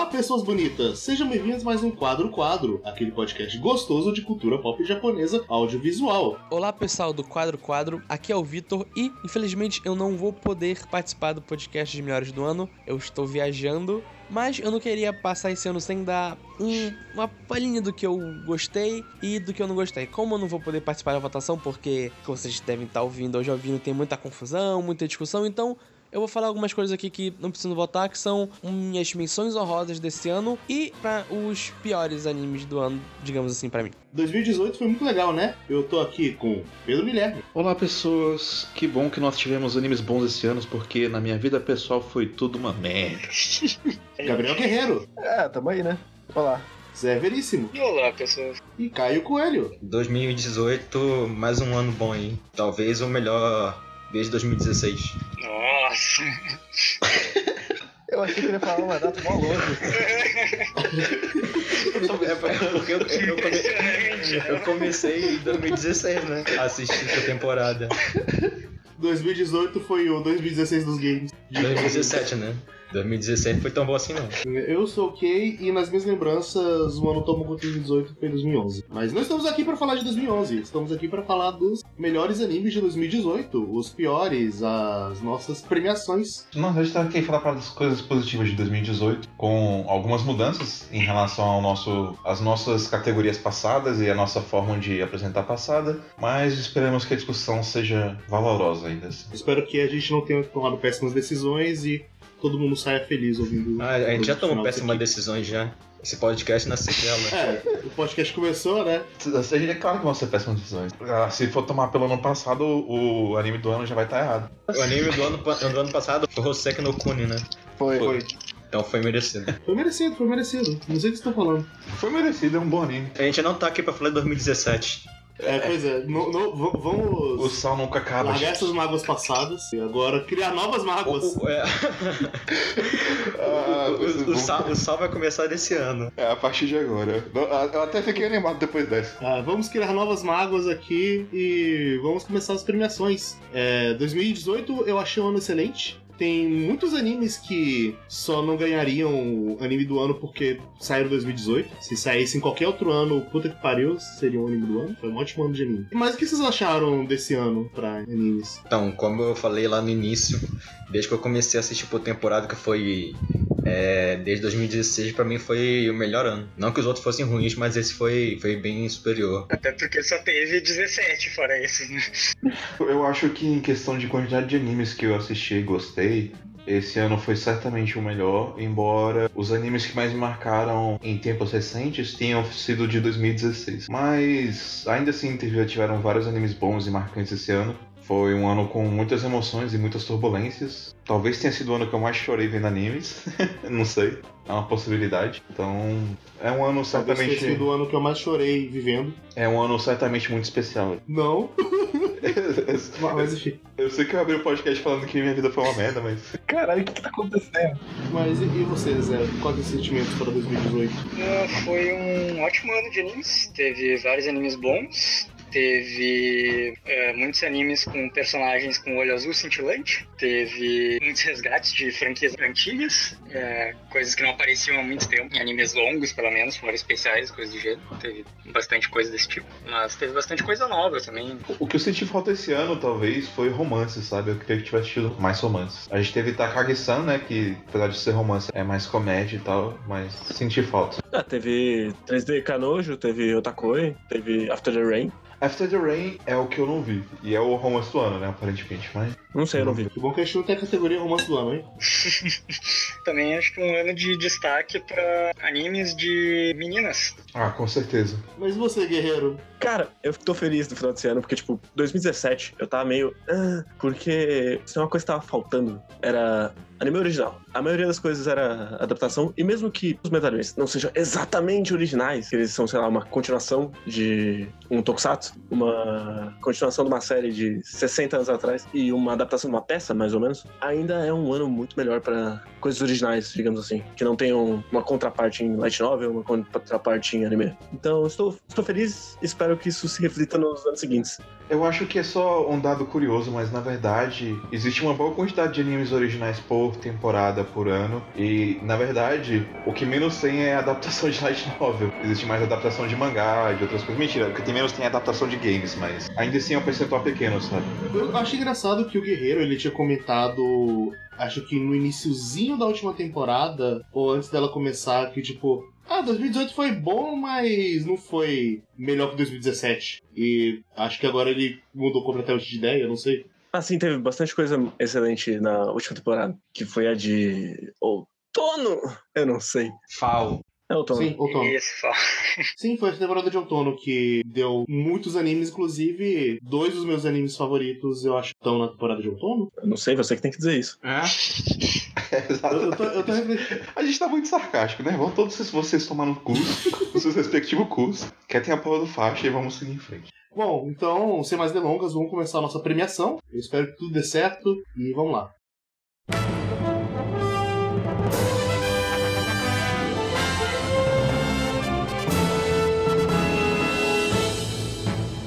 Olá, pessoas bonitas! Sejam bem-vindos a mais um Quadro Quadro, aquele podcast gostoso de cultura pop japonesa audiovisual. Olá, pessoal do Quadro Quadro, aqui é o Vitor e, infelizmente, eu não vou poder participar do podcast de melhores do ano. Eu estou viajando, mas eu não queria passar esse ano sem dar um, uma palhinha do que eu gostei e do que eu não gostei. Como eu não vou poder participar da votação, porque, como vocês devem estar ouvindo ou já ouvindo, tem muita confusão, muita discussão, então eu vou falar algumas coisas aqui que não precisam votar, que são minhas menções honrosas desse ano e para os piores animes do ano, digamos assim, para mim. 2018 foi muito legal, né? Eu tô aqui com Pedro Guilherme. Olá, pessoas. Que bom que nós tivemos animes bons esse ano, porque na minha vida pessoal foi tudo uma merda. Gabriel Guerreiro. É, tamo aí, né? Olá. Zé Veríssimo. Olá, pessoas. E Caio Coelho. 2018, mais um ano bom, hein? Talvez o melhor desde 2016. Nossa! Eu achei que ele ia falar uma data mó longe. É porque eu, eu, come- eu comecei em 2016, né? A assistir essa temporada. 2018 foi o 2016 dos games. 2017, né? 2017 foi tão bom assim, não. Eu sou o Kay e nas minhas lembranças o ano tomo contra 2018 foi 2011. Mas não estamos aqui para falar de 2011, estamos aqui para falar dos melhores animes de 2018, os piores, as nossas premiações. Não, a gente tá aqui falar para as coisas positivas de 2018, com algumas mudanças em relação ao nosso, às nossas categorias passadas e a nossa forma de apresentar passada, mas esperamos que a discussão seja valorosa ainda. assim. Espero que a gente não tenha tomado péssimas decisões e todo mundo saia feliz ouvindo. Ah, a gente já tomou péssimas decisões já. Esse podcast nasceu dela. É, o podcast começou, né? É claro que vão ser péssimas decisões. Ah, Se for tomar pelo ano passado, o anime do ano já vai estar errado. O anime do ano, do ano passado foi Hoseki no Kuni, né? Foi. Foi. Então foi merecido. Foi merecido, foi merecido. Não sei o que vocês estão falando. Foi merecido, é um bom anime. A gente não tá aqui pra falar de 2017. É, pois é, no- no- v- O vamos sal nunca acaba. largar essas mágoas passadas e agora criar novas mágoas. O, o- é, Ah, o- o- o sal, o sal vai começar desse ano. É, a partir de agora. Eu até fiquei animado depois dessa. Ah, vamos criar novas mágoas aqui e vamos começar as premiações. É, 2018 eu achei um ano excelente. Tem muitos animes que só não ganhariam o anime do ano porque saíram em 2018. Se saísse em qualquer outro ano, puta que pariu, seria um anime do ano. Foi um ótimo ano de anime. Mas o que vocês acharam desse ano pra animes? Então, como eu falei lá no início, desde que eu comecei a assistir por temporada, que foi é, desde 2016, pra mim foi o melhor ano. Não que os outros fossem ruins, mas esse foi, foi bem superior. Até porque só teve 17 fora esses, né? Eu acho que em questão de quantidade de animes que eu assisti e gostei, esse ano foi certamente o melhor, embora os animes que mais me marcaram em tempos recentes tenham sido de 2016. Mas ainda assim tiveram vários animes bons e marcantes esse ano. Foi um ano com muitas emoções e muitas turbulências. Talvez tenha sido o ano que eu mais chorei vendo animes. Não sei. É uma possibilidade. Então, é um ano Talvez tenha certamente. sido o ano que eu mais chorei vivendo. É um ano certamente muito especial. Não, mas enfim. Eu sei que eu abri o podcast falando que minha vida foi uma merda, mas. Caralho, o que que tá acontecendo? Mas e, e você, Zé? Qual é o sentimento para 2018? Ah, Foi um ótimo ano de animes. Teve vários animes bons. Teve é, muitos animes com personagens com olho azul cintilante. Teve muitos resgates de franquias antigas. é, coisas que não apareciam há muito tempo. Em animes longos, pelo menos, fora especiais, coisas do gênero. Teve bastante coisa desse tipo. Mas teve bastante coisa nova também. O que eu senti falta esse ano, talvez, foi romance, sabe? Eu queria que tivesse tido mais romances. A gente teve Takagi-san, né? Que, apesar de ser romance, é mais comédia e tal, mas senti falta. Ah, teve 3D Canojo, teve Otakoi, teve After the Rain. After the Rain é o que eu não vi. E é o romance do ano, né? Aparentemente, mas. Não sei, eu não vi. Que bom que a gente não tem a categoria romance do ano, hein? Também acho que um ano de destaque pra animes de meninas. Ah, com certeza. Mas e você, guerreiro? Cara, eu tô feliz no final desse ano, porque, tipo, 2017 eu tava meio. "Ah", porque se uma coisa que tava faltando era anime original. A maioria das coisas era adaptação, e mesmo que os medalhões não sejam exatamente originais, que eles são, sei lá, uma continuação de um tokusatsu, uma continuação de uma série de 60 anos atrás, e uma adaptação de uma peça, mais ou menos, ainda é um ano muito melhor pra coisas originais, digamos assim, que não tenham uma contraparte em light novel, uma contraparte em anime. Então, estou, estou feliz, espero que isso se reflita nos anos seguintes. Eu acho que é só um dado curioso, mas na verdade existe uma boa quantidade de animes originais por temporada, por ano. E na verdade, o que menos tem é adaptação de light novel. Existe mais adaptação de mangá, de outras coisas. Mentira, o que tem menos tem adaptação de games, mas ainda assim é um percentual pequeno, sabe? Eu acho engraçado que o Guerreiro ele tinha comentado, acho que no iniciozinho da última temporada, ou antes dela começar, que tipo, ah, 2018 foi bom, mas não foi melhor que 2017. E acho que agora ele mudou completamente de ideia, não sei. Assim, teve bastante coisa excelente na última temporada, que foi a de outono. Eu não sei. Fal. É outono. Sim, outono. Isso. Sim, foi a temporada de outono que deu muitos animes, inclusive dois dos meus animes favoritos eu acho que estão na temporada de outono. Eu não sei, você que tem que dizer isso. É? Eu, eu tô, eu tô refletindo. A gente tá muito sarcástico, né? Vão todos vocês tomar no cu, nos seus respectivos cus. Quer ter a porra do faixa e vamos seguir em frente. Bom, então, sem mais delongas, vamos começar a nossa premiação. Eu espero que tudo dê certo e vamos lá.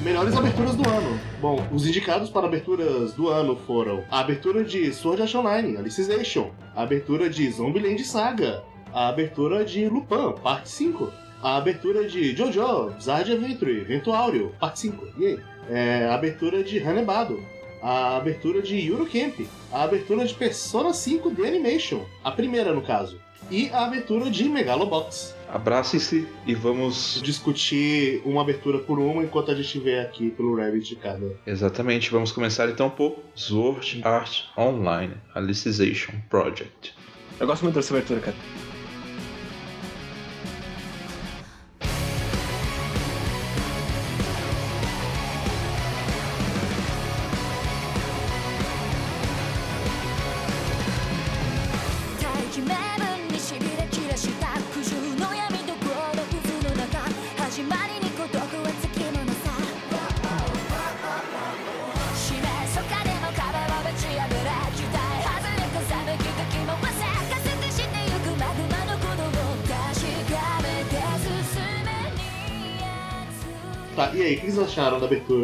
Melhores aberturas do ano. Bom, os indicados para aberturas do ano foram a abertura de Sword Art Online, Alicization, a abertura de Zombieland Saga, a abertura de Lupin, parte 5, a abertura de Jojo, Bizarre Adventure, Vento Áureo, parte 5, e aí? É, a abertura de Hanebado, a abertura de Yuro Camp, a abertura de Persona 5 The Animation, a primeira no caso, e a abertura de Megalobox. Abracem-se e vamos. Discutir uma abertura por uma enquanto a gente vê aqui pelo Rabbit de cada. Exatamente, vamos começar então por Sword Art Online Alicization Project. Eu gosto muito dessa abertura, cara.「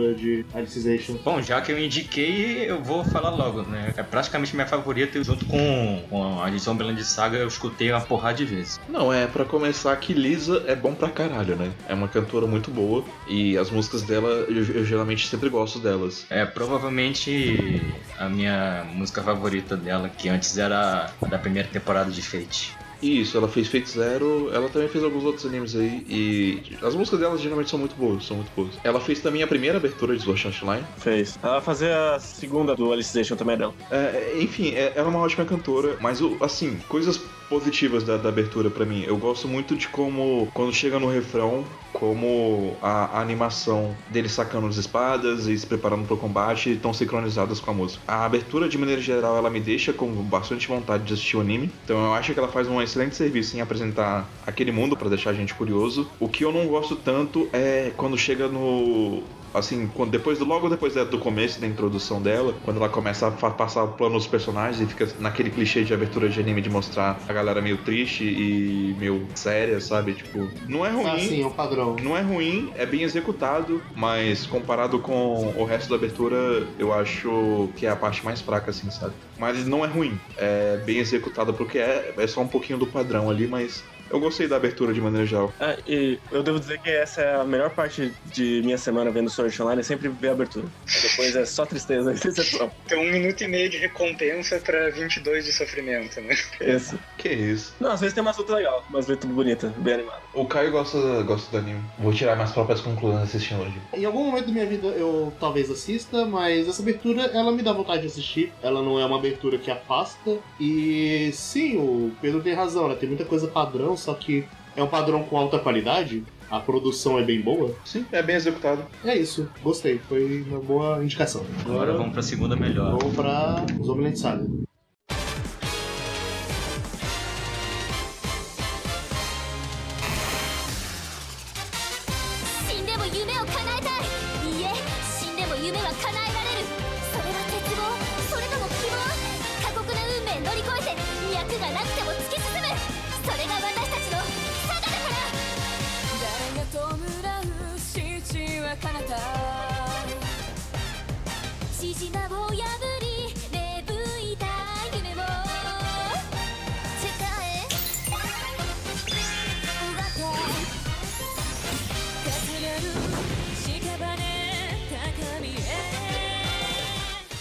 da abertura de Alicization? Bom, já que eu indiquei, eu vou falar logo, né? É praticamente minha favorita e junto com, com a de Zombieland Saga eu escutei uma porrada de vezes. Não, é pra começar que Lisa é bom pra caralho, né? É uma cantora muito boa e as músicas dela, eu, eu geralmente sempre gosto delas. É provavelmente a minha música favorita dela, que antes era a da primeira temporada de Fate. Isso, ela fez Fate Zero, ela também fez alguns outros animes aí e as músicas dela geralmente são muito boas, são muito boas. Ela fez também a primeira abertura de Sword Art Online. Fez. Ela vai fazer a segunda do Alicization também dela. É, enfim, é- ela é uma ótima cantora, mas assim, coisas positivas da, da abertura pra mim. Eu gosto muito de como, quando chega no refrão, como a, a animação dele sacando as espadas e se preparando pro combate estão sincronizadas com a música. A abertura, de maneira geral, ela me deixa com bastante vontade de assistir o anime. Então eu acho que ela faz um excelente serviço em apresentar aquele mundo pra deixar a gente curioso. O que eu não gosto tanto é quando chega no assim, quando depois logo depois do começo da introdução dela, quando ela começa a passar o plano dos personagens e fica naquele clichê de abertura de anime de mostrar a galera meio triste e meio séria, sabe? Tipo, não é ruim. Ah, sim, é um padrão. Não é ruim, é bem executado, mas comparado com o resto da abertura, eu acho que é a parte mais fraca, assim, sabe? Mas não é ruim, é bem executado porque é, é só um pouquinho do padrão ali, mas eu gostei da abertura de maneira geral. Ah, e eu devo dizer que essa é a melhor parte de minha semana vendo Sword Online, é sempre ver a abertura. Depois é só tristeza e decepção. Tem um minuto e meio de recompensa pra 22 de sofrimento, né? Esse. Que isso. Não, às vezes tem umas lutas legais, umas lutas bonitas, bem animadas. O Caio gosta, gosta do anime. Vou tirar minhas próprias conclusões assistindo hoje. Em algum momento da minha vida eu talvez assista, mas essa abertura ela me dá vontade de assistir. Ela não é uma abertura que afasta. E sim, o Pedro tem razão, né? Tem muita coisa padrão, só que é um padrão com alta qualidade. A produção é bem boa. Sim, é bem executado. É isso, gostei. Foi uma boa indicação. Agora vamos pra segunda melhor. vamos pra Zombieland Saga. 死ん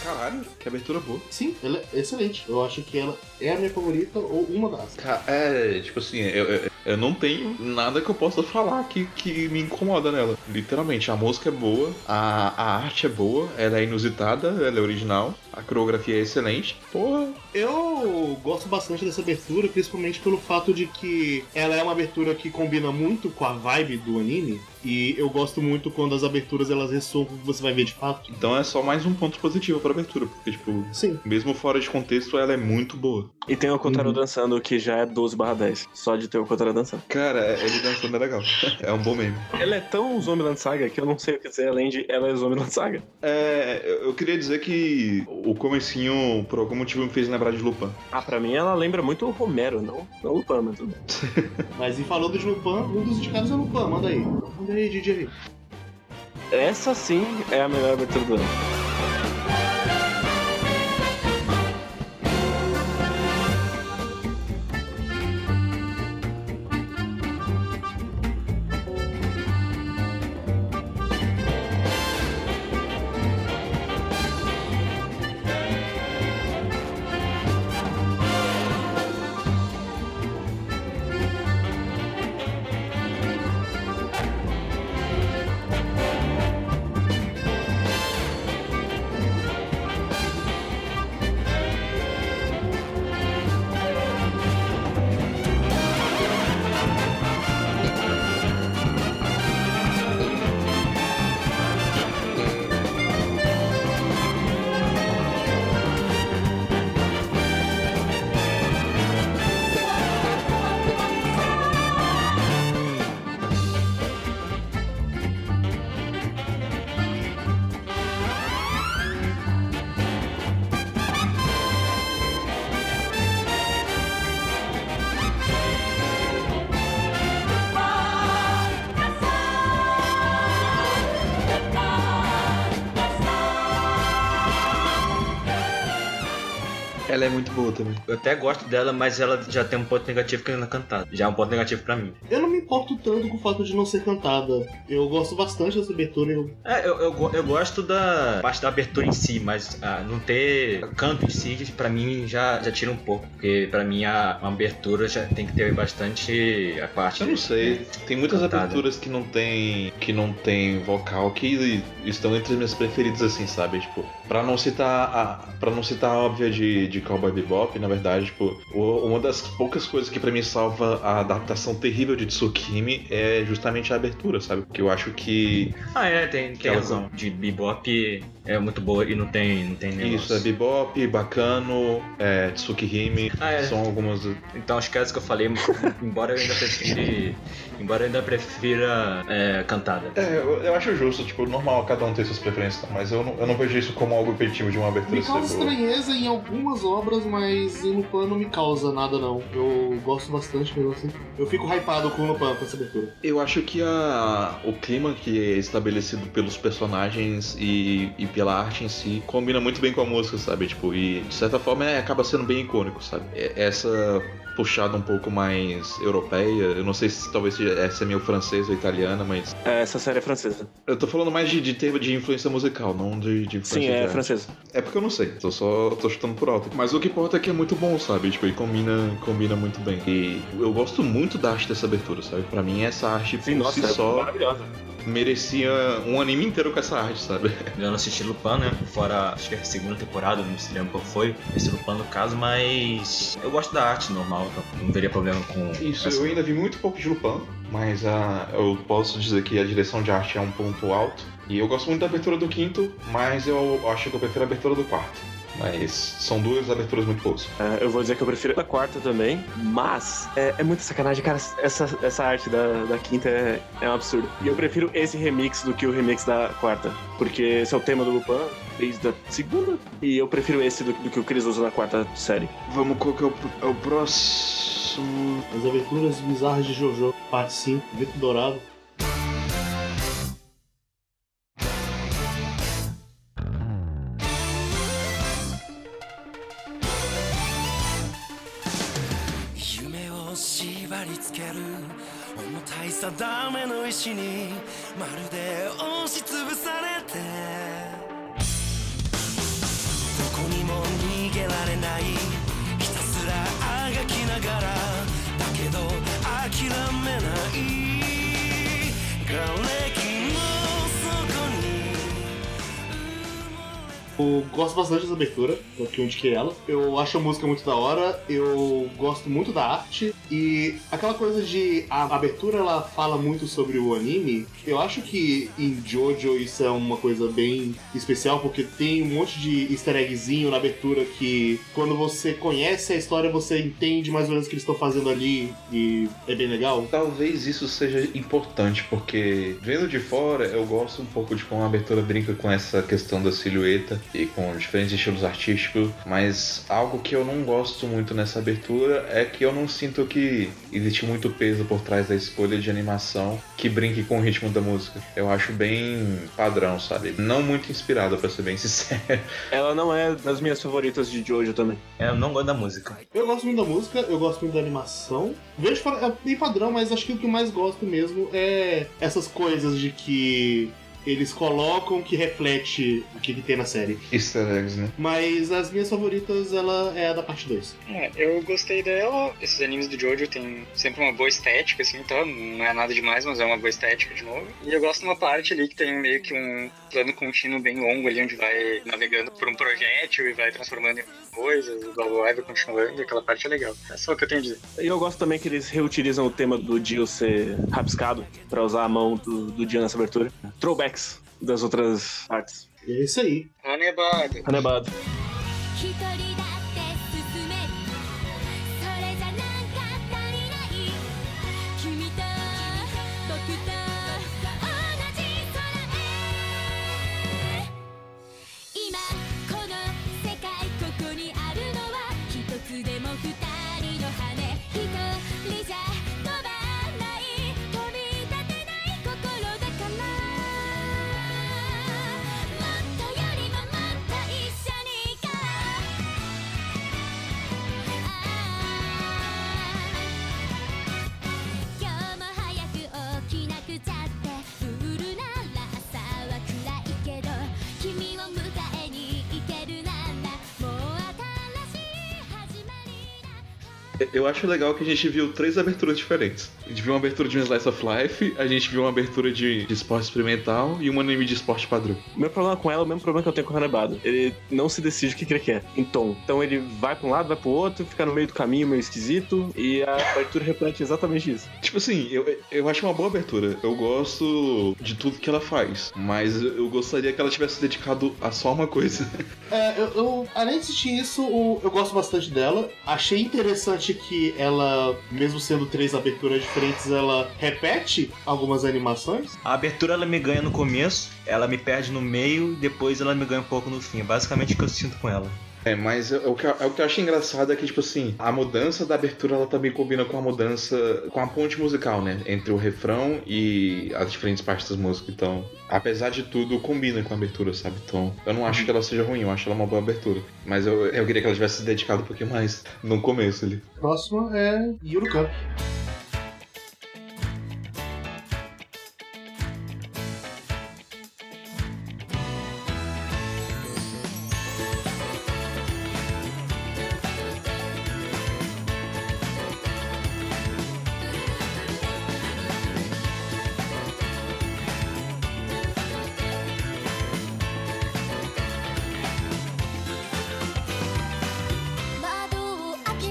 Caralho, que abertura boa. Sim, ela é excelente. Eu acho que ela é a minha favorita ou uma das. Ca- É, tipo assim, eu, eu, eu não tenho nada que eu possa falar que, que me incomoda nela. Literalmente, a música é boa, a, a arte é boa, ela é inusitada, ela é original, a coreografia é excelente. Porra, Eu gosto bastante dessa abertura, principalmente pelo fato de que ela é uma abertura que combina muito com a vibe do anime. E eu gosto muito quando as aberturas elas ressoam com o que você vai ver de fato. então é só mais um ponto positivo pra abertura, porque, tipo, Sim. mesmo fora de contexto, ela é muito boa. E tem o Kotaro Uhum. dançando, que já é 12 10. Só de ter o Kotaro dançando. Cara, ele dançando é legal. É um bom meme. Ela é tão Zombieland Saga que eu não sei o que dizer além de ela é Zombieland Saga. É, eu queria dizer que o comecinho, por algum motivo, me fez lembrar de Lupin. Ah, pra mim ela lembra muito o Romero, não, não o Lupin, mas tudo bem. Mas e falando de Lupin, um dos indicados é Lupin. Manda aí. Aí, DJ. Essa sim é a melhor abertura do ano. Boa também. Eu até gosto dela, mas ela já tem um ponto negativo que ela é cantada. Já é um ponto negativo pra mim. Eu não me importo tanto com o fato de não ser cantada. Eu gosto bastante dessa abertura. Eu... É, eu, eu, eu gosto da parte da abertura em si, mas ah, não ter canto em si, pra mim já, já tira um pouco. Porque pra mim a, a abertura já tem que ter bastante a parte. Eu não sei. Tem muitas Cantada. aberturas que não tem que não tem vocal que estão entre as minhas preferidas assim, sabe? Tipo, para não citar a para não citar a óbvia de, de Cowboy Bebop, na verdade, tipo, uma das poucas coisas que pra mim salva a adaptação terrível de Tsukimi é justamente a abertura, sabe? Porque eu acho que Ah, é, tem, tem razão. De bebop é muito boa e não tem, não tem negócio. isso é Bebop, Bacano, é, Tsukihime, Ah, é. são algumas Então as caras que eu falei, embora eu ainda prefira. embora eu ainda prefira é, cantada. É, eu, eu acho justo, tipo, normal cada um ter suas preferências, tá? mas eu não, eu não vejo isso como algo impeditivo de uma abertura Me causa estranheza em algumas obras, mas em Lupin não me causa nada, não. Eu gosto bastante mesmo assim. Eu fico hypado com o Lupin, com essa abertura. Eu acho que a, o clima que é estabelecido pelos personagens e, e pela arte em si combina muito bem com a música, sabe? Tipo, e de certa forma é, acaba sendo bem icônico, sabe? É- Essa puxada um pouco mais europeia, eu não sei se talvez essa é meio francesa ou italiana, mas É, essa série é francesa. eu tô falando mais de, de termo de influência musical, não de, de influência Sim, é francesa. É porque eu não sei, tô só tô chutando por alto. Mas o que importa é que é muito bom, sabe? Tipo, e combina, combina muito bem. E eu gosto muito da arte dessa abertura, sabe? Pra mim, essa arte por Sim, nossa, si é só maravilhosa. merecia um anime inteiro com essa arte, sabe? Eu não assisti Lupin, né? Fora, acho que é a segunda temporada, não se lembra qual foi. Esse Lupin no caso, mas eu gosto da arte normal, então não teria problema com Isso, essa- eu ainda vi muito pouco de Lupin, mas ah, eu posso dizer que a direção de arte é um ponto alto. E eu gosto muito da abertura do quinto, mas eu acho que eu prefiro a abertura do quarto. Mas são duas aberturas muito boas. É, eu vou dizer que eu prefiro a quarta também, mas é, é muita sacanagem, cara. Essa, essa arte da, da quinta é, é um absurdo. E eu prefiro esse remix do que o remix da quarta, porque esse é o tema do Lupin desde a segunda, e eu prefiro esse do, do que o que eles usam na quarta série. Vamos, qual que é o, é o próximo? As aventuras bizarras de Jojo, parte 5, Vento Dourado.「石にまるで押しつぶされて」「どこにも逃げられない。ひたすらあがきながら Eu gosto bastante dessa abertura, aqui eu indiquei ela. Eu acho a música muito da hora, eu gosto muito da arte. E aquela coisa de a abertura ela fala muito sobre o anime. Eu acho que em Jojo isso é uma coisa bem especial, porque tem um monte de easter eggzinho na abertura que quando você conhece a história você entende mais ou menos o que eles estão fazendo ali e é bem legal. Talvez isso seja importante, porque vendo de fora, eu gosto um pouco de como a abertura brinca com essa questão da silhueta e com diferentes estilos artísticos, mas algo que eu não gosto muito nessa abertura é que eu não sinto que existe muito peso por trás da escolha de animação que brinque com o ritmo da música. Eu acho bem padrão, sabe? Não muito inspirado, pra ser bem sincero. Ela não é das minhas favoritas de Jojo também. É, eu não gosto da música. Eu gosto muito da música, eu gosto muito da animação. Vejo é bem padrão, mas acho que o que eu mais gosto mesmo é essas coisas de que eles colocam que reflete o que, que tem na série. Easter eggs, né? Mas as minhas favoritas, ela é a da parte 2. É, eu gostei dela. Esses animes do Jojo tem sempre uma boa estética, assim, tá? Não é nada demais, mas é uma boa estética de novo. E eu gosto de uma parte ali que tem meio que um plano contínuo bem longo ali, onde vai navegando por um projétil e vai transformando em coisas, o blá, vai continuando, e aquela parte é legal. É só o que eu tenho a dizer. E eu gosto também que eles reutilizam o tema do Dio ser rabiscado pra usar a mão do, do Dio nessa abertura. Throwbacks das outras artes. E é isso aí. Hanebado. Hanebado. Eu acho legal que a gente viu três aberturas diferentes. A gente viu uma abertura de um Slice of Life, a gente viu uma abertura de, de esporte experimental e um anime de esporte padrão. O meu problema com ela é o mesmo problema que eu tenho com o Hanebado. Ele não se decide o que que ele quer em tom. Então ele vai pra um lado, vai pro outro, fica no meio do caminho meio esquisito, e a abertura reflete exatamente isso. Tipo assim, eu, eu acho uma boa abertura. Eu gosto de tudo que ela faz, mas eu gostaria que ela tivesse dedicado a só uma coisa. É, eu, eu- além de assistir isso, eu gosto bastante dela. Achei interessante que ela, mesmo sendo três aberturas diferentes, ela repete algumas animações. A abertura ela me ganha no começo, ela me perde no meio, depois ela me ganha um pouco no fim. Basicamente o que eu sinto com ela. É, mas o que, eu- o que eu acho engraçado é que, tipo assim, a mudança da abertura ela também combina com a mudança, com a ponte musical, né? Entre o refrão e as diferentes partes das músicas. Então, apesar de tudo, combina com a abertura, sabe? Então, eu não acho que ela seja ruim, eu acho ela uma boa abertura. Mas eu, eu queria que ela tivesse se dedicado um pouquinho mais no começo ali. Próxima é Yurukan. Essa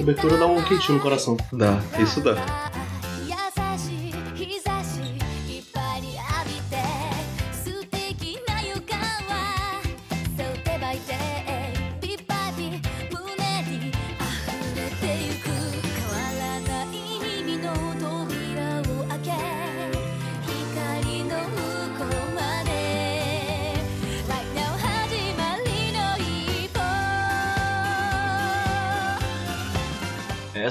abertura dá um quentinho no coração. Dá, isso dá.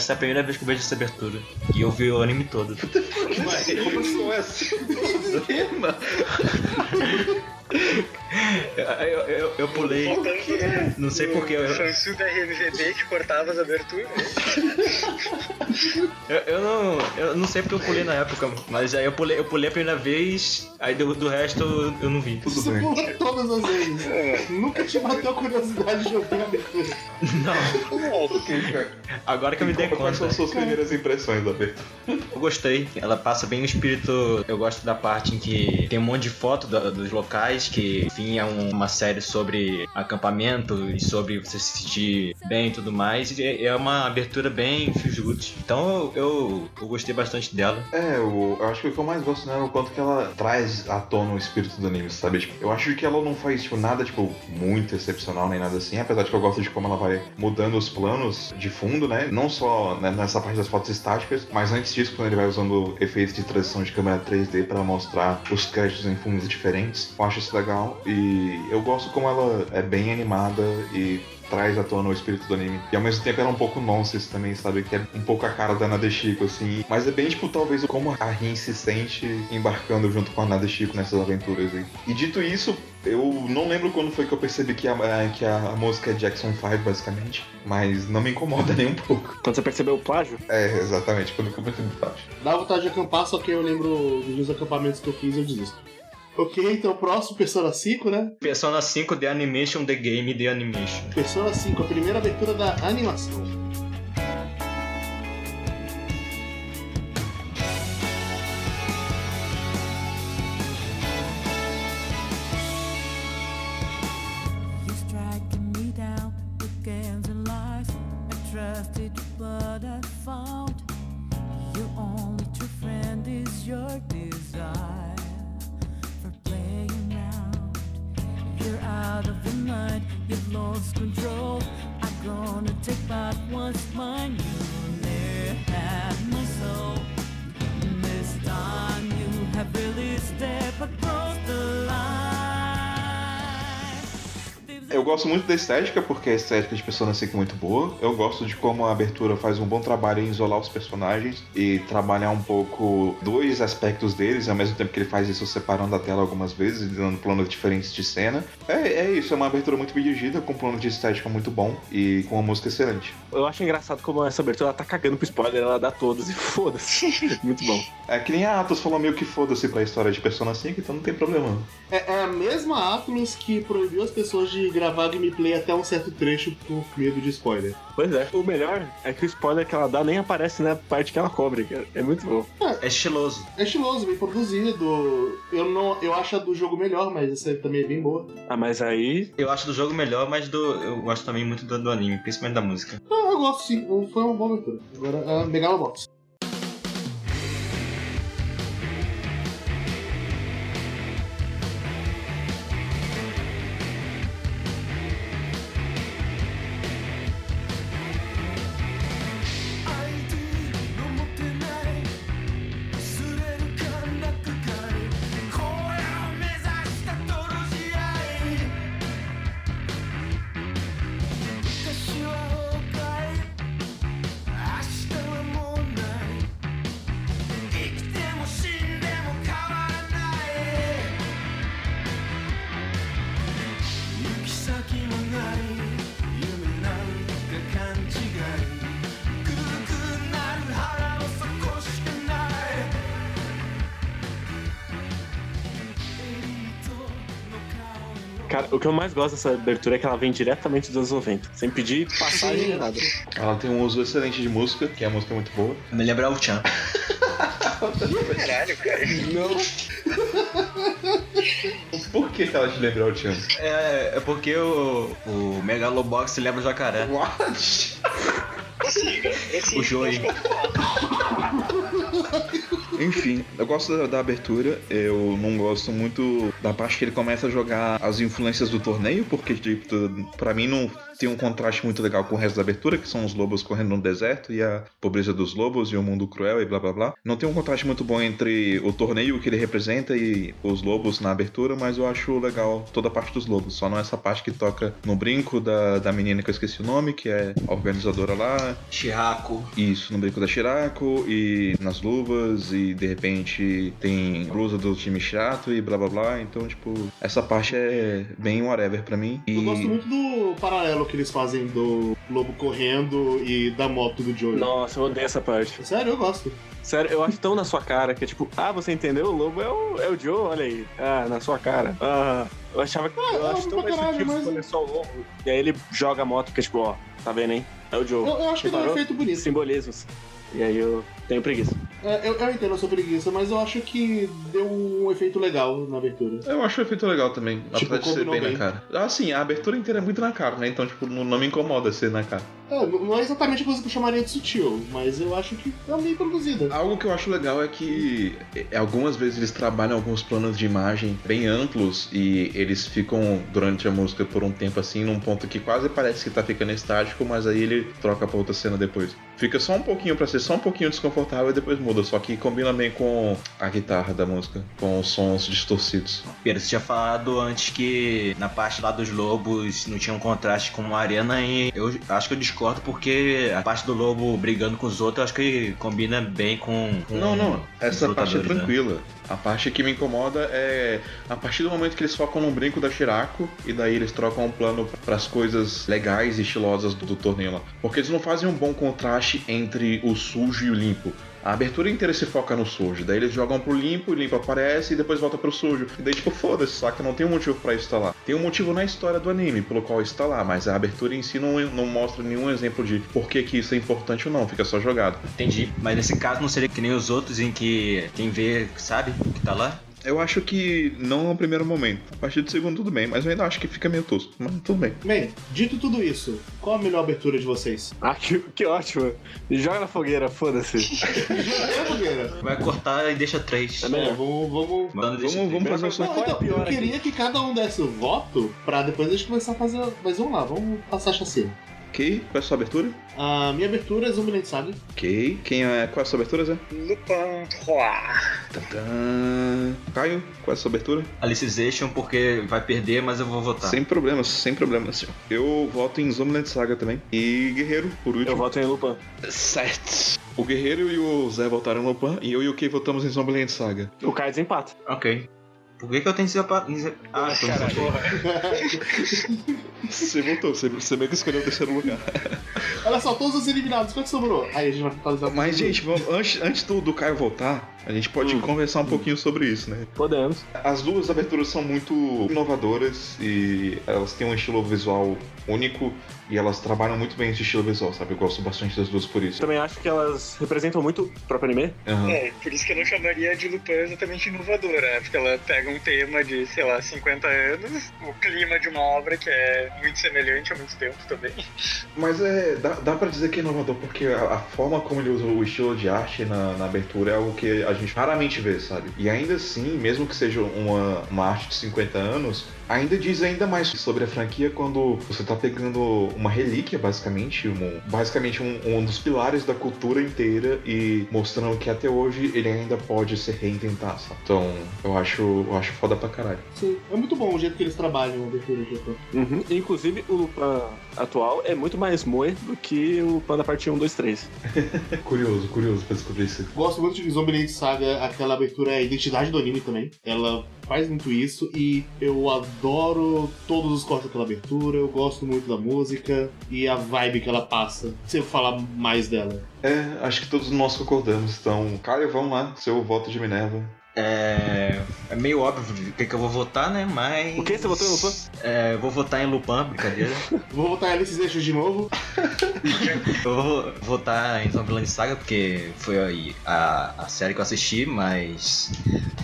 Essa é a primeira vez que eu vejo essa abertura. E eu vi o anime todo. Como é assim? Tema? Eu, eu, eu- eu pulei. Não sei porque eu, eu, Fansu da RMVB que cortava as aberturas. eu não. Eu não sei porque eu pulei na época, mas aí eu pulei, eu pulei a primeira vez, aí do, do resto eu, eu não vi. Tudo Você bem. pulou todas as vezes. Nunca te bateu a curiosidade de ouvir a abertura. Não. Agora que eu me dei Quais conta. são suas primeiras impressões da abertura? Eu gostei. Ela passa bem o espírito. Eu gosto da parte em que tem um monte de foto da- dos locais, que enfim é um- uma série sobre acampamento e sobre você se sentir bem e tudo mais. E é uma abertura bem feel good. Então eu, eu gostei bastante dela. É, eu, eu acho que o que eu mais gosto nela é o quanto que ela traz à tona o espírito do anime, sabe? Tipo, eu acho que ela não faz, tipo, nada, tipo, muito excepcional nem nada assim, apesar de que eu gosto de como ela vai mudando os planos de fundo, né? Não só né, nessa parte das fotos estáticas, mas antes disso, quando ele vai usando efeitos de transição de câmera 3D pra mostrar os créditos em fundos diferentes. Eu acho isso legal e eu gosto como ela é bem animada e traz à tona o espírito do anime. E ao mesmo tempo ela é um pouco nonsense também, sabe? Que é um pouco a cara da Nadeshiko, assim. Mas é bem, tipo, talvez como a Rin se sente embarcando junto com a Nadeshiko nessas aventuras aí. E dito isso, eu não lembro quando foi que eu percebi que a, a- que a, música é Jackson 5, basicamente. Mas não me incomoda nem um pouco. Quando você percebeu o plágio, É, exatamente, quando eu percebi o fato. Dá vontade de acampar, só que eu lembro dos acampamentos que eu fiz eu desisto. Ok, então próximo, Persona 5, né? Persona 5 The Animation, The Game, The Animation. Persona 5, a primeira abertura da animação. Lost control. I'm gonna take back what's mine. Gosto muito da estética, porque a estética de Persona 5 é muito boa. Eu gosto de como a abertura faz um bom trabalho em isolar os personagens e trabalhar um pouco dois aspectos deles, ao mesmo tempo que ele faz isso separando a tela algumas vezes e dando planos diferentes de cena. É, é isso, é uma abertura muito bem dirigida, com um plano de estética muito bom e com uma música excelente. eu acho engraçado como essa abertura ela tá cagando pro spoiler, ela dá todos e foda-se. Muito bom. É que nem a Atos falou meio que foda-se pra história de Persona 5, então não tem problema. É, é a mesma Atlus que proibiu as pessoas de gravar gameplay até um certo trecho por medo de spoiler. Pois é. O melhor é que o spoiler que ela dá nem aparece na parte que ela cobre, cara. É muito bom. É estiloso. É estiloso, bem produzido. Eu não, eu acho a do jogo melhor, mas essa também é bem boa. Ah, mas aí. Eu acho do jogo melhor, mas do, eu gosto também muito do, do anime, principalmente da música. Ah, eu gosto sim, foi uma boa abertura. Agora é Megalobox. Que eu mais gosto dessa abertura é que ela vem diretamente dos anos 90, sem pedir passagem nem nada. Ela tem um uso excelente de música, que a música é muito boa. Me lembra o Chan. Caralho, cara. Por que ela te lembra o Chan? É, é porque o, o Megalobox lembra o jacaré. What? Esse, esse O Joey. Enfim, eu gosto da, da abertura, eu não gosto muito da parte que ele começa a jogar as influências do torneio, porque, tipo, pra mim não tem um contraste muito legal com o resto da abertura, que são os lobos correndo no deserto e a pobreza dos lobos e o mundo cruel e blá blá blá. Não tem um contraste muito bom entre o torneio que ele representa e os lobos na abertura, mas eu acho legal toda a parte dos lobos, só não essa parte que toca no brinco da, da menina que eu esqueci o nome, que é a organizadora lá, Chiraco. isso, no brinco da Shirako e nas luvas e de repente tem blusa do time chato e blá blá blá. Então, tipo, essa parte é bem whatever pra mim. E Eu gosto muito do paralelo que eles fazem do lobo correndo e da moto do Joey. Nossa, eu odeio essa parte. Sério, eu gosto. Sério, eu acho tão na sua cara que é tipo, ah, você entendeu? O lobo é o, é o Joe, olha aí. Ah, na sua cara. Ah, eu achava que. Ah, eu é acho tão mais caralho, sutil mas- fosse só o lobo. E aí ele joga a moto, que é tipo, ó, tá vendo, hein? É o Joe. Eu, eu acho que dá um Reparou? efeito bonito. Simbolismos. E aí eu tenho preguiça. É, eu, eu entendo a sua preguiça, mas eu acho que deu um efeito legal na abertura. Eu acho o efeito legal também, Tipo, apesar de ser bem, bem. na cara. Ah, sim, a abertura inteira é muito na cara, né? Então, tipo, não, não me incomoda ser na cara. É, não é exatamente a coisa que eu chamaria de sutil, mas eu acho que é bem produzida. Algo que eu acho legal é que é, algumas vezes eles trabalham alguns planos de imagem bem amplos e eles ficam durante a música por um tempo assim, num ponto que quase parece que tá ficando estático, mas aí ele troca pra outra cena depois. Fica só um pouquinho pra ser só um pouquinho desconfortável e depois muda, só que combina bem com a guitarra da música, com os sons distorcidos. Pedro, você tinha falado antes que na parte lá dos lobos não tinha um contraste com a arena e eu acho que eu discordo porque a parte do lobo brigando com os outros eu acho que combina bem com. com Não, não, essa parte é né? tranquila. A parte que me incomoda é a partir do momento que eles focam no brinco da Shirako e daí eles trocam um plano para as coisas legais e estilosas do, do torneio lá. Porque eles não fazem um bom contraste entre o sujo e o limpo. A abertura inteira se foca no sujo, daí eles jogam pro limpo, o limpo aparece e depois volta pro sujo. E daí, tipo, foda-se, saca? Não tem um motivo pra isso estar lá. Tem um motivo na história do anime pelo qual está lá, mas a abertura em si não, não mostra nenhum exemplo de por que, que isso é importante ou não, fica só jogado. Entendi. Mas nesse caso não seria que nem os outros em que quem vê sabe o que tá lá? Eu acho que não no primeiro momento. A partir do segundo, tudo bem, mas eu ainda acho que fica meio tosco. Mas tudo bem. Bem, dito tudo isso, qual a melhor abertura de vocês? Ah, que, que ótimo. Joga na fogueira, foda-se. É, Fogueira? Vai cortar e deixa três. É É, melhor. vamos, vamos... Manda deixa Vamos, vamos três. fazer o som. É então, eu aqui? queria que cada um desse o voto pra depois a gente começar a fazer. Mas vamos lá, vamos passar a chacina. Ok, qual é a sua abertura? A minha abertura é Zumbiland Saga. Ok. Quem é. Qual é a sua abertura, Zé? Lupin 3. Tadã. Caio, qual é a sua abertura? Alicization porque vai perder, mas eu vou votar. Sem problemas, sem problemas. senhor. Eu voto em Zombieland Saga também. E Guerreiro, por último. Eu voto em Lupin. Certo. O Guerreiro e o Zé votaram no Pan e eu e o Kei votamos em Zombieland Saga. O Kai desempata. Ok. Por que, que eu tenho que ser pa- Ah, então não votei. Você votou, você, você meio que escolheu o terceiro lugar. Olha só, todos os eliminados, quanto sobrou? Aí a gente vai totalizar. Mas, gente, vamos- antes, antes do, do Caio voltar, a gente pode Hum. conversar um pouquinho sobre isso, né? Podemos. As duas aberturas são muito inovadoras e elas têm um estilo visual único e elas trabalham muito bem esse estilo visual, sabe? Eu gosto bastante das duas por isso. Também acho que elas representam muito o próprio anime. Aham. É, por isso que eu não chamaria de Lupin exatamente inovadora, né? Porque ela pega um tema de, sei lá, 50 anos, o clima de uma obra que é muito semelhante há muito tempo também. Mas é, dá, dá pra dizer que é inovador porque a, a forma como ele usa o estilo de arte na, na abertura é algo que a gente raramente vê, sabe? E ainda assim, mesmo que seja uma, uma arte de 50 anos, ainda diz ainda mais sobre a franquia quando você tá pegando uma relíquia, basicamente, um, basicamente um, um dos pilares da cultura inteira e mostrando que até hoje ele ainda pode ser reinventado, sabe? Então, eu acho, eu acho foda pra caralho. Sim, é muito bom o jeito que eles trabalham a abertura de Lupin. Uhum. Inclusive, o Lupin atual é muito mais moe do que o Lupin da parte 1, 2, 3. Curioso, curioso pra descobrir isso. Gosto muito de Zombieland Saga, aquela abertura é a identidade do anime também. Ela faz muito isso e eu adoro todos os cortes daquela abertura, eu gosto muito da música e a vibe que ela passa. Eu falar mais dela. É, acho que todos nós concordamos. Então, Caio, vamos lá, seu voto de Minerva. É, é meio óbvio o que, que eu vou votar, né? Mas. O que você votou em Lupin? É, eu vou votar em Lupin, brincadeira. Vou botar Alice Eixos de novo. eu vou votar em Zombieland Saga porque foi a, a série que eu assisti, mas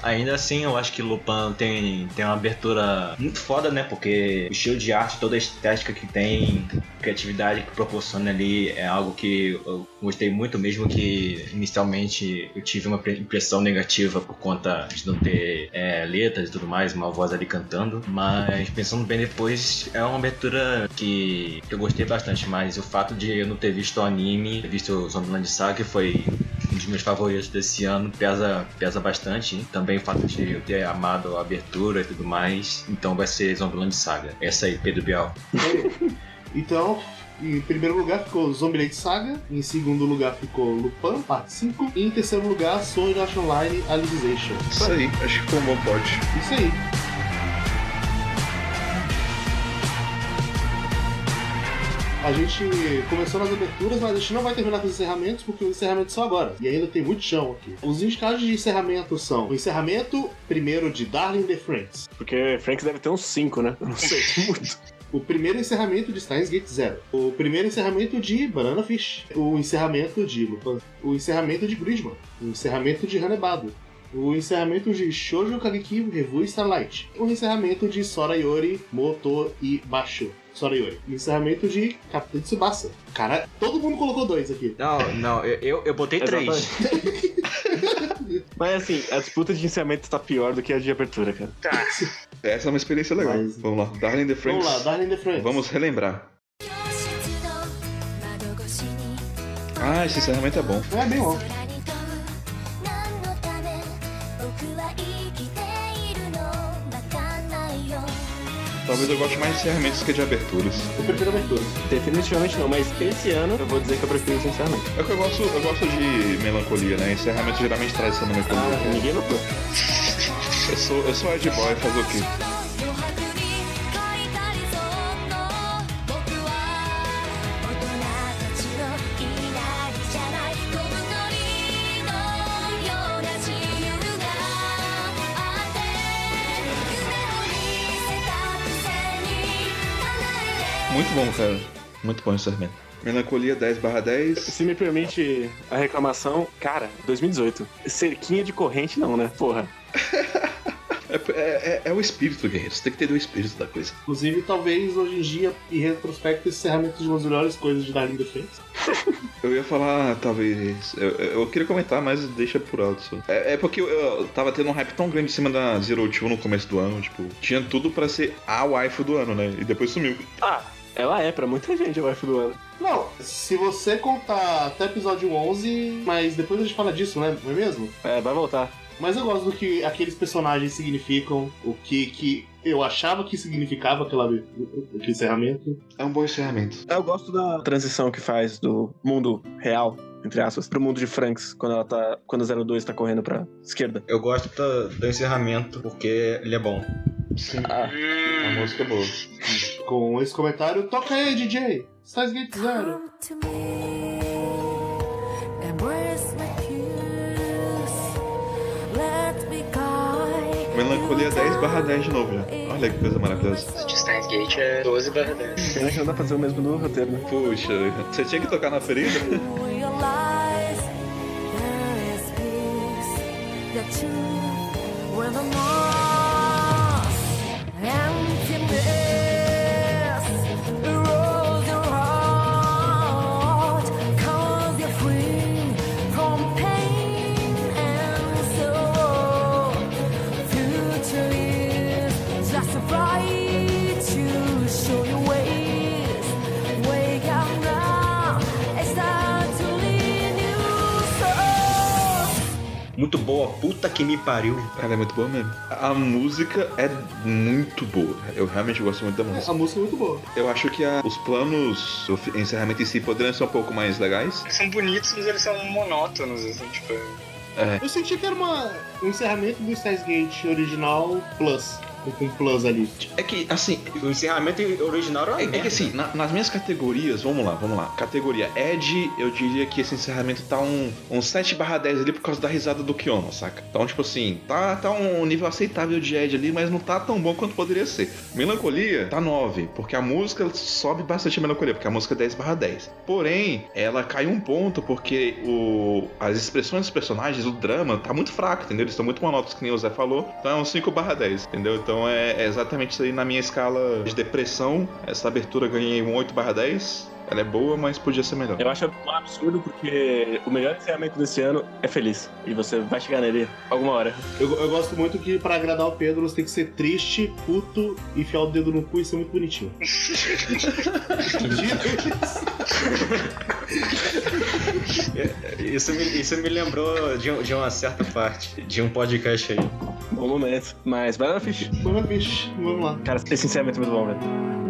Ainda assim, eu acho que Lupin tem, tem uma abertura muito foda, né? Porque o estilo de arte, toda a estética que tem, criatividade que proporciona ali é algo que eu gostei muito, mesmo que inicialmente eu tive uma pre- impressão negativa por conta de não ter é, letras e tudo mais, uma voz ali cantando. Mas pensando bem depois, é uma abertura que eu gostei bastante. Mas o fato de eu não ter visto o anime, ter visto o Zombieland Saga, que foi um dos meus favoritos desse ano, pesa, pesa bastante. Também o fato de eu ter amado a abertura e tudo mais. Então vai ser Zombieland Saga. Essa aí, Pedro Bial. Então, em primeiro lugar ficou Zombieland Saga, em segundo lugar ficou Lupin, parte 5, e em terceiro lugar Sword Art Online Alicization. Isso aí, acho que foi um bom pote. Isso aí. A gente começou nas aberturas, mas a gente não vai terminar com os encerramentos, porque os encerramentos são agora. E ainda tem muito chão aqui. Os indicados de encerramento são o encerramento primeiro de Darling the Friends. Porque Franks deve ter uns 5, né? Eu não sei, muito. O primeiro encerramento de Steins Gate Zero. O primeiro encerramento de Banana Fish. O encerramento de Lupin. O encerramento de Gridman. O encerramento de Hanebado. O encerramento de Shoujo Kageki Revu Starlight. O encerramento de Sora Yori, Moto e Basho. Soraioi. Encerramento de Capitã de Tsubasa. Cara, todo mundo colocou dois aqui. Não, não, eu, eu, eu botei três. Mas assim, a disputa de encerramento tá pior do que a de abertura, cara. Tá. Essa é uma experiência legal. Mas... Vamos lá, Darling the Franks. Vamos lá, Darling the Franks. Vamos relembrar. Ah, esse encerramento é bom. É bem bom. Talvez eu goste mais de encerramentos que de aberturas. Eu prefiro abertura. Definitivamente não, mas esse ano eu vou dizer que eu prefiro esse encerramento. É que eu gosto, eu gosto de melancolia, né? Encerramento geralmente traz essa melancolia. Ah, ninguém notou. Eu sou, eu sou Ed Boy, fazer o quê? Muito bom, cara. Muito bom o encerramento. Melancolia 10 barra 10. Se me permite a reclamação, cara, 2018. Cerquinha de corrente não, né? Porra. É, é- é- é o espírito, guerreiro. Você tem que ter o espírito da coisa. Inclusive, talvez hoje em dia, em retrospecto, esse encerramento de uma das melhores coisas de Darling Friends. Eu ia falar, talvez. Eu, eu queria comentar, mas deixa por alto. Só. É, é porque eu, eu tava tendo um hype tão grande em cima da Zero Two no começo do ano. Tipo, tinha tudo pra ser a waifu do ano, né? E depois sumiu. Ah, ela é pra muita gente a wife do ano. Não, se você contar até episódio 11, mas depois a gente fala disso, né? Não é mesmo? É, vai voltar. Mas eu gosto do que aqueles personagens significam, o que, que eu achava que significava aquela, aquele encerramento. É um bom encerramento. Eu gosto da transição que faz do mundo real, entre aspas, pro mundo de Franks, quando ela tá. Quando a 02 tá correndo pra esquerda. Eu gosto do, do encerramento porque ele é bom. Sim. Ah, A música é boa. Com esse comentário, toca aí, DJ! Stars Gate Zero! Come to me. Melancolia 10 barra 10 de novo, já. Olha que coisa maravilhosa. De Steins Gate é 12 barra 10. pena que não dá pra fazer o mesmo no roteiro, né? Puxa, você tinha que tocar na ferida? Realize there is peace, the truth when the loss, emptiness Muito boa, puta que me pariu. Ela é muito boa mesmo. A música é muito boa. Eu realmente gosto muito da música. A música é muito boa. Eu acho que a- os planos, o encerramento em si, poderiam ser um pouco mais legais. Eles são bonitos, mas eles são monótonos, assim, tipo. Eu senti que era uma, um encerramento do Stars Gate original Plus. Com plus ali. É que, assim, O encerramento original era É, é que assim, na- nas minhas categorias, vamos lá, vamos lá. Categoria Ed, eu diria que esse encerramento tá um, um 7 barra 10 ali por causa da risada do Kiyono, saca? Então, tipo assim, tá, tá um nível aceitável de Ed ali, mas não tá tão bom quanto poderia ser. Melancolia tá 9, porque a música sobe bastante a melancolia, porque a música é 10 barra 10. Porém, ela cai um ponto porque o, as expressões dos personagens, o drama, tá muito fraco, entendeu? Eles estão muito monótonos, que nem o Zé falou. Então é um 5 barra 10, entendeu? Então é, é exatamente isso aí na minha escala de depressão. Essa abertura ganhei um 8 barra 10. Ela é boa, mas podia ser melhor. Eu acho um absurdo porque o melhor encerramento desse ano é feliz. E você vai chegar nele alguma hora. Eu, eu gosto muito que pra agradar o Pedro você tem que ser triste, puto, enfiar o dedo no cu e ser muito bonitinho. Isso me, isso me lembrou de, de uma certa parte, de um podcast aí. Bom momento. Mas vai lá, Fish. Mano, bicho, vamos lá. Cara, esse encerramento é muito bom, velho.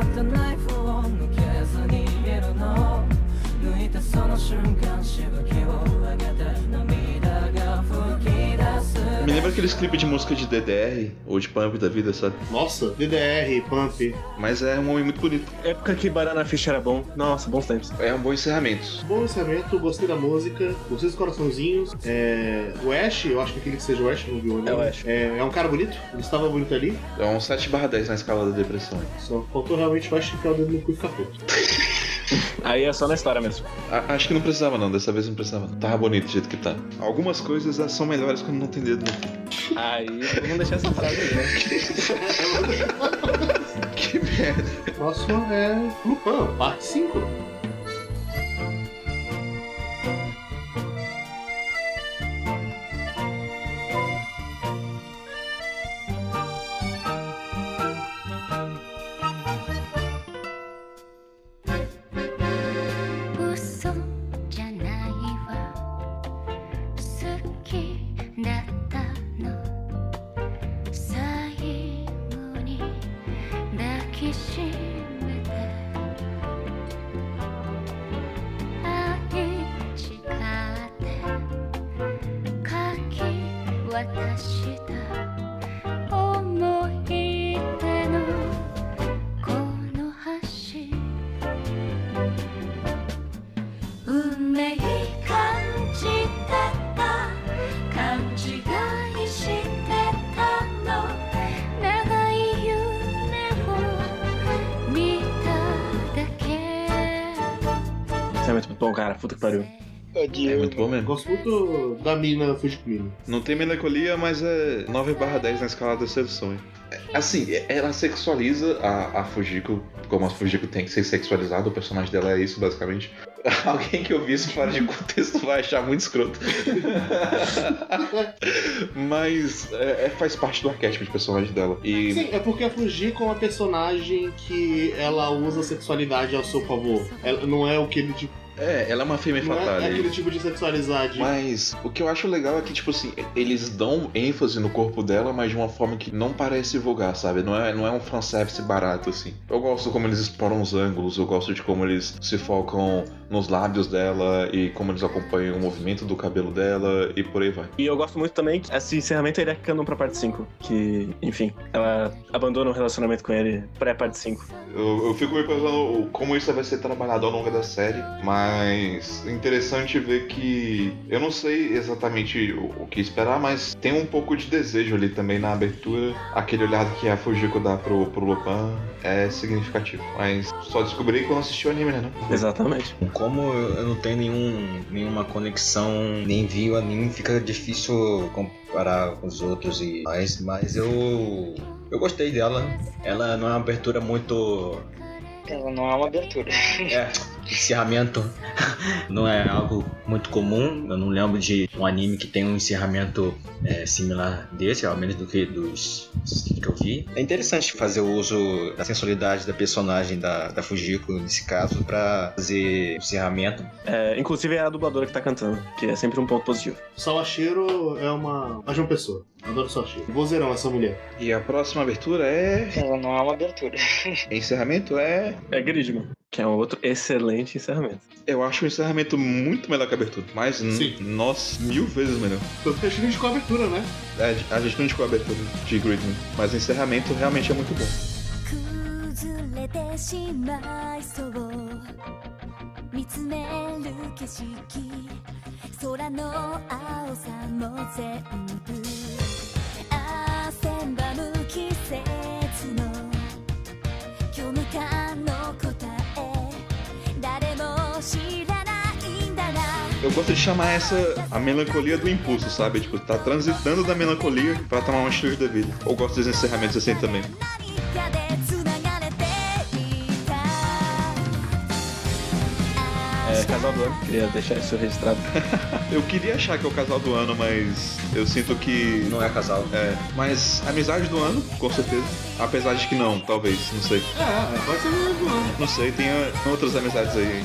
ったナイフを抜けずにいるの。抜いたその瞬間しぶき lembra aqueles clipes de música de DDR ou de Pump da vida, sabe? Nossa, DDR, Pump. Mas é um homem muito bonito. Época que Banana Fish era bom. Nossa, bons tempos. É um bom encerramento. Bom encerramento, gostei da música, gostei dos coraçãozinhos. É, o Ash, eu acho que aquele que seja o Ash, não viu É o Ash. É, é um cara bonito, ele estava bonito ali, É um 7 barra 10 na escala da depressão. só faltou realmente o Ash enfiar o dedo no cu e ficar puto. Aí é só na história mesmo. A- acho que não precisava não, dessa vez não precisava. não. Tava bonito do jeito que tá. Algumas coisas elas são melhores quando não tem dedo no. Aí, vamos deixar essa frase aí, né? Que merda. Próximo é Lupin, parte 5.「muito bom mesmo. Gosto muito da mina Fujikumi. Não tem melancolia, mas é 9 barra 10 na escala da sedução. hein? É, Assim, ela sexualiza a, a Fujiko, como a Fujiko tem que ser sexualizada, o personagem dela é isso, basicamente. Alguém que ouvir isso fora de contexto vai achar muito escroto. Mas é, é- faz parte do arquétipo de personagem dela. E Sim, é porque a Fujiko é uma personagem que ela usa a sexualidade ao seu favor. Ela não é aquele tipo, é, ela é uma fêmea não é fatale. aquele tipo de sexualidade. Mas o que eu acho legal é que, tipo assim, eles dão ênfase no corpo dela, mas de uma forma que não parece vulgar, sabe? Não é, não é um fanservice barato, assim. Eu gosto como eles exploram os ângulos, eu gosto de como eles se focam nos lábios dela e como eles acompanham o movimento do cabelo dela e por aí vai. E eu gosto muito também que esse encerramento ele é canon pra parte 5. Que, enfim, ela abandona o relacionamento com ele pré-parte 5. Eu, eu fico me pensando como isso vai ser trabalhado ao longo da série, mas Mas interessante ver que eu não sei exatamente o, o que esperar, mas tem um pouco de desejo ali também na abertura. Aquele olhado que a Fujiko dá pro, pro Lupin é significativo. Mas só descobri quando assisti o anime, né? Exatamente. Como eu não tenho nenhum, nenhuma conexão, nem vi o anime, fica difícil comparar com os outros e mais, mas eu eu gostei dela. Ela não é uma abertura muito Ela não é uma abertura. é, encerramento não é algo muito comum. Eu não lembro de um anime que tem um encerramento é, similar desse, ao menos do que dos que eu vi. É interessante fazer o uso da sensualidade da personagem da, da Fujiko, nesse caso, pra fazer encerramento. É, inclusive é a dubladora que tá cantando, que é sempre um ponto positivo. Sawashiro é uma. a João Pessoa. Adoro Sawashiro. Vozeirão essa mulher. E a próxima abertura é. Ela não é uma abertura. Encerramento é. É Gridman, que é um outro excelente encerramento. Eu acho o encerramento muito melhor que a abertura. Mas, n- Sim. nossa, mil vezes melhor. Tanto que a gente indicou a abertura, né? É, a gente não indicou a abertura de Gridman, mas o encerramento realmente é muito bom. 崩れてしまいそう見つめる景色空の青さも全部 Eu gosto de chamar essa a melancolia do impulso, sabe? Tipo, tá transitando da melancolia para tomar uma atitude da vida. Eu gosto dos encerramentos assim também. É, casal do ano, queria deixar isso registrado. eu queria achar que é o casal do ano, mas eu sinto que. Não é casal. É. Mas amizade do ano, com certeza. Apesar de que não, talvez, não sei. É, pode ser do ano. Não sei, tem outras amizades aí.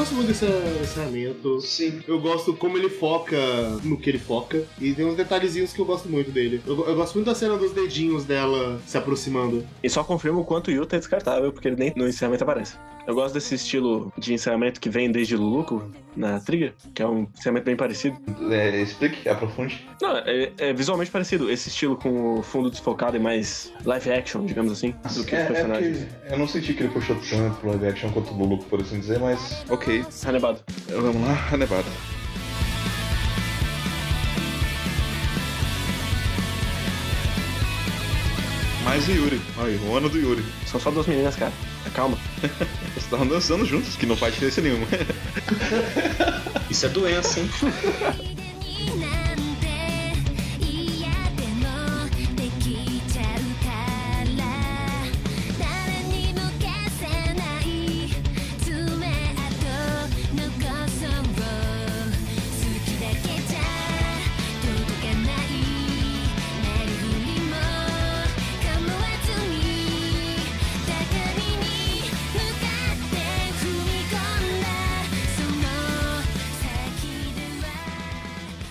gosto muito desse encerramento. Sim. Eu gosto como ele foca no que ele foca. E tem uns detalhezinhos que eu gosto muito dele. Eu, eu gosto muito da cena dos dedinhos dela se aproximando. E só confirma o quanto o Yuta é descartável, porque ele nem no encerramento aparece. Eu gosto desse estilo de encerramento que vem desde Luluco, na Trigger, que é um encerramento bem parecido. É, explique, aprofunde. Não, é, é visualmente parecido. Esse estilo com o fundo desfocado e mais live action, digamos assim, do que É, os é personagens. porque eu não senti que ele puxou tanto pro live action quanto o Luluco, por assim dizer, mas ok. Hanebado. Vamos lá, a nevada. Mais o Yuri. Aí, o ano do Yuri. São só duas meninas, cara. Calma. Vocês estavam dançando juntos, que não faz diferença nenhuma. Isso é doença, hein?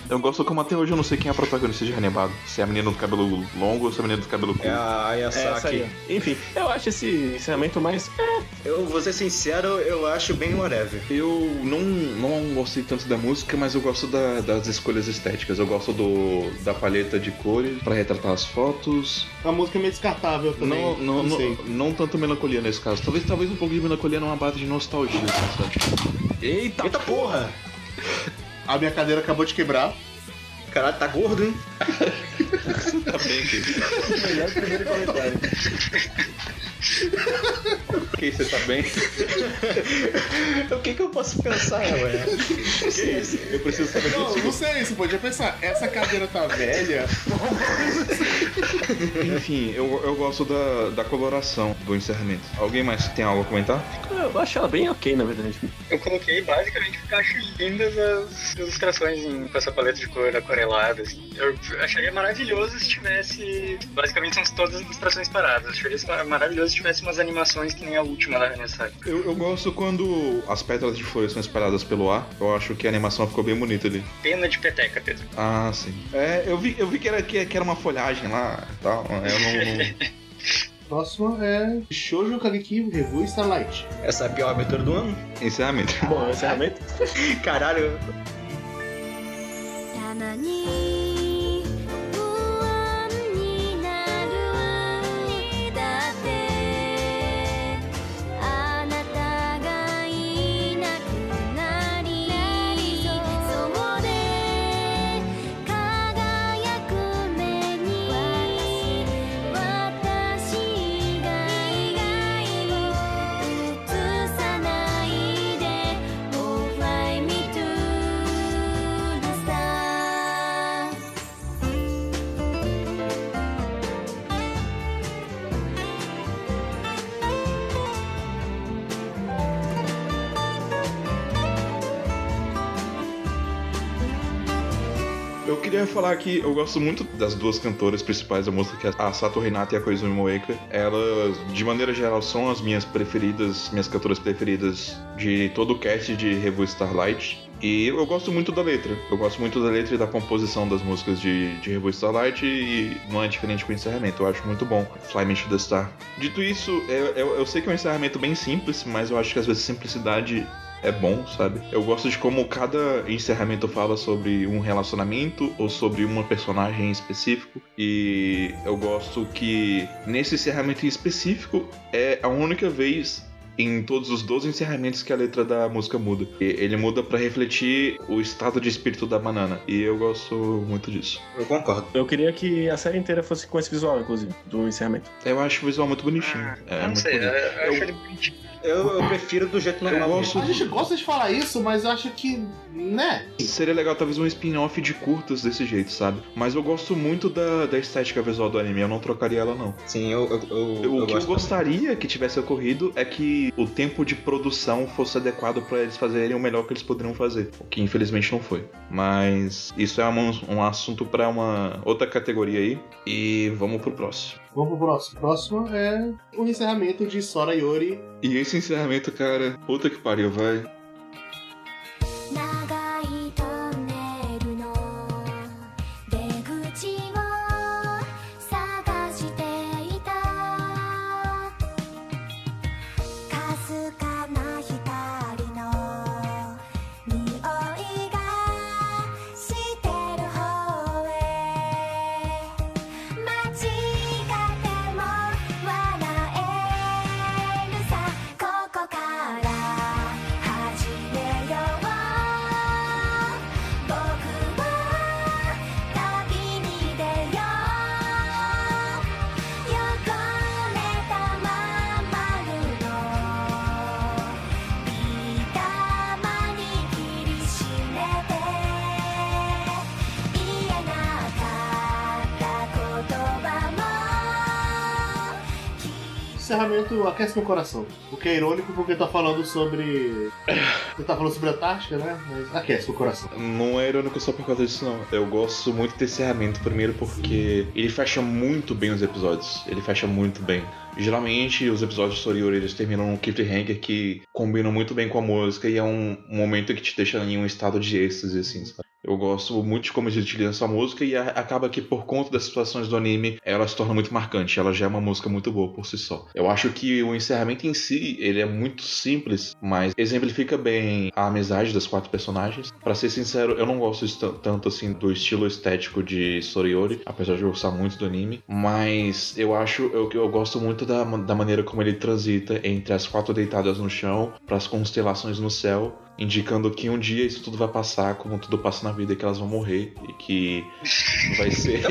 Eu gosto como até hoje eu não sei quem é a protagonista de Renebado. Se é a menina do cabelo longo ou se é a menina do cabelo curto. É a É essa aí. Ayasaki. ó. Enfim, eu acho esse encerramento mais. É, eu vou ser sincero, eu acho bem whatever. Eu não, não gostei tanto da música, mas eu gosto da- das escolhas estéticas. Eu gosto do, da paleta de cores pra retratar as fotos. A música é meio descartável também. Não, não, não, sei. não tanto melancolia nesse caso. Talvez, talvez um pouco de melancolia numa base de nostalgia, sabe? Eita, Eita porra! A minha cadeira acabou de quebrar. Caralho, tá gordo, hein? Tá bem, aqui. melhor primeiro comentário. Ok, você tá bem? o que que eu posso pensar, ué? Eu preciso saber Não, disso. não sei, você podia pensar, essa cadeira tá velha. Enfim, eu, eu gosto da, da coloração do encerramento. Alguém mais tem algo a comentar? Eu acho ela bem ok, na verdade. Eu coloquei basicamente porque eu acho lindas as ilustrações em, com essa paleta de cor aquarelada. assim. Eu acharia maravilhoso se tivesse. Basicamente são todas as ilustrações paradas. Isso maravilhoso depois tivesse umas animações que nem a última da Renaissance. Eu, eu gosto quando as pétalas de folha são espalhadas pelo ar. Eu acho que a animação ficou bem bonita ali. Pena de peteca, Pedro. Ah, sim. É, eu vi, eu vi que, era, que, que era uma folhagem lá e tal. Eu não. não- Próximo é Shoujo Kageki Review Starlight. Essa é a pior abertura do ano. Encerramento. Bom, encerramento. Caralho. Queria falar que eu gosto muito das duas cantoras principais da música, que é a Sato Hinata e a Koizumi Moeka. Elas, de maneira geral, são as minhas preferidas, minhas cantoras preferidas de todo o cast de Revue Starlight. E eu gosto muito da letra. Eu gosto muito da letra e da composição das músicas de, de Revue Starlight e não é diferente com o encerramento. Eu acho muito bom Fly Me to the Star. Dito isso, eu, eu, eu sei que é um encerramento bem simples, mas eu acho que às vezes simplicidade é bom, sabe? Eu gosto de como cada encerramento fala sobre um relacionamento ou sobre uma personagem em específico. E eu gosto que nesse encerramento em específico é a única vez em todos os 12 encerramentos que a letra da música muda. E ele muda pra refletir o estado de espírito da banana. E eu gosto muito disso. Eu concordo. Eu queria que a série inteira fosse com esse visual, inclusive, do encerramento. Eu acho o visual muito bonitinho. É Ah, não muito sei, eu, bonito. eu Eu- acho ele bonitinho. Eu, eu prefiro do jeito normal. Eu gosto A gente gosta de falar isso, mas eu acho que, né? Seria legal talvez um spin-off de curtas desse jeito, sabe? Mas eu gosto muito da, da estética visual do anime, eu não trocaria ela não. Sim, eu, eu, eu, o que eu gostaria que tivesse ocorrido é que o tempo de produção fosse adequado pra eles fazerem o melhor que eles poderiam fazer, o que infelizmente não foi. Mas isso é um, um assunto pra uma outra categoria aí e vamos pro próximo. Vamos pro próximo. Próximo é o encerramento de Sora Yori. E esse encerramento, cara, puta que pariu, vai. Encerramento aquece meu coração. O que é irônico porque tá falando sobre. Você tá falando sobre a Antártica, né? Mas aquece o coração. Não é irônico só por causa disso, não. Eu gosto muito desse encerramento, primeiro porque ele fecha muito bem os episódios. Ele fecha muito bem. Geralmente, os episódios de Soriori, eles terminam num cliffhanger que combinam muito bem com a música e é um momento que te deixa em um estado de êxtase, assim, sabe? Eu gosto muito de como eles utilizam essa música e acaba que, por conta das situações do anime, ela se torna muito marcante. Ela já é uma música muito boa por si só. Eu acho que o encerramento em si, ele é muito simples, mas exemplifica bem a amizade das quatro personagens. Pra ser sincero, eu não gosto tanto assim do estilo estético de Soriori, apesar de eu gostar muito do anime, mas eu acho eu, eu gosto muito da, da maneira como ele transita entre as quatro deitadas no chão para as constelações no céu indicando que um dia isso tudo vai passar, como tudo passa na vida, que elas vão morrer e que vai ser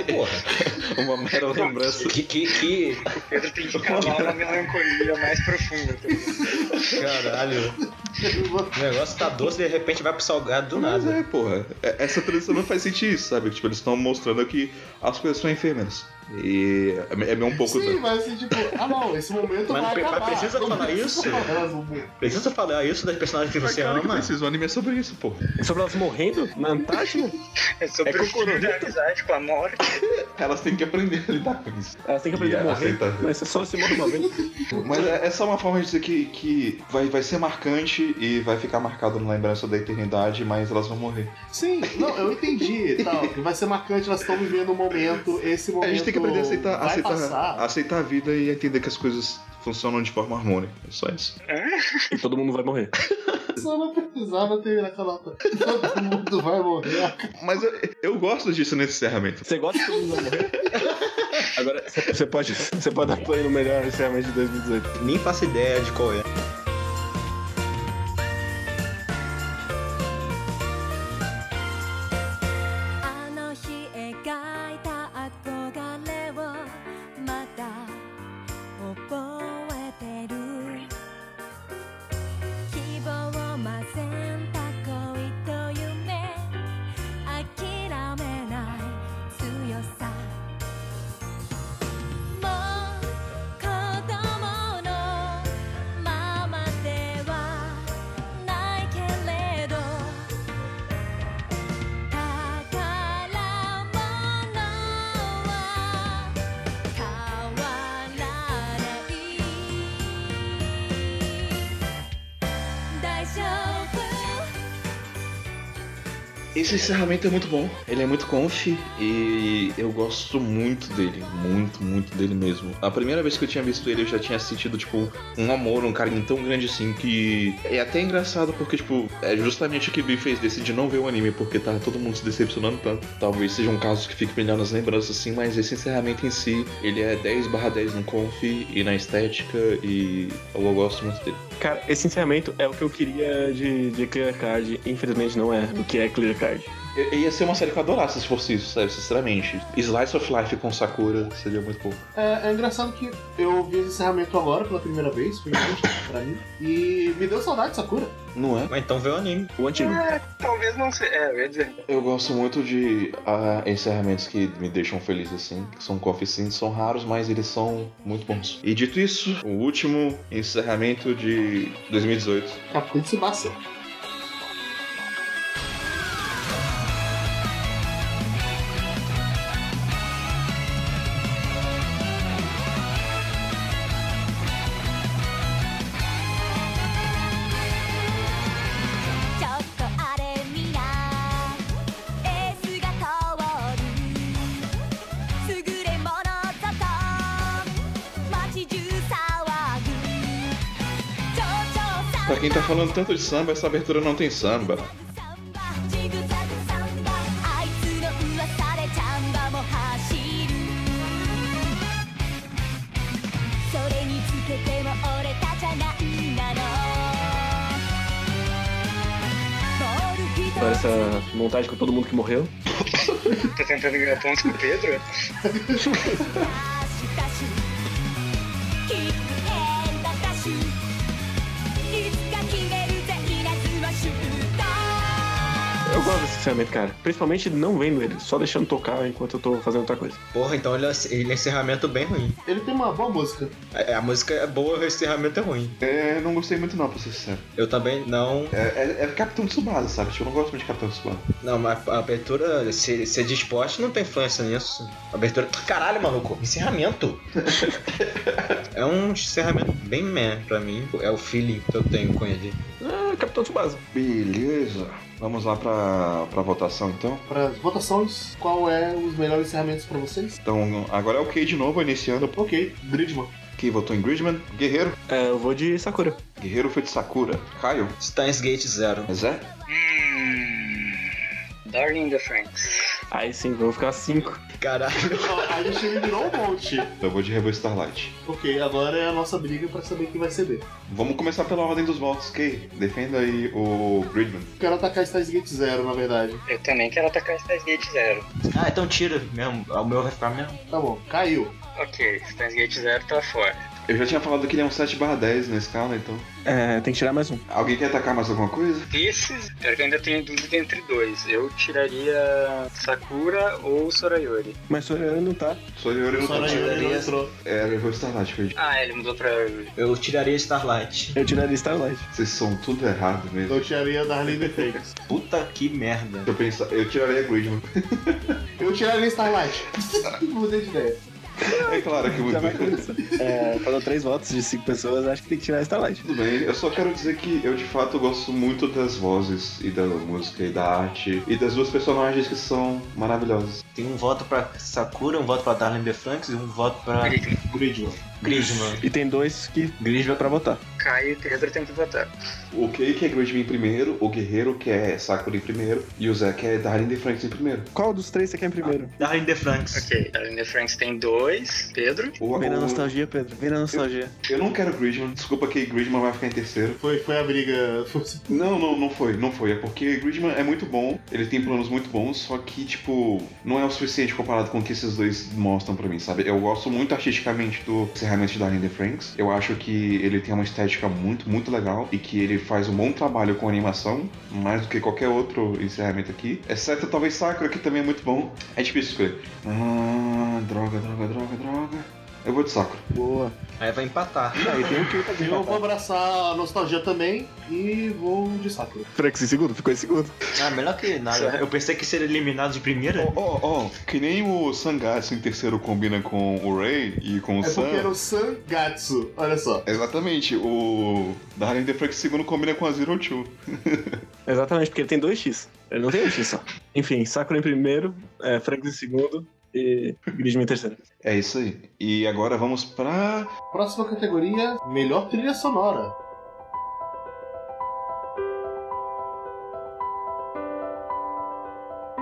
uma mera lembrança. Que, que, que... O Pedro tem que cavar uma melancolia mais profunda. Caralho. O negócio tá doce e de repente vai pro salgado do Mas nada. é, porra, é- essa transição não faz sentido, sabe? Tipo, eles estão mostrando que as coisas são efêmeras. E é meio um pouco. Sim, mas assim, tipo, ah não, esse momento Mas vai pre- mas acabar. precisa falar isso? falar, elas vão morrer. Precisa falar isso das personagens que você Claro que ama? precisa, o anime é sobre isso, pô. Sobre elas morrendo na Antártida, É sobre É o fim Kokororito. da amizade com a morte. Elas têm que aprender a lidar com isso. elas têm que aprender E a morrer. aceitar. Mas você só se morre uma vez. Mas é, é só uma forma de dizer que, que vai, vai ser marcante e vai ficar marcado na lembrança da eternidade, mas elas vão morrer. Sim, não, eu entendi e tal. Vai ser marcante, elas estão vivendo um momento, esse momento. A gente tem que aprender a aceitar, aceitar, passar. aceitar a vida e entender que as coisas funcionam de forma harmônica. É só isso. E todo mundo vai morrer. Só não precisava terminar com a nota. Todo mundo vai morrer. Mas eu, eu gosto disso nesse encerramento. Você gosta que todo mundo vai morrer? Agora, você você pode, você pode dar play no melhor encerramento de 2018. Nem faço ideia de qual é. Esse encerramento é muito bom, ele é muito conf e eu gosto muito dele, muito, muito dele mesmo. A primeira vez que eu tinha visto ele eu já tinha sentido, tipo, um amor, um carinho tão grande assim que é até engraçado porque, tipo, é justamente o que me fez decidir não ver o anime porque tava todo mundo se decepcionando tanto. Talvez seja um caso que fique melhor nas lembranças assim, mas esse encerramento em si, ele é 10 barra 10 no conf e na estética e eu gosto muito dele. Cara, esse encerramento é o que eu queria de, de Clear Card. Infelizmente não é o que é Clear Card. I- Ia ser uma série que eu adorasse se fosse isso, sabe? Sinceramente. Slice of Life com Sakura seria muito bom. É, é engraçado que eu vi esse encerramento agora pela primeira vez, foi pra mim. E me deu saudade de Sakura. Não é? Mas então vê o anime. O antigo. É, talvez não seja. É, eu ia dizer. Eu gosto muito de ah, encerramentos que me deixam feliz assim, que são coffee são raros, mas eles são muito bons. E dito isso, o último encerramento de 2018. Capitão Tsubasa. ち falando tanto de samba, essa abertura não tem samba. Essa montagem com todo mundo que morreu. tá tentando ganhar pontos com o Pedro? encerramento, cara. Principalmente não vendo ele, só deixando tocar enquanto eu tô fazendo outra coisa. Porra, então ele é, ele é encerramento bem ruim. Ele tem uma boa música. A, a música é boa, o encerramento é ruim. É, não gostei muito não, pra ser sincero. Eu também não. É, é, é Capitão Tsubasa, sabe? Tipo, Eu não gosto muito de Capitão Tsubasa. Não, mas a abertura, se, se é de esporte, não tem influência nisso. Abertura. Caralho, maluco, encerramento! é um encerramento bem meh pra mim. É o feeling que eu tenho com ele. Ah, Capitão Tsubasa. Beleza. Vamos lá pra, pra votação então. Para as votações, qual é os melhores encerramentos pra vocês? Então, agora é o Kay de novo, iniciando. Ok, Gridman. Quem votou em Gridman? Guerreiro. É, eu vou de Sakura. Guerreiro foi de Sakura. Caio. Steins Gate Zero. Zé. Hum. Darling in the Franks. Aí sim, vamos ficar 5. Caralho. Ó, A gente virou um monte. Eu vou de Rebel Starlight. Ok, agora é a nossa briga pra saber quem vai ceder. Vamos começar pela ordem dos votos. Kay, defenda aí o Gridman. Quero atacar Stars Gate Zero, na verdade. Eu também quero atacar Steins Gate Zero. Ah, então tira mesmo. O meu vai ficar mesmo. Tá bom, caiu. Ok, Steins Gate Zero tá fora. Eu já tinha falado que ele é um 7 barra 10 na escala, então. É, tem que tirar mais um. Alguém quer atacar mais alguma coisa? Desses, eu ainda tenho dúvida entre dois. Eu tiraria Sakura ou Sorayori. Mas Sorayori não tá. Sorayori não tá. Sorayori não entrou. É, levou Starlight, perdi. Ah, ele mudou pra. Eu tiraria Starlight. Eu tiraria Starlight. Vocês são tudo errado mesmo. Eu tiraria Darlene Fakes. Puta que merda. Deixa eu pensar, eu tiraria Gridman. Eu tiraria Starlight. Mudei de ideia. É claro que começar. É, falou três votos de cinco pessoas, acho que tem que tirar Starlight. Tudo bem, eu só quero dizer que eu de fato gosto muito das vozes e da música e da arte e das duas personagens que são maravilhosas. Tem um voto pra Sakura, um voto pra Darlene The Franks e um voto pra Gridman. Grisman. E tem dois que Grisman pra votar. Caio e Pedro tem que votar. O Kei que é Gridman em primeiro, o Guerreiro que é Sakura em primeiro e o Zé que é Darlene de Franks em primeiro. Qual dos três você quer em primeiro? Darlene The Franks. Ok, a Linda Franks tem dois. Pedro? O, Vem na o- nostalgia, Pedro. Vem na nostalgia. eu não quero Gridman, desculpa que Gridman vai ficar em terceiro. Foi, foi a briga. Não, não, não foi, não foi. É porque Gridman é muito bom, ele tem planos muito bons, só que, tipo, não é o suficiente comparado com o que esses dois mostram pra mim, sabe? Eu gosto muito artisticamente do encerramento de Darlene the Franks. Eu acho que ele tem uma estética muito, muito legal e que ele faz um bom trabalho com animação, mais do que qualquer outro encerramento aqui. Exceto talvez Sakura, que também é muito bom. É difícil escolher. Ah, droga, droga, droga, droga. Eu vou de Sakura. Boa. Aí vai empatar. Aí tem um que pra Eu vou abraçar a nostalgia também e vou de Sakura. Franks em segundo? Ficou em segundo. Ah, melhor que nada. Eu pensei que seria eliminado de primeira. Ó, ó, que nem o Sangatsu em terceiro combina com o Rei e com o É Sam. porque era o Sangatsu, olha só. Exatamente, o Darlene The Franks segundo combina com a Zero Two. Exatamente, porque ele tem dois X. Ele não tem um X só. Enfim, Sakura em primeiro, é, Franks em segundo e Grisman em terceiro. É isso aí. E agora vamos pra. Próxima categoria: Melhor trilha sonora.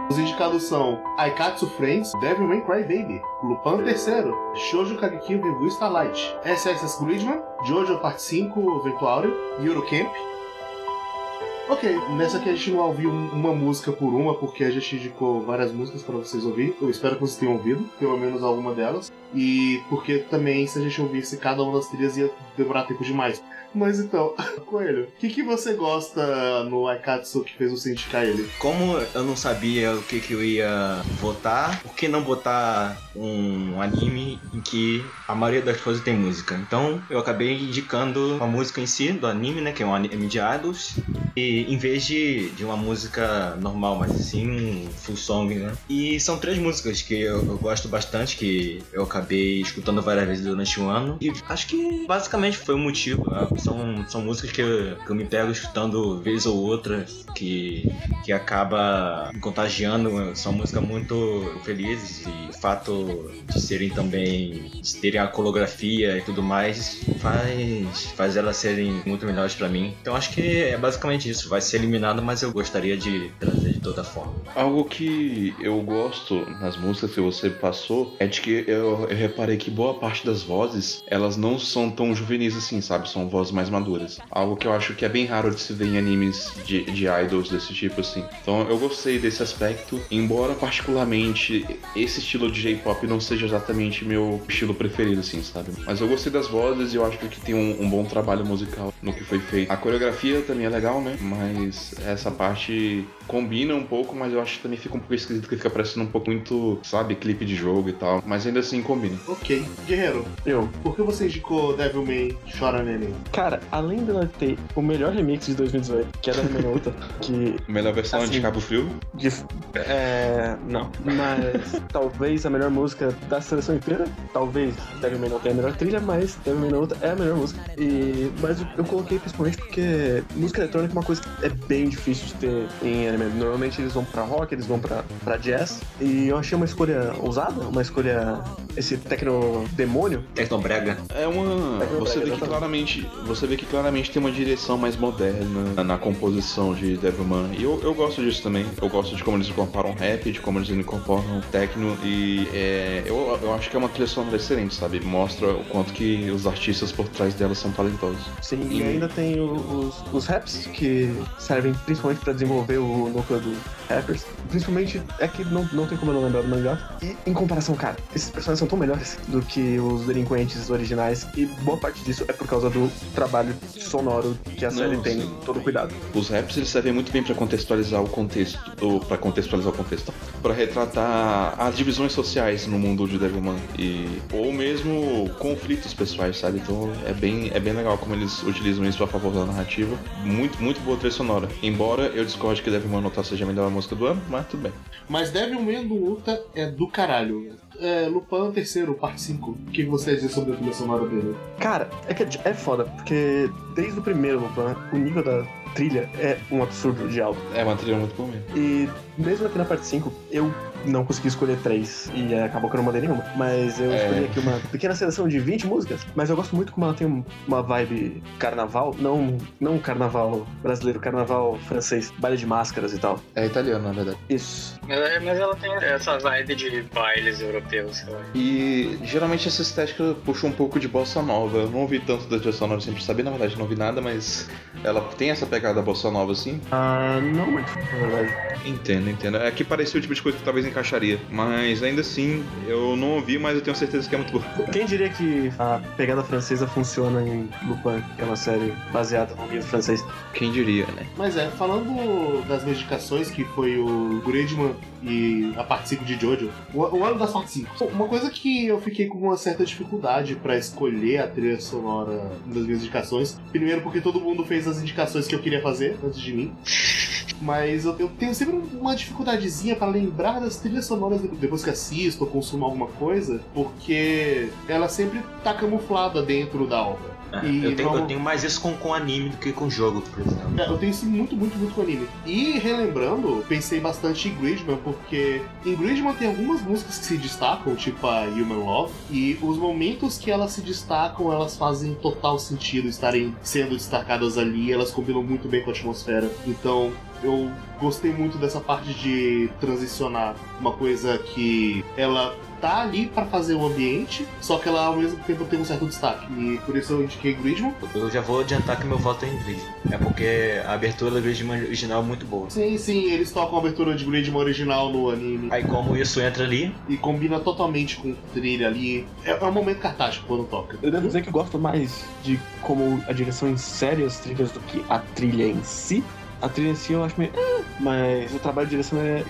Os indicados são Aikatsu Friends, Devilman Crybaby, Lupin III, Shoujo Kageki Review Starlight, SSS Gridman, Jojo Parte 5 Virtuário, Yuru Camp. Ok, nessa aqui a gente não ouviu uma música por uma, porque a gente indicou várias músicas para vocês ouvir. Eu espero que vocês tenham ouvido, pelo menos alguma delas. E porque também, se a gente ouvisse cada uma das trilhas, ia demorar tempo demais. Mas então, Coelho, o que, que você gosta no Aikatsu que fez você indicar ele? Como eu não sabia o que, que eu ia votar, por que não botar um anime em que a maioria das coisas tem música? Então eu acabei indicando a música em si do anime, né? Que é um anime de idols. E em vez de, de uma música normal, mas sim um full song, né? E são três músicas que eu, eu gosto bastante, que eu acabei escutando várias vezes durante o ano. E acho que basicamente foi o motivo. né? São, são músicas que eu, que eu me pego escutando vez ou outra, que, que acaba me contagiando. São músicas muito felizes e o fato de serem também, de terem a coreografia e tudo mais, faz, faz elas serem muito melhores pra mim. Então acho que é basicamente isso. Vai ser eliminado, mas eu gostaria de trazer toda forma. Algo que eu gosto nas músicas que você passou é de que eu, eu reparei que boa parte das vozes elas não são tão juvenis assim, sabe? São vozes mais maduras. Algo que eu acho que é bem raro de se ver em animes de, de idols desse tipo assim. Então eu gostei desse aspecto, embora particularmente esse estilo de J-pop não seja exatamente meu estilo preferido, assim, sabe? Mas eu gostei das vozes e eu acho que tem um, um bom trabalho musical no que foi feito. A coreografia também é legal, né? Mas essa parte combina um pouco, mas eu acho que também fica um pouco esquisito, que fica parecendo um pouco muito, sabe, clipe de jogo e tal. Mas ainda assim combina. Ok. Guerreiro, Eu. por que você indicou Devilman Chora Neném? Cara, além dela ter o melhor remix de 2018, que é da Remenouta, que Melhor versão Assim. de Cabo Frio? De, é. Não. Mas talvez a melhor música da seleção inteira. Talvez Devilman não tenha a melhor trilha, mas Devilman Outra é a melhor música. E, mas eu coloquei principalmente porque música eletrônica é uma coisa que é bem difícil de ter em Normalmente eles vão pra rock, eles vão pra, pra jazz. E eu achei uma escolha ousada, uma escolha. Esse tecno demônio. Tecnobrega. É uma. Você vê que exatamente. claramente. Você vê que claramente tem uma direção mais moderna na, na composição de Devilman. E eu, eu gosto disso também. Eu gosto de como eles incorporam rap, de como eles incorporam techno. E é, eu, eu acho que é uma trilha sonora excelente, sabe? Mostra o quanto que os artistas por trás dela são talentosos. Sim, E- e ainda tem os, os raps que servem principalmente pra desenvolver o núcleo do Rappers. Principalmente é que não, não tem como eu não lembrar do mangá. E em comparação, cara, esses personagens são tão melhores do que os delinquentes originais. E boa parte disso é por causa do trabalho sonoro que a série Não, tem sim. todo cuidado. Os raps eles servem muito bem pra contextualizar o contexto, ou para contextualizar o contexto, Pra retratar as divisões sociais no mundo de Devilman e ou mesmo conflitos pessoais, sabe? Então é bem é bem legal como eles utilizam isso a favor da narrativa. Muito muito boa trilha sonora. Embora eu discorde que Devilman Notar seja a melhor música do ano, mas tudo bem. Mas Devilman do Luta é do caralho. É, Lupin terceiro, parte 5. O que você dizer sobre a trilha sonora dele? Cara, é que é foda, porque desde o primeiro Lupin, o nível da trilha é um absurdo de alto. É uma trilha muito boa mesmo. E mesmo aqui na parte 5, eu não consegui escolher três. E é, acabou que eu não mandei nenhuma. Mas eu É. escolhi aqui uma pequena seleção de 20 músicas. Mas eu gosto muito como ela tem um- uma vibe carnaval. Não, não carnaval brasileiro, carnaval francês. Baile de máscaras e tal. É italiano, na verdade. Isso. Mas, mas ela tem essa vibe de bailes europeus, sei lá. E geralmente essa estética puxa um pouco de bossa nova. Eu não ouvi tanto da sonora, eu sempre sabia, na verdade não ouvi nada, mas ela tem essa pegada bossa nova assim. Ah, não muito, na verdade. Entendo, entendo. É que parecia o tipo de coisa que talvez encaixaria. Mas ainda assim, eu não ouvi, mas eu tenho certeza que é muito boa. Quem diria que a pegada francesa funciona em Lupin, que é uma série baseada no livro francês? Quem diria, né? Mas é, falando das medicações, que foi o Gridman e a parte 5 de Jojo, o, o ano das partes 5. Uma coisa que eu fiquei com uma certa dificuldade pra escolher a trilha sonora das minhas indicações. Primeiro porque todo mundo fez as indicações que eu queria fazer antes de mim. Mas eu, eu tenho sempre uma dificuldadezinha pra lembrar das trilhas sonoras depois que assisto ou consumo alguma coisa, porque ela sempre tá camuflada dentro da obra. É, eu, tenho, eu tenho mais isso com, com anime do que com jogo, por exemplo. É, eu tenho isso muito, muito, muito com anime. E relembrando, pensei bastante em Gridman, porque em Gridman tem algumas músicas que se destacam, tipo a Human Love, e os momentos que elas se destacam, elas fazem total sentido estarem sendo destacadas ali, elas combinam muito bem com a atmosfera. Então, eu gostei muito dessa parte de transicionar uma coisa que ela tá ali pra fazer o ambiente, só que ela ao mesmo tempo tem um certo destaque. E por isso eu indiquei Gridman. Eu já vou adiantar que meu voto é em Grid. É porque a abertura do Gridman original é muito boa. Sim, sim, eles tocam a abertura de Gridman original no anime. Aí como isso entra ali, E combina totalmente com trilha ali. É, é um momento cartástico quando toca. Eu devo dizer que eu gosto mais de como a direção insere as trilhas do que a trilha em si. A trilha em si eu acho meio. "Ah", mas o trabalho de direção é.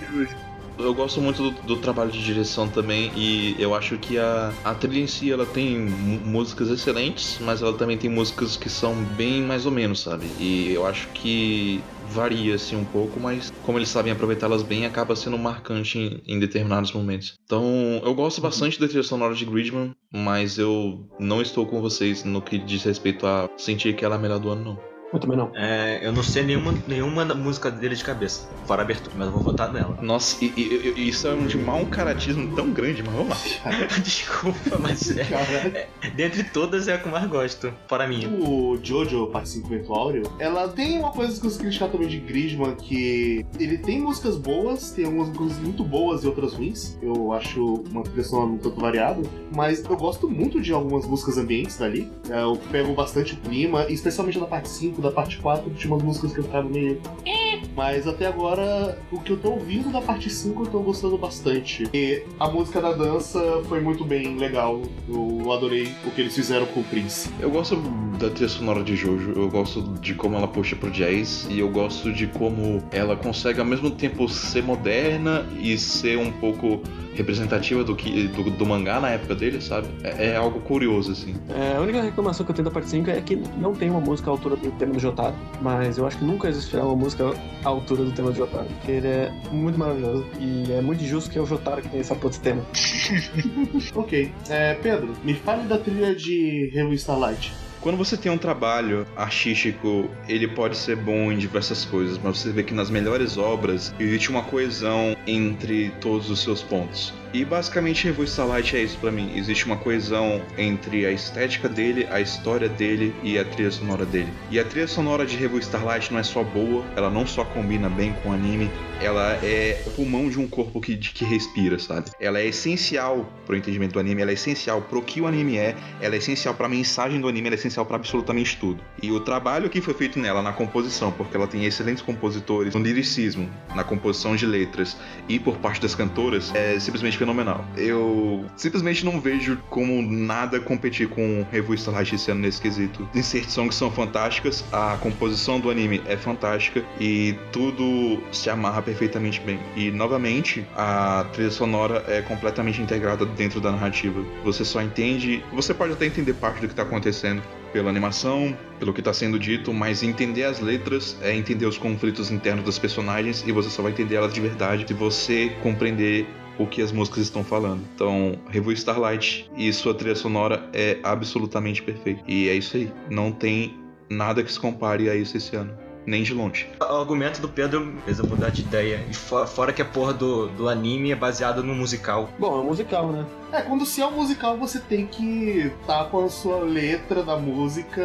Eu gosto muito do, do trabalho de direção também e eu acho que a, a trilha em si ela tem músicas excelentes, mas ela também tem músicas que são bem mais ou menos, sabe? E eu acho que varia assim um pouco, mas como eles sabem aproveitá-las bem, acaba sendo marcante em, em determinados momentos. Então, eu gosto bastante da trilha sonora de Gridman, mas eu não estou com vocês no que diz respeito a sentir que ela é a melhor do ano, não. Eu também não. é, eu não sei nenhuma, nenhuma música dele de cabeça, fora a abertura, mas eu vou votar nela. Nossa, e, e- e- isso é um de mau caratismo tão grande, mas vamos lá. Desculpa, mas é, Cara, dentre todas é a que eu mais gosto, fora a minha. o Jojo, parte 5 Vento Áureo, ela tem uma coisa que eu consigo criticar também de Gridman, que ele tem músicas boas, tem algumas músicas muito boas e outras ruins. Eu acho uma trilha sonora um tanto variada, mas eu gosto muito de algumas músicas ambientes dali. É, Eu pego bastante o clima, especialmente da parte 5, da parte 4, tinha umas músicas que ficava meio. "Eh". Mas até agora, o que eu tô ouvindo da parte 5 eu tô gostando bastante. E a música da dança foi muito bem legal. Eu adorei o que eles fizeram com o Prince. Eu gosto da trilha sonora de Jojo, eu gosto de como ela puxa pro jazz e eu gosto de como ela consegue ao mesmo tempo ser moderna e ser um pouco representativa do que do, do mangá na época dele, sabe? É, é algo curioso assim. É, a única reclamação que eu tenho da parte 5 é que não tem uma música à altura do tema do Jotaro. Mas eu acho que nunca existirá uma música à altura do tema do Jotaro. Porque ele é muito maravilhoso. E é muito injusto que é o Jotaro que tem essa porra de tema. Ok. É, Pedro, me fale da trilha de Heaven Starlight. Quando você tem um trabalho artístico, ele pode ser bom em diversas coisas, mas você vê que nas melhores obras existe uma coesão entre todos os seus pontos. E basicamente Revo Starlight é isso pra mim. Existe uma coesão entre a estética dele, a história dele e a trilha sonora dele. E a trilha sonora de Revo Starlight não é só boa, ela não só combina bem com o anime, ela é o pulmão de um corpo que, de- que respira, sabe? Ela é essencial pro entendimento do anime, ela é essencial pro que o anime é, ela é essencial pra mensagem do anime, ela é essencial pra absolutamente tudo. E o trabalho que foi feito nela na composição, porque ela tem excelentes compositores no liricismo, na composição de letras e por parte das cantoras, é simplesmente fenomenal. Eu simplesmente não vejo como nada competir com Revu Starlight esse ano nesse quesito. Insert songs são fantásticas, a composição do anime é fantástica e tudo se amarra perfeitamente bem. E novamente, a trilha sonora é completamente integrada dentro da narrativa. Você só entende, você pode até entender parte do que tá acontecendo pela animação, pelo que tá sendo dito, mas entender as letras é entender os conflitos internos das personagens e você só vai entender elas de verdade se você compreender o que as músicas estão falando. Então, Revue Starlight e sua trilha sonora é absolutamente perfeita. E é isso aí. Não tem nada que se compare a isso esse ano. Nem de longe. O argumento do Pedro fez eu mudar de ideia. E fo- fora que a porra do, do anime é baseado no musical. Bom, é um musical, né? É, quando se é um musical, você tem que estar com a sua letra da música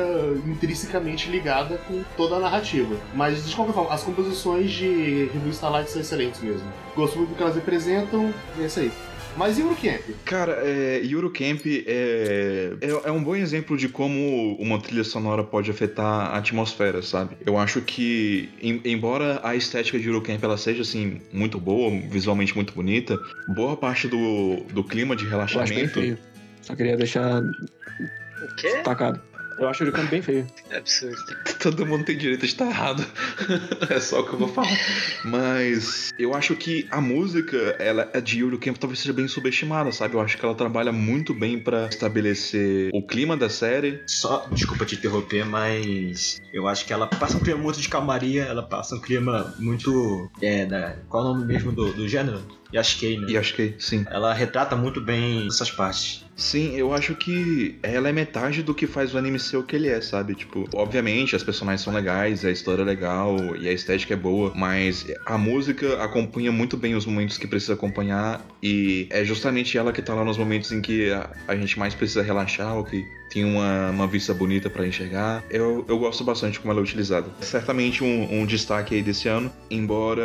intrinsecamente ligada com toda a narrativa. Mas, de qualquer forma, as composições de Review Starlight são excelentes mesmo. Gosto muito do que elas representam, e é isso aí. Mas e o Camp? Cara, é, Eurocamp é, é, é um bom exemplo de como uma trilha sonora pode afetar a atmosfera, sabe? Eu acho que, em- embora a estética de Eurocamp ela seja, assim, muito boa, visualmente muito bonita, boa parte do, do clima de Eu acho bem relaxamento... feio. Só queria deixar O quê? destacado. Eu acho o canto bem feio. É absurdo. Todo mundo tem direito de estar errado. é só o que eu vou falar. Mas eu acho que a música, ela a de Eurocamp talvez seja bem subestimada, sabe? Eu acho que ela trabalha muito bem pra estabelecer o clima da série. Só, desculpa te interromper, mas eu acho que ela passa um clima muito de calmaria, ela passa um clima muito. É, da. Qual é o nome mesmo do, do gênero? Yashikei, né? E que sim. Ela retrata muito bem essas partes. Sim, eu acho que ela é metade do que faz o anime ser o que ele é, sabe? Tipo, obviamente as personagens são legais, a história é legal e a estética é boa, mas a música acompanha muito bem os momentos que precisa acompanhar e é justamente ela que tá lá nos momentos em que a, a gente mais precisa relaxar ou que tem uma, uma vista bonita pra enxergar. Eu, eu gosto bastante como ela é utilizada. Certamente um, um destaque aí desse ano, embora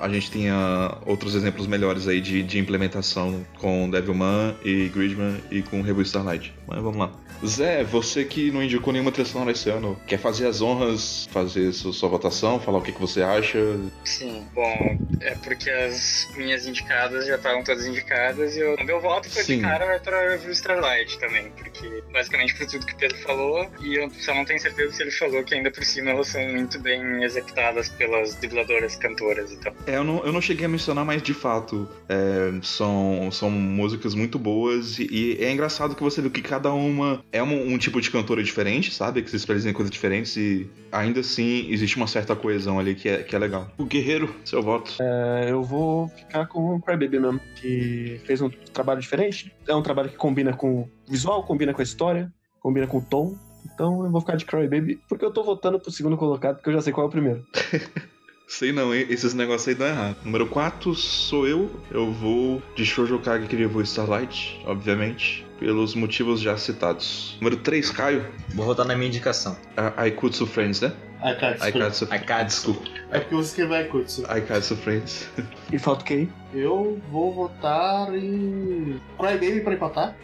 a gente tenha outros exemplos melhores aí de, de implementação com Devilman e Gridman e com Revue Starlight. Mas vamos lá. Zé, você que não indicou nenhuma trilha sonora esse ano, quer fazer as honras, fazer sua, sua votação, falar o que, que você acha? Sim, bom, é porque as minhas indicadas já estavam todas indicadas e eu, o meu voto foi Sim. de cara pra Starlight também, porque basicamente por tudo que o Pedro falou, e eu só não tenho certeza se ele falou que ainda por cima elas são muito bem executadas pelas dubladoras, cantoras e tal. É, eu não, eu não cheguei a mencionar, mas de fato é, são, são músicas muito boas e, e é engraçado que você vê que cada uma é um, um tipo de cantora diferente, sabe? Que se especializa em coisas diferentes e ainda assim existe uma certa coesão ali que é, que é legal. O Guerreiro, seu voto. É, eu vou ficar com o Crybaby mesmo, que fez um trabalho diferente. É um trabalho que combina com o visual, combina com a história, combina com o tom. Então eu vou ficar de Crybaby, porque eu tô votando pro segundo colocado, porque eu já sei qual é o primeiro. Sei não, hein? esses negócios aí dão errado. Número 4 sou eu. Eu vou de Shoujo Kage que vou Starlight, obviamente, pelos motivos já citados. Número 3, Caio. Vou votar na minha indicação. A Aikutsu Friends, né? Aikatsu. Aikatsu. Akatsuko. É porque você escreveu Aikatsu. Aikatsu Friends. E falta o Kei. Eu vou votar em Crybaby pra empatar,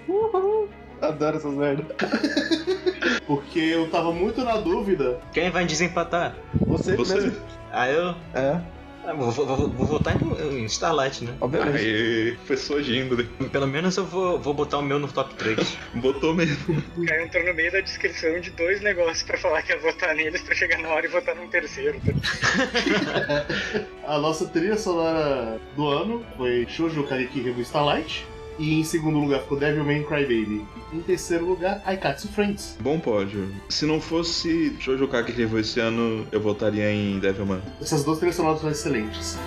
Adoro essas merdas. porque eu tava muito na dúvida. Quem vai desempatar? Você, Você. mesmo. Ah, eu? É, Ah, vou, vou- vou- vou votar em, em Starlight, né? obviamente. Aê, pessoa agindo, né? Pelo menos eu vou, vou botar o meu no top 3. Botou mesmo. Caio entrou no meio da descrição de dois negócios pra falar que ia votar neles pra chegar na hora e votar num terceiro. A nossa trilha sonora do ano foi Shoujo Kariki Revue Starlight. E em segundo lugar ficou Devilman Crybaby. Em terceiro lugar, Aikatsu Friends. Bom pódio. Se não fosse Shoujo Kage que levou esse ano, eu votaria em Devilman. Essas duas trilhas sonoras são excelentes.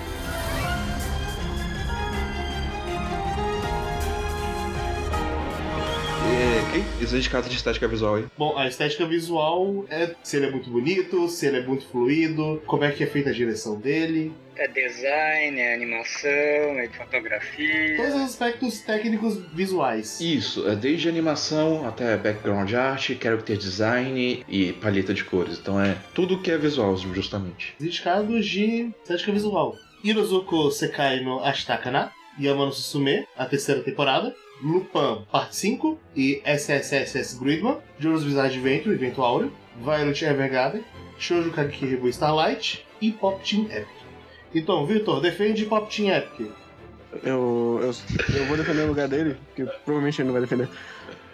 É, Ok? Isso é de casa de estética visual aí. Bom, a estética visual é se ele é muito bonito, se ele é muito fluido, como é que é feita a direção dele, É design, é animação, é de fotografia. todos os aspectos técnicos visuais. Isso, é desde animação até background art, character design e paleta de cores. Então é tudo que é visual, justamente. Dedicados de estética visual. Hirozuko Sekai no Ashitakana, Yamano Susume, a terceira temporada. Lupin, parte 5, e SSSS Gridman, Jojo's Bizarre Adventure, Evento Áureo, Violet Evergarden, Shoujo Kageki Rebu Starlight e Pop Team Epic. Então, Victor, defende Pop Team Epic. Eu, eu, eu vou defender o lugar dele, que provavelmente ele não vai defender. Eu,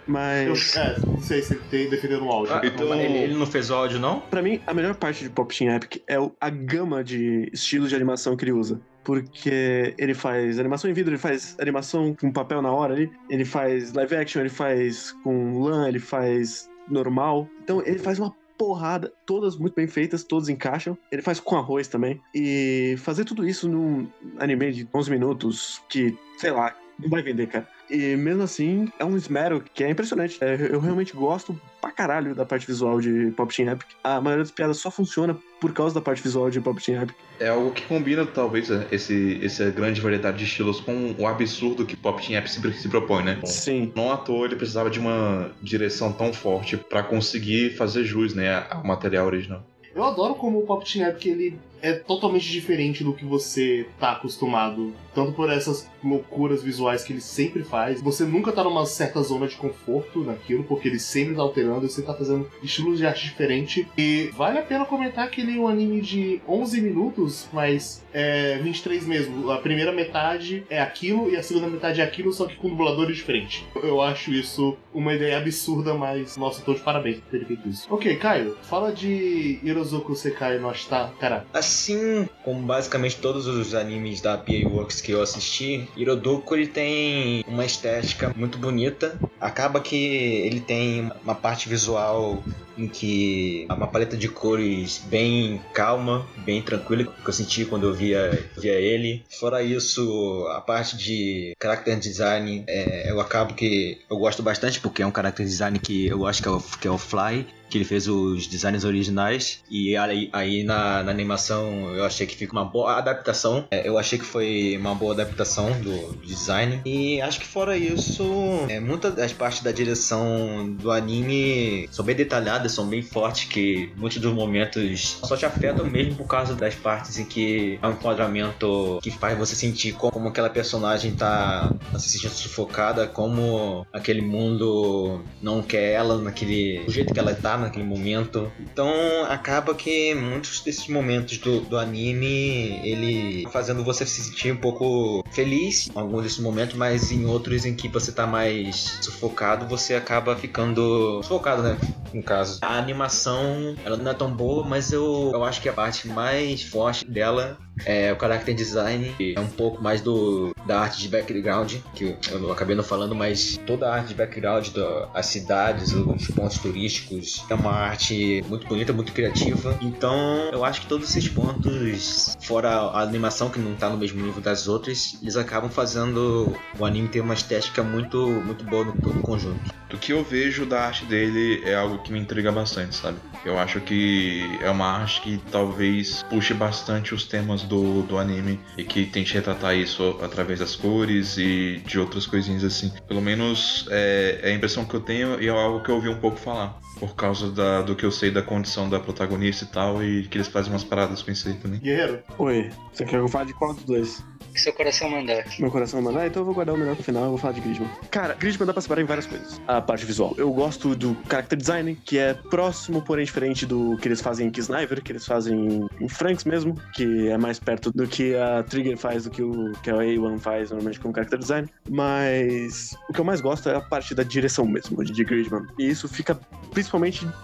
Mas, é, não sei se ele tem defendendo o áudio. Ah, Então- ele, ele não fez o áudio, não? pra mim, a melhor parte de Pop Team Epic é a gama de estilos de animação que ele usa. Porque ele faz animação em vidro, ele faz animação com papel na hora ali, ele faz live action, ele faz com lã, ele faz normal. Então ele faz uma porrada, todas muito bem feitas, todas encaixam. Ele faz com arroz também. E fazer tudo isso num anime de 11 minutos, que, sei lá, não vai vender, cara. E mesmo assim, é um esmero que é impressionante. É, eu realmente gosto pra caralho da parte visual de Pop Team Epic. A maioria das piadas só funciona por causa da parte visual de Pop Team Epic. É algo que combina, talvez, é, esse, essa grande variedade de estilos com o absurdo que Pop Team App se, se propõe, né? Sim. Não à toa ele precisava de uma direção tão forte pra conseguir fazer jus, né, ao material original. Eu adoro como o Pop Team Epic ele é totalmente diferente do que você tá acostumado. Tanto por essas loucuras visuais que ele sempre faz. Você nunca tá numa certa zona de conforto naquilo, porque ele sempre tá alterando, você tá fazendo estilos de arte diferente. E vale a pena comentar que ele é um anime de 11 minutos, mas é 23 mesmo. A primeira metade é aquilo e a segunda metade é aquilo, só que com dubladores diferentes. Eu acho isso uma ideia absurda, mas nossa, tô de parabéns por ter feito isso. Ok, Caio, fala de Hirozuku Sekai no Ashita. Cara, Assim como basicamente todos os animes da PA Works que eu assisti, Hirodoku ele tem uma estética muito bonita. Acaba que ele tem uma parte visual em que uma paleta de cores bem calma, bem tranquila que eu senti quando eu via, via ele. Fora isso, a parte de character design, é, eu acabo que eu gosto bastante porque é um character design que eu acho que é o, que é o Fly que ele fez os designs originais. E aí, aí na, na animação eu achei que fica uma boa adaptação. É, eu achei que foi uma boa adaptação do design. E acho que fora isso é, muitas das partes da direção do anime são bem detalhadas são bem fortes que muitos dos momentos só te afetam mesmo por causa das partes em que é um enquadramento que faz você sentir como, como aquela personagem tá, tá se sentindo sufocada como aquele mundo não quer ela naquele do jeito que ela tá naquele momento. Então acaba que muitos desses momentos do, do anime ele tá fazendo você se sentir um pouco feliz em alguns desses momentos, mas em outros em que você tá mais sufocado, você acaba ficando sufocado, né? No caso. A animação, ela não é tão boa, mas eu, eu acho que a parte mais forte dela é o character design, é um pouco mais do da arte de background, que eu acabei não falando, mas toda a arte de background das cidades, os pontos turísticos, é uma arte muito bonita, muito criativa. Então, eu acho que todos esses pontos, fora a animação que não tá no mesmo nível das outras, eles acabam fazendo o anime ter uma estética muito muito boa no todo conjunto. Do que eu vejo da arte dele é algo que me intriga bastante, sabe? Eu acho que é uma arte que talvez puxe bastante os temas do, do anime e que tente retratar isso através das cores e de outras coisinhas assim. Pelo menos é, é a impressão que eu tenho e é algo que eu ouvi um pouco falar. Por causa da, do que eu sei da condição da protagonista e tal, e que eles fazem umas paradas com isso aí também. Guerreiro, Oi, você quer que eu fale de qual dos dois? que seu coração mandar. Meu coração mandar, então eu vou guardar o melhor pro final, eu vou falar de Gridman. Cara, Gridman dá pra separar em várias coisas. A parte visual. Eu gosto do character design, que é próximo, porém diferente do que eles fazem em Kisniver, que eles fazem em Franks mesmo, que é mais perto do que a Trigger faz, do que o que a A1 faz normalmente com character design. Mas o que eu mais gosto é a parte da direção mesmo, de Gridman. E isso fica principalmente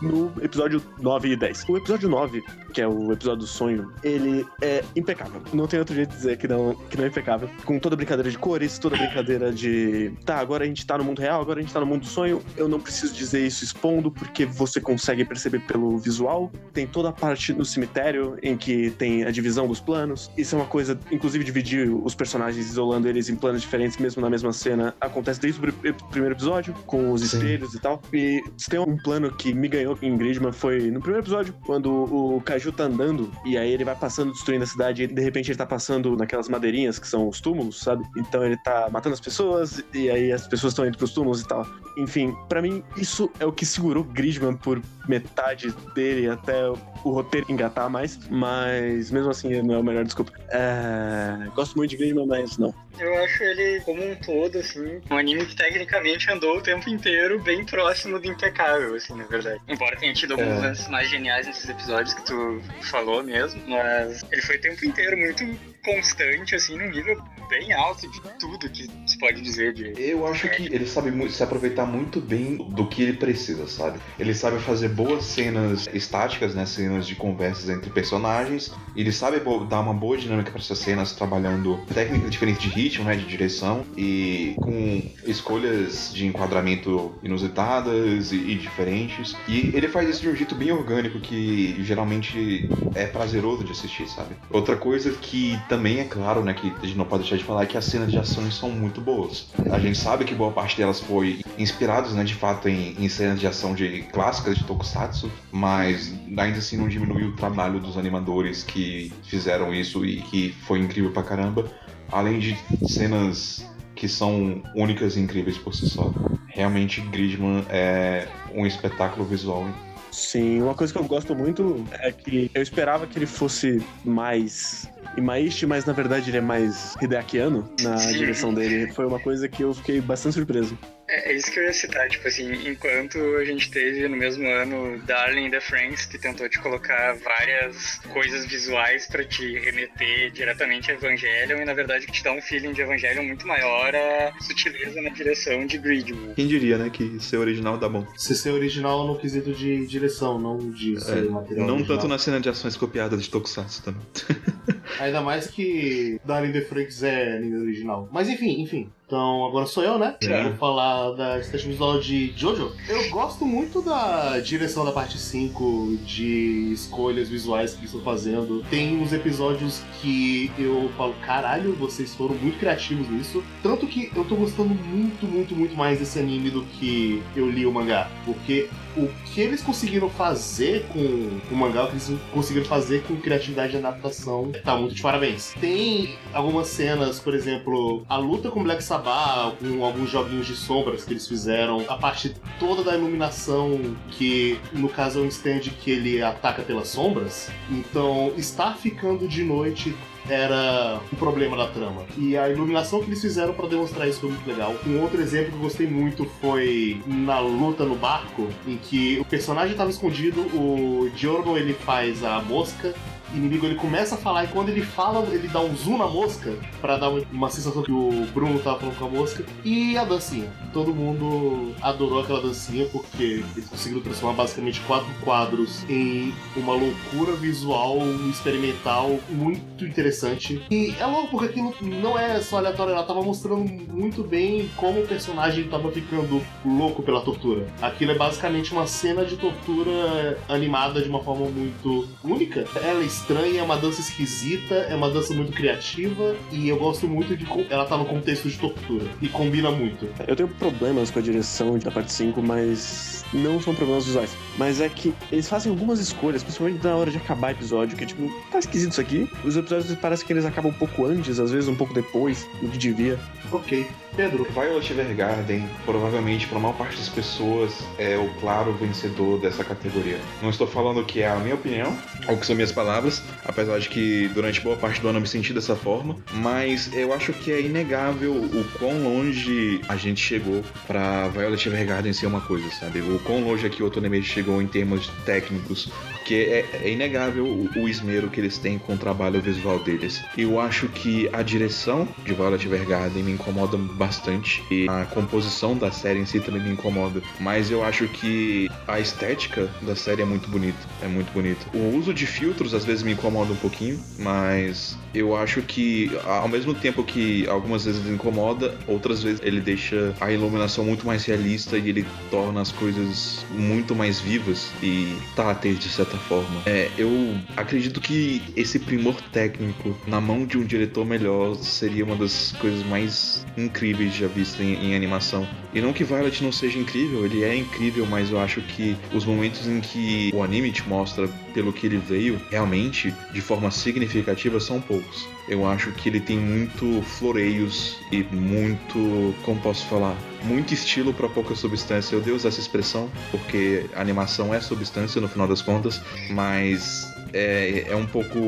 no episódio 9 e 10. O episódio 9, que é o episódio do sonho, ele é impecável. Não tem outro jeito de dizer que não, que não é impecável. Com toda a brincadeira de cores, toda a brincadeira de. Tá, agora a gente tá no mundo real, agora a gente tá no mundo do sonho. Eu não preciso dizer isso expondo, porque você consegue perceber pelo visual. Tem toda a parte no cemitério em que tem a divisão dos planos. Isso é uma coisa, inclusive, dividir os personagens, isolando eles em planos diferentes, mesmo na mesma cena, acontece desde o pr- primeiro episódio, com os Sim. espelhos e tal. E se tem um plano que me ganhou em Gridman foi no primeiro episódio, quando o Kaiju tá andando e aí ele vai passando, destruindo a cidade, e de repente ele tá passando naquelas madeirinhas que são os túmulos, sabe? Então ele tá matando as pessoas e aí as pessoas estão indo pros túmulos e tal. Enfim, pra mim, isso é o que segurou Gridman por metade dele até o roteiro engatar mais, mas mesmo assim não é o melhor desculpa. É... Gosto muito de Gridman, mas não. Eu acho ele, como um todo, assim, um anime que tecnicamente andou o tempo inteiro bem próximo do impecável, assim, na verdade. Embora tenha tido alguns É. lances mais geniais nesses episódios que tu falou mesmo, mas ele foi o tempo inteiro muito constante, assim, num nível bem alto de tudo que se pode dizer de. Eu acho que ele sabe se aproveitar muito bem do que ele precisa, sabe? Ele sabe fazer boas cenas estáticas, né? Cenas de conversas entre personagens. Ele sabe dar uma boa dinâmica para essas cenas, trabalhando técnicas diferentes de ritmo, né? De direção e com escolhas de enquadramento inusitadas e, e diferentes. E ele faz isso de um jeito bem orgânico que geralmente é prazeroso de assistir, sabe? Outra coisa que também é claro, né? Que a gente não pode deixar de falar é que as cenas de ações são muito boas. A gente sabe que boa parte delas foi inspiradas, né, de fato, em, em cenas de ação de clássicas de Tokusatsu, mas ainda assim não diminuiu o trabalho dos animadores que fizeram isso e que foi incrível pra caramba. Além de cenas que são únicas e incríveis por si só. Realmente, Gridman é um espetáculo visual Sim, uma coisa que eu gosto muito é que eu esperava que ele fosse mais Imaishi, mas na verdade ele é mais Hideakiano na direção dele. Foi uma coisa que eu fiquei bastante surpreso. É, é isso que eu ia citar, tipo assim, enquanto a gente teve no mesmo ano Darling in the Franks, que tentou te colocar várias coisas visuais pra te remeter diretamente a Evangelion, e na verdade que te dá um feeling de Evangelion muito maior a sutileza na direção de Gridman. Quem diria, né, que ser original dá bom. Se ser original no quesito de direção, não de ser É, material não original. tanto na cena de ações copiadas de Tokusatsu também. Ainda mais que Darling the Franks é anime original. Mas enfim, enfim. Então agora sou eu, né? É. Vou falar da estética visual de Jojo. Eu gosto muito da direção da parte 5, de escolhas visuais que eles estão fazendo. Tem uns episódios que eu falo, caralho, vocês foram muito criativos nisso. Tanto que eu tô gostando muito, muito, muito mais desse anime do que eu li o mangá. Porque o que eles conseguiram fazer com o mangá, o que eles conseguiram fazer com criatividade de adaptação, tá muito de parabéns. Tem algumas cenas, por exemplo, a luta com Black Sabbath, com alguns joguinhos de sombras que eles fizeram, a parte toda da iluminação, que no caso é um stand que ele ataca pelas sombras, então estar ficando de noite era um problema da trama. E a iluminação que eles fizeram pra demonstrar isso foi muito legal. Um outro exemplo que eu gostei muito foi na luta no barco, em que o personagem tava escondido, o Giorno ele faz a mosca. Inimigo ele começa a falar e quando ele fala, ele dá um zoom na mosca pra dar uma, sensação que o Bruno tava falando com a mosca. E a dancinha. Todo mundo adorou aquela dancinha porque eles conseguiram transformar basicamente quatro quadros em uma loucura visual experimental muito interessante. E é louco porque aquilo não é só aleatório, ela tava mostrando muito bem como o personagem tava ficando louco pela tortura. Aquilo é basicamente uma cena de tortura animada de uma forma muito única. Ela estranha, é uma dança esquisita, é uma dança muito criativa e eu gosto muito de ela tá no contexto de tortura e combina muito. Eu tenho problemas com a direção da parte 5, mas não são problemas visuais. Mas é que eles fazem algumas escolhas, principalmente na hora de acabar episódio, que é tipo, tá esquisito isso aqui. Os episódios parece que eles acabam um pouco antes, às vezes um pouco depois do que devia. Ok. Pedro, Violet Evergarden, provavelmente para a maior parte das pessoas, é o claro vencedor dessa categoria. Não estou falando que é a minha opinião, ou que são minhas palavras, apesar de que durante boa parte do ano eu me senti dessa forma, mas eu acho que é inegável o quão longe a gente chegou para Violet Evergarden ser uma coisa, sabe? O quão longe aqui o Otonemeji chegou em termos técnicos, que é, é inegável o, o esmero que eles têm com o trabalho visual deles. Eu acho que a direção de Violet Evergarden me incomoda bastante e a composição da série em si também me incomoda, mas eu acho que a estética da série é muito bonita, é muito bonita. O uso de filtros às vezes me incomoda um pouquinho, mas eu acho que ao mesmo tempo que algumas vezes incomoda, outras vezes ele deixa a iluminação muito mais realista e ele torna as coisas muito mais vivas e táteis de certa certa forma. É, eu acredito que esse primor técnico na mão de um diretor melhor seria uma das coisas mais incríveis já vistas em, em animação. E não que Violet não seja incrível, ele é incrível, mas eu acho que os momentos em que o anime te mostra pelo que ele veio, realmente, de forma significativa, são poucos. Eu acho que ele tem muito floreios e muito, como posso falar, muito estilo para pouca substância. Eu dei usar essa expressão porque animação é substância no final das contas, mas é, é um pouco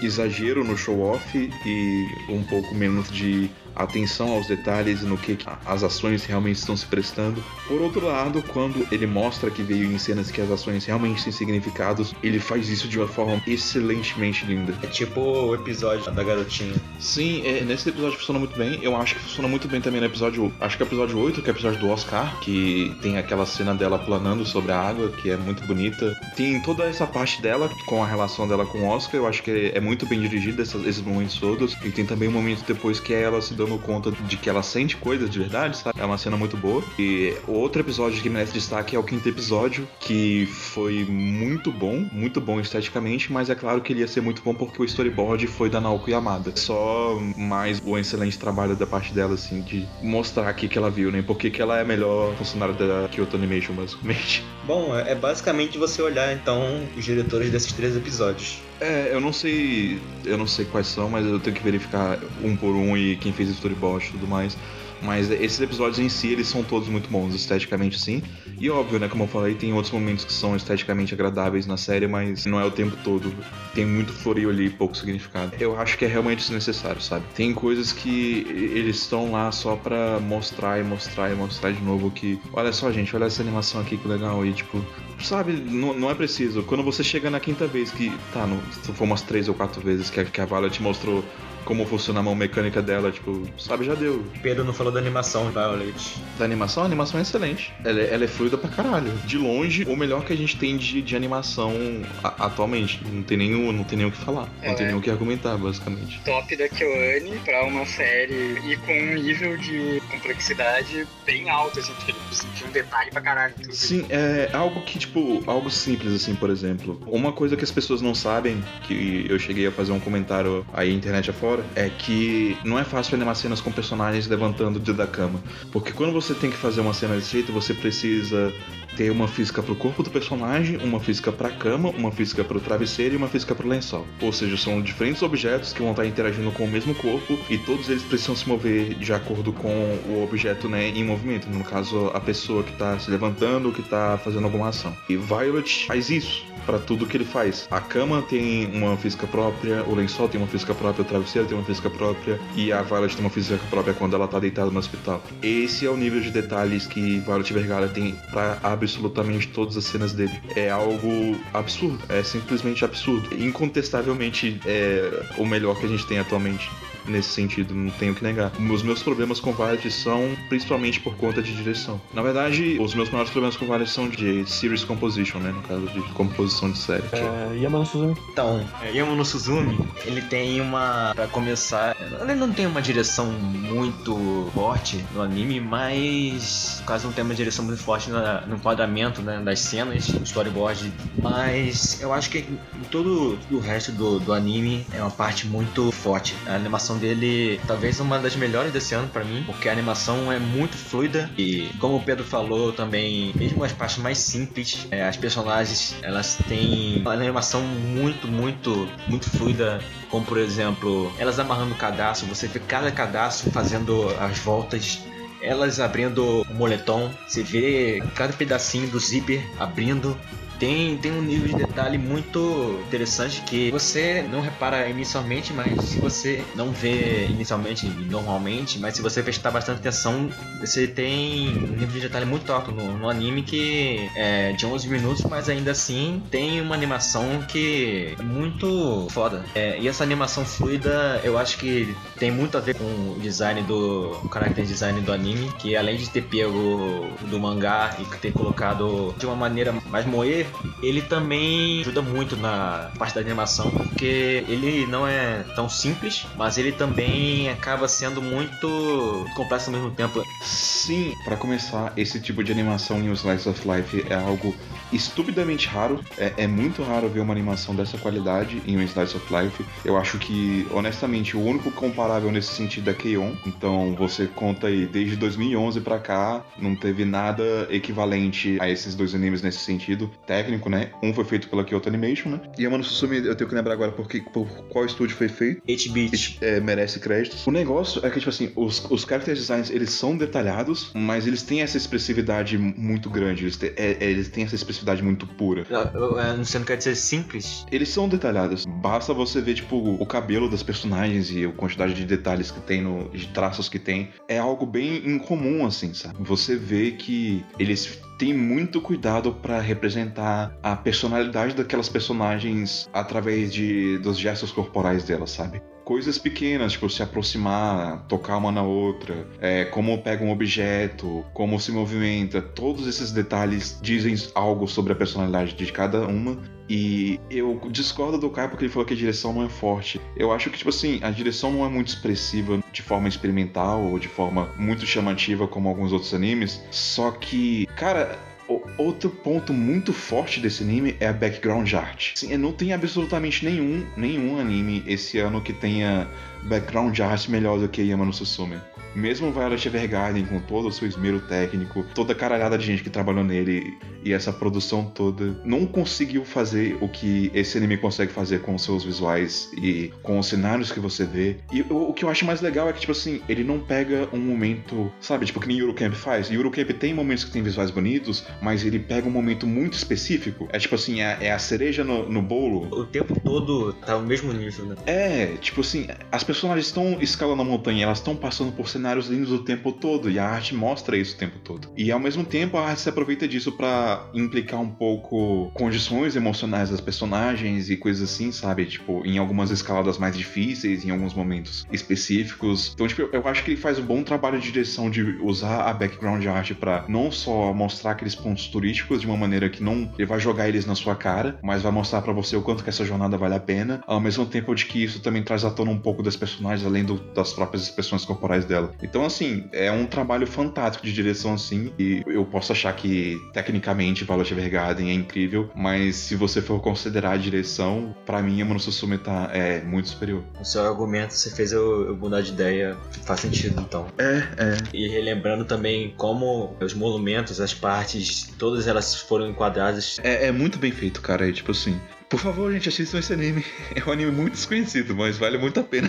exagero no show-off e um pouco menos de atenção aos detalhes e no que as ações realmente estão se prestando. Por outro lado, quando ele mostra que veio em cenas que as ações realmente têm significados, ele faz isso de uma forma excelentemente linda. É tipo o episódio da garotinha. Sim, é, nesse episódio funciona muito bem. Eu acho que funciona muito bem também no episódio. Acho que é o episódio 8, que é o episódio do Oscar, que tem aquela cena dela planando sobre a água, que é muito bonita. Tem toda essa parte dela com a relação dela com o Oscar. Eu acho que é muito bem dirigida esses, esses momentos todos. E tem também um momento depois que é ela se dando conta de que ela sente coisas de verdade, sabe? É uma cena muito boa. E outro episódio que merece destaque é o quinto episódio, que foi muito bom, muito bom esteticamente, mas é claro que ele ia ser muito bom porque o storyboard foi da Naoko Yamada. Só mais o excelente trabalho da parte dela, assim, de mostrar aqui que ela viu, né? Porque que ela é a melhor funcionária da Kyoto Animation, basicamente. Bom, é basicamente você olhar então os diretores desses três episódios. É, eu não sei. Eu não sei quais são, mas eu tenho que verificar um por um e quem fez o storyboard e tudo mais. Mas esses episódios em si, eles são todos muito bons, esteticamente sim. E óbvio, né, como eu falei, tem outros momentos que são esteticamente agradáveis na série, mas não é o tempo todo. Tem muito florio ali e pouco significado. Eu acho que é realmente desnecessário, sabe? Tem coisas que eles estão lá só pra mostrar e mostrar e mostrar de novo que, olha só, gente, olha essa animação aqui que legal. E tipo, sabe, não, não é preciso. Quando você chega na quinta vez, que tá, no, se for umas três ou quatro vezes que a, que a Violet mostrou como funciona a mão mecânica dela, tipo, sabe, já deu. Pedro não falou da animação, Violet. Da animação, a animação é excelente. Ela é, ela é fluida pra caralho. De longe, o melhor que a gente tem de, de animação a- atualmente. Não tem, nem o, não tem nem o que falar. Não É. tem nem o que argumentar, basicamente. Top da KyoAni pra uma série e com um nível de complexidade bem alto, assim, porque ele sentiu um detalhe pra caralho. Tudo. Sim, é algo que, tipo, algo simples, assim, por exemplo. Uma coisa que as pessoas não sabem, que eu cheguei a fazer um comentário aí internet afora, é que não é fácil animar cenas com personagens levantando de da cama. Porque quando você tem que fazer uma cena desse jeito, você precisa ter uma física pro corpo do personagem, uma física pra cama, uma física pro travesseiro e uma física pro lençol. Ou seja, são diferentes objetos que vão estar interagindo com o mesmo corpo e todos eles precisam se mover de acordo com o objeto né, em movimento. No caso, a pessoa que tá se levantando, que tá fazendo alguma ação. E Violet faz isso para tudo que ele faz. A cama tem uma física própria, o lençol tem uma física própria, o travesseiro tem uma física própria e a Violet tem uma física própria quando ela tá deitada no hospital. Esse é o nível de detalhes que Violet Vergara tem para absolutamente todas as cenas dele. É algo absurdo, é simplesmente absurdo. Incontestavelmente é o melhor que a gente tem atualmente nesse sentido, não tenho que negar. Os meus problemas com Violet são principalmente por conta de direção. Na verdade, os meus maiores problemas com Violet são de series composition, né? No caso de composição de série. É, Yamano Suzumi. Então, Yamano Suzumi, ele tem uma. Pra começar, ele não tem uma direção muito forte no anime, mas. No caso, não tem uma direção muito forte na- no enquadramento né, das cenas, no storyboard. Mas eu acho que em todo, todo o resto do, do anime é uma parte muito forte. A animação dele, talvez uma das melhores desse ano pra mim, porque a animação é muito fluida e, como o Pedro falou também, mesmo as partes mais simples, é, as personagens elas têm uma animação muito, muito, muito fluida. Como por exemplo, elas amarrando o cadastro, você vê cada cadastro fazendo as voltas elas abrindo o moletom, você vê cada pedacinho do zíper abrindo. Tem, tem um nível de detalhe muito interessante que você não repara inicialmente, mas se você não vê inicialmente normalmente, mas se você prestar bastante atenção, você tem um nível de detalhe muito alto no, no anime que é de 11 minutos, mas ainda assim tem uma animação que é muito foda. É, e essa animação fluida, eu acho que tem muito a ver com o design do o character design do anime, que além de ter pego do mangá e ter colocado de uma maneira mais moer ele também ajuda muito na parte da animação, porque ele não é tão simples, mas ele também acaba sendo muito complexo ao mesmo tempo. Sim, pra começar, esse tipo de animação em Slice of Life é algo estupidamente raro. É, é muito raro ver uma animação dessa qualidade em um Slice of Life. Eu acho que, honestamente, o único comparável nesse sentido é K-On! Então você conta aí, desde 2011 pra cá, não teve nada equivalente a esses dois animes nesse sentido técnico, né? Um foi feito pela Kyoto Animation, né? E Amano Susume, eu tenho que lembrar agora por, que- por qual estúdio foi feito. 8-bit. É, merece créditos. O negócio é que, tipo assim, os, os character designs, eles são detalhados, mas eles têm essa expressividade muito grande. Eles, têm- é- é, eles têm essa expressividade muito pura. Você não quer dizer simples? Eles são detalhados. Basta você ver, tipo, o cabelo das personagens e a quantidade de detalhes que tem, no, de traços que tem. É algo bem incomum, assim, sabe? Você vê que eles têm muito cuidado pra representar a personalidade daquelas personagens através de, dos gestos corporais delas, sabe? Coisas pequenas, tipo se aproximar, tocar uma na outra, é, como pega um objeto, como se movimenta, todos esses detalhes dizem algo sobre a personalidade de cada uma e eu discordo do Caio porque ele falou que a direção não é forte. Eu acho que, tipo assim, a direção não é muito expressiva de forma experimental ou de forma muito chamativa como alguns outros animes. Só que, cara. Outro ponto muito forte desse anime é a background art. Assim, não tem absolutamente nenhum, nenhum anime esse ano que tenha background art melhor do que Yama no Susume. Mesmo Violet Evergarden, com todo o seu esmero técnico, toda a caralhada de gente que trabalhou nele e essa produção toda, não conseguiu fazer o que esse anime consegue fazer com os seus visuais e com os cenários que você vê. E o, o que eu acho mais legal é que, tipo assim, ele não pega um momento, sabe, tipo que nem Eurocamp faz. Eurocamp tem momentos que tem visuais bonitos, mas ele pega um momento muito específico. É tipo assim, é, é a cereja no, no bolo O tempo todo tá o mesmo nível, né? é, tipo assim, as personagens estão escalando a montanha, elas estão passando por cenários lindos o tempo todo, e a arte mostra isso o tempo todo. E ao mesmo tempo a arte se aproveita disso pra implicar um pouco condições emocionais das personagens e coisas assim, sabe? Tipo, em algumas escaladas mais difíceis, em alguns momentos específicos. Então, tipo, eu acho que ele faz um bom trabalho de direção de usar a background art pra não só mostrar aqueles pontos turísticos de uma maneira que não ele vai jogar eles na sua cara, mas vai mostrar pra você o quanto que essa jornada vale a pena, ao mesmo tempo de que isso também traz à tona um pouco das personagens, além do- das próprias expressões corporais dela. Então, assim, é um trabalho fantástico de direção, assim, e eu posso achar que, tecnicamente, Violet Evergarden é incrível, mas se você for considerar a direção, pra mim, Amano Susume tá, é muito superior. O seu argumento, você fez eu, eu mudar de ideia. Faz sentido, então. É, é. E relembrando também como os monumentos, as partes, todas elas foram enquadradas. É, é muito bem feito, cara, é tipo assim... Por favor, gente, assistam esse anime. É um anime muito desconhecido, mas vale muito a pena.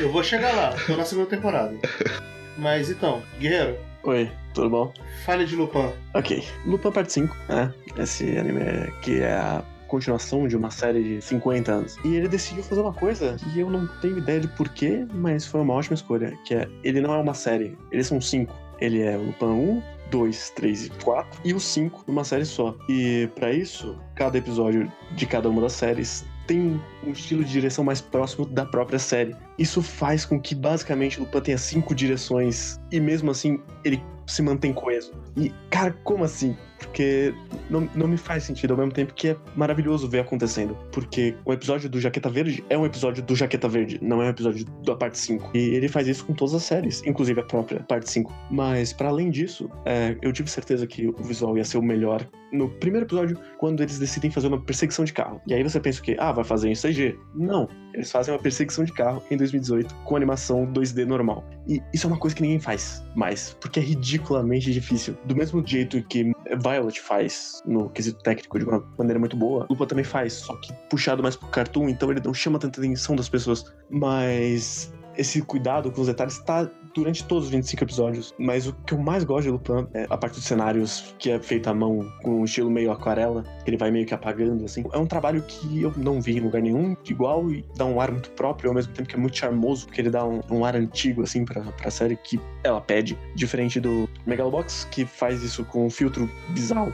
Eu vou chegar lá, tô na segunda temporada. Mas então, Guerreiro, Oi, tudo bom? falha de Lupin. Ok. Lupin Parte 5, né? Esse anime que é a continuação de uma série de 50 anos. E ele decidiu fazer uma coisa que eu não tenho ideia de porquê, mas foi uma ótima escolha, que é, ele não é uma série, eles são cinco. Ele é o Lupin 1, 2, 3 e 4 e o 5 numa série só. E pra isso, cada episódio de cada uma das séries tem um estilo de direção mais próximo da própria série. Isso faz com que basicamente Lupin tenha cinco direções e mesmo assim ele se mantém coeso. E, cara, como assim? Porque não, não me faz sentido ao mesmo tempo que é maravilhoso ver acontecendo. Porque o episódio do Jaqueta Verde é um episódio do Jaqueta Verde, não é um episódio da parte 5. E ele faz isso com todas as séries, inclusive a própria parte 5. Mas, para além disso, é, eu tive certeza que o visual ia ser o melhor no primeiro episódio, quando eles decidem fazer uma perseguição de carro. E aí você pensa que, ah, vai fazer em CG. Não. Eles fazem uma perseguição de carro em 2018 com animação 2D normal. E isso é uma coisa que ninguém faz mais, porque é ridiculamente difícil. Do mesmo jeito que Violet faz no quesito técnico de uma maneira muito boa, Lupa também faz, só que puxado mais pro cartoon, então ele não chama tanta atenção das pessoas. Mas esse cuidado com os detalhes tá durante todos os 25 episódios. Mas o que eu mais gosto de Lupin é a parte dos cenários, que é feita à mão, com um estilo meio aquarela, que ele vai meio que apagando, assim. É um trabalho que eu não vi em lugar nenhum, igual, e dá um ar muito próprio, ao mesmo tempo que é muito charmoso, porque ele dá um, um ar antigo, assim, pra, pra série que ela pede. Diferente do Megalobox, que faz isso com um filtro bizarro.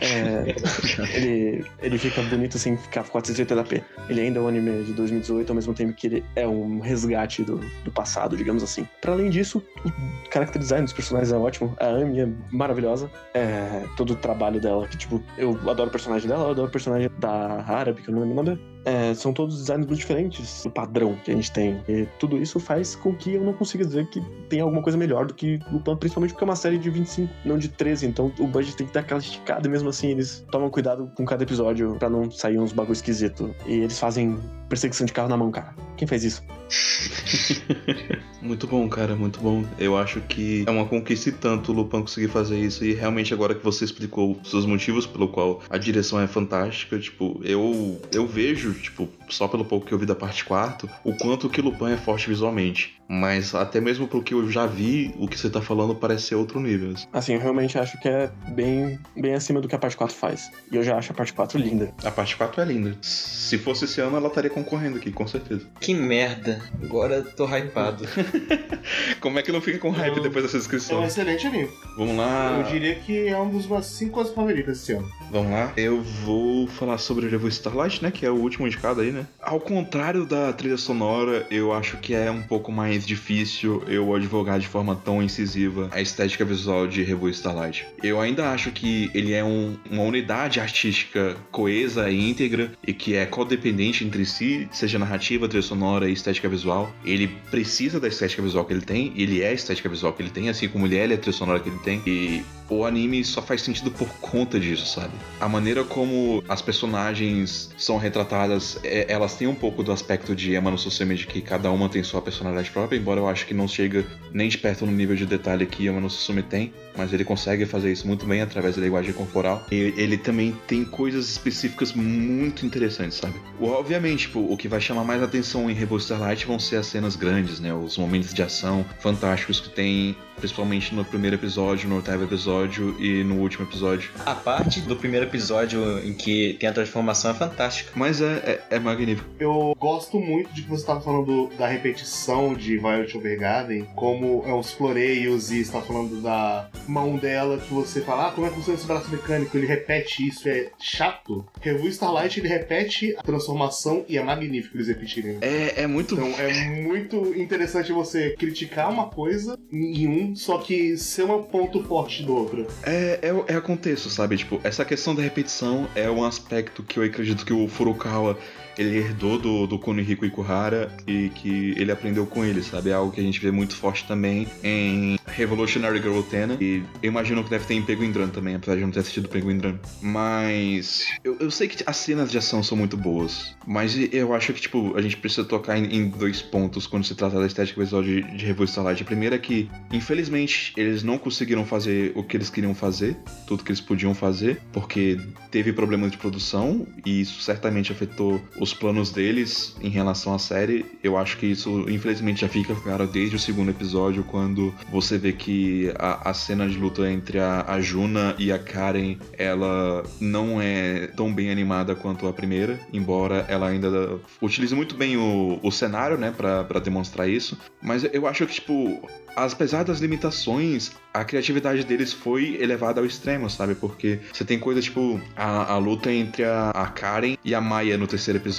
É, ele, ele fica bonito sem ficar 480p. Ele ainda é um anime de 2018, ao mesmo tempo que ele é um resgate do, do passado, digamos assim. Para além disso, o character design dos personagens é ótimo. A Amy é maravilhosa. É, todo o trabalho dela, que tipo, eu adoro o personagem dela, eu adoro o personagem da Árabe, que eu não lembro o nome. É, são todos designs muito diferentes do padrão que a gente tem. E tudo isso faz com que eu não consiga dizer que tem alguma coisa melhor do que Lupin, principalmente porque é uma série de 25, não de 13, então o budget tem que dar aquela esticada e mesmo assim eles tomam cuidado com cada episódio pra não sair uns bagulho esquisito. E eles fazem perseguição de carro na mão, cara. Quem fez isso? Muito bom, cara, muito bom. Eu acho que é uma conquista e tanto o Lupin conseguir fazer isso. E realmente, agora que você explicou os seus motivos pelo qual a direção é fantástica, tipo, eu, eu vejo, tipo, só pelo pouco que eu vi da parte 4, o quanto que Lupin é forte visualmente. Mas até mesmo pelo que eu já vi, o que você tá falando parece ser outro nível. assim. Assim, eu realmente acho que é bem, bem acima do que a parte 4 faz. E eu já acho a parte 4 linda. A parte 4 é linda. Se fosse esse ano, ela estaria concorrendo aqui, com certeza. Que merda. Agora tô hypado. Como é que não fica com hype Eu- depois dessa É um descrição? excelente anime. Vamos lá. Eu diria que é um dos meus cinco coisas favoritas esse ano. Vamos lá. Eu vou falar sobre o Revue Starlight, né? Que é o último indicado aí, né? Ao contrário da trilha sonora, eu acho que é um pouco mais difícil eu advogar de forma tão incisiva a estética visual de Revue Starlight. Eu ainda acho que ele é um- uma unidade artística coesa e íntegra e que é codependente entre si, seja narrativa, trilha sonora e estética visual. Ele precisa da estética visual que ele tem, ele é a estética visual que ele tem, assim como ele é a trilha sonora que ele tem. E o anime só faz sentido por conta disso, sabe? A maneira como as personagens são retratadas, é- elas têm um pouco do aspecto de Emma no Susume, de que cada uma tem sua personalidade própria, embora eu acho que não chega nem de perto no nível de detalhe que Emma no Susume tem, mas ele consegue fazer isso muito bem através da linguagem corporal. E ele também tem coisas específicas muito interessantes, sabe? Obviamente, tipo, o que vai chamar mais atenção em Rebel Starlight vão ser as cenas grandes, né? Os momentos de ação fantásticos que tem, principalmente no primeiro episódio, no oitavo episódio e no último episódio. A parte do primeiro episódio em que tem a transformação é fantástica. Mas é, é, é magnífico. Eu gosto muito de que você estava falando da repetição de Violet Overgarden, como é os floreios e está falando da mão dela, que você fala, ah, como é que funciona esse braço mecânico? Ele repete isso, é chato. Revue Starlight, ele repete a transformação e é magnífico eles repetirem. É, é muito. Então é muito interessante você criticar uma coisa em um, só que ser um ponto forte do É, é, é contexto, sabe? Tipo, essa questão da repetição é um aspecto que eu acredito que o Furukawa ele herdou do, do Kunihiko Ikuhara e que ele aprendeu com ele, sabe? É algo que a gente vê muito forte também em Revolutionary Girl Utena e eu imagino que deve ter em Penguin Drum também, apesar de não ter assistido Penguin Drum. Mas eu, eu sei que as cenas de ação são muito boas, mas eu acho que, tipo, a gente precisa tocar em, em dois pontos quando se trata da estética visual de, de Revue Starlight. A primeira é que, infelizmente, eles não conseguiram fazer o que eles queriam fazer, tudo que eles podiam fazer, porque teve problemas de produção e isso certamente afetou os planos deles em relação à série. Eu acho que isso, infelizmente, já fica claro desde o segundo episódio, quando você vê que a, a cena de luta entre a, a Juna e a Karen, ela não é tão bem animada quanto a primeira, embora ela ainda utilize muito bem o, o cenário, né, pra demonstrar isso. Mas eu acho que, tipo, apesar das limitações, a criatividade deles foi elevada ao extremo, sabe? Porque você tem coisas tipo a, a luta entre a, a Karen e a Maya no terceiro episódio.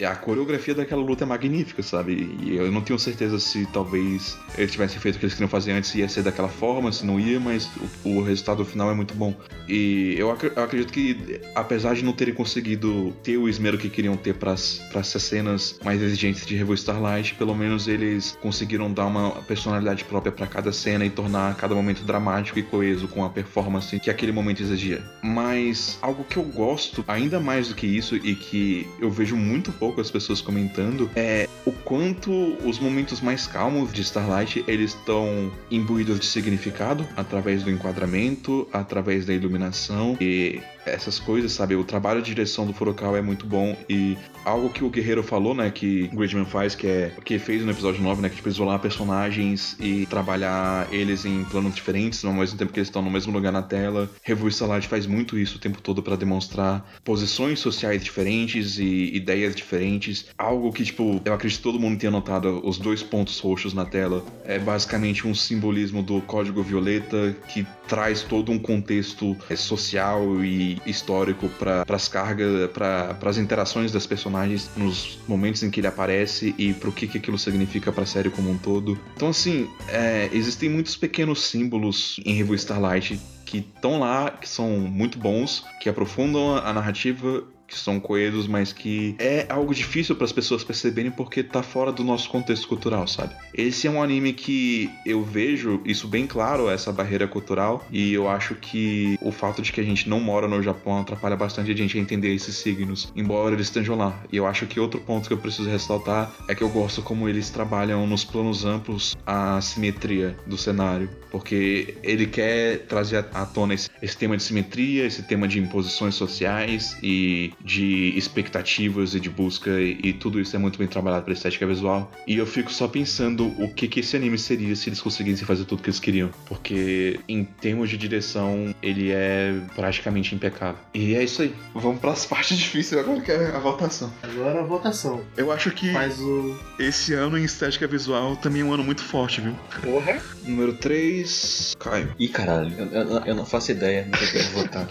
E a coreografia daquela luta é magnífica, sabe? E eu não tenho certeza se talvez eles tivessem feito o que eles queriam fazer antes ia ser daquela forma, se não ia, mas o, o resultado final é muito bom. E eu, acre- eu acredito que, apesar de não terem conseguido ter o esmero que queriam ter para essas cenas mais exigentes de Revue Starlight, pelo menos eles conseguiram dar uma personalidade própria para cada cena e tornar cada momento dramático e coeso com a performance que aquele momento exigia. Mas algo que eu gosto ainda mais do que isso e que eu vejo muito pouco as pessoas comentando é o quanto os momentos mais calmos de Starlight eles estão imbuídos de significado através do enquadramento, através da iluminação e essas coisas, sabe? O trabalho de direção do Furukawa é muito bom e algo que o Guerreiro falou, né, que o Gridman faz, que é que fez no episódio 9, né, que tipo, isolar personagens e trabalhar eles em planos diferentes, ao mesmo tempo que eles estão no mesmo lugar na tela. Revue Starlight faz muito isso o tempo todo para demonstrar posições sociais diferentes e ideias diferentes. Algo que, tipo, eu acredito que todo mundo tenha notado, os dois pontos roxos na tela é basicamente um simbolismo do Código Violeta que traz todo um contexto é, social e histórico para as cargas, para as interações das personagens nos momentos em que ele aparece e pro que, que aquilo significa pra série como um todo. Então, assim, é, existem muitos pequenos símbolos em Review Starlight que estão lá, que são muito bons, que aprofundam a narrativa que são coesos, mas que é algo difícil para as pessoas perceberem porque tá fora do nosso contexto cultural, sabe? Esse é um anime que eu vejo isso bem claro, essa barreira cultural, e eu acho que o fato de que a gente não mora no Japão atrapalha bastante a gente a entender esses signos, embora eles estejam lá. E eu acho que outro ponto que eu preciso ressaltar é que eu gosto como eles trabalham nos planos amplos a simetria do cenário, porque ele quer trazer à tona esse, esse tema de simetria, esse tema de imposições sociais e de expectativas e de busca e, e tudo isso é muito bem trabalhado pela estética visual. E eu fico só pensando o que que esse anime seria se eles conseguissem fazer tudo que eles queriam, porque em termos de direção ele é praticamente impecável. E é isso aí. Vamos para as partes difíceis agora que é a votação. Agora a votação. Eu acho que Faz o. esse ano em estética visual também é um ano muito forte, viu? Porra. Número 3, Caio. Ih, caralho, eu, eu- eu não faço ideia do que eu quero votar.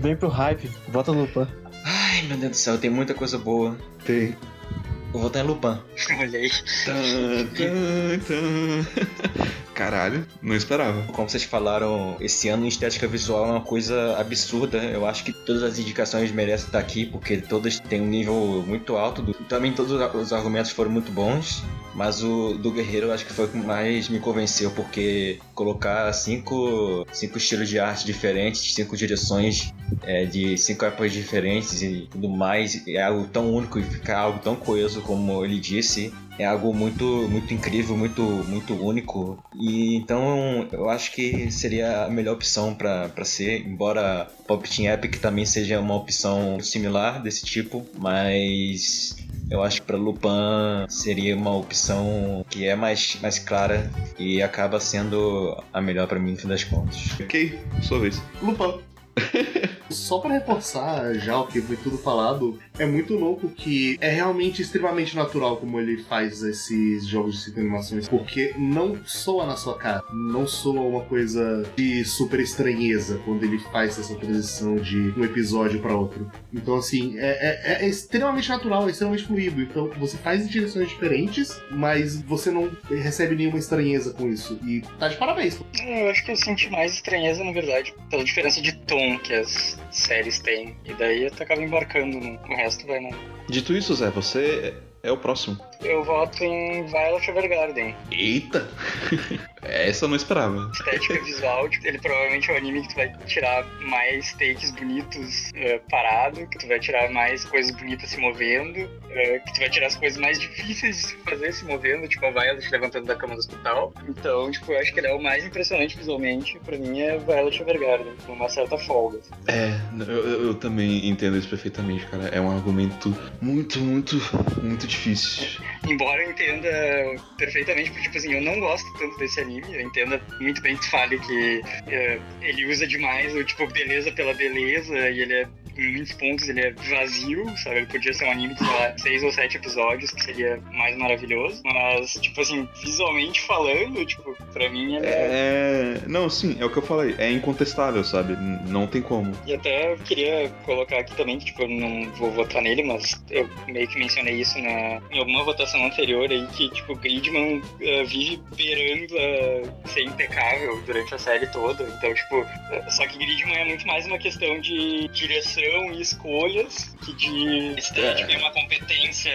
Vem pro hype, bota no Lupin. Ai, meu Deus do céu, tem muita coisa boa. Tem. Vou votar em Lupin. Tan. Caralho, não esperava. Como vocês falaram, esse ano em estética visual é uma coisa absurda. Eu acho que todas as indicações merecem estar aqui, porque todas têm um nível muito alto. do- Também todos os argumentos foram muito bons. Mas o do Guerreiro eu acho que foi o que mais me convenceu, porque colocar cinco, cinco estilos de arte diferentes, cinco direções é, de cinco épocas diferentes e tudo mais, é algo tão único e ficar algo tão coeso como ele disse, é algo muito muito incrível, muito muito único. E então eu acho que seria a melhor opção pra ser, embora Pop Team Epic também seja uma opção similar desse tipo, mas eu acho que pra Lupin seria uma opção que é mais, mais clara e acaba sendo a melhor pra mim no fim das contas. Ok, sua vez. Lupin. Só pra reforçar já o que foi tudo falado, é muito louco que é realmente extremamente natural como ele faz esses jogos de animações, porque não soa na sua cara, não soa uma coisa de super estranheza quando ele faz essa transição de um episódio pra outro. Então, assim, é, é- é extremamente natural, é extremamente fluido. Então, você faz em direções diferentes, mas você não recebe nenhuma estranheza com isso. E tá de parabéns. Eu acho que eu senti mais estranheza, na verdade, pela diferença de tom que as séries têm. E daí eu acaba embarcando no, resto, vai, não. Dito isso, Zé, você é o próximo. Eu voto em Violet Evergarden. Eita! Essa eu não esperava. Estética visual, tipo, ele provavelmente é o anime que tu vai tirar mais takes bonitos eh, parado, que tu vai tirar mais coisas bonitas se movendo, eh, que tu vai tirar as coisas mais difíceis de se fazer se movendo, tipo a Violet levantando da cama do hospital. Então, tipo, eu acho que ele é o mais impressionante visualmente, pra mim é Violet Evergarden, com uma certa folga. É, eu- eu também entendo isso perfeitamente, cara. É um argumento muito, muito, muito difícil. Embora eu entenda perfeitamente, porque, tipo assim, eu não gosto tanto desse anime, eu entendo muito bem que tu fale que eh, ele usa demais o, tipo, beleza pela beleza, e ele é, em muitos pontos, ele é vazio, sabe? Ele podia ser um anime de, sei lá, seis ou sete episódios, que seria mais maravilhoso, mas, tipo assim, visualmente falando, tipo, pra mim ele é... É. Não, sim, é o que eu falei. É incontestável, sabe? Não tem como. E até eu queria colocar aqui também que, tipo, eu não vou votar nele, mas eu meio que mencionei isso na, em alguma votação anterior aí, que, tipo, Gridman eh, vive beirando a ser impecável durante a série toda. Então, tipo, eh, só que Gridman é muito mais uma questão de direção e escolhas que de estética e uma competência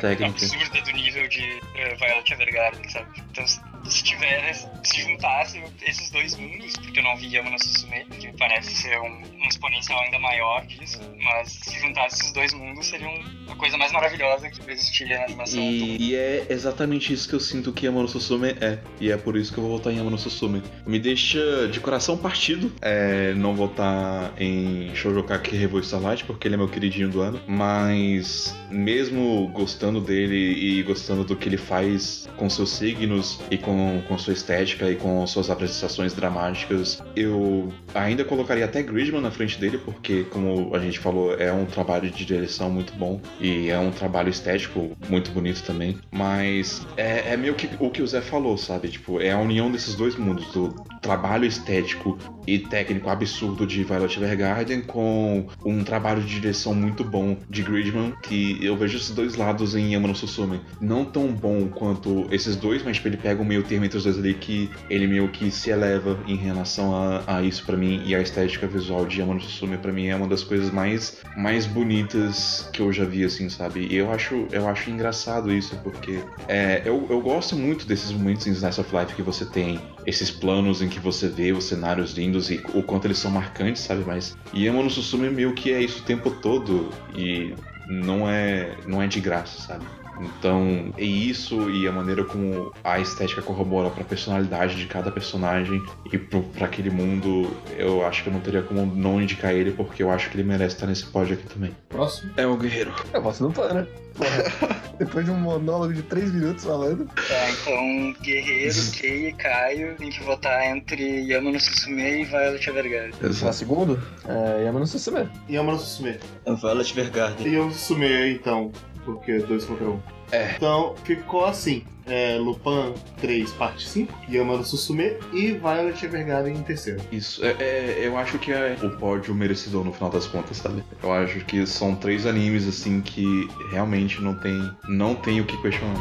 Técnica. absurda do nível de eh, Violet Evergarden, sabe? Então, se tiver, se juntasse esses dois mundos, porque eu não vi Yama no Susume, que parece ser um, um exponencial ainda maior disso, mas se juntasse esses dois mundos seria um- a coisa mais maravilhosa que existiria na animação. E, e é exatamente isso que eu sinto que Yamano Susume é. E é por isso que eu vou votar em Yamano Susume. Me deixa de coração partido é, não votar em Shoujo Kake rever o Starlight, porque ele é meu queridinho do ano. Mas, mesmo gostando dele e gostando do que ele faz com seus signos e com, com sua estética e com suas apresentações dramáticas, eu ainda colocaria até Gridman na frente dele, porque, como a gente falou, é um trabalho de direção muito bom e é um trabalho estético muito bonito também. Mas é, é meio que o que o Zé falou, sabe? Tipo, é a união desses dois mundos, do trabalho estético e técnico absurdo de Violet Evergarden com um trabalho de direção muito bom de Gridman, que eu vejo esses dois lados em Yama no Susume. Não tão bom quanto esses dois, mas tipo, ele pega um meio termo entre os dois ali que ele meio que se eleva em relação a, a isso pra mim e a estética visual de Yama no Susume pra mim é uma das coisas mais, mais bonitas que eu já vi, assim, sabe? E eu acho, eu acho engraçado isso, porque é, eu, eu gosto muito desses momentos em Slice of Life que você tem esses planos em que você vê os cenários lindos e o quanto eles são marcantes, sabe? Mas Yama no Susume meio que é isso o tempo todo e não é, não é de graça, sabe? Então, é isso e a maneira como a estética corrobora pra personalidade de cada personagem e pro, pra aquele mundo, eu acho que eu não teria como não indicar ele, porque eu acho que ele merece estar nesse pódio aqui também. Próximo. É o Guerreiro. Eu voto no Pan, né? Depois de um monólogo de 3 minutos falando. Tá, então Guerreiro, Kei e Caio tem que votar entre Yama no Susume e Violet Evergarden. Pra segundo, é Yama no Susume. Yama no Susume. Violet Evergarden. E Yama no Susume, então, porque dois contra um. É. Então, ficou assim. É, Lupin 3, parte 5, Yama no Susume e Violet Evergarden em terceiro. Isso, é, é- eu acho que é o pódio merecedor no final das contas, sabe? Eu acho que são três animes assim que realmente não tem, não tem o que questionar.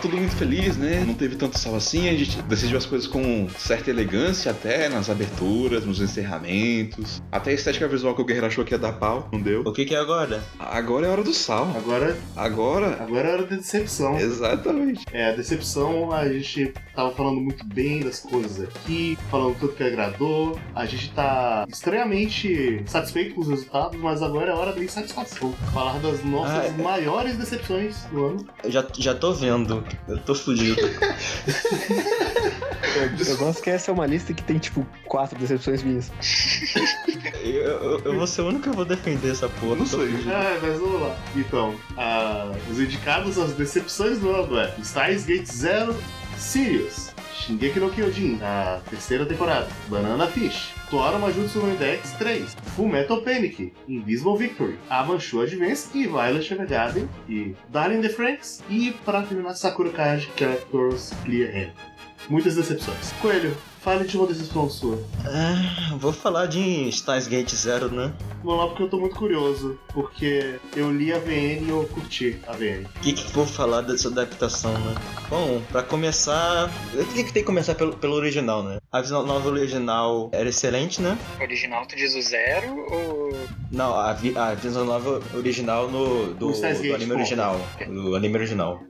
Tudo muito feliz, né? Não teve tanto sal assim, a gente decidiu as coisas com certa elegância até nas aberturas, nos encerramentos. Até a estética visual que o Guerreiro achou que ia dar pau, não deu. O que que é agora? Agora é hora do sal. Agora, Agora. agora é hora da decepção. Exatamente. É, a decepção, a gente tava falando muito bem das coisas aqui, falando tudo que agradou. A gente tá estranhamente satisfeito com os resultados, mas agora é hora da insatisfação. Falar das nossas Ah, é. maiores decepções do ano. Eu já, já tô vendo. Eu tô fudido. Eu, eu gosto que essa é uma lista que tem, tipo, quatro decepções minhas. eu, eu, eu vou ser o único que vou defender essa porra. Não sei. fudido. É, mas vamos lá. Então, ah, os indicados às decepções do ano é Stars Gate Zero, Sirius, Shingeki no Kyojin, a terceira temporada, Banana Fish, Toara Majutsu no Index 3, Full Metal Panic, Invisible Victory, Amanchu Advance e Violet Evergarden e Darling the Franks. E para terminar Sakura Card Characters Clear Hand. Muitas decepções. Coelho, fale de uma decepção sua. Ah, vou falar de Stars Gate Zero, né? Vamos lá porque eu tô muito curioso, porque eu li a VN e eu curti a VN. O que, que vou falar dessa adaptação, né? Bom, pra começar, eu tenho que ter que começar pelo, pelo original, né? A visão nova original era excelente, né? Original tu diz o zero ou. Não, a, vi- a visão nova original no, do, Steins do Gate, anime original. Do anime original.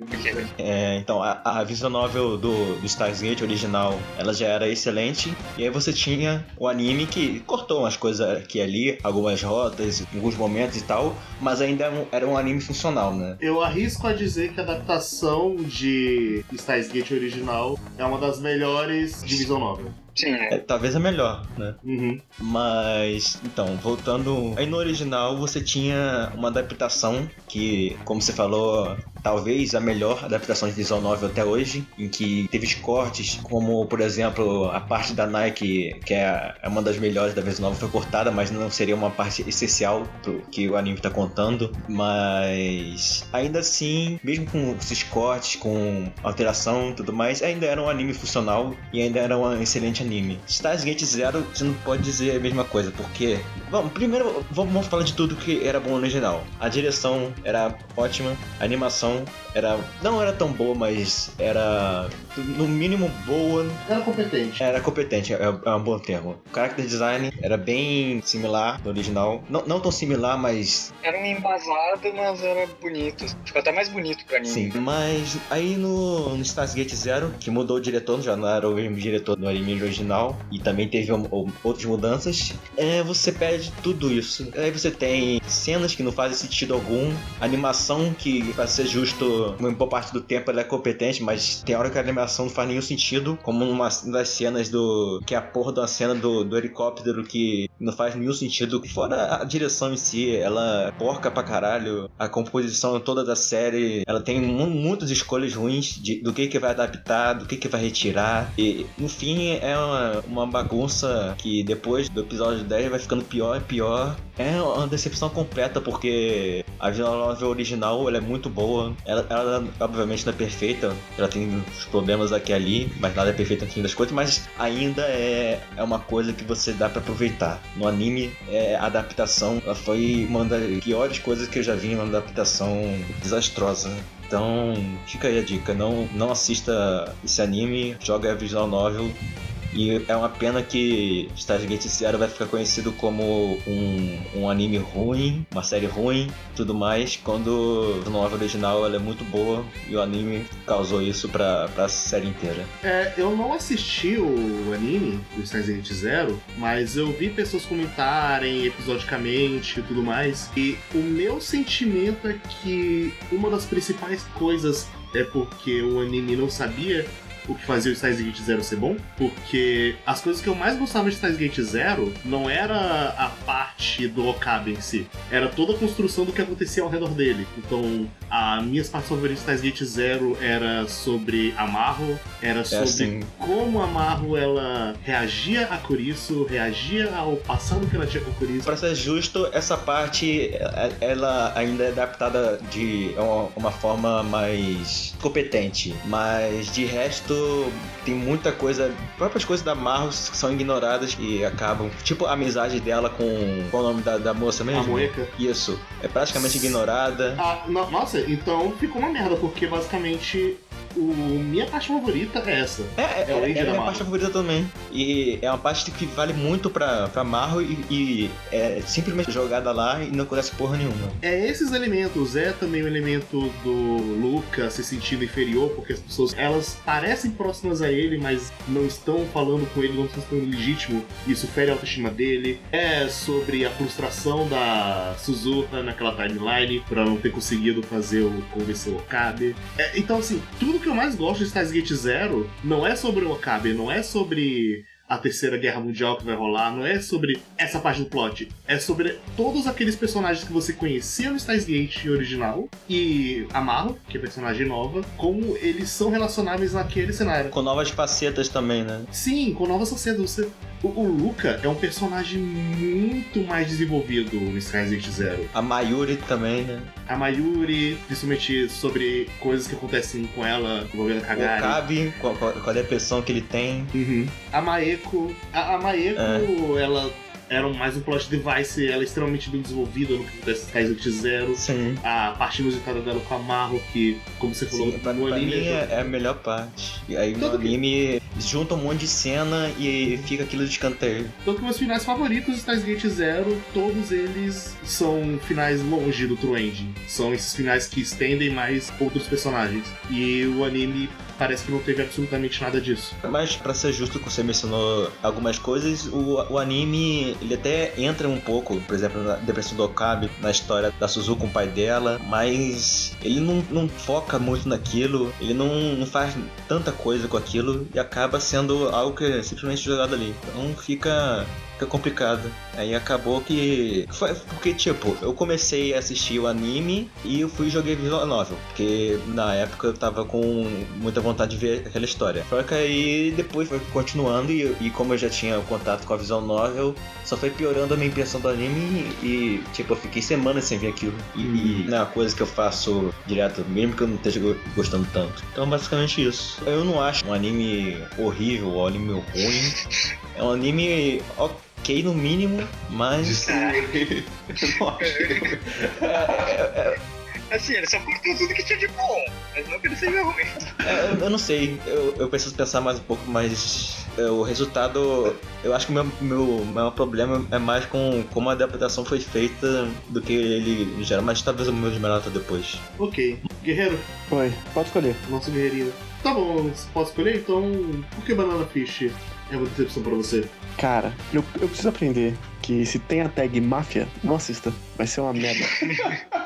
É, então, a, a visual novel do, do Stars Gate original, ela já era excelente. E aí você tinha o anime que cortou umas coisas aqui e ali, algumas rotas, alguns momentos e tal, mas ainda era um, era um anime funcional, né? Eu arrisco a dizer que a adaptação de Steins Gate original é uma das melhores de Visão Nova. Sim, né? É, talvez a melhor, né? Uhum. Mas, então, voltando. Aí no original você tinha uma adaptação que, como você falou, talvez a melhor adaptação de visual novel até hoje, em que teve cortes, como por exemplo a parte da Nike, que é é uma das melhores da visual novel, foi cortada, mas não seria uma parte essencial pro que o anime tá contando. Mas ainda assim, mesmo com esses cortes, com alteração e tudo mais, ainda era um anime funcional e ainda era um excelente anime. Stars Gate Zero, você não pode dizer a mesma coisa, porque Vamos, primeiro vamos falar de tudo que era bom no original. A direção era ótima, a animação era não era tão boa, mas era no mínimo boa, Era competente. era competente, é, é um bom termo. O character design era bem similar do original, não, não tão similar, mas Era um embasado, mas era bonito. Ficou até mais bonito pra mim. sim. Mas aí no, no Stars Gate Zero, que mudou o diretor, já não era o mesmo diretor do anime original, e também teve um- um- outras mudanças, é, você perde tudo isso. Aí você tem cenas que não fazem sentido algum, animação que, pra ser justo, uma boa parte do tempo ela é competente, mas tem hora que a animação não faz nenhum sentido, como numa das cenas do. que é a porra da cena do, do helicóptero que não faz nenhum sentido. Fora a direção em si, ela é porca pra caralho, a composição toda da série, ela tem mu- muitas escolhas ruins de- do que que vai adaptar, do que que vai retirar, e no fim é uma, uma bagunça que depois do episódio 10 vai ficando pior e pior. É uma decepção completa, porque a visual novel original ela é muito boa. Ela, ela, obviamente não é perfeita, ela tem os problemas aqui e ali, mas nada é perfeito no fim das contas, mas ainda é, é uma coisa que você dá pra aproveitar. No anime, é, a adaptação ela foi uma das piores coisas que eu já vi, uma adaptação desastrosa. Então, fica aí a dica, não, não assista esse anime, joga a visual novel e é uma pena que Stargate Zero vai ficar conhecido como um, um anime ruim, uma série ruim, tudo mais, quando a nova original ela é muito boa e o anime causou isso pra, pra série inteira. É, eu não assisti o anime do Steins Gate Zero, mas eu vi pessoas comentarem episodicamente e tudo mais. E o meu sentimento é que uma das principais coisas é porque o anime não sabia o que fazia o Steins Gate Zero ser bom, porque as coisas que eu mais gostava de Steins Gate Zero não era a parte do Okabe em si, era toda a construção do que acontecia ao redor dele. Então, as minhas partes favoritas de Steins Gate Zero era sobre Amarro, era sobre assim. como a Marro ela reagia a Kurisu, reagia ao passado que ela tinha com Kurisu. Pra ser justo, essa parte é- ela ainda é adaptada de uma, uma forma mais competente, mas de resto tem muita coisa, próprias coisas da Marros que são ignoradas e acabam, tipo a amizade dela com qual é o nome da, da moça mesmo? A Moeka. Isso, é praticamente ignorada. Ah, no- nossa, então ficou uma merda, porque basicamente o minha parte favorita é essa. É, é, É o é, a minha Amarro. parte favorita também. E é uma parte que vale muito pra, pra Marro e, e é simplesmente jogada lá e não acontece porra nenhuma. É esses elementos, é também o elemento do Luca se sentindo inferior, porque as pessoas elas parecem próximas a ele, mas não estão falando com ele, não estão sendo legítimo. Isso fere a autoestima dele. É sobre a frustração da Suzuka naquela timeline por ela não ter conseguido fazer o convencer o Okabe. É, então, assim, tudo que eu mais gosto de Stars Gate Zero não é sobre o Okabe, não é sobre a terceira guerra mundial que vai rolar, não é sobre essa parte do plot, é sobre todos aqueles personagens que você conhecia no Steins Gate original e Amarro, que é personagem nova, como eles são relacionáveis naquele cenário. Com novas facetas também, né? Sim, com novas sociedades. Você... O, o Luca é um personagem muito mais desenvolvido no Gate Zero. A Mayuri também, né? A Mayuri, principalmente sobre coisas que acontecem com ela envolvendo a O Kagari. Kabi, qual, qual, qual é a depressão que ele tem. Uhum. A Maeko. A, a Maeko, É. ela era mais um plot device, ela é extremamente bem desenvolvida no que em Skyzoot Zero. Sim. A parte inusitada dela com a Marro, que, como você falou, Sim, pra, no pra anime. mim é- é, a melhor parte. E aí no Tudo que- anime junta um monte de cena e fica aquilo de escanteio. Tanto que meus finais favoritos de Steins Gate Zero, todos eles são finais longe do True Ending. São esses finais que estendem mais outros personagens. E o anime parece que não teve absolutamente nada disso. Mas pra ser justo, que você mencionou algumas coisas, o, o anime ele até entra um pouco, por exemplo, na depressão do Okabe, na história da Suzuka com o pai dela, mas ele não, não foca muito naquilo, ele não, não faz tanta coisa com aquilo e acaba sendo algo que é simplesmente jogado ali. Então fica. Fica complicado. Aí acabou que. Foi porque, tipo, eu comecei a assistir o anime e eu fui e joguei visual novel. Porque na época eu tava com muita vontade de ver aquela história. Só que aí depois foi continuando e, e como eu já tinha contato com a visual novel, só foi piorando a minha impressão do anime e, tipo, eu fiquei semanas sem ver aquilo. E, e não é uma coisa que eu faço direto, mesmo que eu não esteja go- gostando tanto. Então, basicamente isso. Eu não acho um anime horrível ou um anime ruim. É um anime ok, ok no mínimo, mas. Ok. Assim, ele só cortou tudo que tinha de bom, mas não que ele seja ruim. É, eu- eu não sei, eu, eu preciso pensar mais um pouco, mas é, o resultado. Eu acho que o meu, meu maior problema é mais com como a adaptação foi feita do que ele gera, mas talvez o meu melhor tá depois. Ok. Guerreiro, Oi, pode escolher. nosso guerreirinho. Tá bom, pode escolher? Então, por que Banana Fish é uma decepção pra você? Cara, eu, eu preciso aprender que se tem a tag máfia, não assista. Vai ser uma merda.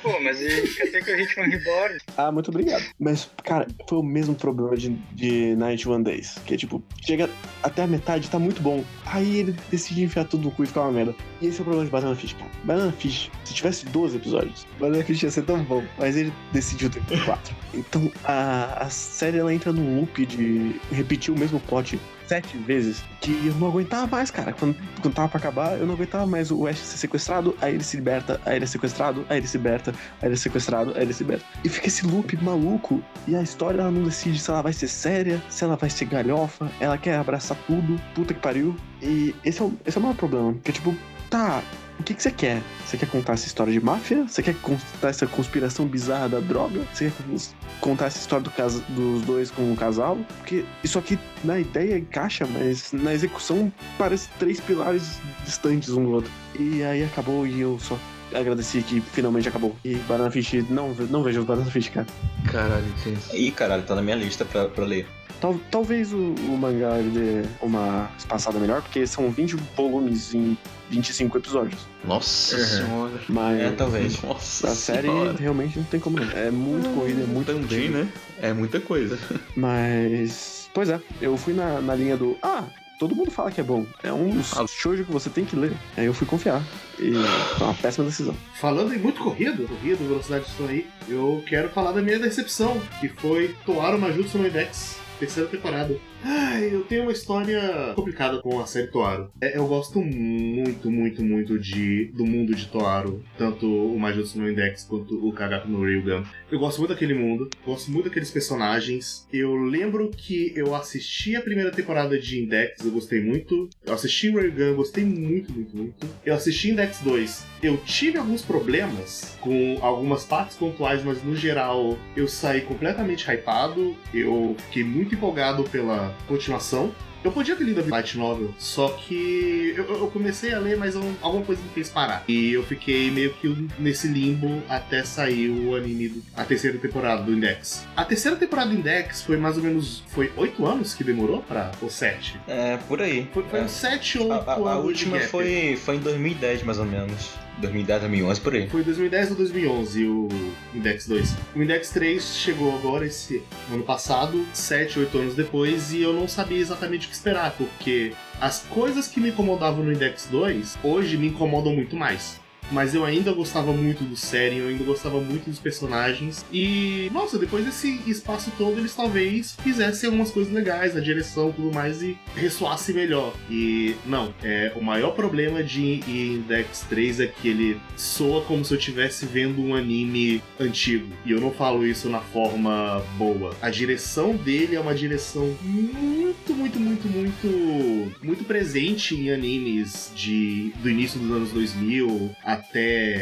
Pô, mas quer ter que o Hitman Reborn. Ah, muito obrigado. Mas, cara, foi o mesmo problema de, de Night One Days. Que é tipo, chega até a metade, tá muito bom. Aí ele decide enfiar tudo no cu e ficar uma merda. E esse é o problema de Banana Fish, cara. Banana Fish, se tivesse 12 episódios, Banana Fish ia ser tão bom. Mas ele decidiu ter 4. Então a, a série ela entra num loop de repetir o mesmo plot sete vezes que eu não aguentava mais, cara. Quando, quando tava pra acabar, eu não aguentava mais o Ash ser sequestrado, aí ele se liberta, aí ele é sequestrado, aí ele se liberta, aí ele é sequestrado, aí ele se liberta. E fica esse loop maluco. E a história ela não decide se ela vai ser séria, se ela vai ser galhofa, ela quer abraçar tudo, puta que pariu. E esse é o, esse é o maior problema. Que é tipo, tá, o que, que você quer? Você quer contar essa história de máfia? Você quer contar essa conspiração bizarra da droga? Você quer contar essa história do casa, dos dois com o casal? Porque isso aqui na ideia encaixa, mas na execução parece três pilares distantes um do outro. E aí acabou e eu só agradeci que finalmente acabou. E Banana Fish, não, não vejo Banana Fish, cara. Caralho, intenso. Ih, caralho, tá na minha lista pra, pra ler. Tal, talvez o, o mangá ele dê uma espaçada melhor, porque são 20 volumes em 25 episódios. Nossa Uhum. senhora. Mas É, talvez. Nossa a série senhora. realmente não tem como não. É muito corrida, é muito Também, né? É muita coisa. Mas. Pois é, eu fui na, na linha do. Ah, todo mundo fala que é bom. É um dos Ah. shoujo que você tem que ler. Aí eu fui confiar. E foi uma péssima decisão. Falando em muito corrido, corrido, velocidade de som aí, eu quero falar da minha decepção, que foi Toaru Majutsu no Index, terceira temporada. Ai, eu tenho uma história complicada com a série Toaru. É, eu gosto muito, muito, muito de, do mundo de Toaru, tanto o Majutsu no Index quanto o Kagaku no Ryugan. Eu gosto muito daquele mundo, gosto muito daqueles personagens. Eu lembro que eu assisti a primeira temporada de Index, eu gostei muito. Eu assisti Ryugan, gostei muito, muito, muito. Eu assisti Index 2. Eu tive alguns problemas com algumas partes pontuais, mas no geral eu saí completamente hypado. Eu fiquei muito empolgado pela continuação. Eu podia ter lido a Light Novel, só que eu, eu comecei a ler, mas eu- alguma coisa me fez parar. E eu fiquei meio que nesse limbo até sair o anime, do, a terceira temporada do Index. A terceira temporada do Index foi mais ou menos. Foi oito anos que demorou pra. Ou sete? É, por aí. Foi, foi É. uns sete ou A, oito a- a anos. de última foi, foi em 2010, mais ou menos. 2010, 2011, por aí. Foi 2010 ou 2011 o Index 2. O Index 3 chegou agora esse ano passado, 7, 8 anos depois, e eu não sabia exatamente o que esperar, porque as coisas que me incomodavam no Index 2 hoje me incomodam muito mais. Mas eu ainda gostava muito do série, eu ainda gostava muito dos personagens. E, nossa, depois desse espaço todo, eles talvez fizessem algumas coisas legais, a direção tudo mais, e ressoasse melhor. E, não, é, o maior problema de Index 3 é que ele soa como se eu estivesse vendo um anime antigo. E eu não falo isso na forma boa. A direção dele é uma direção muito, muito, muito, muito, muito presente em animes de, do início dos anos 2000 até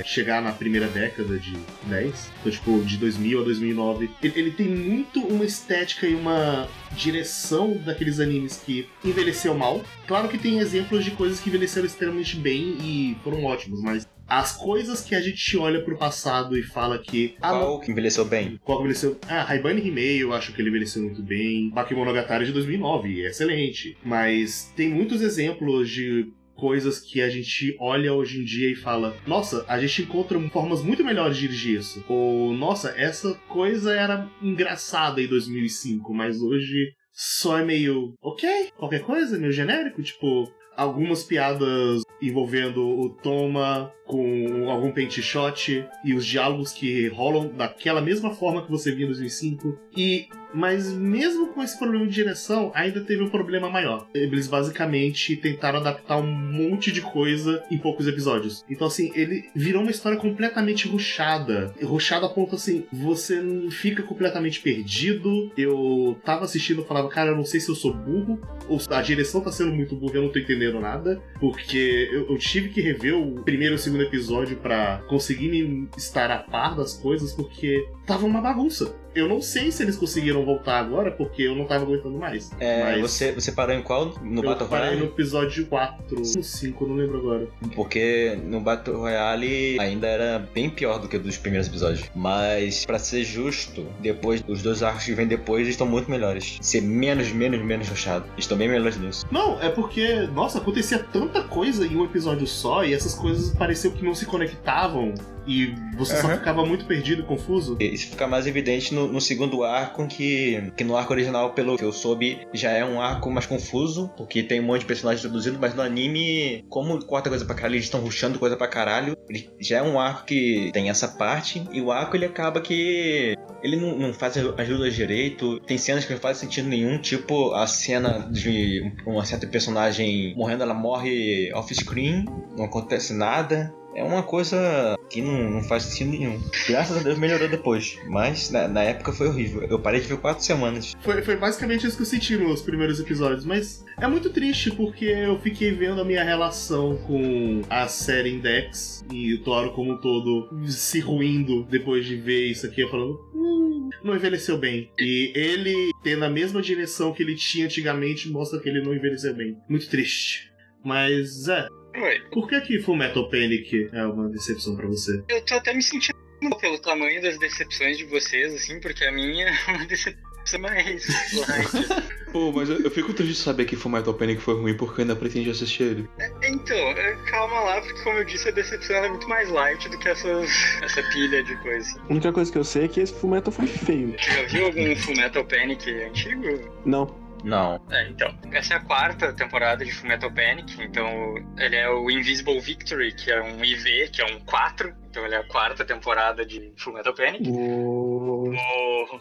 chegar na primeira década de 10. Então, tipo, de 2000 a 2009. Ele, ele tem muito uma estética e uma direção daqueles animes que envelheceu mal. Claro que tem exemplos de coisas que envelheceram extremamente bem e foram ótimos, mas as coisas que a gente olha pro passado e fala que. Ah, Qual que envelheceu bem? qual que envelheceu? Ah, Raibane Himei, eu acho que ele envelheceu muito bem. Bakemonogatari de 2009, é excelente. Mas tem muitos exemplos de coisas que a gente olha hoje em dia e fala: Nossa, a gente encontra formas muito melhores de dirigir isso. Ou, nossa, essa coisa era engraçada em 2005, mas hoje só é meio. Ok, qualquer coisa, meio genérico. Tipo, algumas piadas envolvendo o Toma com algum paint shot e os diálogos que rolam daquela mesma forma que você via em 2005. E Mas mesmo com esse problema de direção, ainda teve um problema maior. Eles basicamente tentaram adaptar um monte de coisa em poucos episódios. Então, assim, ele virou uma história completamente ruchada. Ruchada a ponto assim, você fica completamente perdido. Eu tava assistindo e falava, cara, eu não sei se eu sou burro, ou a direção tá sendo muito burra, eu não tô entendendo nada. Porque eu, eu tive que rever o primeiro e o segundo episódio pra conseguir me estar a par das coisas, porque tava uma bagunça. Eu não sei se eles conseguiram voltar agora, porque eu não tava aguentando mais. É, Mas você, você parou em qual? No eu Battle parei Royale? no episódio 4, 5, não lembro agora. Porque no Battle Royale ainda era bem pior do que o dos primeiros episódios. Mas, pra ser justo, depois os dois arcos que vêm depois estão muito melhores. Ser menos, menos, menos rushado. Estão bem melhores nisso. Não, é porque, nossa, acontecia tanta coisa em um episódio só e essas coisas pareciam que não se conectavam e você só Aham. ficava muito perdido, confuso. Isso fica mais evidente no, no segundo arco, que, que no arco original, pelo que eu soube, já é um arco mais confuso, porque tem um monte de personagens introduzido, mas no anime, como corta coisa pra caralho, eles estão rushando coisa pra caralho, ele já é um arco que tem essa parte, e o arco ele acaba que ele não, não faz as lutas direito, tem cenas que não fazem sentido nenhum, tipo a cena de uma certa personagem morrendo, ela morre off-screen, não acontece nada. É uma coisa que não, não faz sentido nenhum. Graças a Deus melhorou depois, mas na, na época foi horrível. Eu parei de ver quatro semanas. Foi, foi basicamente isso que eu senti nos primeiros episódios, mas é muito triste porque eu fiquei vendo a minha relação com a série Index e o Toro como um todo se ruindo depois de ver isso aqui, eu falando, hum, não envelheceu bem. E ele tendo a mesma direção que ele tinha antigamente mostra que ele não envelheceu bem. Muito triste. Mas é, Oi. por que que Full Metal Panic é uma decepção pra você? Eu tô até me sentindo pelo tamanho das decepções de vocês, assim, porque a minha é uma decepção mais light. Pô, mas eu, eu fico triste de saber que Fullmetal Panic foi ruim porque eu ainda pretendi assistir ele. Então, é, calma lá, porque como eu disse, a decepção é muito mais light do que essas, essa pilha de coisa. A única coisa que eu sei é que esse Fullmetal foi feio. Tu já viu algum Fullmetal Panic antigo? Não. Não. É, então. Essa é a quarta temporada de Fullmetal Panic, então ele é o Invisible Victory, que é um IV, que é um 4, então ele é a quarta temporada de Fullmetal Panic. O... Oh,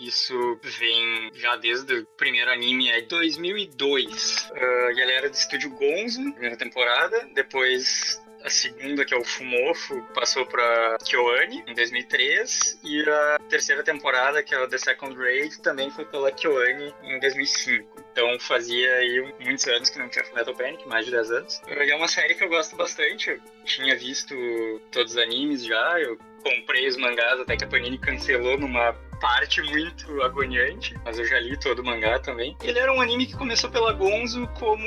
Isso vem já desde o primeiro anime, é 2002. Ah, e ele era do estúdio Gonzo, primeira temporada. Depois a segunda, que é o Fumofo, passou pra KyoAni em 2003. E a terceira temporada, que é o The Second Raid, também foi pela KyoAni em 2005. Então fazia aí muitos anos que não tinha Fullmetal Panic, mais de 10 anos. E é uma série que eu gosto bastante. Eu tinha visto todos os animes já, eu comprei os mangás até que a Panini cancelou numa parte muito agoniante, mas eu já li todo o mangá também. Ele era um anime que começou pela Gonzo como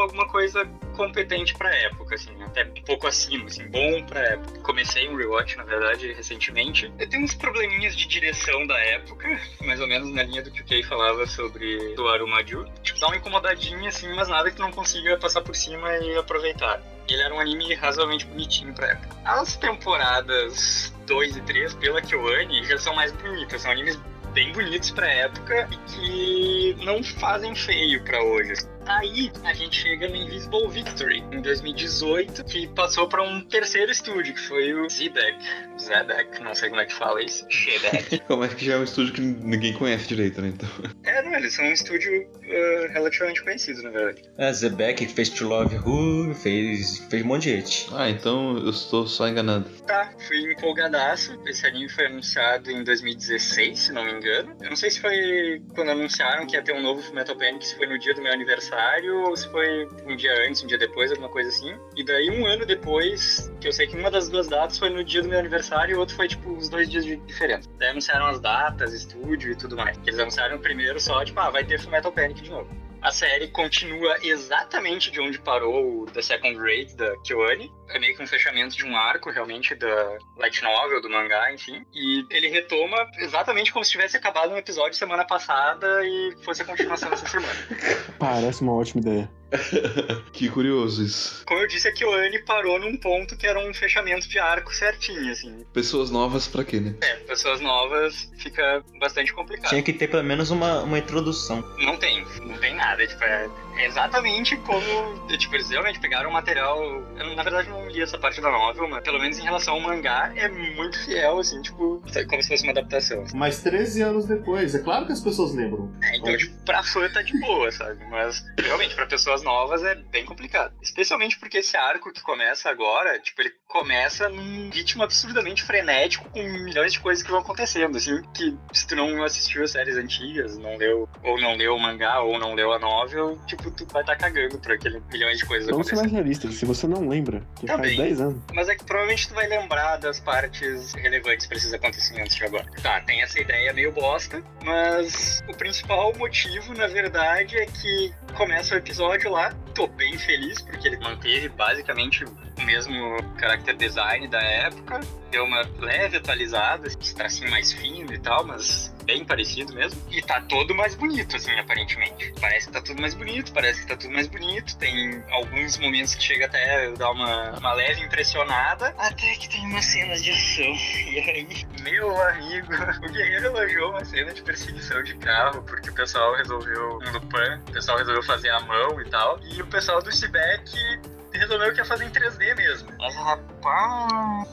alguma coisa competente pra época, assim, até um pouco acima, assim, bom pra época. Comecei um rewatch, na verdade, recentemente. Eu tenho uns probleminhas de direção da época, mais ou menos na linha do que o Kei falava sobre do Arumaju. Tipo, dá uma incomodadinha, assim, mas nada que não consiga passar por cima e aproveitar. Ele era um anime razoavelmente bonitinho pra época. As temporadas 2 e 3 pela KyoAni já são mais bonitas, são animes bem bonitos pra época e que não fazem feio pra hoje. Aí a gente chega no Invisible Victory em 2018, que passou pra um terceiro estúdio, que foi o Zedek. Zedek, não sei como é que fala isso. Shedek. Como é que já é um estúdio que ninguém conhece direito, né? Então. é, não, eles são um estúdio uh, relativamente conhecido, na verdade. A Zebek fez To Love Who, fez, fez um monte de hit. Ah, então eu estou só enganado. Tá, fui empolgadaço. Esse anime foi anunciado em 2016, se não me engano. Eu não sei se foi quando anunciaram que ia ter um novo Fullmetal Panic, se foi no dia do meu aniversário ou se foi um dia antes, um dia depois, alguma coisa assim. E daí, um ano depois, que eu sei que uma das duas datas foi no dia do meu aniversário e o outro foi, tipo, uns dois dias de diferença. Daí anunciaram as datas, estúdio e tudo mais. Eles anunciaram primeiro só, tipo, ah, vai ter Fullmetal Panic de novo. A série continua exatamente de onde parou o The Second Raid da KyoAni. É meio que um fechamento de um arco, realmente, da light novel, do mangá, enfim. E ele retoma exatamente como se tivesse acabado um episódio semana passada e fosse a continuação dessa semana. Parece uma ótima ideia. que curioso isso. Como eu disse, a Kyoane parou num ponto que era um fechamento de arco certinho, assim. Pessoas novas pra quê, né? É, pessoas novas fica bastante complicado. Tinha que ter pelo menos uma, uma introdução. Não tem, não tem nada. Tipo, é exatamente como. Tipo, eles realmente pegaram o material. Eu, na verdade, não li essa parte da novel, mas pelo menos em relação ao mangá, é muito fiel, assim, tipo, como se fosse uma adaptação. Mas 13 anos depois, é claro que as pessoas lembram. É, então, tipo, pra fã tá de boa, sabe? Mas, realmente, pra pessoas novas é bem complicado. Especialmente porque esse arco que começa agora, tipo, ele começa num ritmo absurdamente frenético, com milhões de coisas que vão acontecendo, assim, que se tu não assistiu as séries antigas, não leu, ou não leu o mangá, ou não leu a novel, tipo, tu vai estar tá cagando por aquele milhões de coisas Vamos ser acontecendo. mais realistas, se você não lembra, que faz Também. 10 anos. Mas é que provavelmente tu vai lembrar das partes relevantes pra esses acontecimentos de agora. Tá, tem essa ideia meio bosta, mas o principal motivo, na verdade, é que começa o episódio lá. Tô bem feliz porque ele manteve basicamente o mesmo character design da época. Deu uma leve atualizada, esse tracinho mais fino e tal, mas bem parecido mesmo. E tá todo mais bonito, assim, aparentemente. Parece que tá tudo mais bonito, parece que tá tudo mais bonito. Tem alguns momentos que chega até a dar uma, uma leve impressionada. Até que tem umas cenas de ação. E aí, meu amigo, o Guerreiro elogiou uma cena de perseguição de carro, porque o pessoal resolveu, um Lupin, o pessoal resolveu fazer a mão e tal. E o pessoal do Cibek resolveu que ia fazer em 3D mesmo. Mas, rapaz,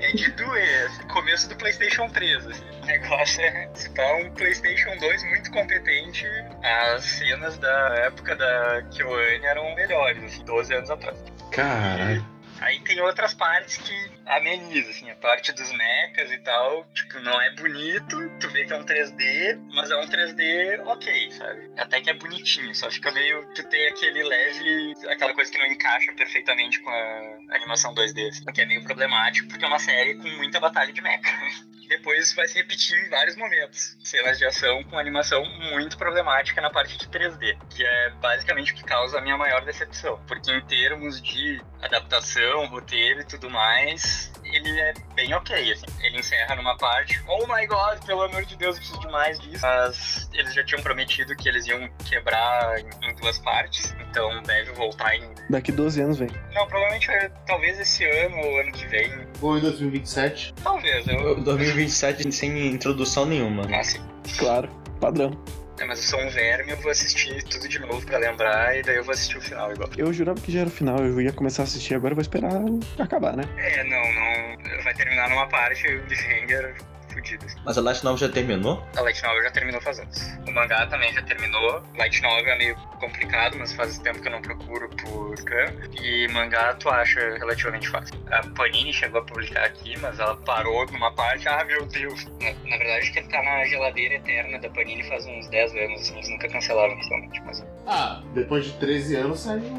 é de doer. assim, Começo do PlayStation 3. Assim. O negócio é. Se tá um PlayStation 2 muito competente, as cenas da época da Kyoane eram melhores, assim, 12 anos atrás. Caralho. Aí tem outras partes que amenizam, assim, a parte dos mechas e tal, tipo, não é bonito, tu vê que é um 3D, mas é um 3D ok, sabe? Até que é bonitinho, só fica meio, tu tem aquele leve, aquela coisa que não encaixa perfeitamente com a animação 2D, assim, que é meio problemático, porque é uma série com muita batalha de mecha. Depois vai se repetir em vários momentos. Cenas de ação com animação muito problemática na parte de 3D, que é basicamente o que causa a minha maior decepção. Porque em termos de adaptação, roteiro e tudo mais, ele é bem ok, assim. Ele encerra numa parte, oh my god, pelo amor de Deus, eu preciso de mais disso. Mas eles já tinham prometido que eles iam quebrar em duas partes, então deve voltar em... Daqui 12 anos vem. Não, provavelmente é, talvez esse ano ou ano que vem. Ou em 2027. Talvez, eu... 2027 sem introdução nenhuma. Ah, sim. Claro, padrão. É, mas eu sou um verme, eu vou assistir tudo de novo pra lembrar e daí eu vou assistir o final igual. Eu jurava que já era o final, eu ia começar a assistir, agora eu vou esperar acabar, né? É, não, não. Vai terminar numa parte o cliffhanger assim. Mas a Light Novel já terminou? A Light Novel já terminou faz anos. O mangá também já terminou. Light Novel é meio complicado, mas faz tempo que eu não procuro por Khan. E mangá tu acha relativamente fácil. A Panini chegou a publicar aqui, mas ela parou numa parte. Ah, meu Deus. Na, na verdade, acho que ele tá na geladeira eterna da Panini faz uns 10 anos. Eles nunca cancelaram realmente. Mas Ah, depois de 13 anos saiu.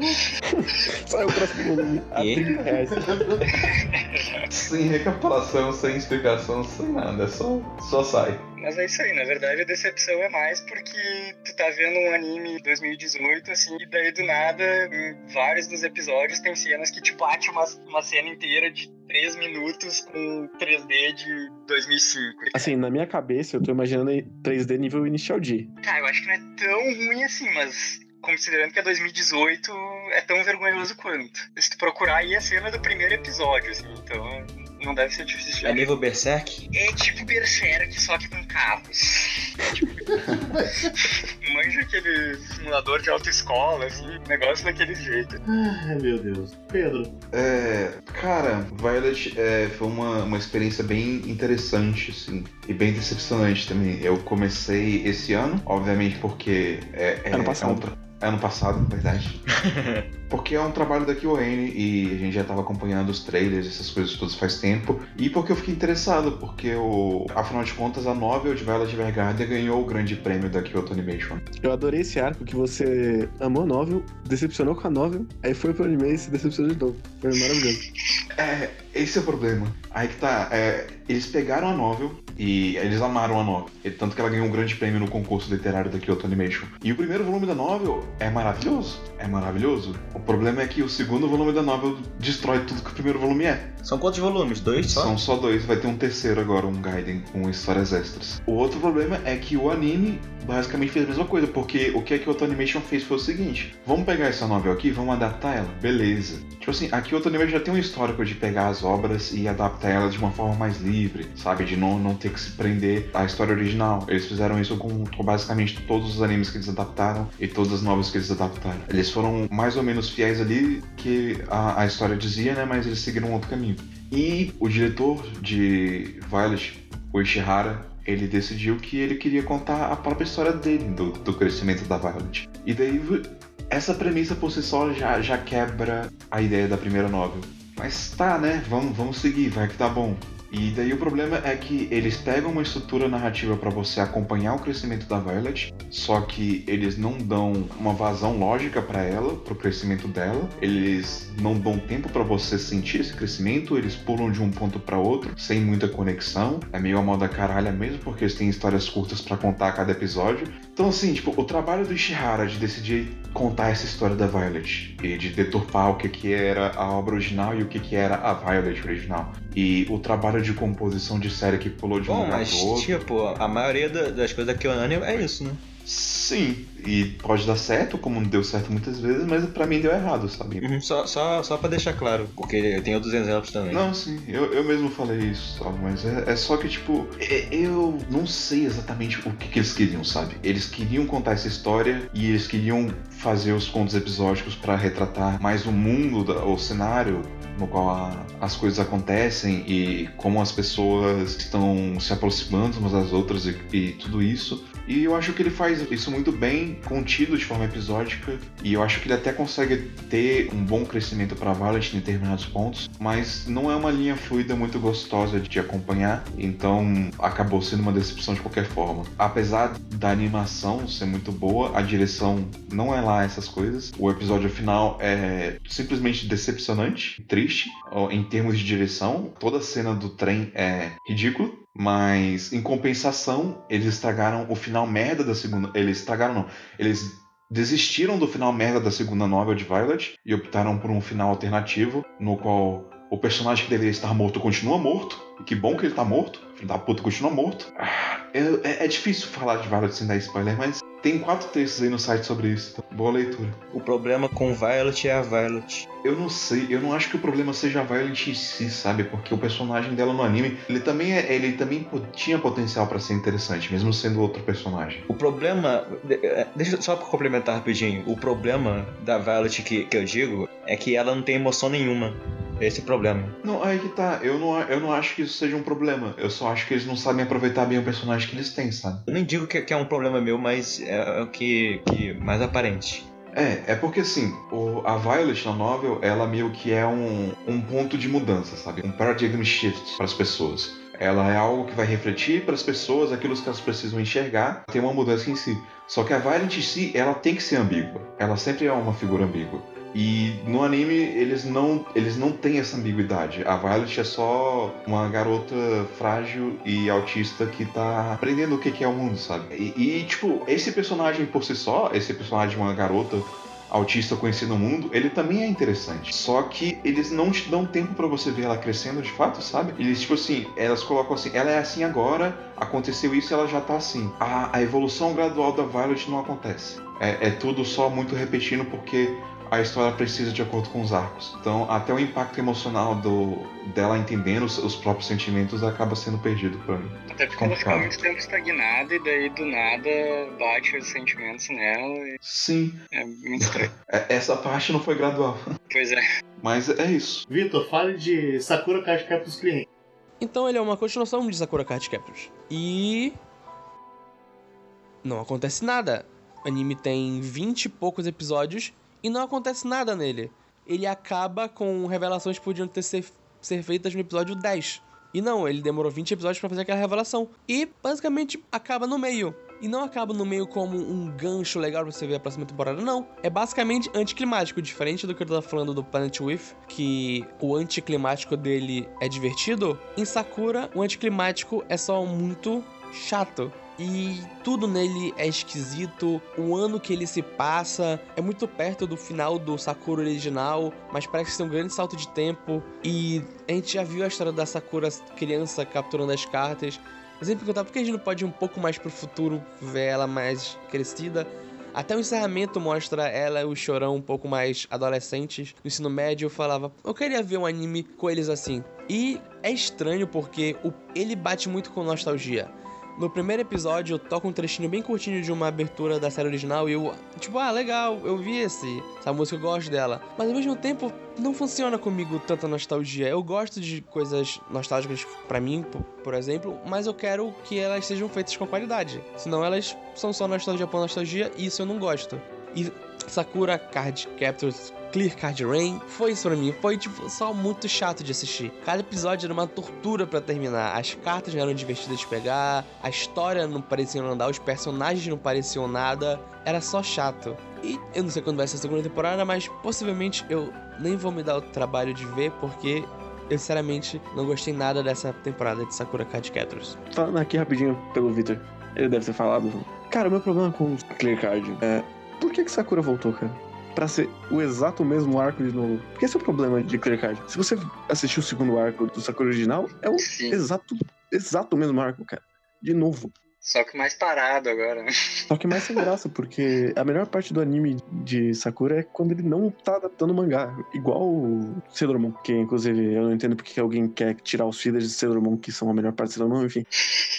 Saiu o próximo volume a E? 30 reais. Sem recapitulação, sem explicação, sem nada. Só, só sai. Mas é isso aí, na verdade a decepção é mais porque tu tá vendo um anime 2018, assim, e daí do nada, em vários dos episódios tem cenas que te bate uma, uma cena inteira de 3 minutos com 3D de 2005. Assim, na minha cabeça, eu tô imaginando em 3D nível Initial D. Tá, eu acho que não é tão ruim assim, mas considerando que é 2018, é tão vergonhoso quanto. Se tu procurar aí a cena do primeiro episódio, assim, então não deve ser difícil de É nível Berserk? é tipo Berserk, só que com carros. Manja aquele simulador de autoescola, assim, negócio daquele jeito. Ai, meu Deus. Pedro, É, cara, Violet é, foi uma, uma experiência bem interessante, assim, e bem decepcionante também. Eu comecei esse ano, obviamente porque é, é, Ano passado. é um ano passado, na verdade. porque é um trabalho da KyoN e a gente já tava acompanhando os trailers, essas coisas todas faz tempo. E porque eu fiquei interessado, porque o, afinal de contas a novel de Violet Evergarden ganhou o grande prêmio da Kyoto Animation. Eu adorei esse arco que você amou a novel, decepcionou com a novel, aí foi pro anime e se decepcionou de novo. Foi maravilhoso. É, esse é o problema. Aí que tá. é, eles pegaram a novel e eles amaram a novel. Tanto que ela ganhou um grande prêmio no concurso literário da Kyoto Animation. E o primeiro volume da novel é maravilhoso. É maravilhoso. O O problema é que o segundo volume da novel destrói tudo que o primeiro volume é. São quantos volumes? Dois só? São só dois, vai ter um terceiro agora, um Gaiden com histórias extras. O outro problema é que o anime basicamente fez a mesma coisa, porque o que a Kyoto Animation fez foi o seguinte: vamos pegar essa novel aqui, vamos adaptar ela? Beleza. Tipo assim, a Kyoto Animation já tem um histórico de pegar as obras e adaptar elas de uma forma mais livre, sabe? De não, não ter que se prender à história original. Eles fizeram isso com, com basicamente todos os animes que eles adaptaram e todas as novas que eles adaptaram. Eles foram mais ou menos fiéis ali que a, a história dizia, né? Mas eles seguiram um outro caminho. E o diretor de Violet, o Ishihara, ele decidiu que ele queria contar a própria história dele, do, do crescimento da Violet. E daí, essa premissa por si só já, já quebra a ideia da primeira novel. Mas tá, né? Vamos, vamos seguir, vai que tá bom. E daí o problema é que eles pegam uma estrutura narrativa para você acompanhar o crescimento da Violet, só que eles não dão uma vazão lógica para ela, pro crescimento dela. Eles não dão tempo para você sentir esse crescimento, eles pulam de um ponto para outro sem muita conexão. É meio a moda caralha mesmo, porque eles têm histórias curtas para contar a cada episódio. Então assim, tipo, o trabalho do Ishihara de decidir contar essa história da Violet e de deturpar o que que era a obra original e o que que era a Violet original. E o trabalho de composição de série que pulou de um Bom, lugar mas outro. tipo, a maioria da- das coisas da Kyoani é isso, né? Sim, e pode dar certo, como deu certo muitas vezes, mas pra mim deu errado, sabe? Uhum, Só, só, só pra deixar claro, porque tem outros exemplos também. Não, sim, eu, eu mesmo falei isso, sabe? Mas é, é só que, tipo, é- eu não sei exatamente o que, que eles queriam, sabe? Eles queriam contar essa história e eles queriam fazer os contos episódicos pra retratar mais o mundo, da- o cenário no qual a- as coisas acontecem e como as pessoas estão se aproximando umas das outras e, e tudo isso. E eu acho que ele faz isso muito bem, contido de forma episódica, e eu acho que ele até consegue ter um bom crescimento para Violet em determinados pontos, mas não é uma linha fluida muito gostosa de acompanhar, então acabou sendo uma decepção de qualquer forma. Apesar da animação ser muito boa, a direção não é lá essas coisas. O episódio final é simplesmente decepcionante, triste, em termos de direção. Toda a cena do trem é ridícula. Mas em compensação, eles estragaram o final merda da segunda. Eles estragaram, não. Eles desistiram do final merda da segunda novel de Violet e optaram por um final alternativo, no qual o personagem que deveria estar morto continua morto. E que bom que ele tá morto. Filho da puta continua morto. Eu- é, é difícil falar de Violet sem dar spoiler, mas tem quatro textos aí no site sobre isso. Então, boa leitura. O problema com Violet é a Violet. Eu não sei, eu não acho que o problema seja a Violet em si, sabe? Porque o personagem dela no anime, ele também, é, ele também tinha potencial pra ser interessante, mesmo sendo outro personagem. O problema. é, Deixa eu só pra complementar rapidinho. O problema da Violet que, que eu digo é que ela não tem emoção nenhuma. Esse é o problema. Não, aí que tá, eu não, eu não acho que isso seja um problema. Eu só acho que eles não sabem aproveitar bem o personagem que eles têm, sabe? Eu nem digo que, que é um problema meu, mas é, é o que, que mais aparente. É, é porque assim, o- a Violet na novel, ela meio que é um, um ponto de mudança, sabe? Um paradigm shift para as pessoas. Ela é algo que vai refletir para as pessoas aquilo que elas precisam enxergar, tem uma mudança em si. Só que a Violet em si, ela tem que ser ambígua. Ela sempre é uma figura ambígua. E no anime eles não, eles não têm essa ambiguidade. A Violet é só uma garota frágil e autista que tá aprendendo o que é o mundo, sabe? E, e, tipo, esse personagem por si só, esse personagem de uma garota autista conhecida no mundo, ele também é interessante. Só que eles não te dão tempo pra você ver ela crescendo de fato, sabe? Eles, tipo assim, elas colocam assim, ela é assim agora, aconteceu isso ela já tá assim. A, a evolução gradual da Violet não acontece. É, é tudo só muito repetindo porque a história precisa de acordo com os arcos. Então, até o impacto emocional do, dela entendendo os, os próprios sentimentos acaba sendo perdido pra mim. Até porque ela fica muito tempo estagnada e daí do nada bate os sentimentos nela e Sim, é muito estranho. é- essa parte não foi gradual. pois é. Mas é isso. Vitor, fale de Sakura Card Cap pros clientes. Então ele é uma continuação de Sakura Card Captors. E. Não acontece nada. O anime tem 20 e poucos episódios e não acontece nada nele. Ele acaba com revelações que podiam ter ser, ser feitas no episódio 10. E não, ele demorou 20 episódios pra fazer aquela revelação. E basicamente acaba no meio. E não acaba no meio como um gancho legal pra você ver a próxima temporada, não. É basicamente anticlimático, diferente do que eu tava falando do Planet With, que o anticlimático dele é divertido. Em Sakura, o anticlimático é só muito chato. E tudo nele é esquisito. O ano que ele se passa é muito perto do final do Sakura original, mas parece ser um grande salto de tempo. E a gente já viu a história da Sakura criança capturando as cartas. Eu sempre perguntava por que a gente não pode ir um pouco mais pro futuro, ver ela mais crescida. Até o encerramento mostra ela e o Chorão um pouco mais adolescentes. No ensino médio eu falava, eu queria ver um anime com eles assim. E é estranho porque ele bate muito com nostalgia. No primeiro episódio, toca um trechinho bem curtinho de uma abertura da série original e eu, tipo, ah, legal, eu vi esse, essa música, eu gosto dela. Mas ao mesmo tempo, não funciona comigo tanta nostalgia. Eu gosto de coisas nostálgicas pra mim, por, por exemplo, mas eu quero que elas sejam feitas com qualidade. Senão elas são só nostalgia por nostalgia e isso eu não gosto. E Sakura Card Captors Clear Card Rain foi isso pra mim. Foi, tipo, só muito chato de assistir. Cada episódio era uma tortura pra terminar. As cartas não eram divertidas de pegar, a história não parecia andar, os personagens não pareciam nada. Era só chato. E eu não sei quando vai ser a segunda temporada, mas possivelmente eu nem vou me dar o trabalho de ver, porque eu sinceramente não gostei nada dessa temporada de Sakura Card Captors. Falando aqui rapidinho pelo Victor, ele deve ter falado. Cara, o meu problema com Clear Card é. Por que, que Sakura voltou, cara? Pra ser o exato mesmo arco de novo. Porque esse é o problema de Clear Card. Se você assistiu o segundo arco do Sakura original, é o Sim. exato, exato mesmo arco, cara. De novo. Só que mais parado agora. né? Só que mais sem graça, porque a melhor parte do anime de Sakura é quando ele não tá adaptando o mangá. Igual o Sailor Moon, que inclusive eu não entendo porque que alguém quer tirar os fillers de Sailor Moon, que são a melhor parte de Sailor Moon, enfim.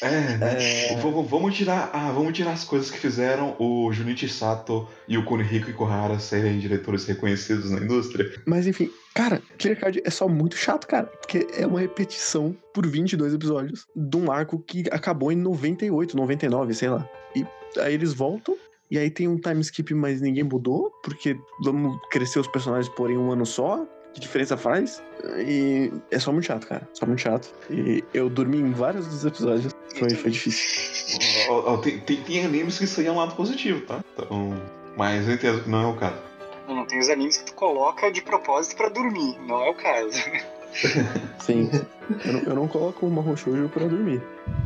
É, né? É. Vamos, vamos tirar. Ah, vamos tirar as coisas que fizeram o Junichi Sato e o Kunihiko Ikuhara serem diretores reconhecidos na indústria. Mas enfim, cara, Clear Card é só muito chato, cara. Porque é uma repetição por 22 episódios de um arco que acabou em 98, 99, sei lá. E aí eles voltam. E aí tem um time skip, mas ninguém mudou, porque vamos crescer os personagens por um ano só. Que diferença faz? E é só muito chato, cara. Só muito chato. E eu dormi em vários dos episódios. Foi, foi difícil. Tem, tem, tem animes que isso aí é um lado positivo, tá? Então, mas eu entendo que não é o caso. Não, tem os animes que tu coloca de propósito pra dormir, não é o caso. Sim. eu, não, eu não coloco o Mahou Shoujo pra dormir.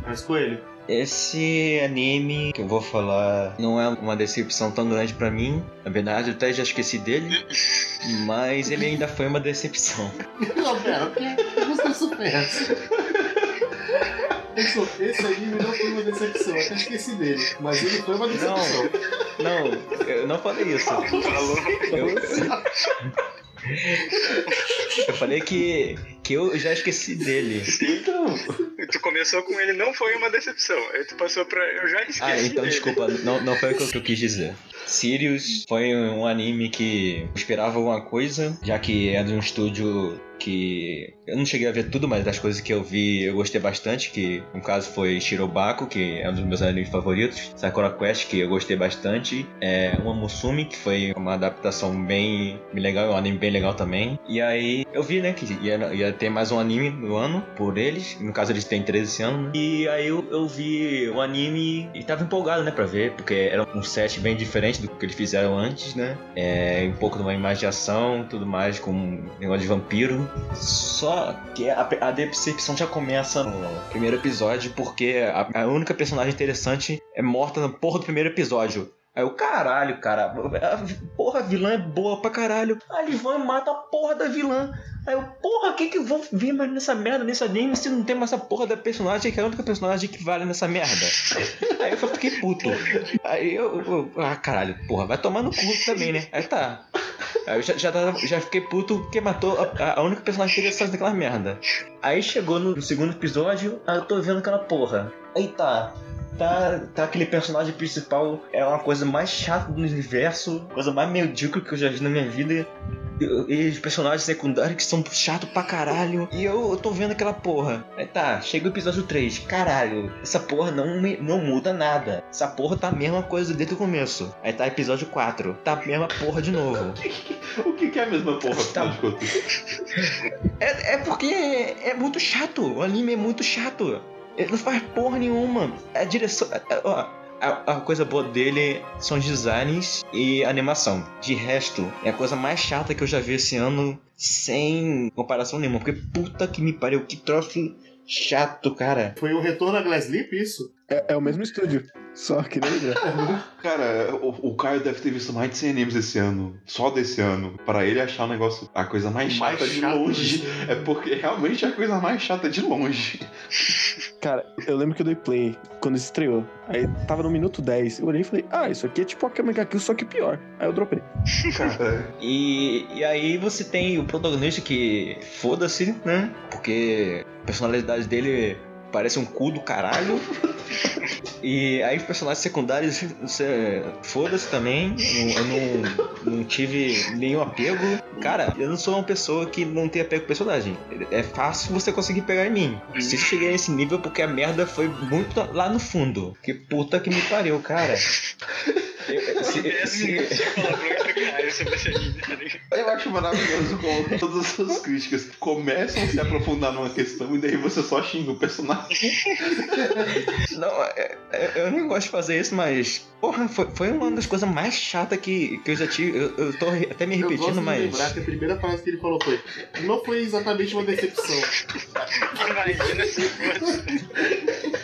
Mas Coelho. Esse anime que eu vou falar não é uma decepção tão grande pra mim. Na verdade, eu até já esqueci dele. Mas ele ainda foi uma decepção. Não, pera, porque você supera. Esse, esse anime não foi uma decepção, eu até esqueci dele. Mas ele foi uma decepção. Não, eu não falei isso. Falou. Eu, eu falei que, que eu já esqueci dele. Então, Tu começou com ele, não foi uma decepção. Aí tu passou pra. Eu já esqueci. Ah, então dele. desculpa, não, não foi o que eu, quis dizer. Sirius foi um anime que eu esperava alguma coisa, já que é de um estúdio que eu não cheguei a ver tudo, mas das coisas que eu vi eu gostei bastante, que no caso foi Shirobako, que é um dos meus animes favoritos, Sakura Quest, que eu gostei bastante, é uma Musumi, que foi uma adaptação bem, bem legal, um anime bem legal também. E aí eu vi, né, que ia, ia ter mais um anime no ano por eles, no caso eles têm 13 esse ano, e aí eu, eu vi o anime e tava empolgado, né, pra ver, porque era um set bem diferente do que eles fizeram antes, né, é, um pouco de uma imagem de ação, tudo mais, com um negócio de vampiro. Só que a, a decepção já começa no primeiro episódio, porque a, a única personagem interessante é morta na porra do primeiro episódio. Aí o caralho, cara, a, porra, a vilã é boa pra caralho. A Livan mata a porra da vilã. Aí eu, porra, que que eu vou ver mais nessa merda, nesse anime, se não tem mais essa porra da personagem, que é a única personagem que vale nessa merda? Aí eu fiquei puto. Aí eu, eu- ah, caralho, porra, vai tomar no cu também, né? Aí tá. Aí eu já, já, já fiquei puto porque matou a, a única personagem interessante daquela merda. Aí chegou no, no segundo episódio, aí eu tô vendo aquela porra. Aí tá. Tá, tá aquele personagem principal é uma coisa mais chata do universo, coisa mais medíocre que eu já vi na minha vida. E, os personagens secundários que são chato pra caralho. E eu, eu tô vendo aquela porra. Aí tá, chega o episódio 3. Caralho, essa porra não, me- não muda nada. Essa porra tá a mesma coisa desde o começo. Aí tá episódio 4. Tá a mesma porra de novo. o que, que é a mesma porra, Tá. É, é porque é, é muito chato. O anime é muito chato. Ele não faz porra nenhuma. A direção. ó, a, a coisa boa dele são os designs e animação. De resto, é a coisa mais chata que eu já vi esse ano, sem comparação nenhuma. Porque puta que me pariu, que troço chato, cara. Foi o retorno a Glass Lip, isso? É, é o mesmo estúdio, só que lembra. Cara, o, o Caio deve ter visto mais de 100 animes esse ano. Só desse ano. Pra ele achar o negócio, a coisa mais O mais chata de chato longe. É porque realmente é a coisa mais chata de longe. Cara, eu lembro que eu dei play quando estreou. Aí tava no minuto 10. Eu olhei e falei, ah, isso aqui é tipo a Kamega Kill, só que pior. Aí eu dropei. Cara, E, e aí você tem o protagonista que foda-se, né? Porque a personalidade dele parece um cu do caralho. E aí os personagens secundários, foda-se também. Eu não, não tive nenhum apego. Cara, eu não sou uma pessoa que não tem apego com personagem. É fácil você conseguir pegar em mim. Se eu cheguei nesse nível é porque a merda foi muito lá no fundo. Que puta que me pariu, cara. Eu- se- tá eu acho maravilhoso como todas as suas críticas começam a se aprofundar numa questão e daí você só xinga o personagem. Não, é- é- eu nem gosto de fazer isso, mas. Porra, foi, foi uma das coisas mais chatas que, que eu já tive. Eu, eu tô até me Eu gosto repetindo, de mas. lembrar que a primeira frase que ele falou foi não foi exatamente uma decepção. Imagina se fosse.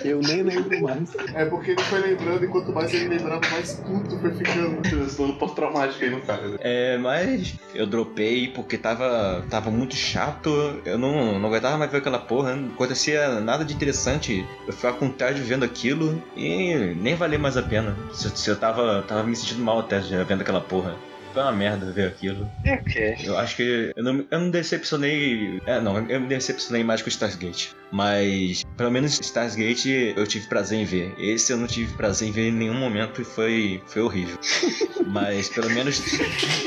Eu nem lembro mais. É porque ele foi lembrando e quanto mais ele lembrava, mais puto foi ficando. Transtorno pós-traumático aí no cara. É, mas eu dropei porque tava, tava muito chato. Eu não, não aguentava mais ver aquela porra. Não acontecia nada de interessante. Eu ficava com tarde vendo aquilo e nem valia mais a pena. Se, eu- se eu tava, tava me sentindo mal até já vendo aquela porra. Foi uma merda ver aquilo. Ok. Eu acho que eu não, eu não decepcionei. É, não, eu me decepcionei mais com o Stars Gate. Mas, pelo menos Stars Gate eu tive prazer em ver. Esse eu não tive prazer em ver em nenhum momento e foi, foi horrível. mas pelo menos.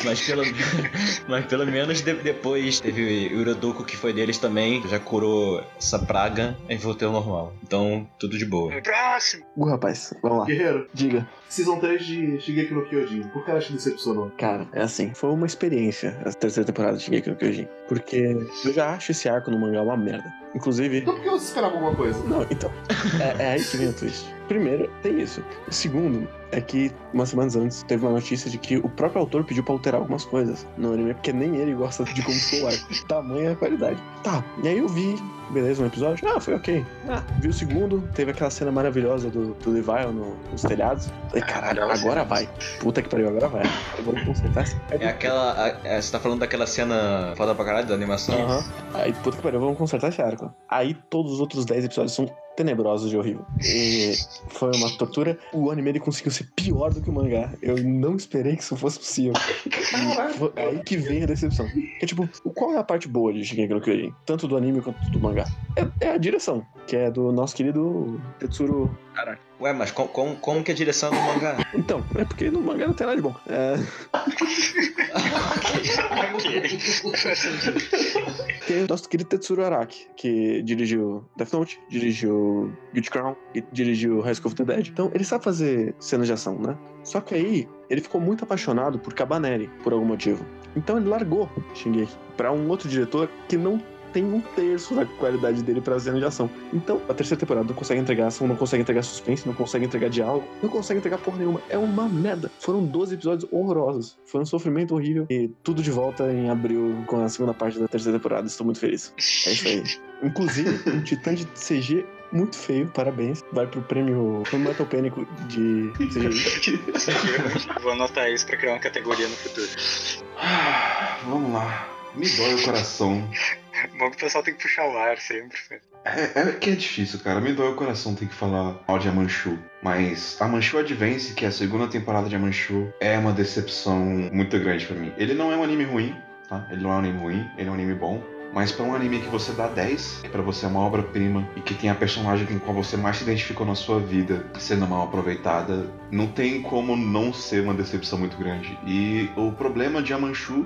Mas pelo, mas pelo menos de- depois teve o Uradoku que foi deles também. Já curou essa praga e voltei ao normal. Então, tudo de boa. Próximo. Uh, rapaz, vamos lá. Guerreiro, Diga. Season 3 de Shigeki no Kyojin. Por que ela te decepcionou? Cara, é assim, foi uma experiência a terceira temporada de Shingeki no Kyojin. Porque eu já acho esse arco no mangá uma merda. Inclusive, Então por que você esperava alguma coisa? Não, então. É, é aí que vem o twist. Primeiro, tem isso. O segundo é que, umas semanas antes, teve uma notícia de que o próprio autor pediu pra alterar algumas coisas no anime, porque nem ele gosta de como ficou o arco. Tamanha qualidade. Tá, e aí eu vi, beleza, um episódio. Ah, foi ok. Ah, vi o segundo, teve aquela cena maravilhosa do, do Levi no, nos telhados. Falei, caralho, agora vai. Puta que pariu, agora vai. Eu vou consertar essa. É aquela. a- é, você tá falando daquela cena foda pra caralho da animação? Aham. Aí, puta que pariu, vamos consertar esse arco. Aí todos os outros 10 episódios são tenebrosos de horrível. E foi uma tortura. O anime ele conseguiu ser pior do que o mangá. Eu não esperei que isso fosse possível. E aí que vem a decepção. Que tipo, qual é a parte boa de Shingeki no Kyojin? Tanto do anime quanto do mangá. É, é a direção, que é do nosso querido Tetsuro Ué, mas com- com- como que é a direção do mangá? Então, é porque no mangá não tem nada de bom. É, tem o nosso querido Tetsuro Araki, que dirigiu Death Note, dirigiu Guilty Crown e dirigiu High School of the Dead. Então, ele sabe fazer cenas de ação, né? Só que aí, ele ficou muito apaixonado por Cabaneri, por algum motivo. Então, ele largou Shingeki pra um outro diretor que não tem um terço da qualidade dele pra cena de ação. Então, a terceira temporada não consegue entregar ação, não consegue entregar suspense, não consegue entregar diálogo, não consegue entregar porra nenhuma. É uma merda. Foram 12 episódios horrorosos. Foi um sofrimento horrível. E tudo de volta em abril com a segunda parte da terceira temporada. Estou muito feliz. É isso aí. Inclusive, um titã de CG muito feio, parabéns. Vai pro prêmio Metal Pânico de CGI. Vou anotar isso pra criar uma categoria no futuro. Ah, Vamos lá. Me dói o coração. Bom que o pessoal tem que puxar o ar sempre. É, é que é difícil, cara. Me dói o coração ter que falar mal de Amanchu. Mas a Manchu Advance, que é a segunda temporada de Amanchu, é uma decepção muito grande pra mim. Ele não é um anime ruim, tá? Ele não é um anime ruim, ele é um anime bom. Mas pra um anime que você dá 10, pra você é uma obra-prima e que tem a personagem com qual você mais se identificou na sua vida sendo mal aproveitada, não tem como não ser uma decepção muito grande. E o problema de Amanchu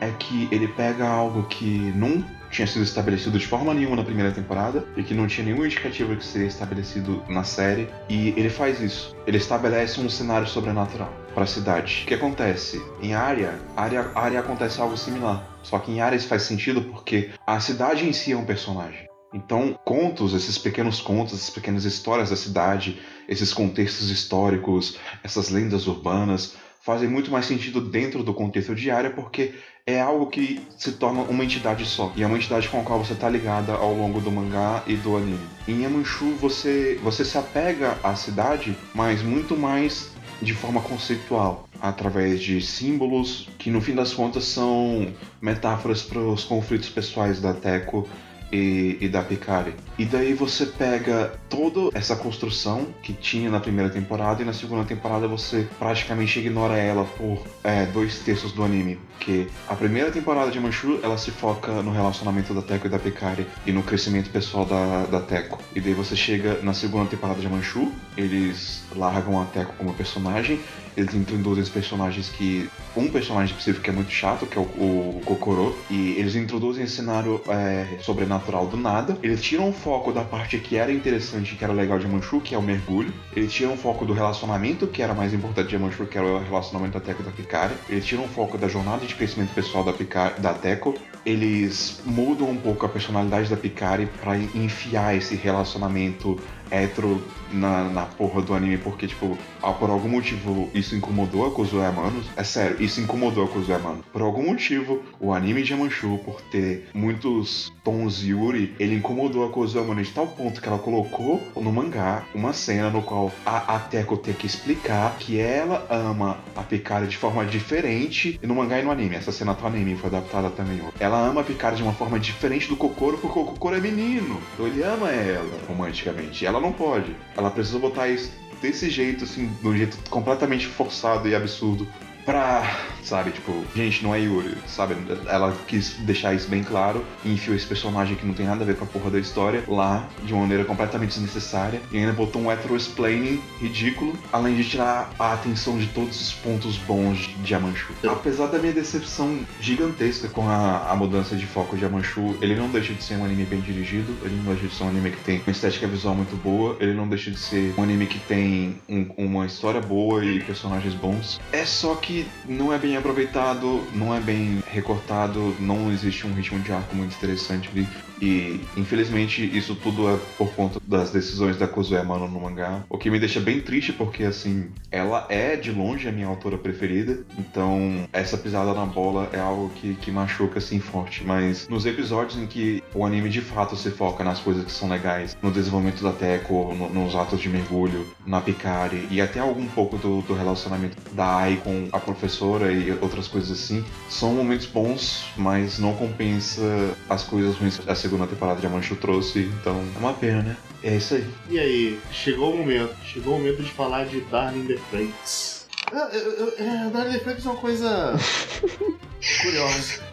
é que ele pega algo que não tinha sido estabelecido de forma nenhuma na primeira temporada e que não tinha nenhum indicativo que seria estabelecido na série e ele faz isso. Ele estabelece um cenário sobrenatural para a cidade. O que acontece? Em área, área, área acontece algo similar. Só que em área isso faz sentido porque a cidade em si é um personagem. Então, contos, esses pequenos contos, essas pequenas histórias da cidade, esses contextos históricos, essas lendas urbanas, fazem muito mais sentido dentro do contexto diário, porque é algo que se torna uma entidade só. E é uma entidade com a qual você tá ligada ao longo do mangá e do anime. Em Yamanchu você, você se apega à cidade, mas muito mais de forma conceitual, através de símbolos que no fim das contas são metáforas para os conflitos pessoais da Teco e, e da Picari. E daí você pega toda essa construção que tinha na primeira temporada e na segunda temporada você praticamente ignora ela por é, dois terços do anime. Porque a primeira temporada de Manchu ela se foca no relacionamento da Teco e da Picari e no crescimento pessoal da, da Teco. E daí você chega na segunda temporada de Manchu, eles largam a Teco como personagem eles introduzem os personagens que. Um personagem específico que é muito chato, que é o, o Kokoro. E eles introduzem esse cenário é, sobrenatural do nada. Eles tiram o foco da parte que era interessante, que era legal de Manchu, que é o mergulho. Eles tiram o foco do relacionamento, que era mais importante de Manchu, que era o relacionamento da Teco e da Picari. Eles tiram o foco da jornada de crescimento pessoal da, Picari, da Teco. Eles mudam um pouco a personalidade da Picari para enfiar esse relacionamento hétero na, na porra do anime, porque, tipo, ah, por algum motivo isso incomodou a Kozuya Amano. É sério, isso incomodou a Kozuya Amano. Por algum motivo, o anime de Yamanchu, por ter muitos tons Yuri, ele incomodou a Kozuya Amano de tal ponto que ela colocou no mangá uma cena no qual a, a Teko tem que explicar que ela ama a Picari de forma diferente no mangá e no anime. Essa cena tá anime, foi adaptada também. Ela ama a Picari de uma forma diferente do Kokoro, porque o Kokoro é menino. Então ele ama ela romanticamente. E ela não pode. Ela precisa botar isso desse jeito, assim, de um jeito completamente forçado e absurdo. Pra, sabe, tipo, gente, não é Yuri, sabe? Ela quis deixar isso bem claro e enfiou esse personagem que não tem nada a ver com a porra da história lá de uma maneira completamente desnecessária e ainda botou um hetero-explaining ridículo, além de tirar a atenção de todos os pontos bons de Yamanchu. Apesar da minha decepção gigantesca com a, a mudança de foco de Yamanchu, ele não deixa de ser um anime bem dirigido, ele não deixa de ser um anime que tem uma estética visual muito boa, ele não deixa de ser um anime que tem um- uma história boa e personagens bons. É só que não é bem aproveitado, não é bem recortado, não existe um ritmo de arco muito interessante ali. E infelizmente isso tudo é por conta das decisões da Kozuya Mano no mangá. O que me deixa bem triste porque assim, ela é de longe a minha autora preferida. Então essa pisada na bola é algo que, que machuca assim forte. Mas nos episódios em que o anime de fato se foca nas coisas que são legais, no desenvolvimento da Teco, no- nos atos de mergulho, na Picari e até algum pouco do, do relacionamento da Ai com a professora e outras coisas assim, são momentos bons, mas não compensa as coisas ruins que a segunda temporada de Amanchu trouxe. Então é uma pena, né? É isso aí. E aí, chegou o momento. Chegou o momento de falar de Darling the Franks. É, Darling the Franks é uma coisa curiosa.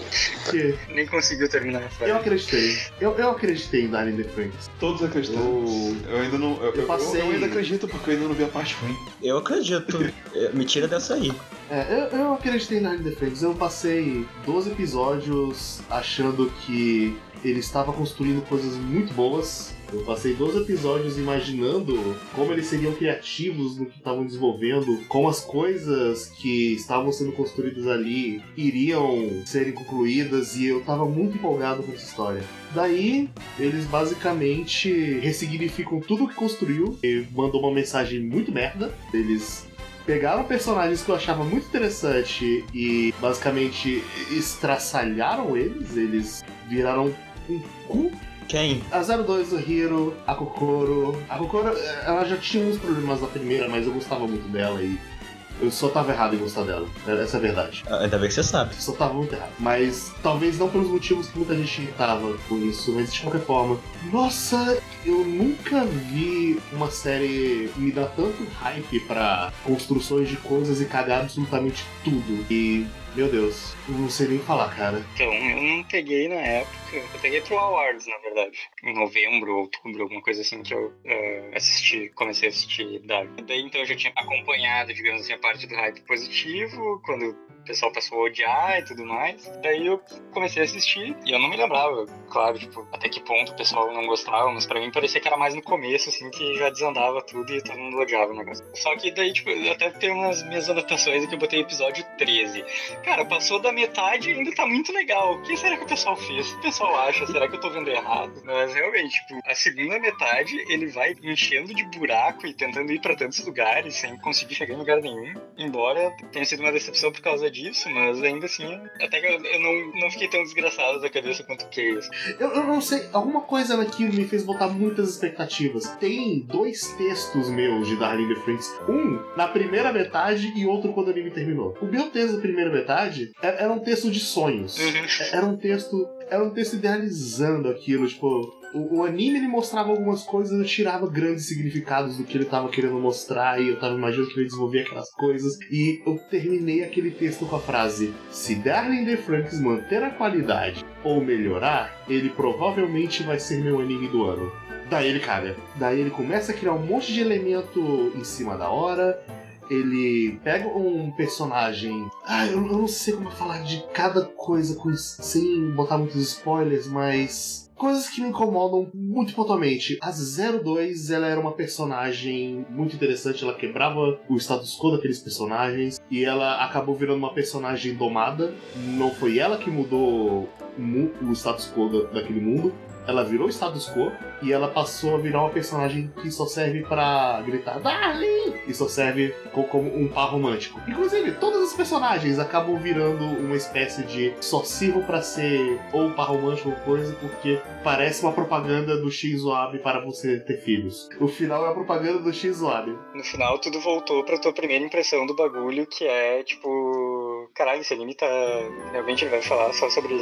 Que Nem conseguiu terminar a frase. eu acreditei. Eu, eu acreditei em Darling the Franks. Todos acreditamos. Eu ainda não. Eu, eu- passei- eu ainda acredito porque eu ainda não vi a parte ruim. Eu acredito. É, Me tira dessa aí. É, eu, eu acreditei Darling the Franks. Eu passei 12 episódios achando que ele estava construindo coisas muito boas. Eu passei 12 episódios imaginando como eles seriam criativos no que estavam desenvolvendo, como as coisas que estavam sendo construídas ali iriam serem concluídas e eu tava muito empolgado com essa história. Daí, eles basicamente ressignificam tudo que construiu e mandou uma mensagem muito merda. Eles pegaram personagens que eu achava muito interessante e basicamente estraçalharam eles, eles viraram um cu. Quem? A 02 do Hiro, a Kokoro. A Kokoro, ela já tinha uns problemas na primeira, mas eu gostava muito dela e eu só tava errado em gostar dela. Essa é a verdade. Ah, Ainda bem que você sabe. Só tava muito errado. Mas talvez não pelos motivos que muita gente tava com isso, mas de qualquer forma. Nossa, eu nunca vi uma série me dar tanto hype pra construções de coisas e cagar absolutamente tudo. E, meu Deus, eu não sei nem falar, cara. Então, eu não peguei na época. Eu peguei pro Awards, na verdade. Em novembro, outubro, alguma coisa assim que eu eh, assisti, comecei a assistir Dark. Daí então eu já tinha acompanhado, digamos assim, a parte do hype positivo, quando o pessoal passou a odiar e tudo mais. Daí eu comecei a assistir e eu não me lembrava, claro, tipo, até que ponto o pessoal não gostava, mas pra mim parecia que era mais no começo, assim, que já desandava tudo e todo mundo odiava o negócio. Só que daí, tipo, eu até tem umas minhas anotações que eu botei episódio 13. Cara, passou da metade ainda tá muito legal. O que será que o pessoal fez? O pessoal acha? Será que eu tô vendo errado? Mas realmente, tipo, a segunda metade ele vai enchendo de buraco e tentando ir pra tantos lugares sem conseguir chegar em lugar nenhum. Embora tenha sido uma decepção por causa disso, mas ainda assim, até que eu, não, não fiquei tão desgraçado da cabeça quanto o Chaos. Eu, eu não sei, alguma coisa naquilo me fez botar muitas expectativas. Tem dois textos meus de Darling in the Franxx. Um na primeira metade e outro quando o anime terminou. O meu texto da primeira metade era, era um texto de sonhos. É- Era um texto. Era um texto idealizando aquilo, tipo. O, o anime ele mostrava algumas coisas, eu tirava grandes significados do que ele tava querendo mostrar, e eu tava imaginando que ele desenvolvia aquelas coisas. E eu terminei aquele texto com a frase: Se Darling the Franks manter a qualidade ou melhorar, ele provavelmente vai ser meu anime do ano. Daí ele caga. Daí ele começa a criar um monte de elemento em cima da hora. Ele pega um personagem. Ah, eu, eu não sei como falar de cada coisa com sem botar muitos spoilers, mas. Coisas que me incomodam muito pontualmente. A 02, ela era uma personagem muito interessante, ela quebrava o status quo daqueles personagens e ela acabou virando uma personagem domada. Não foi ela que mudou o status quo da- daquele mundo, ela virou status quo e ela passou a virar uma personagem que só serve pra gritar Darling! E só serve co- como um par romântico. Inclusive, todas as personagens acabam virando uma espécie de só sirvo pra ser ou par romântico ou coisa, porque parece uma propaganda do X-Wab para você ter filhos. O final é a propaganda do X-Wab. No final, tudo voltou pra tua primeira impressão do bagulho, que é tipo. Caralho, esse anime tá. Realmente ele vai falar só sobre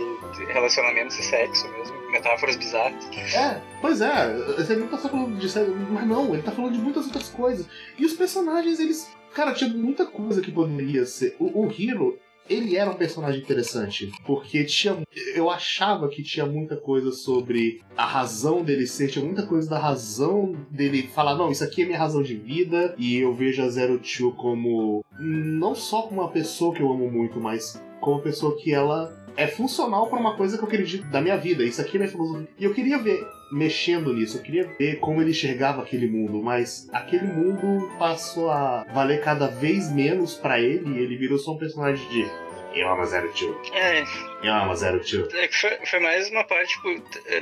relacionamentos e sexo mesmo, metáforas bizarras. É, pois é, você não tá só falando de série, mas não, ele tá falando de muitas outras coisas. E os personagens, eles. Cara, tinha muita coisa que poderia ser. O, o Hiro, ele era um personagem interessante. Porque tinha. Eu achava que tinha muita coisa sobre a razão dele ser, tinha muita coisa da razão dele falar, não, isso aqui é minha razão de vida. E eu vejo a Zero Two como. Não só como uma pessoa que eu amo muito, mas como uma pessoa que ela é funcional pra uma coisa que eu acredito da minha vida. Isso aqui é minha filosofia. E eu queria ver mexendo nisso, eu queria ver como ele enxergava aquele mundo, mas aquele mundo passou a valer cada vez menos pra ele e ele virou só um personagem de eu amo Zero Two, É, eu amo Zero Two. É que foi, foi mais uma parte, tipo,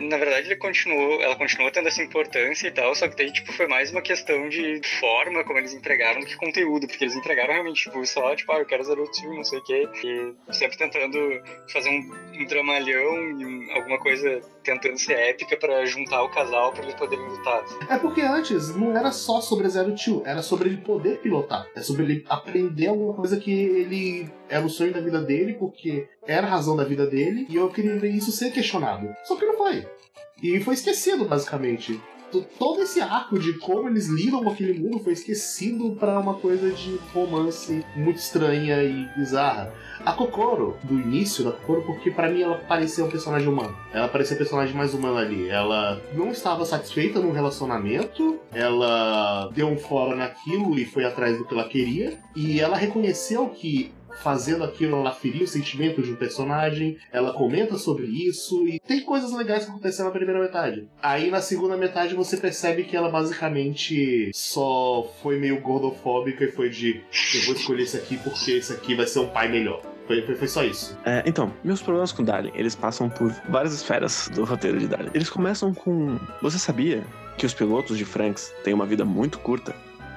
na verdade ele continuou, ela continuou tendo essa importância e tal, só que daí, tipo, foi mais uma questão de forma como eles entregaram do que conteúdo, porque eles entregaram realmente, tipo, só, tipo, ah, eu quero Zero Two, não sei o quê, e sempre tentando fazer um, um dramalhão e um- alguma coisa tentando ser épica pra juntar o casal pra eles poderem lutar. É porque antes não era só sobre Zero Two, era sobre ele poder pilotar. É sobre ele aprender alguma coisa que ele era o sonho da vida dele, porque era a razão da vida dele, e eu queria ver isso ser questionado. Só que não foi. E foi esquecido, basicamente. Todo esse arco de como eles lidam com aquele mundo foi esquecido pra uma coisa de romance muito estranha e bizarra. A Kokoro, do início da Kokoro, porque pra mim ela parecia um personagem humano. Ela parecia um personagem mais humano ali. Ela não estava satisfeita num relacionamento, ela deu um fora naquilo e foi atrás do que ela queria, e ela reconheceu que fazendo aquilo ela feria o sentimento de um personagem, ela comenta sobre isso e tem coisas legais que aconteceram na primeira metade. Aí na segunda metade você percebe que ela basicamente só foi meio gordofóbica e foi de eu vou escolher esse aqui porque esse aqui vai ser um pai melhor. Foi, foi, foi só isso. É, então, meus problemas com Darling, eles passam por várias esferas do roteiro de Darling. Eles começam com. Você sabia que os pilotos de Franks têm uma vida muito curta?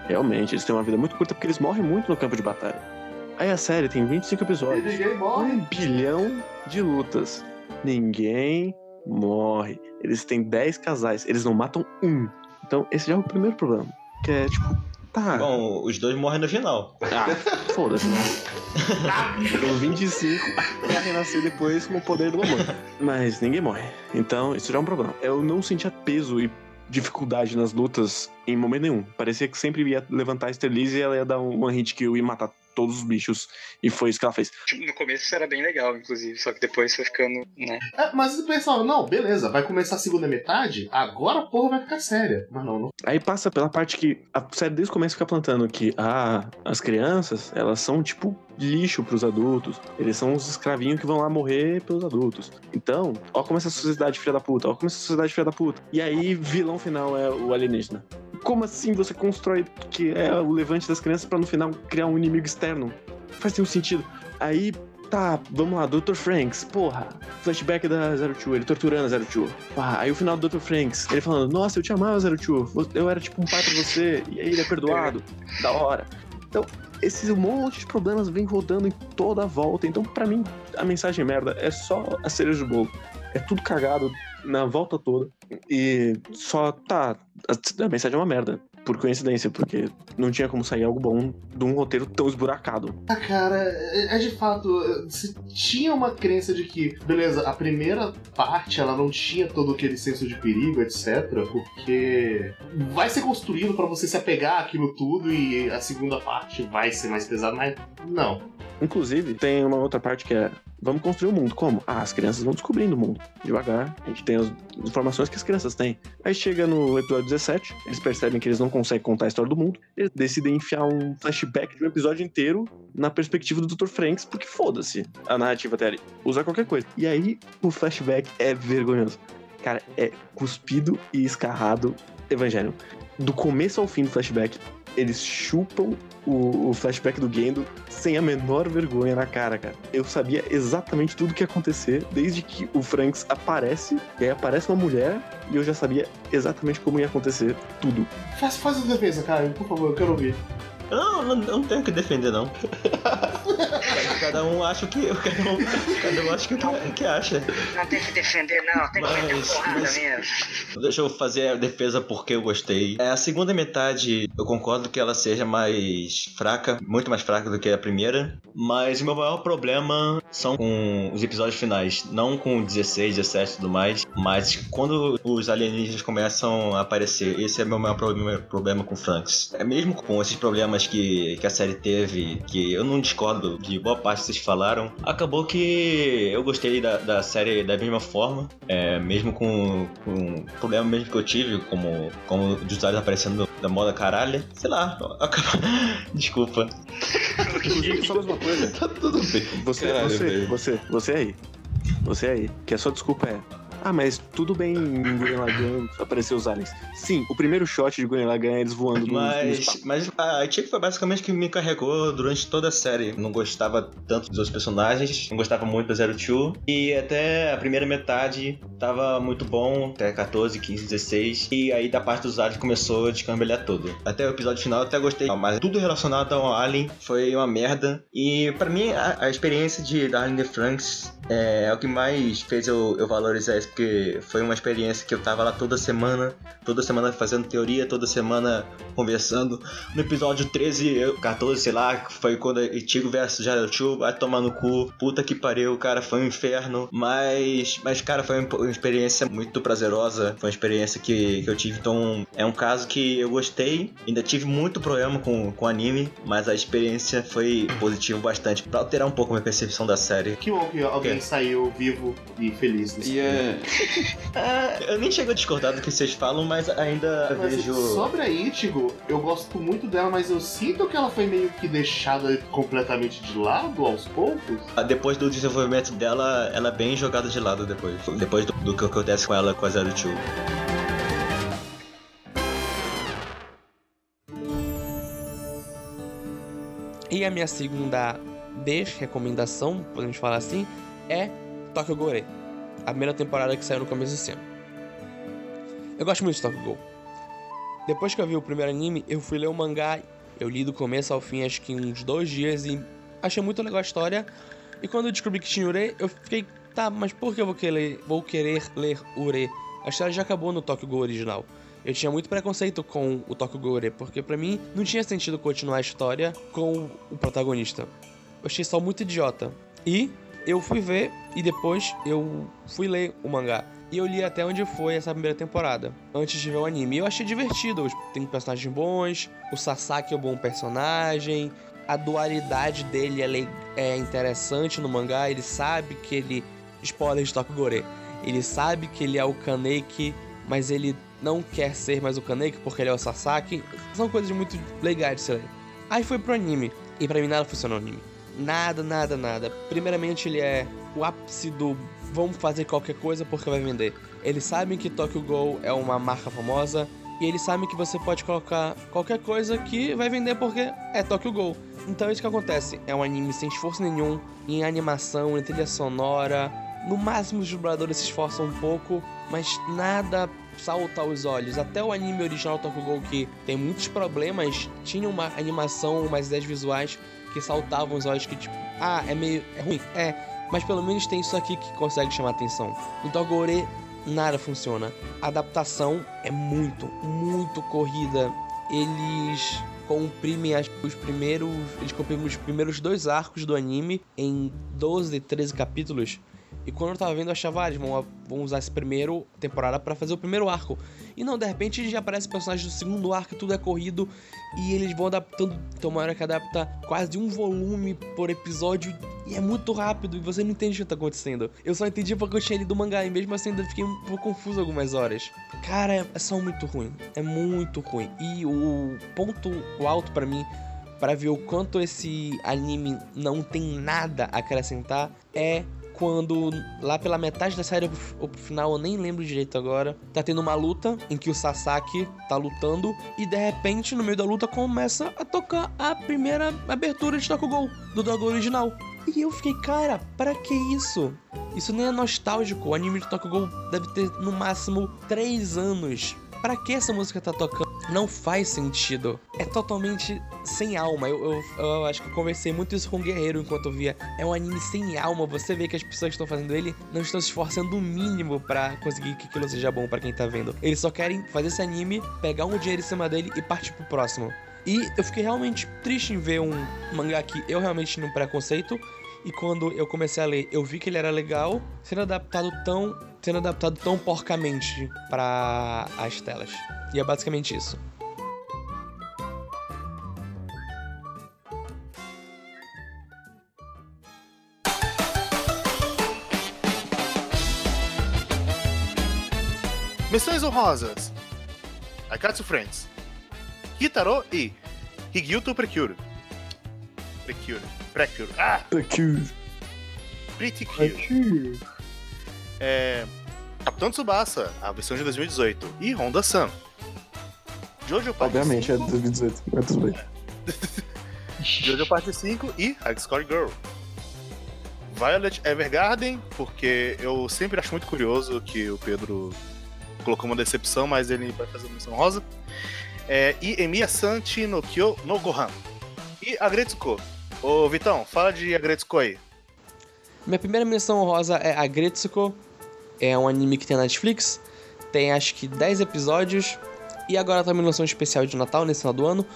Realmente, eles têm uma vida muito curta porque eles morrem muito no campo de batalha. Aí a série tem 25 episódios. ninguém morre. Um bilhão de lutas. Ninguém morre. Eles têm 10 casais. Eles não matam um. Então, esse já é o primeiro problema. Que é tipo, tá. Bom, os dois morrem no final. Ah, foda-se. Os 25 pra renascer depois com o poder do amor. Mas ninguém morre. Então, isso já é um problema. Eu não sentia peso e dificuldade nas lutas em momento nenhum. Parecia que sempre ia levantar a Sterlize e ela ia dar um one hit kill e matar todos os bichos. E foi isso que ela fez. No começo isso era bem legal, inclusive, só que depois foi ficando, né? É, mas o pessoal, não, beleza, vai começar a segunda metade, agora a porra vai ficar séria. Mas não, não. Aí passa pela parte que a série desde o começo fica plantando que ah, as crianças, elas são tipo lixo pros adultos. Eles são os escravinhos que vão lá morrer pelos adultos. Então, ó como essa sociedade filha da puta, ó como essa sociedade filha da puta. E aí, vilão final é o alienígena. Como assim você constrói que é o levante das crianças pra no final criar um inimigo externo? Faz nenhum sentido. Aí, tá, vamos lá, Dr. Franks, porra. Flashback da Zero Two, ele torturando a Zero Two. Ah, aí o final do Dr. Franks, ele falando, nossa, eu te amava, Zero Two. Eu era tipo um pai pra você. E aí ele é perdoado. Da hora. Então, esses monte de problemas vem rodando em toda a volta. Então, pra mim, a mensagem merda é só a cereja do bolo. É tudo cagado na volta toda. E só tá. A, a mensagem é uma merda. Por coincidência, porque não tinha como sair algo bom de um roteiro tão esburacado. Ah, cara, é, é de fato. Se tinha uma crença de que, beleza, a primeira parte ela não tinha todo aquele senso de perigo, etc. Porque vai ser construído pra você se apegar àquilo tudo e a segunda parte vai ser mais pesada, mas não. Inclusive, tem uma outra parte que é: vamos construir o mundo. Como? Ah, as crianças vão descobrindo o mundo. Devagar, a gente tem as informações que as crianças têm. Aí chega no episódio 17, eles percebem que eles não conseguem contar a história do mundo, eles decidem enfiar um flashback de um episódio inteiro na perspectiva do Dr. Franks, porque foda-se a narrativa até ali. Usa qualquer coisa. E aí, o flashback é vergonhoso. Cara, é cuspido e escarrado Evangelho. Do começo ao fim do flashback, eles chupam o, o flashback do Gendo sem a menor vergonha na cara, cara. Eu sabia exatamente tudo o que ia acontecer desde que o Franks aparece, e aí aparece uma mulher, e eu já sabia exatamente como ia acontecer tudo. Faz, faz a defesa, cara, por favor, eu quero ouvir. Não, não, não tenho que defender, não. cada um acha o que. Cada um, cada um acha o que, que acha. Não tem que defender, não, tem que meter Mas- porrada mas- mesmo. Deixa eu fazer a defesa porque eu gostei. É, a segunda metade, eu concordo que ela seja mais fraca, muito mais fraca do que a primeira. Mas o meu maior problema são com os episódios finais. Não com 16, 17 e tudo mais. Mas quando os alienígenas começam a aparecer. Esse é o meu maior problema, problema com Franks. É mesmo com esses problemas que, que a série teve, que eu não discordo de boa parte que vocês falaram. Acabou que eu gostei da, da série da mesma forma. É, mesmo com, com o problema mesmo que eu tive, como, como os usuários aparecendo da moda caralho. Sei lá, acaba... Desculpa. Inclusive, só mais uma coisa. Tá tudo bem. Você, Caralho, você, você, você aí. Você aí. Que a sua desculpa é. Ah, mas tudo bem em Gurren Lagann aparecer os aliens. Sim, o primeiro shot de Gurren Lagann é eles voando no, Mas, mas a Chico foi basicamente que me carregou durante toda a série. Não gostava tanto dos outros personagens, não gostava muito da Zero Two. E até a primeira metade tava muito bom, até 14, 15, 16. E aí da parte dos aliens começou a descambelhar tudo. Até o episódio final eu até gostei, mas tudo relacionado ao Alien foi uma merda. E pra mim a, a experiência de Darling the Franks é, é o que mais fez eu, eu valorizar isso, porque foi uma experiência que eu tava lá toda semana, toda semana fazendo teoria, toda semana conversando. No episódio 13, eu- 14, sei lá, foi quando Itigo versus Jarochu vai tomar no cu. Puta que pariu, cara, foi um inferno. Mas, mas cara, foi uma experiência muito prazerosa. Foi uma experiência que, que eu tive. Então, é um caso que eu gostei. Ainda tive muito problema com, com anime, mas a experiência foi positiva bastante. Pra alterar um pouco a minha percepção da série. Que bom que alguém Ok. saiu vivo e feliz desse E é. Ah, eu nem chego a discordar do que vocês falam, mas ainda Mas vejo. sobre a Ichigo, eu gosto muito dela, mas eu sinto que ela foi meio que deixada completamente de lado aos poucos. Ah, Depois do desenvolvimento dela, ela é bem jogada de lado depois. Depois do, do que acontece com ela com a Zero Two. E a minha segunda desrecomendação, podemos falar assim, é Tokyo Gore. A primeira temporada que saiu no começo desse ano. Eu gosto muito de Tokyo Ghoul. Depois que eu vi o primeiro anime, eu fui ler o mangá. Eu li do começo ao fim, acho que uns dois dias, e achei muito legal a história. E quando eu descobri que tinha Ure, eu fiquei, tá, mas por que eu vou querer, vou querer ler Ure? A história já acabou no Tokyo Ghoul original. Eu tinha muito preconceito com o Tokyo Ure, porque pra mim não tinha sentido continuar a história com o protagonista. Eu achei só muito idiota. E eu fui ver e depois eu fui ler o mangá. E eu li até onde foi essa primeira temporada, antes de ver o anime. E eu achei divertido. Tem personagens bons, o Sasaki é um bom personagem. a dualidade dele é, é interessante no mangá. Ele sabe que ele. Spoiler de Tokugore. Ele sabe que ele é o Kaneki, mas ele não quer ser mais o Kaneki porque ele é o Sasaki. São coisas muito legais de se ler. Aí foi pro anime. E pra mim nada funcionou no anime. Nada, nada, nada. Primeiramente, ele é o ápice do vamos fazer qualquer coisa porque vai vender. Eles sabem que Tokyo Ghoul é uma marca famosa e eles sabem que você pode colocar qualquer coisa que vai vender porque é Tokyo Ghoul. Então é isso que acontece. É um anime sem esforço nenhum em animação, em trilha sonora. No máximo os dubladores se esforçam um pouco, mas nada salta aos olhos. Até o anime original Tokyo Ghoul, que tem muitos problemas, tinha uma animação, umas ideias visuais que saltavam os olhos que tipo, ah, é meio é ruim, é, mas pelo menos tem isso aqui que consegue chamar atenção. No Togore nada funciona. A adaptação é muito, muito corrida. Eles comprimem as- os primeiros, eles comprimem os primeiros dois arcos do anime em 12, 13 capítulos. E quando eu tava vendo, eu achava, ah, eles vão, vão usar essa primeira temporada pra fazer o primeiro arco. E não, de repente já aparece personagem do segundo arco, tudo é corrido. E eles vão adaptando. Então, uma hora que adapta quase um volume por episódio. E é muito rápido. E você não entende o que tá acontecendo. Eu só entendi porque eu tinha lido o mangá. E mesmo assim, ainda fiquei um pouco confuso algumas horas. Cara, é, só muito ruim. É muito ruim. E o ponto alto pra mim. Pra ver o quanto esse anime não tem nada a acrescentar é quando lá pela metade da série ou pro final, eu nem lembro direito agora, tá tendo uma luta em que o Sasaki tá lutando e de repente no meio da luta começa a tocar a primeira abertura de Tokugou do Dragon original. E eu fiquei, cara, para que isso? Isso nem é nostálgico. O anime de Tokugou deve ter no máximo 3 anos. Pra que essa música tá tocando? Não faz sentido. É totalmente sem alma. Eu, eu, eu acho que eu conversei muito isso com o Guerreiro enquanto eu via. É um anime sem alma. Você vê que as pessoas que estão fazendo ele não estão se esforçando o mínimo pra conseguir que aquilo seja bom pra quem tá vendo. Eles só querem fazer esse anime, pegar um dinheiro em cima dele e partir pro próximo. E eu fiquei realmente triste em ver um mangá que eu realmente tinha um preconceito. E quando eu comecei a ler, eu vi que ele era legal, sendo adaptado tão, sendo adaptado tão porcamente para as telas. E é basicamente isso. Missões honrosas. Akatsu Friends. Kitaro e Higyuto Precure. Precure. Precure. Ah! Pretty Cure. É, Capitão Tsubasa, a versão de 2018. E Honda Sun. Jojo Parte Obviamente, é 5, 2018, mas tudo bem. Jojo Parte 5 e High Score Girl. Violet Evergarden, porque eu sempre acho muito curioso que o Pedro colocou uma decepção, mas ele vai fazer uma missão rosa. É, e Emiya Santi no Kyo no Gohan. E Agretsuko. Ô Vitão, fala de Agretsuko aí. Minha primeira menção honrosa é a Gretsuko. É um anime que tem na Netflix. Tem acho que 10 episódios. E agora tá uma lançou um especial de Natal nesse final do ano.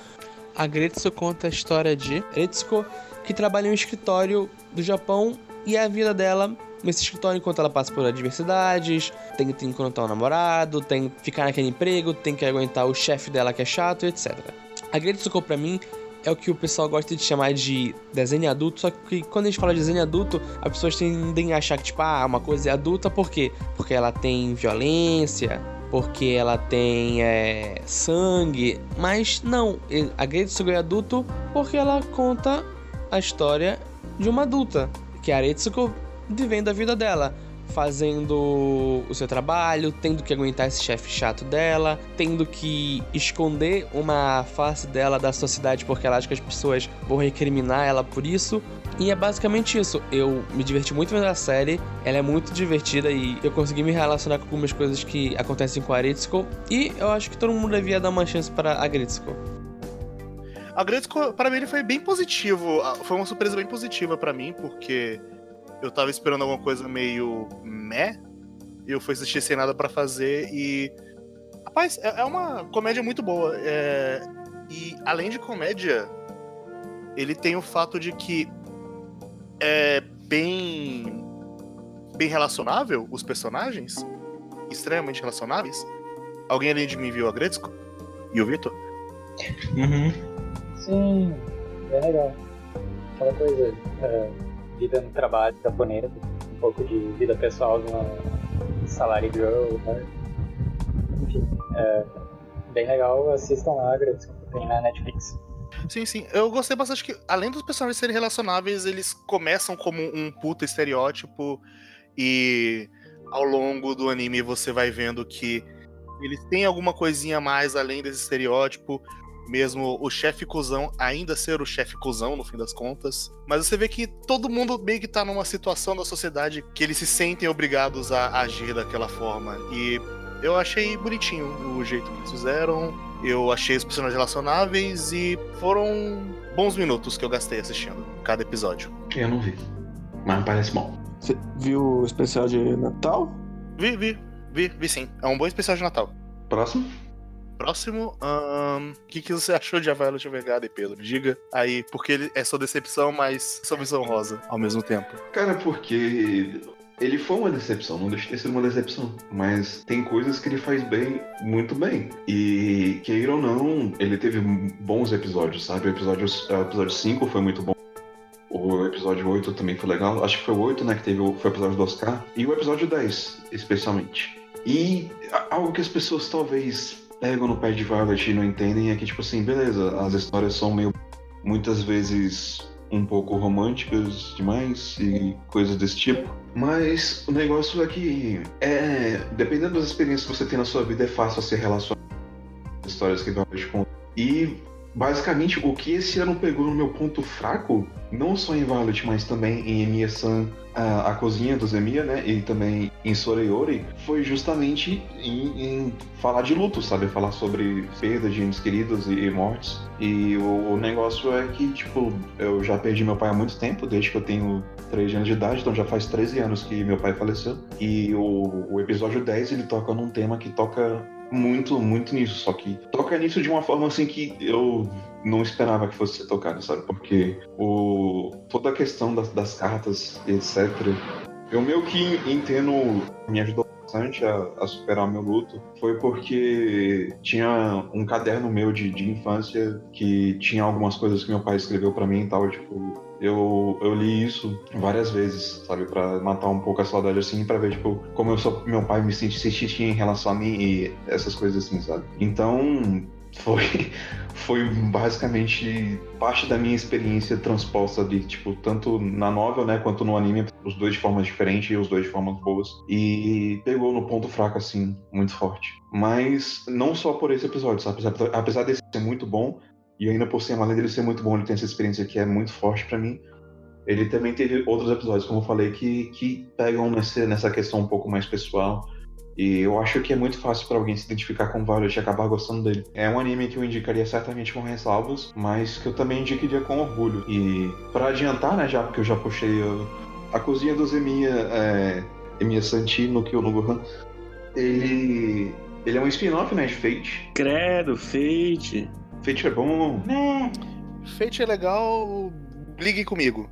A Gretsuko conta a história de Gretsuko, que trabalha em um escritório do Japão e a vida dela nesse escritório enquanto ela passa por adversidades, tem que encontrar um namorado, tem que ficar naquele emprego, tem que aguentar o chefe dela que é chato, etc. A Gretsuko pra mim é o que o pessoal gosta de chamar de desenho adulto, só que quando a gente fala de desenho adulto, as pessoas tendem a achar que, tipo, ah, uma coisa é adulta, por quê? Porque ela tem violência, porque ela tem é, sangue, mas não, a Gretsuko é adulto porque ela conta a história de uma adulta, que é a Retsuko vivendo a vida dela fazendo o seu trabalho, tendo que aguentar esse chefe chato dela, tendo que esconder uma face dela da sociedade porque ela acha que as pessoas vão recriminar ela por isso. E é basicamente isso. Eu me diverti muito vendo a série, ela é muito divertida e eu consegui me relacionar com algumas coisas que acontecem com a Aritsuko. E eu acho que todo mundo devia dar uma chance para a Gritsuko. A Gretsuko, para mim, ele foi bem positivo. Ah, Foi uma surpresa bem positiva pra mim, porque eu tava esperando alguma coisa meio meh. E eu fui assistir sem nada pra fazer e. Rapaz, é é uma comédia muito boa. é, E além de comédia, ele tem o fato de que é bem. bem relacionável os personagens. Extremamente relacionáveis. Alguém além de mim viu a Gretsuko? E o Vitor? Uhum. Sim. bem legal. Aquela coisa, é, vida no trabalho japonesa, um pouco de vida pessoal uma salary girl, né? Enfim, é bem legal, assistam lá, agradeço que tem na Netflix. Sim, sim. Eu gostei bastante que, além dos personagens serem relacionáveis, eles começam como um puta estereótipo e ao longo do anime você vai vendo que eles têm alguma coisinha mais além desse estereótipo. Mesmo o chefe cuzão ainda ser o chefe cuzão, no fim das contas. Mas você vê que todo mundo meio que tá numa situação da sociedade que eles se sentem obrigados a agir daquela forma. E eu achei bonitinho o jeito que eles fizeram. Eu achei os personagens relacionáveis e foram bons minutos que eu gastei assistindo cada episódio. Eu não vi. Mas parece bom. Você viu o especial de Natal? Vi, vi, vi, vi sim. É um bom especial de Natal. Próximo? Próximo, o que, que você achou de A Violet Evergarden, Pedro? Diga aí, porque ele é sua decepção, mas sua visão rosa ao mesmo tempo. Cara, porque ele foi uma decepção, não deixa de sido uma decepção. Mas tem coisas que ele faz bem, muito bem. E, queira ou não, ele teve bons episódios, sabe? O episódio, o episódio 5 foi muito bom. O episódio 8 também foi legal. Acho que foi o 8, né? Que teve o, foi o episódio do Oscar. E o episódio 10, especialmente. E algo que as pessoas talvez pegam no pé de Violet e não entendem é que, tipo assim, beleza, as histórias são meio. muitas vezes um pouco românticas demais e coisas desse tipo. Mas o negócio é que, é, dependendo das experiências que você tem na sua vida, é fácil se relacionar as histórias que Violet conta. E basicamente o que esse ano pegou no meu ponto fraco, não só em Violet, mas também em Emiya-san, a, a cozinha do Zemia, né? E também em Soreyori, foi justamente em, em falar de luto, sabe? Falar sobre perda de entes queridos e, e mortes. E o, o negócio é que, tipo, eu já perdi meu pai há muito tempo, desde que eu tenho 3 anos de idade, então já faz 13 anos que meu pai faleceu. E o, o episódio 10 ele toca num tema que toca muito, muito nisso. Só que toca nisso de uma forma assim que eu não esperava que fosse ser tocado, sabe? Porque o, toda a questão das, das cartas, etc., eu meio que entendo, me ajudou bastante a, a superar meu luto. Foi porque tinha um caderno meu de, de infância que tinha algumas coisas que meu pai escreveu pra mim e tal, tipo, eu, eu li isso várias vezes, sabe, Pra matar um pouco a saudade assim, pra ver tipo como eu sou, meu pai me sente se sentia em relação a mim e essas coisas assim, sabe? Então foi foi basicamente parte da minha experiência transposta de tipo tanto na novel, né, quanto no anime, os dois de formas diferentes e os dois de formas boas e pegou no ponto fraco assim, muito forte. Mas não só por esse episódio, sabe? Apesar desse ser muito bom, e ainda por cima, além dele ser muito bom, ele tem essa experiência que é muito forte pra mim. Ele também teve outros episódios, como eu falei, que, que pegam nesse, nessa questão um pouco mais pessoal. E eu acho que é muito fácil pra alguém se identificar com o Violet e acabar gostando dele. É um anime que eu indicaria certamente com ressalvas, mas que eu também indicaria com orgulho. E pra adiantar, né, já porque eu já puxei a cozinha do Zemia, é, Emiya Santi no Kyo no Gohan, ele, ele é um spin-off, né, de Fate. Credo, Fate. Fate é bom, né? Fate é legal, ligue comigo.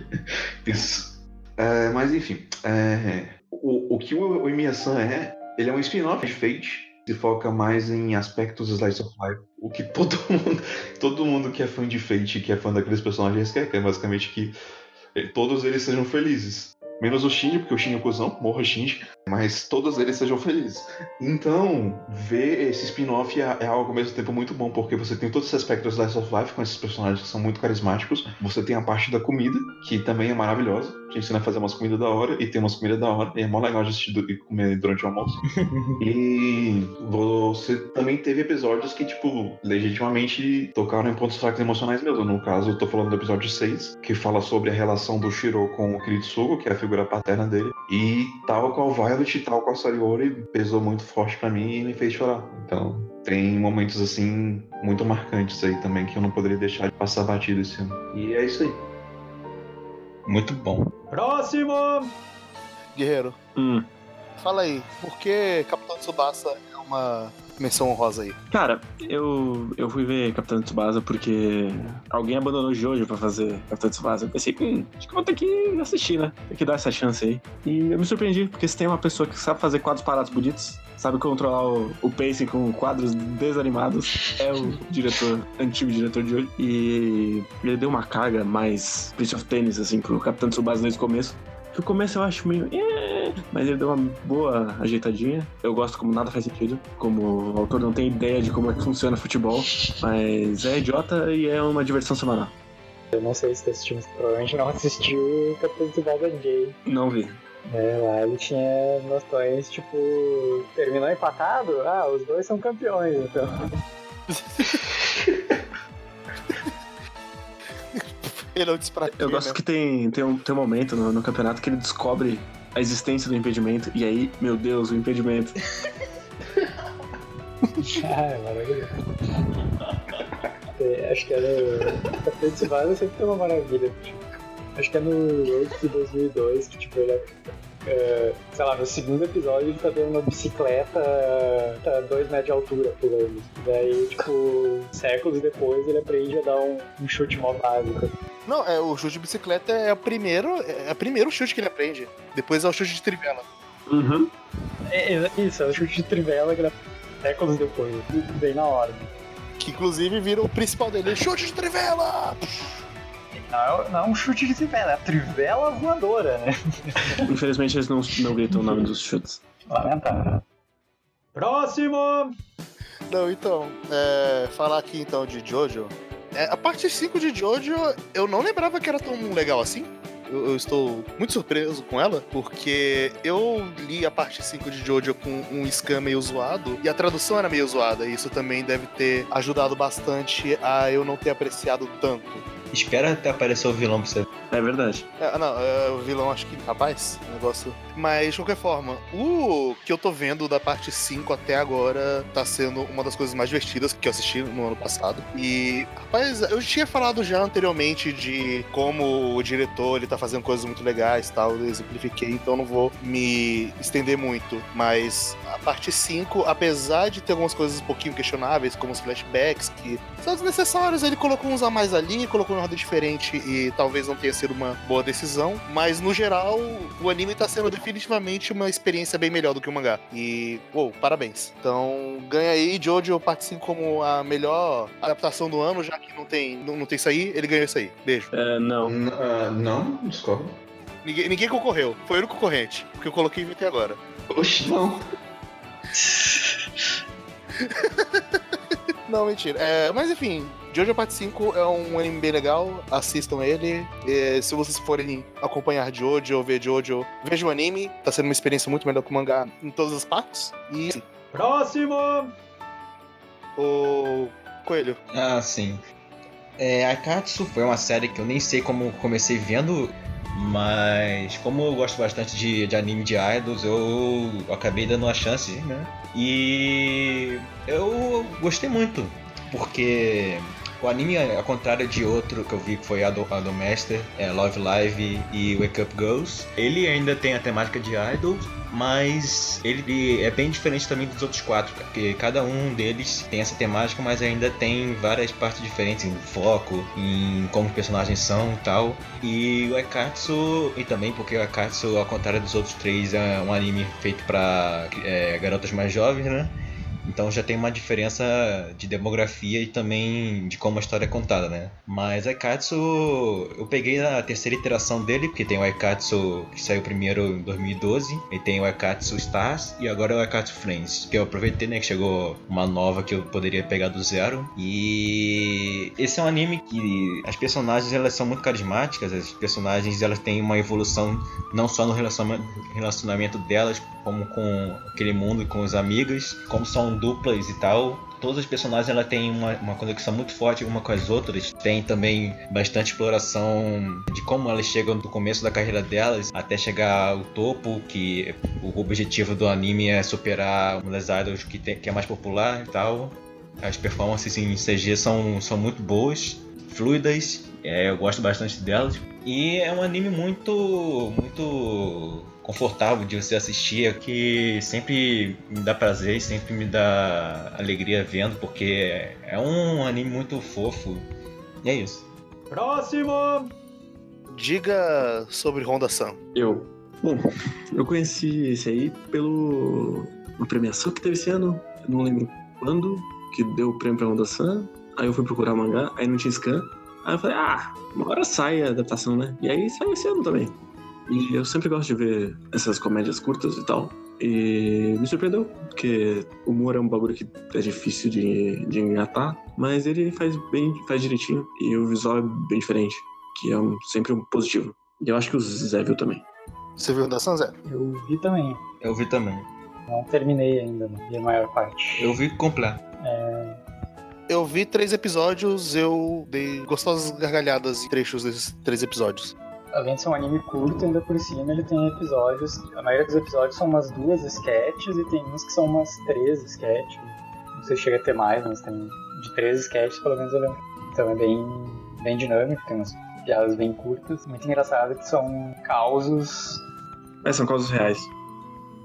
Isso. É, mas enfim, é, o, o que o, o Emiya-san é, ele é um spin-off de Fate, se foca mais em aspectos slice of life. O que todo mundo, todo mundo que é fã de Fate, que é fã daqueles personagens quer, que é basicamente que eh, todos eles sejam felizes. Menos o Shinji, porque o Shinji é cuzão, morra Shinji, mas todos eles sejam felizes. Então, ver esse spin-off é, é algo ao mesmo tempo muito bom, porque você tem todos esses aspectos Slice of Life com esses personagens que são muito carismáticos. Você tem a parte da comida, que também é maravilhosa. Te ensina a fazer umas comidas da hora, e tem umas comidas da hora, e é mó legal de assistir e comer durante o almoço. e você também teve episódios que, tipo, legitimamente tocaram em pontos fracos emocionais mesmo. No caso, eu tô falando do episódio 6, que fala sobre a relação do Shiro com o Kiritsugo, que é a figura paterna dele. E tal qual Violet, tal qual Sariori, pesou muito forte pra mim e me fez chorar. Então, tem momentos assim muito marcantes aí também que eu não poderia deixar de passar batido esse ano. E é isso aí. Muito bom. Próximo! Guerreiro, Hum. fala aí, por que Capitão Tsubasa é uma menção honrosa aí? Cara, eu, eu fui ver Capitão Tsubasa porque alguém abandonou Jojo pra fazer Capitão Tsubasa. Eu pensei, hum, acho que vou ter que assistir, né? Tem que dar essa chance aí. E eu me surpreendi, porque se tem uma pessoa que sabe fazer quadros parados bonitos, sabe controlar o, o pacing com quadros desanimados, é o diretor, antigo diretor de hoje. E ele deu uma carga mais Prince of Tennis, assim, pro Capitão Tsubasa desde o começo. Que o começo eu acho meio. "Eh", Mas ele deu uma boa ajeitadinha. Eu gosto como nada faz sentido. Como o autor não tem ideia de como é que funciona futebol. Mas é idiota e é uma diversão semanal. Eu não sei se tu assistiu, mas provavelmente não assistiu o Capitão Tsubasa Gay. Não vi. É, lá ele tinha noções, tipo, terminou empatado? Ah, os dois são campeões, então. Ele é o despratino. Eu gosto que tem, tem, um, tem um momento no, no campeonato que ele descobre a existência do impedimento. E aí, meu Deus, o impedimento. ah, é maravilhoso. É, acho que é no. Capitão Tsubasa sempre tem uma maravilha. Tipo, acho que é no Road to 2002 que, tipo, ele é. É, sei lá, no segundo episódio ele tá dando uma bicicleta tá dois metros de altura pulando. Daí, tipo, séculos depois ele aprende a dar um, um chute mó básico. Não, é, o chute de bicicleta é o primeiro, é o primeiro chute que ele aprende. Depois é o chute de trivela. Uhum. É, é, isso, é o chute de trivela que ele aprende séculos depois, bem na hora. Que inclusive vira o principal dele. Chute de trivela! Não é, não é um chute de trivela, é a trivela voadora, né? Infelizmente eles não, não gritam o nome dos chutes. Lamentável. Próximo! Não, então, é, falar aqui então de Jojo. É, a parte 5 de Jojo, eu não lembrava que era tão legal assim. Eu, eu estou muito surpreso com ela, porque eu li a parte 5 de Jojo com um scan meio zoado, e a tradução era meio zoada, e isso também deve ter ajudado bastante a eu não ter apreciado tanto. Espera até aparecer o vilão pra você. É verdade. É, não, é, o vilão acho que. Rapaz, o negócio. Mas, de qualquer forma, o que eu tô vendo da parte 5 até agora tá sendo uma das coisas mais divertidas que eu assisti no ano passado. E, rapaz, eu tinha falado já anteriormente de como o diretor ele tá fazendo coisas muito legais e tal, eu exemplifiquei, então não vou me estender muito. Mas a parte 5, apesar de ter algumas coisas um pouquinho questionáveis, como os flashbacks, que são desnecessários, ele colocou uns a mais ali, colocou em ordem diferente e talvez não tenha sido uma boa decisão. Mas no geral, o anime tá sendo definitivamente uma experiência bem melhor do que o mangá. E, uou, parabéns. Então, ganha aí, Jojo parte 5 como a melhor adaptação do ano, já que não tem, não, não tem isso aí, ele ganhou isso aí. Beijo. É, não. N- ah, não, discordo. Ninguém, ninguém concorreu, foi o único concorrente, porque eu coloquei e inventei agora. Oxe, não. Não, mentira. É, mas enfim, Jojo Parte 5 é um anime bem legal, assistam ele. E se vocês forem acompanhar Jojo ou ver Jojo, vejam o anime, tá sendo uma experiência muito melhor que o mangá em todas as partes. E Próximo! o Coelho. Ah, sim. É, Akatsu foi uma série que eu nem sei como comecei vendo, mas como eu gosto bastante de, de anime de idols, eu acabei dando uma chance, né? E eu gostei muito, porque o anime, ao contrário de outro que eu vi que foi a do, a do Master, é Love Live e Wake Up Girls, ele ainda tem a temática de idols, mas ele é bem diferente também dos outros quatro, porque cada um deles tem essa temática, mas ainda tem várias partes diferentes em foco, em como os personagens são e tal. E o Ekatsu, e também porque o Ekatsu, ao contrário dos outros três, é um anime feito para garotas mais jovens, né? Então já tem uma diferença de demografia e também de como a história é contada, né? Mas Aikatsu, eu peguei na terceira iteração dele, porque tem o Aikatsu que saiu primeiro em 2012, e tem o Aikatsu Stars e agora é o Aikatsu Friends, que eu aproveitei, né, que chegou uma nova que eu poderia pegar do zero. E esse é um anime que as personagens elas são muito carismáticas, as personagens elas têm uma evolução não só no relacionamento, delas, como com aquele mundo e com os amigos, como são duplas e tal. Todas as personagens ela tem uma, uma conexão muito forte uma com as outras. Tem também bastante exploração de como elas chegam do começo da carreira delas até chegar ao topo, que o objetivo do anime é superar uma das idols que, tem, que é mais popular e tal. As performances em CG são, são muito boas, fluidas, é, eu gosto bastante delas. E é um anime muito, muito confortável de você assistir, que sempre me dá prazer e sempre me dá alegria vendo, porque é um anime muito fofo. E é isso. Próximo! Diga sobre Honda San. Eu. Bom, eu conheci esse aí pelo uma premiação que teve esse ano, eu não lembro quando, que deu o prêmio pra Onda-san. Aí eu fui procurar mangá, aí não tinha scan. Aí eu falei, ah, uma hora sai a adaptação, né? E aí saiu esse ano também. E eu sempre gosto de ver essas comédias curtas e tal. E me surpreendeu, porque o humor é um bagulho que é difícil de, de engatar, mas ele faz bem, faz direitinho. E o visual é bem diferente, que é um- sempre um positivo. E eu acho que o Zé viu também. Você viu da Sanzé? Eu vi também. Eu vi também. Não terminei ainda, não vi a maior parte. Eu vi completo. Eu vi três episódios, eu dei gostosas gargalhadas em trechos desses três episódios. Além de ser um anime curto, ainda por cima ele tem episódios. A maioria dos episódios são umas duas sketches e tem uns que são umas três sketches. Não sei se chega a ter mais, mas tem de três sketches, pelo menos eu lembro. Então é bem, bem dinâmico, tem umas piadas bem curtas. Muito engraçado que são causos. Mas são causas reais.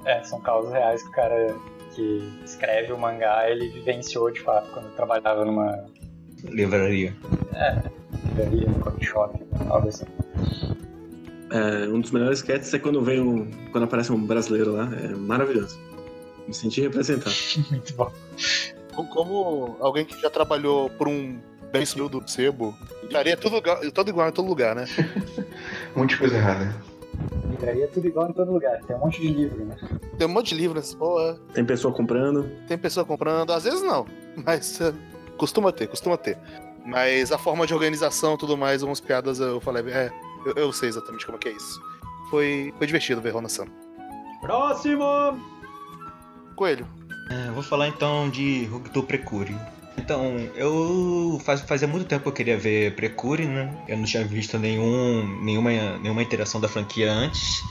É, são causos reais que o cara que escreve o mangá ele vivenciou de fato quando trabalhava numa Livraria. livraria, no coffee shop, algo assim. É, um dos melhores sketches é quando vem um. quando aparece um brasileiro lá. É maravilhoso. Me senti representado. Muito bom. Como- alguém que já trabalhou por um bem sumido do sebo, livraria é tudo, igual- tudo igual em todo lugar, né? Um monte de coisa errada. Livraria é tudo igual em todo lugar, tem um monte de livro, né? Tem um monte de livros, porra, Tem pessoa comprando. tem pessoa comprando, às vezes não, mas é, costuma ter, costuma ter. Mas a forma de organização e tudo mais, umas piadas eu falei, é, eu, eu sei exatamente como é que é isso. Foi, foi divertido ver Rona Sam. Próximo! Coelho, É, vou falar então de Rugto Precure. Então, eu faz, fazia muito tempo que eu queria ver Precure, né? Eu não tinha visto nenhum, nenhuma, nenhuma interação da franquia antes.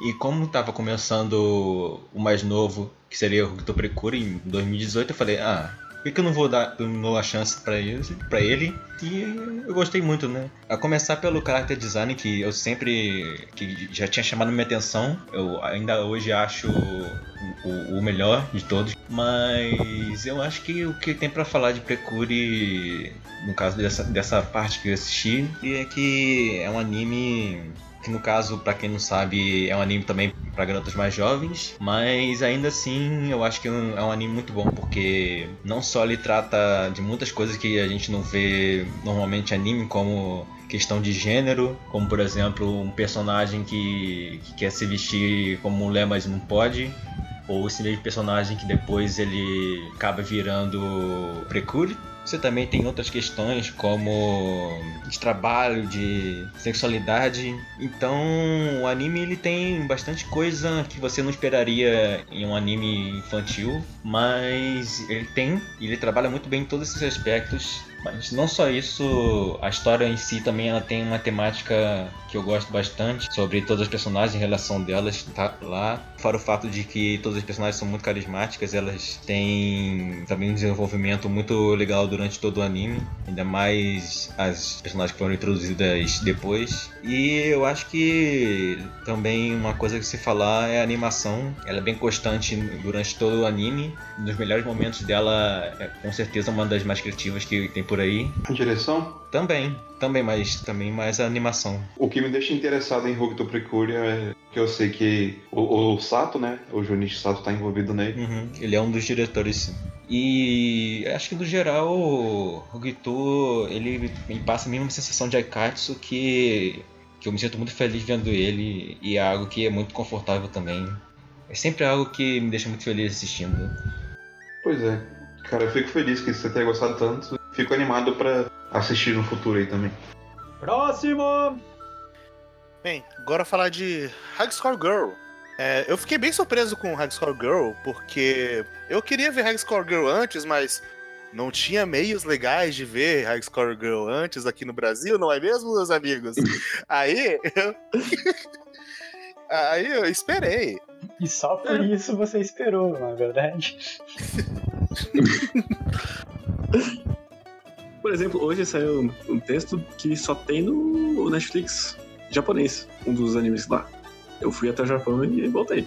E como tava começando o mais novo, que seria o Rugto Precure em 2018, eu falei, ah, que, que eu não vou dar uma chance pra ele, pra ele? E eu gostei muito, né? A começar pelo character design, que eu sempre. que já tinha chamado minha atenção. Eu ainda hoje acho o, o melhor de todos. Mas eu acho que o que tem pra falar de Precure, no caso dessa, dessa parte que eu assisti, é que é um anime que no caso, pra quem não sabe, é um anime também pra garotas mais jovens, mas ainda assim eu acho que é um anime muito bom, porque não só ele trata de muitas coisas que a gente não vê normalmente anime, como questão de gênero, como por exemplo um personagem que, que quer se vestir como mulher, mas não pode, ou esse mesmo personagem que depois ele acaba virando precure. Você também tem outras questões como de trabalho, de sexualidade. Então, o anime ele tem bastante coisa que você não esperaria em um anime infantil, mas ele tem, e ele trabalha muito bem em todos esses aspectos. Mas não só isso, a história em si também ela tem uma temática que eu gosto bastante sobre todas as personagens, a relação delas tá lá. Fora o fato de que todas as personagens são muito carismáticas, elas têm também um desenvolvimento muito legal durante todo o anime, ainda mais as personagens que foram introduzidas depois. E eu acho que também uma coisa que se falar é a animação, ela é bem constante durante todo o anime. Um dos melhores momentos dela é com certeza uma das mais criativas que tem por aí. A direção? Também, também, mas também mais a animação. O que me deixa interessado em Hokuto Precure é que eu sei que o, o Sato, né? O Junichi Sato tá envolvido nele. Uhum, ele é um dos diretores. E acho que no geral o Gitu ele me passa a mesma sensação de Aikatsu que, que eu me sinto muito feliz vendo ele e é algo que é muito confortável também. É sempre algo que me deixa muito feliz assistindo. Pois é. Cara, eu fico feliz que você tenha gostado tanto. Fico animado pra assistir no futuro aí também. Próximo! Bem, agora falar de High Score Girl. É, eu fiquei bem surpreso com High Score Girl, porque eu queria ver High Score Girl antes, mas não tinha meios legais de ver High Score Girl antes aqui no Brasil, não é mesmo, meus amigos? Aí eu... Aí eu esperei. E só por isso você esperou, não é verdade? Por exemplo, hoje saiu um texto que só tem no Netflix japonês, um dos animes lá. Eu fui até o Japão e voltei.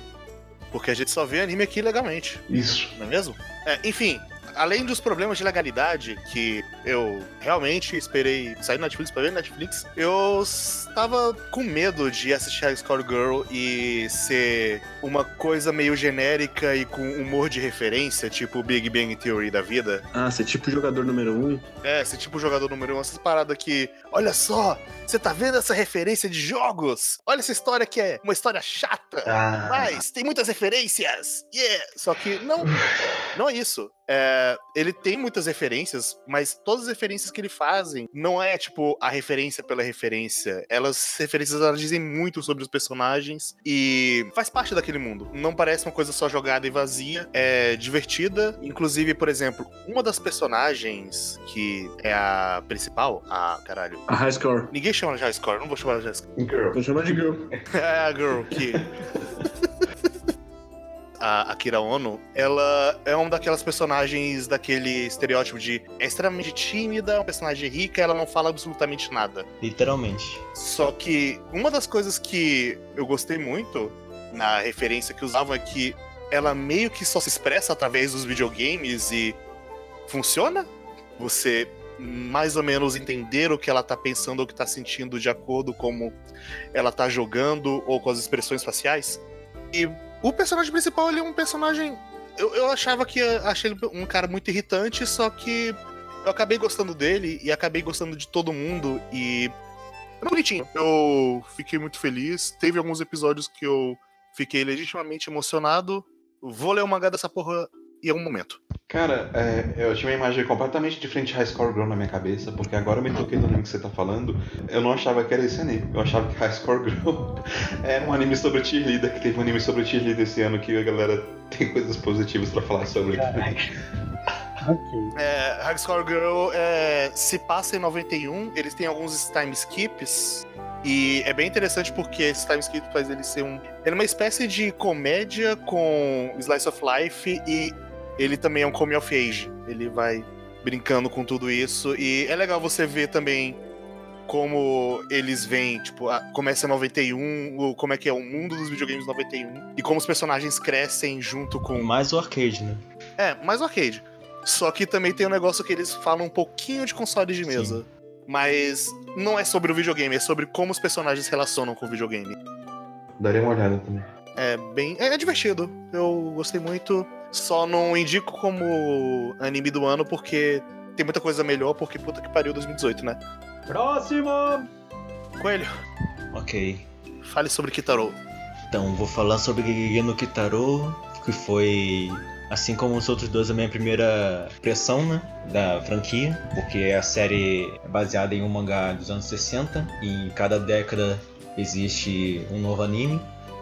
Porque a gente só vê anime aqui legalmente. Isso. não é mesmo? É, enfim, além dos problemas de legalidade, que eu realmente esperei sair na Netflix pra ver Netflix, eu estava com medo de assistir High Score Girl e ser uma coisa meio genérica e com humor de referência, tipo Big Bang Theory da vida. Ah, é tipo jogador número um. É, esse tipo jogador número um, essas paradas que. Olha só, você tá vendo essa referência de jogos? Olha essa história que é uma história chata, Ah. mas tem muitas referências. Yeah! Só que não, não é isso. É, ele tem muitas referências, mas todas as referências que ele fazem não é tipo a referência pela referência. Elas as referências elas dizem muito sobre os personagens e faz parte daquele mundo. Não parece uma coisa só jogada e vazia, é divertida. Inclusive, por exemplo, uma das personagens que é a principal, a caralho. A High Score. Ninguém chama de High Score, não vou chamar de High Score. Girl. Vou chamar de Girl. É a girl que. A Akira Ono, ela é uma daquelas personagens daquele estereótipo de é extremamente tímida, uma personagem rica, ela não fala absolutamente nada. Literalmente. Só que uma das coisas que eu gostei muito na referência que usavam é que ela meio que só se expressa através dos videogames e funciona. Você mais ou menos entender o que ela tá pensando ou o que tá sentindo de acordo com como ela tá jogando ou com as expressões faciais. E o personagem principal, ele é um personagem. Eu, eu achava que achei ele um cara muito irritante, só que eu acabei gostando dele e acabei gostando de todo mundo e. É bonitinho. Eu fiquei muito feliz. Teve alguns episódios que eu fiquei legitimamente emocionado. Vou ler o mangá dessa porra em algum momento. Cara, é, eu tinha uma imagem completamente diferente de High Score Girl na minha cabeça, porque agora eu me toquei no anime que você tá falando. Eu não achava que era esse anime. Eu achava que High Score Girl era um anime sobre cheerleader, que teve um anime sobre cheerleader esse ano que a galera tem coisas positivas pra falar sobre. Ok. É, High Score Girl é, se passa em 91, eles têm alguns time skips. E é bem interessante porque esse time skip faz ele ser um. Ele é uma espécie de comédia com Slice of Life e ele também é um come of age. Ele vai brincando com tudo isso. E é legal você ver também como eles vêm, tipo, a- começa em 91, o- como é que é o mundo dos videogames em 91, e como os personagens crescem junto com Mais o arcade, né? é, mais o arcade. Só que também tem um negócio que eles falam um pouquinho de console de mesa. Mas não é sobre o videogame, é sobre como os personagens se relacionam com o videogame. Daria uma olhada também. É bem. É, é divertido. Eu gostei muito. Só não indico como anime do ano porque tem muita coisa melhor, porque puta que pariu 2018, né? Próximo! Coelho, Ok. fale sobre Kitaro. Então, vou falar sobre Gegege no Kitaro, que foi, assim como os outros dois, a minha primeira impressão, né, da franquia, porque a série é baseada em um mangá dos anos 60, e em cada década existe um novo anime.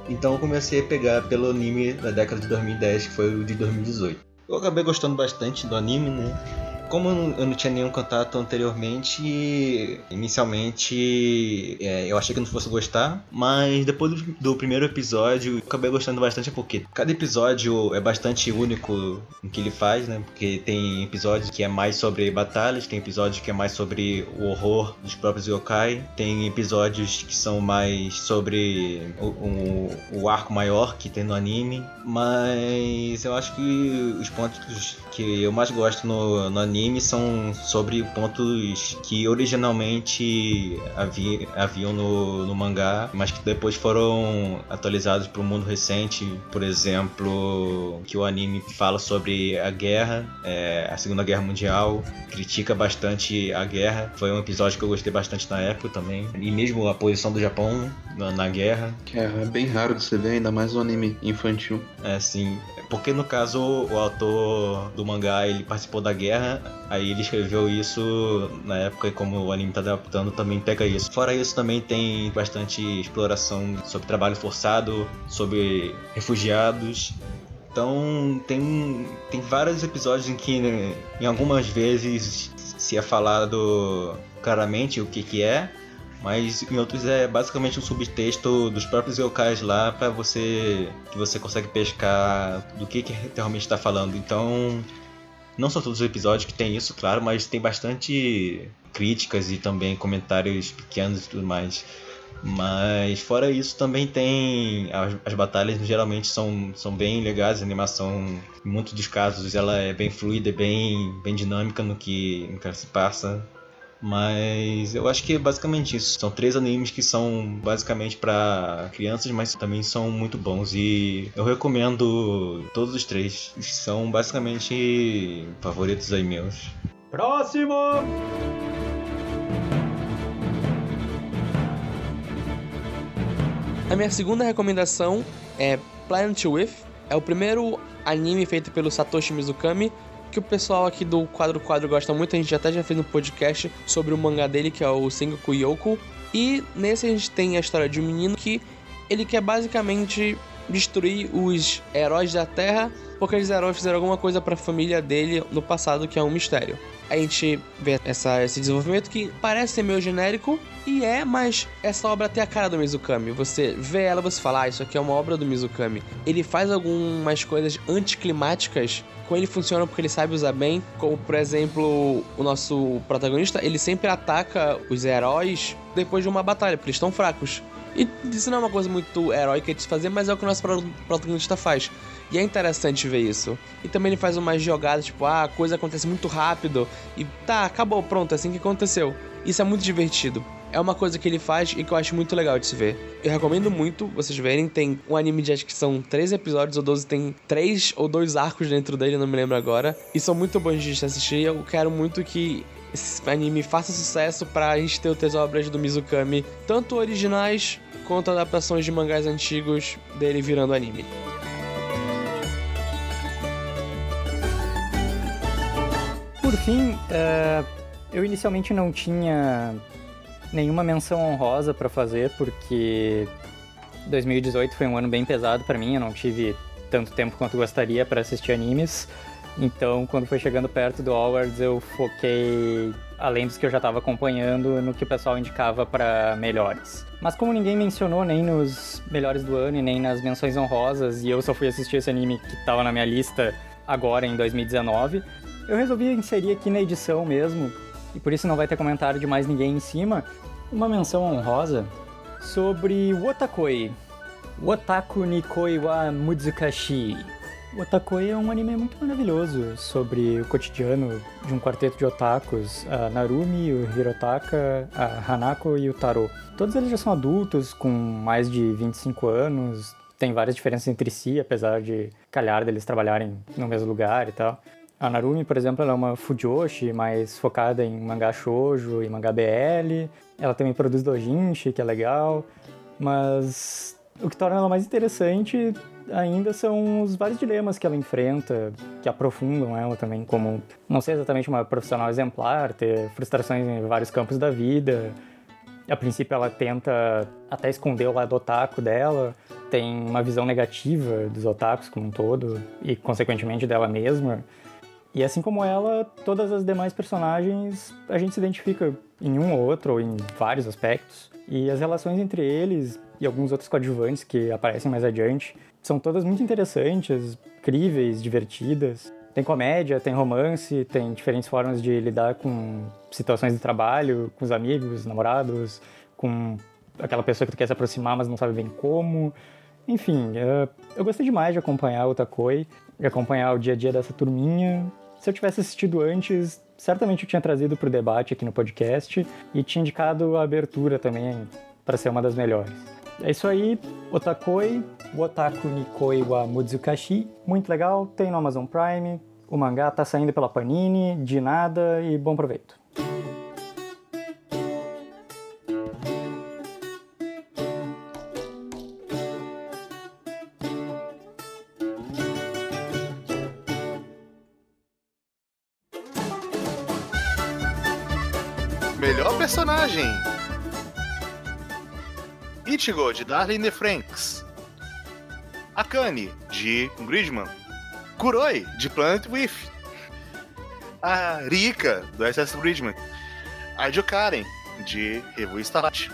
Então eu comecei a pegar pelo anime da década de 2010, que foi o de 2018. Eu acabei gostando bastante do anime, né? Como eu não- eu não tinha nenhum contato anteriormente, inicialmente é, eu achei que não fosse gostar, mas depois do, do primeiro episódio eu acabei gostando bastante porque cada episódio é bastante único em que ele faz, né? Porque tem episódios que é mais sobre batalhas, tem episódios que é mais sobre o horror dos próprios yokai, tem episódios que são mais sobre o, o, o arco maior que tem no anime, mas eu acho que os pontos que eu mais gosto no, no anime são sobre pontos que originalmente havia, haviam no, no mangá, mas que depois foram atualizados para o mundo recente. Por exemplo, que o anime fala sobre a guerra, é, a Segunda Guerra Mundial, critica bastante a guerra. Foi um episódio que eu gostei bastante na época também. E mesmo a posição do Japão na, na guerra. Que é bem raro de você ver, ainda mais um anime infantil. É assim, porque no caso o autor do mangá ele participou da guerra, aí ele escreveu isso na época e como o anime tá adaptando também pega isso. Fora isso também tem bastante exploração sobre trabalho forçado, sobre refugiados. Então tem, tem vários episódios em que né, em algumas vezes se é falado claramente o que que é, mas em outros é basicamente um subtexto dos próprios yokais lá para você que você consegue pescar do que que realmente está falando. Então, não são todos os episódios que tem isso, claro, mas tem bastante críticas e também comentários pequenos e tudo mais. Mas fora isso também tem as, as batalhas geralmente são, são bem legais, a animação em muitos dos casos ela é bem fluida, bem bem dinâmica no que, no que se passa. Mas eu acho que é basicamente isso. São três animes que são basicamente para crianças, mas também são muito bons e eu recomendo todos os três. São basicamente favoritos aí meus. Próximo! A minha segunda recomendação é Planet With. É o primeiro anime feito pelo Satoshi Mizukami, que o pessoal aqui do Quadro Quadro gosta muito. A gente até já fez um podcast sobre o mangá dele, que é o Sengoku Yoko. E nesse a gente tem a história de um menino que ele quer basicamente destruir os heróis da Terra, porque os heróis fizeram alguma coisa para a família dele no passado, que é um mistério. A gente vê essa, esse desenvolvimento que parece ser meio genérico, e é, mas essa obra tem a cara do Mizukami. Você vê ela, você fala, ah, isso aqui é uma obra do Mizukami. Ele faz algumas coisas anticlimáticas, com ele funciona porque ele sabe usar bem, como por exemplo, o nosso protagonista, ele sempre ataca os heróis depois de uma batalha, porque eles estão fracos. E isso não é uma coisa muito heróica de se fazer, mas é o que o nosso pro- protagonista faz. E é interessante ver isso. E também ele faz umas jogadas, tipo, ah, a coisa acontece muito rápido. E tá, acabou, pronto, é assim que aconteceu. Isso é muito divertido. É uma coisa que ele faz e que eu acho muito legal de se ver. Eu recomendo muito vocês verem. Tem um anime de acho que são 13 episódios ou 12, tem 3 ou 2 arcos dentro dele, não me lembro agora. E são muito bons de assistir. Eu quero muito que esse anime faça sucesso pra gente ter outras obras do Mizukami, tanto originais quanto adaptações de mangás antigos dele virando anime. Por fim, eh, eu inicialmente não tinha nenhuma menção honrosa pra fazer, porque 2018 foi um ano bem pesado pra mim, eu não tive tanto tempo quanto gostaria pra assistir animes. Então, quando foi chegando perto do Awards, eu foquei, além dos que eu já estava acompanhando, no que o pessoal indicava pra melhores. Mas como ninguém mencionou nem nos melhores do ano e nem nas menções honrosas, e eu só fui assistir esse anime que estava na minha lista agora em 2019, eu resolvi inserir aqui na edição mesmo, e por isso não vai ter comentário de mais ninguém em cima, uma menção honrosa sobre Otakoi. Otaku Nikoi wa Muzukashi. Otakoi é um anime muito maravilhoso sobre o cotidiano de um quarteto de otakus, a Narumi, o Hirotaka, a Hanako e o Taro. Todos eles já são adultos, com mais de 25 anos, tem várias diferenças entre si, apesar de calhar deles trabalharem no mesmo lugar e tal. A Narumi, por exemplo, ela é uma fujoshi, mais focada em mangá shoujo e mangá BL. Ela também produz dojinshi, que é legal, mas o que torna ela mais interessante ainda são os vários dilemas que ela enfrenta, que aprofundam ela também como não ser exatamente uma profissional exemplar, ter frustrações em vários campos da vida. A princípio ela tenta até esconder o lado otaku dela, tem uma visão negativa dos otakus como um todo e consequentemente dela mesma. E assim como ela, todas as demais personagens a gente se identifica em um ou outro, ou em vários aspectos. E as relações entre eles e alguns outros coadjuvantes que aparecem mais adiante são todas muito interessantes, críveis, divertidas. Tem comédia, tem romance, tem diferentes formas de lidar com situações de trabalho, com os amigos, namorados, com aquela pessoa que tu quer se aproximar, mas não sabe bem como. Enfim, eh, eu gostei demais de acompanhar o Takoi, de acompanhar o dia a dia dessa turminha. Se eu tivesse assistido antes, certamente eu tinha trazido para o debate aqui no podcast e tinha indicado a abertura também para ser uma das melhores. É isso aí, Otakoi, Otaku Nikoi wa Muzukashi, muito legal, tem no Amazon Prime, o mangá tá saindo pela Panini, de nada e bom proveito. Personagem: Ichigo, de Darling the Franks. Akane, de Gridman. Kuroi, de Planet With. A Rika, do SS Gridman. A Karen, de Revo Starlight.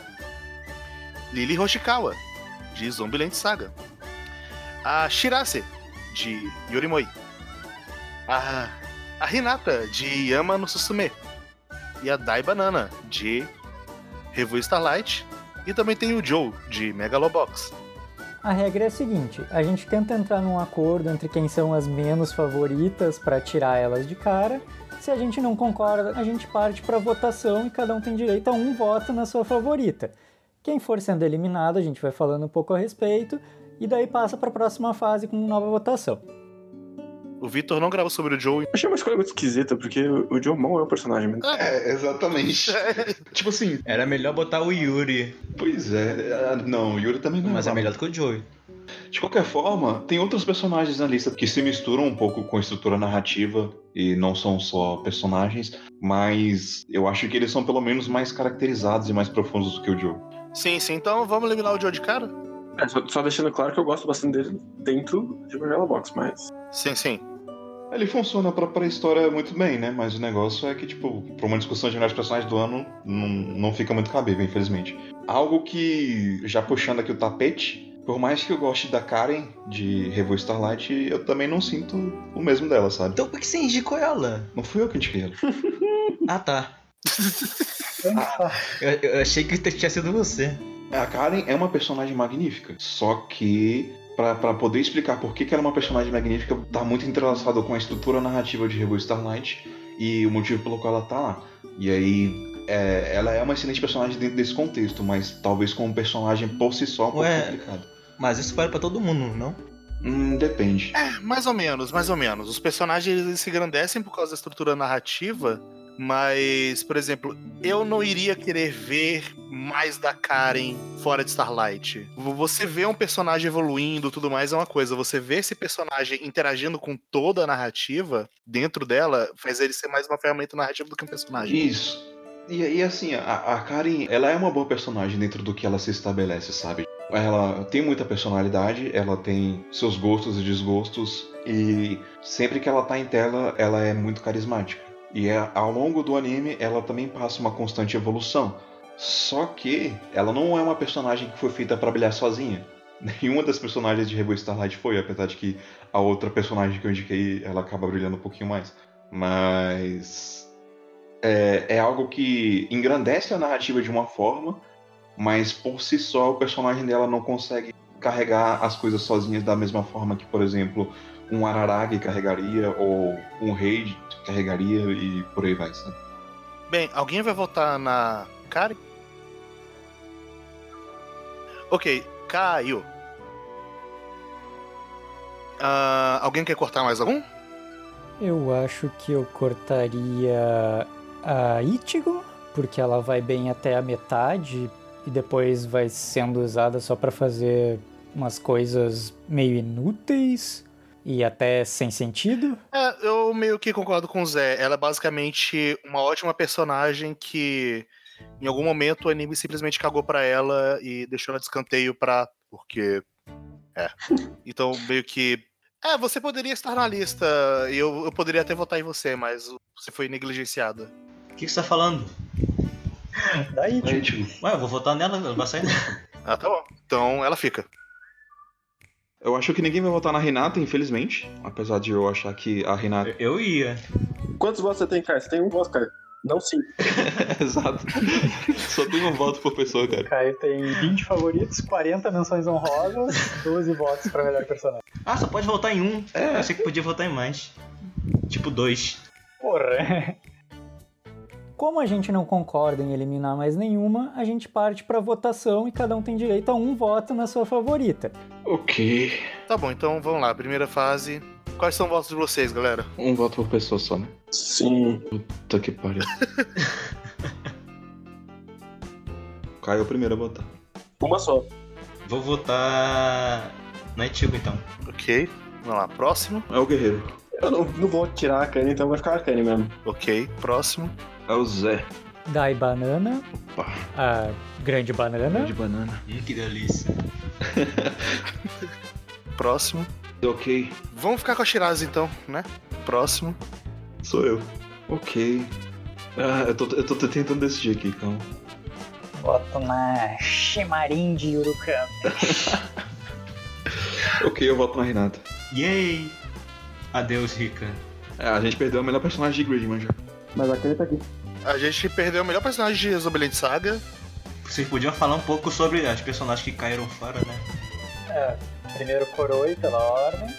Lily Hoshikawa, de Zombieland Saga. A Shirase, de Yorimoi. A, a Hinata, de Yama no Susume. E a Dai Banana, de Revo Starlight. E também tem o Joe, de Megalobox. A regra é a seguinte: a gente tenta entrar num acordo entre quem são as menos favoritas para tirar elas de cara. Se a gente não concorda, a gente parte para votação e cada um tem direito a um voto na sua favorita. Quem for sendo eliminado, a gente vai falando um pouco a respeito e daí passa para a próxima fase com nova votação. O Vitor não gravou sobre o Joe. Eu achei uma escolha muito esquisita, porque o Joe mal é o personagem mesmo. É, exatamente. tipo assim, Era melhor botar o Yuri, pois é. ah, Não, o Yuri também não mas é melhor do que o Joey. De qualquer forma, tem outros personagens na lista que se misturam um pouco com a estrutura narrativa e não são só personagens, mas eu acho que eles são pelo menos mais caracterizados e mais profundos do que o Joe. Sim, sim. Então vamos eliminar o Joe de cara? É, só, só deixando claro que eu gosto bastante dele dentro de Megalobox, mas. Sim, sim. Ele funciona pra, pra história muito bem, né? Mas o negócio é que, tipo, pra uma discussão de melhores personagens do ano, não, não fica muito cabível, infelizmente. Algo que, já puxando aqui o tapete, por mais que eu goste da Karen de Revo Starlight, eu também não sinto o mesmo dela, sabe? Então por que você indicou ela? Não fui eu que indiquei ela. Ah, tá. eu, eu achei que tinha sido você. A Karen é uma personagem magnífica, só que pra pra poder explicar por que, que ela é uma personagem magnífica, tá muito entrelaçado com a estrutura narrativa de Rebel Starlight e o motivo pelo qual ela tá lá. E aí, é, ela é uma excelente personagem dentro desse contexto, mas talvez como personagem por si só um pouco Ué. complicado. Mas isso vale pra todo mundo, não? Hum, depende. É, mais ou menos, mais ou menos. Os personagens eles se engrandecem por causa da estrutura narrativa, mas, por exemplo, eu não iria querer ver mais da Karen fora de Starlight. Você vê um personagem evoluindo tudo mais é uma coisa, você vê esse personagem interagindo com toda a narrativa dentro dela faz ele ser mais uma ferramenta narrativa do que um personagem. Isso. E, e assim, a, a Karen, ela é uma boa personagem dentro do que ela se estabelece, sabe? Ela tem muita personalidade, ela tem seus gostos e desgostos, e sempre que ela tá em tela, ela é muito carismática. E é- ao longo do anime, ela também passa uma constante evolução. Só que ela não é uma personagem que foi feita pra brilhar sozinha. Nenhuma das personagens de Rebel Starlight foi, apesar de que a outra personagem que eu indiquei, ela acaba brilhando um pouquinho mais. Mas é, é algo que engrandece a narrativa de uma forma, mas por si só o personagem dela não consegue carregar as coisas sozinhas da mesma forma que, por exemplo, um Araragi carregaria ou um Raid carregaria e por aí vai, sabe? Bem, alguém vai votar na Karen? Ok, caiu. Ah, alguém quer cortar mais algum? Eu acho que eu cortaria a Ichigo, porque ela vai bem até a metade e depois vai sendo usada só pra fazer umas coisas meio inúteis e até sem sentido. É, eu meio que concordo com o Zé. Ela é basicamente uma ótima personagem que em algum momento o anime simplesmente cagou pra ela e deixou ela de escanteio pra. Porque. É. Então, meio que. É, você poderia estar na lista e eu, eu poderia até votar em você, mas você foi negligenciada. O que, que você tá falando? Daí, Aí, tipo, tipo, Ué, eu vou votar nela, ela vai sair. não. Ah, tá bom. Então ela fica. Eu acho que ninguém vai votar na Renata, infelizmente. Apesar de eu achar que a Renata. Eu ia. Quantos votos você tem, Caio? Você tem um voto, Caio. Não cinco. Exato. Só tem um voto por pessoa, cara. Caio tem 20 favoritos, 40 menções honrosas, 12 votos pra melhor personagem. Ah, só pode votar em um. É. Eu achei que podia votar em mais. Tipo dois. Porra. Como a gente não concorda em eliminar mais nenhuma, a gente parte pra votação e cada um tem direito a um voto na sua favorita. Ok. Tá bom, então vamos lá. Primeira fase. Quais são os votos de vocês, galera? Um voto por pessoa só, né? Sim. Puta que pariu. Caio é o primeiro a votar. Uma só. Vou votar na Etigo então. Ok. Vamos lá. Próximo. É o guerreiro. Eu não, não vou tirar a Kanye, então vai ficar a Kanye mesmo. Ok. Próximo. É o Zé. Dai Banana, Opa. a Grande Banana, De banana. Hum, que delícia. Próximo. Ok. Vamos ficar com a Shiraz então, né? Próximo. Sou eu. Ok. Ah, eu tô, eu tô tentando decidir aqui, calma. Voto na Shimarin de Urucam. Ok, eu voto na Renata. Yay! Adeus, Rica. É, a gente perdeu o melhor personagem de Gridman já. Mas a Kanye tá aqui. A gente perdeu o melhor personagem de Exobelente Saga. vocês podiam falar um pouco sobre as personagens que caíram fora, né? É, primeiro Koroi pela ordem.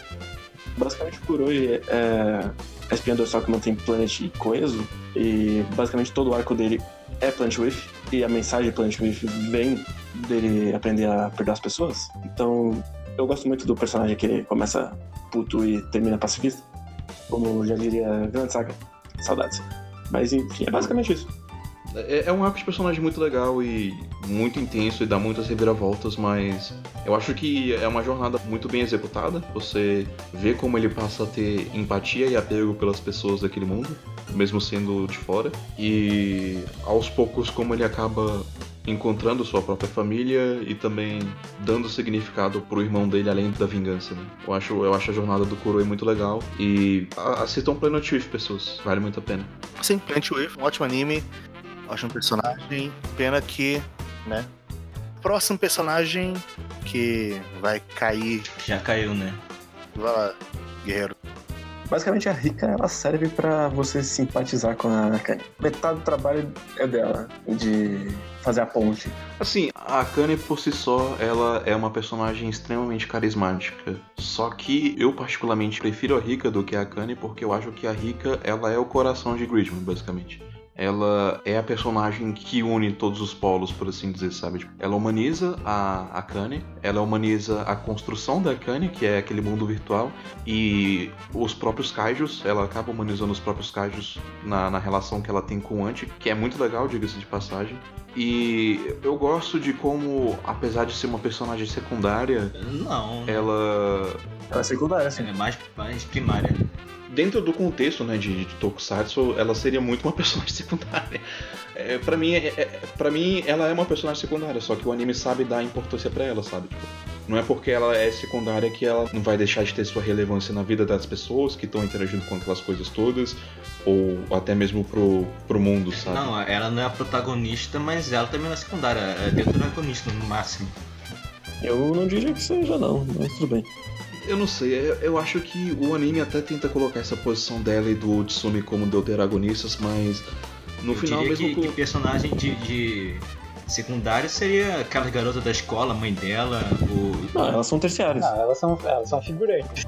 Basicamente, o Kuroi é a espinha dorsal que mantém Planet coeso, e basicamente todo o arco dele é Planet With, e a mensagem de Planet With vem dele aprender a perdoar as pessoas. Então, eu gosto muito do personagem que começa puto e termina pacifista, como já diria Grande Saga. Saudades. Mas enfim, é basicamente isso. É, é um arco de personagem muito legal e muito intenso e dá muitas reviravoltas, mas eu acho que é uma jornada muito bem executada. Você vê como ele passa a ter empatia e apego pelas pessoas daquele mundo, mesmo sendo de fora, e aos poucos como ele acaba encontrando sua própria família e também dando significado pro irmão dele além da vingança. Né? Eu acho, eu acho a jornada do Kuroi muito legal e assistam Planet With, pessoas, vale muito a pena. Sim, Plant Wave, um ótimo anime, ótimo personagem. Pena que, né? Próximo personagem que vai cair. Já caiu, né? Vai lá, guerreiro. Basicamente, a Rika ela serve pra você simpatizar com a Akane. Metade do trabalho é dela, de fazer a ponte. Assim, a Akane por si só, ela é uma personagem extremamente carismática. Só que eu particularmente prefiro a Rika do que a Akane porque eu acho que a Rika, ela é o coração de Gridman, basicamente. Ela é a personagem que une todos os polos, por assim dizer, sabe? Tipo, Ela humaniza a Akane, ela humaniza a construção da Akane, que é aquele mundo virtual, e os próprios kaijus, ela acaba humanizando os próprios kaijus na, na relação que ela tem com o Anti, que é muito legal, diga-se de passagem. E eu gosto de como, apesar de ser uma personagem secundária, Não. ela. Ela é secundária, assim. É mais, mais primária. Dentro do contexto né, de, de Tokusatsu, ela seria muito uma personagem secundária. É, para mim, é, é, pra mim, ela é uma personagem secundária, só que o anime sabe dar importância pra ela, sabe? Tipo, não é porque ela é secundária que ela não vai deixar de ter sua relevância na vida das pessoas que estão interagindo com aquelas coisas todas, ou até mesmo pro, pro mundo, sabe? Não, ela não é a protagonista, mas ela também não é secundária. É protagonista no máximo. Eu não diria que seja, não, mas tudo bem. Eu não sei, eu, eu acho que o anime até tenta colocar essa posição dela e do Tsumi como deuteragonistas, mas no Eu final diria mesmo que, com- que personagem de, de secundário seria aquela garota da escola, a mãe dela, o. Não, elas são terciárias. Não, elas são, elas são figurantes.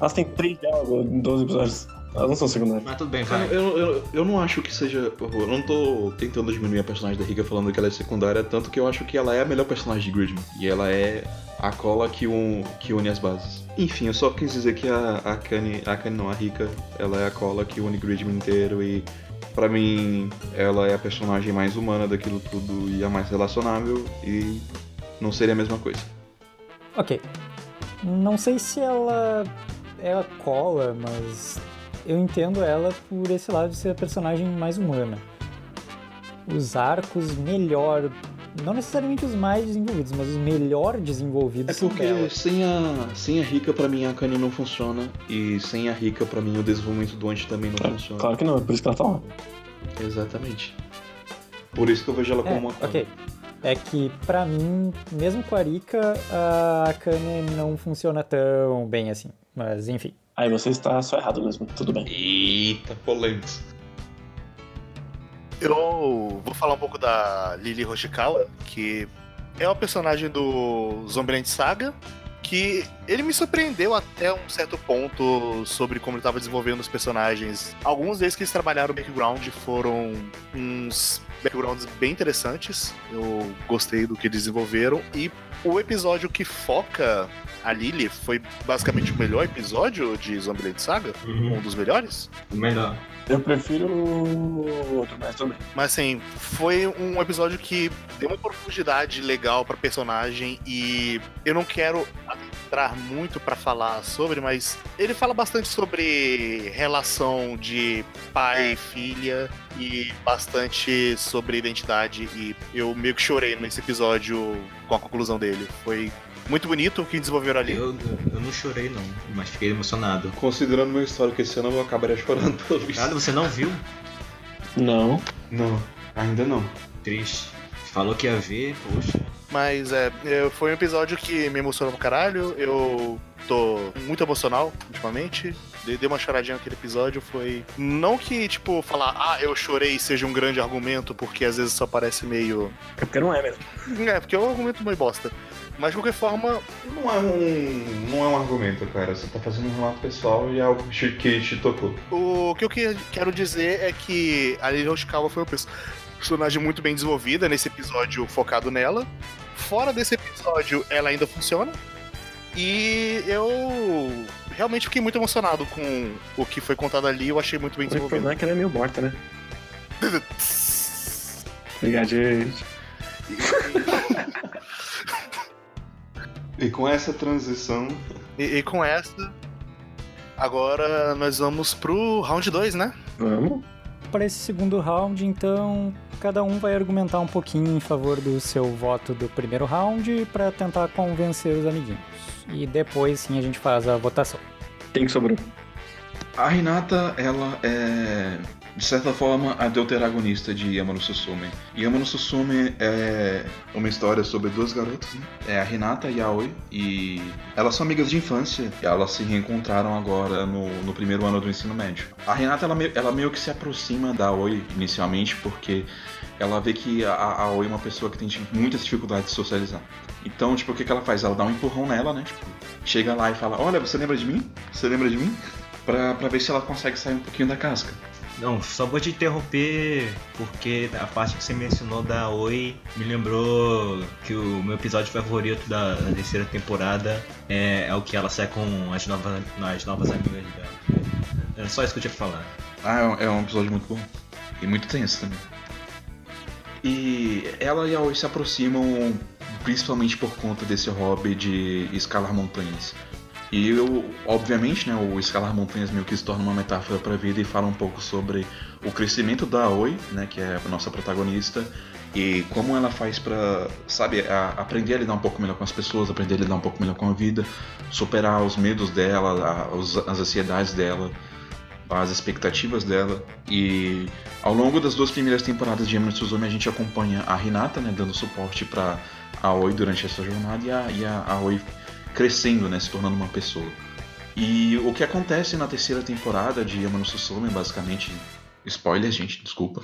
Elas têm três diálogos em 12 episódios. Elas não são secundárias. Mas tudo bem, Cara, vai. eu, eu, eu não acho que seja. Eu não tô tentando diminuir a personagem da Riga falando que ela é secundária, tanto que eu acho que ela é a melhor personagem de Gridman. E ela é a cola que, un, que une as bases. Enfim, eu só quis dizer que a, a Kanye, a Kanye não, a Rika, ela é a cola que une Gridman inteiro e. Pra mim, ela é a personagem mais humana daquilo tudo e a mais relacionável, e não seria a mesma coisa. Ok. Não sei se ela é a cola, mas eu entendo ela por esse lado de ser a personagem mais humana. Os arcos melhor, não necessariamente os mais desenvolvidos, mas os melhor desenvolvidos É são porque sem a, sem a Rika, pra mim, a Kanye não funciona, e sem a Rika, pra mim, o desenvolvimento do Anti também não funciona. Claro que não, é por isso que ela tá lá. Exatamente. Por isso que eu vejo ela como É, uma ok. É que pra mim, mesmo com a Rika, a Akane não funciona tão bem assim. Mas enfim. Aí você está só errado mesmo, tudo bem. Eita, polêmicos. Eu vou falar um pouco da Lily Hoshikawa, que é uma personagem do Zombieland Saga, que ele me surpreendeu até um certo ponto sobre como ele estava desenvolvendo os personagens. Alguns deles que eles trabalharam no background foram uns backgrounds bem interessantes. Eu gostei do que desenvolveram e o episódio que foca a Lily foi basicamente o melhor episódio de Zombieland Saga, Uhum. um dos melhores. O melhor. Eu prefiro o outro, mas tudo bem. Mas assim, foi um episódio que deu uma profundidade legal pra personagem e eu não quero entrar muito pra falar sobre, mas ele fala bastante sobre relação de pai e filha e bastante sobre identidade e eu meio que chorei nesse episódio com a conclusão dele. Foi muito bonito o que desenvolveram ali. Eu, eu não chorei, não, mas fiquei emocionado. Considerando meu histórico esse ano, eu acabaria chorando pelo visto. Cara, você não viu? Não. Não, ainda não. Triste. Falou que ia ver, poxa. Mas é, é, foi um episódio que me emocionou pra caralho. Eu tô muito emocional ultimamente. Dei, uma choradinha naquele episódio, foi. Não que, tipo, falar, ah, eu chorei seja um grande argumento, porque às vezes só parece meio. É porque não é mesmo. É, porque é um argumento meio bosta. Mas de qualquer forma, Não é um. não é um argumento, cara. Você tá fazendo um relato pessoal e é algo que te, que te tocou. o que eu que- quero dizer é que a Lilian Ishikawa foi uma personagem muito bem desenvolvida nesse episódio focado nela. Fora desse episódio, ela ainda funciona. E eu realmente fiquei muito emocionado com o que foi contado ali. Eu achei muito bem O problema desenvolvido. é que ela é meio morta, né? Obrigado, gente. E com essa transição. E, e com essa, agora nós vamos pro round 2, né? Vamos. Para esse segundo round, então, cada um vai argumentar um pouquinho em favor do seu voto do primeiro round para tentar convencer os amiguinhos. E depois sim a gente faz a votação. Quem que sobrou? A Hinata, ela é, de certa forma, a deuteragonista de Yamano Susume. Yamano Susume é uma história sobre duas garotas, né? É a Hinata e a Aoi, e elas são amigas de infância, e elas se reencontraram agora no, no primeiro ano do ensino médio. A Hinata, ela, ela meio que se aproxima da Aoi inicialmente, porque ela vê que a, a Aoi é uma pessoa que tem muitas dificuldades de socializar. Então, tipo, o que, que ela faz? Ela dá um empurrão nela, né? Tipo, chega lá e fala, olha, você lembra de mim? Você lembra de mim? Pra, pra ver se ela consegue sair um pouquinho da casca. Não, só vou te interromper porque a parte que você mencionou da Oi me lembrou que o meu episódio favorito da, terceira temporada é, é o que ela sai com as novas, as novas amigas dela. É só isso que eu tinha pra falar. Ah, é é um episódio muito bom. E muito tenso também. E ela e a Oi se aproximam principalmente por conta desse hobby de escalar montanhas. E eu, obviamente, né, o escalar montanhas meio que se torna uma metáfora para a vida e fala um pouco sobre o crescimento da Oi, né, que é a nossa protagonista, e como ela faz para, sabe, a- aprender a lidar um pouco melhor com as pessoas, aprender a lidar um pouco melhor com a vida, superar os medos dela, a- os- as ansiedades dela, as expectativas dela. E ao longo das duas primeiras temporadas de Emerald Suzume, a gente acompanha a Hinata, né, dando suporte para a Aoi durante essa jornada e a, e a Aoi crescendo, né, se tornando uma pessoa. E o que acontece na terceira temporada de Yamano Susume, basicamente, spoiler, gente, desculpa,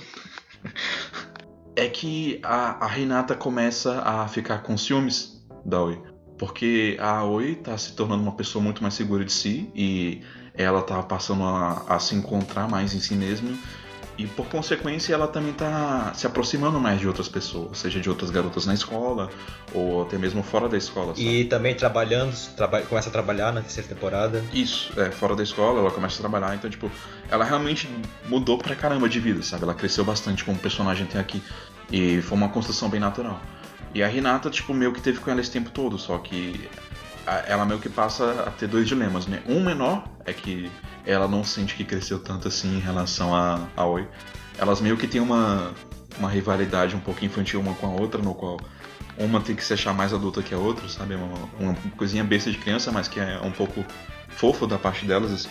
é que a, a Hinata começa a ficar com ciúmes da Aoi. Porque a Aoi tá se tornando uma pessoa muito mais segura de si e ela tá passando a, a se encontrar mais em si mesma. E por consequência ela também tá se aproximando mais de outras pessoas, seja de outras garotas na escola ou até mesmo fora da escola. sabe? E também trabalhando, traba- começa a trabalhar na terceira temporada. Isso, é, fora da escola, ela começa a trabalhar, então, tipo, ela realmente mudou pra caramba de vida, sabe? Ela cresceu bastante como personagem até aqui. E foi uma construção bem natural. E a Renata, tipo, meio que teve com ela esse tempo todo, só que ela meio que passa a ter dois dilemas, né? Um menor é que ela não sente que cresceu tanto assim em relação a, a Oi. Elas meio que têm uma, uma rivalidade um pouco infantil uma com a outra, no qual uma tem que se achar mais adulta que a outra, sabe? É Uma, uma coisinha besta de criança, mas que é um pouco fofo da parte delas. assim.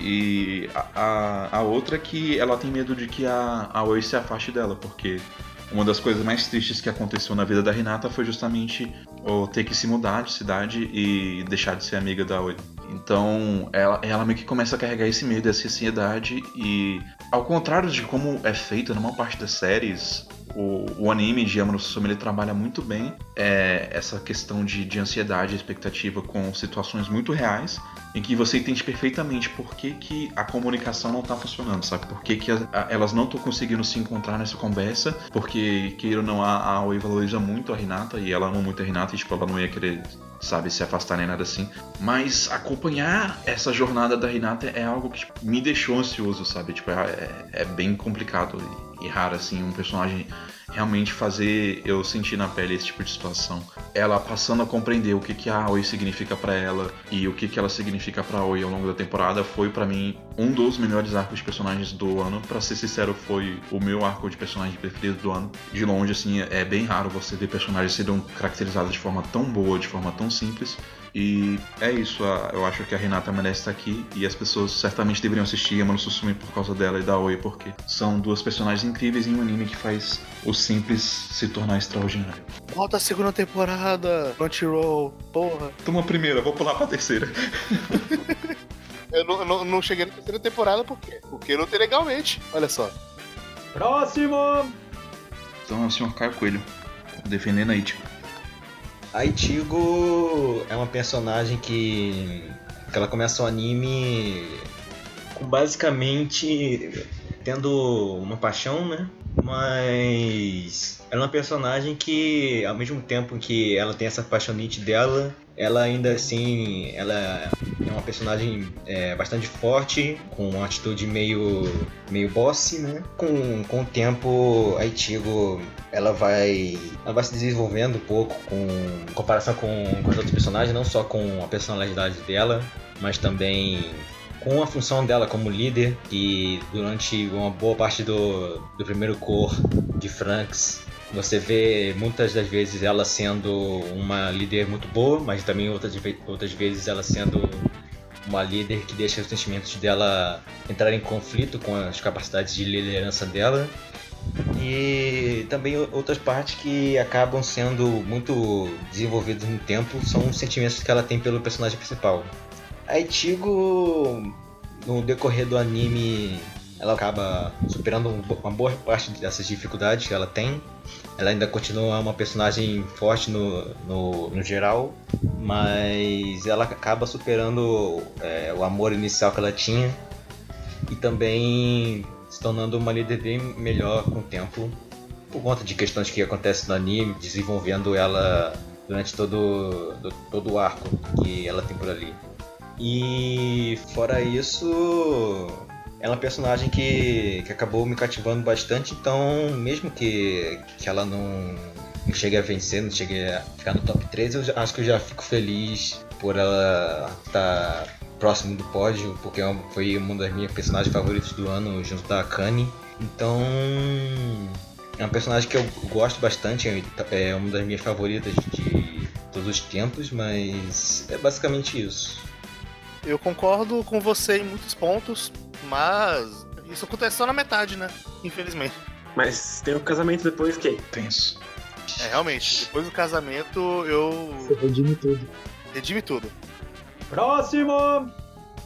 E a, a, a outra é que ela tem medo de que a, a Oi se afaste dela, porque uma das coisas mais tristes que aconteceu na vida da Renata foi justamente o ter que se mudar de cidade e deixar de ser amiga da Oi. Então ela, ela meio que começa a carregar esse medo, essa ansiedade e ao contrário de como é feito na maior parte das séries, o, o anime de Yamano Susume ele trabalha muito bem é, essa questão de, de ansiedade e expectativa com situações muito reais em que você entende perfeitamente por que, que a comunicação não tá funcionando, sabe? Por que, que a- a- elas não estão conseguindo se encontrar nessa conversa, porque, queira ou não, a, a valoriza muito a Renata e ela ama muito a Renata e, tipo, ela não ia querer, sabe, se afastar nem nada assim. Mas acompanhar essa jornada da Renata é algo que tipo, me deixou ansioso, sabe? Tipo, é, é bem complicado e, e raro, assim, um personagem realmente fazer eu sentir na pele esse tipo de situação. Ela passando a compreender o que, que a Aoi significa pra ela e o que, que ela significa pra Aoi ao longo da temporada foi pra mim um dos melhores arcos de personagens do ano. Pra ser sincero, foi o meu arco de personagem preferido do ano. De longe, assim, é bem raro você ver personagens sendo caracterizados de forma tão boa, de forma tão simples. E é isso, eu acho que a Renata merece estar aqui e as pessoas certamente deveriam assistir Yamano Susume por causa dela e da Oi, porque são duas personagens incríveis em um anime que faz o simples se tornar extraordinário. Volta a segunda temporada, Crunchyroll, porra. Toma a primeira, vou pular pra terceira. Eu não, não- não cheguei na terceira temporada por quê? Porque não tem legalmente. Olha só. Próximo! Então é o senhor Caio Coelho, defendendo a Ichigo. A é uma personagem que, que ela começa o anime com basicamente tendo uma paixão, né? Mas ela é uma personagem que, ao mesmo tempo que ela tem essa paixonite dela, ela ainda assim, ela é uma personagem é, bastante forte, com uma atitude meio, meio boss, né? Com, com o tempo, a Ichigo ela vai, ela vai se desenvolvendo um pouco com em comparação com, com os outros personagens, não só com a personalidade dela, mas também com a função dela como líder, que durante uma boa parte do, do primeiro cor de Franks, você vê muitas das vezes ela sendo uma líder muito boa, mas também outras, outras vezes ela sendo uma líder que deixa os sentimentos dela entrar em conflito com as capacidades de liderança dela. E também outras partes que acabam sendo muito desenvolvidas no tempo são os sentimentos que ela tem pelo personagem principal. A Ichigo, no decorrer do anime, ela acaba superando um uma boa parte dessas dificuldades que ela tem. Ela ainda continua uma personagem forte no, no, no geral, mas ela acaba superando é, o amor inicial que ela tinha e também se tornando uma líder bem melhor com o tempo, por conta de questões que acontecem no anime, desenvolvendo ela durante todo, do- todo o arco que ela tem por ali. E fora isso, é uma personagem que, que acabou me cativando bastante, então mesmo que, que ela não, chegue a vencer, não chegue a ficar no top 3, eu já- acho que eu já fico feliz por ela estar próximo do pódio, porque é foi uma das minhas personagens favoritas do ano, junto da Akane. Então é um personagem que eu gosto bastante, é uma das minhas favoritas de todos os tempos, mas é basicamente isso. Eu concordo com você em muitos pontos, mas isso acontece só na metade, né? Infelizmente. Mas tem o casamento depois que. Tenso. É, realmente. Depois do casamento, eu Você redime tudo. redime tudo. Próximo!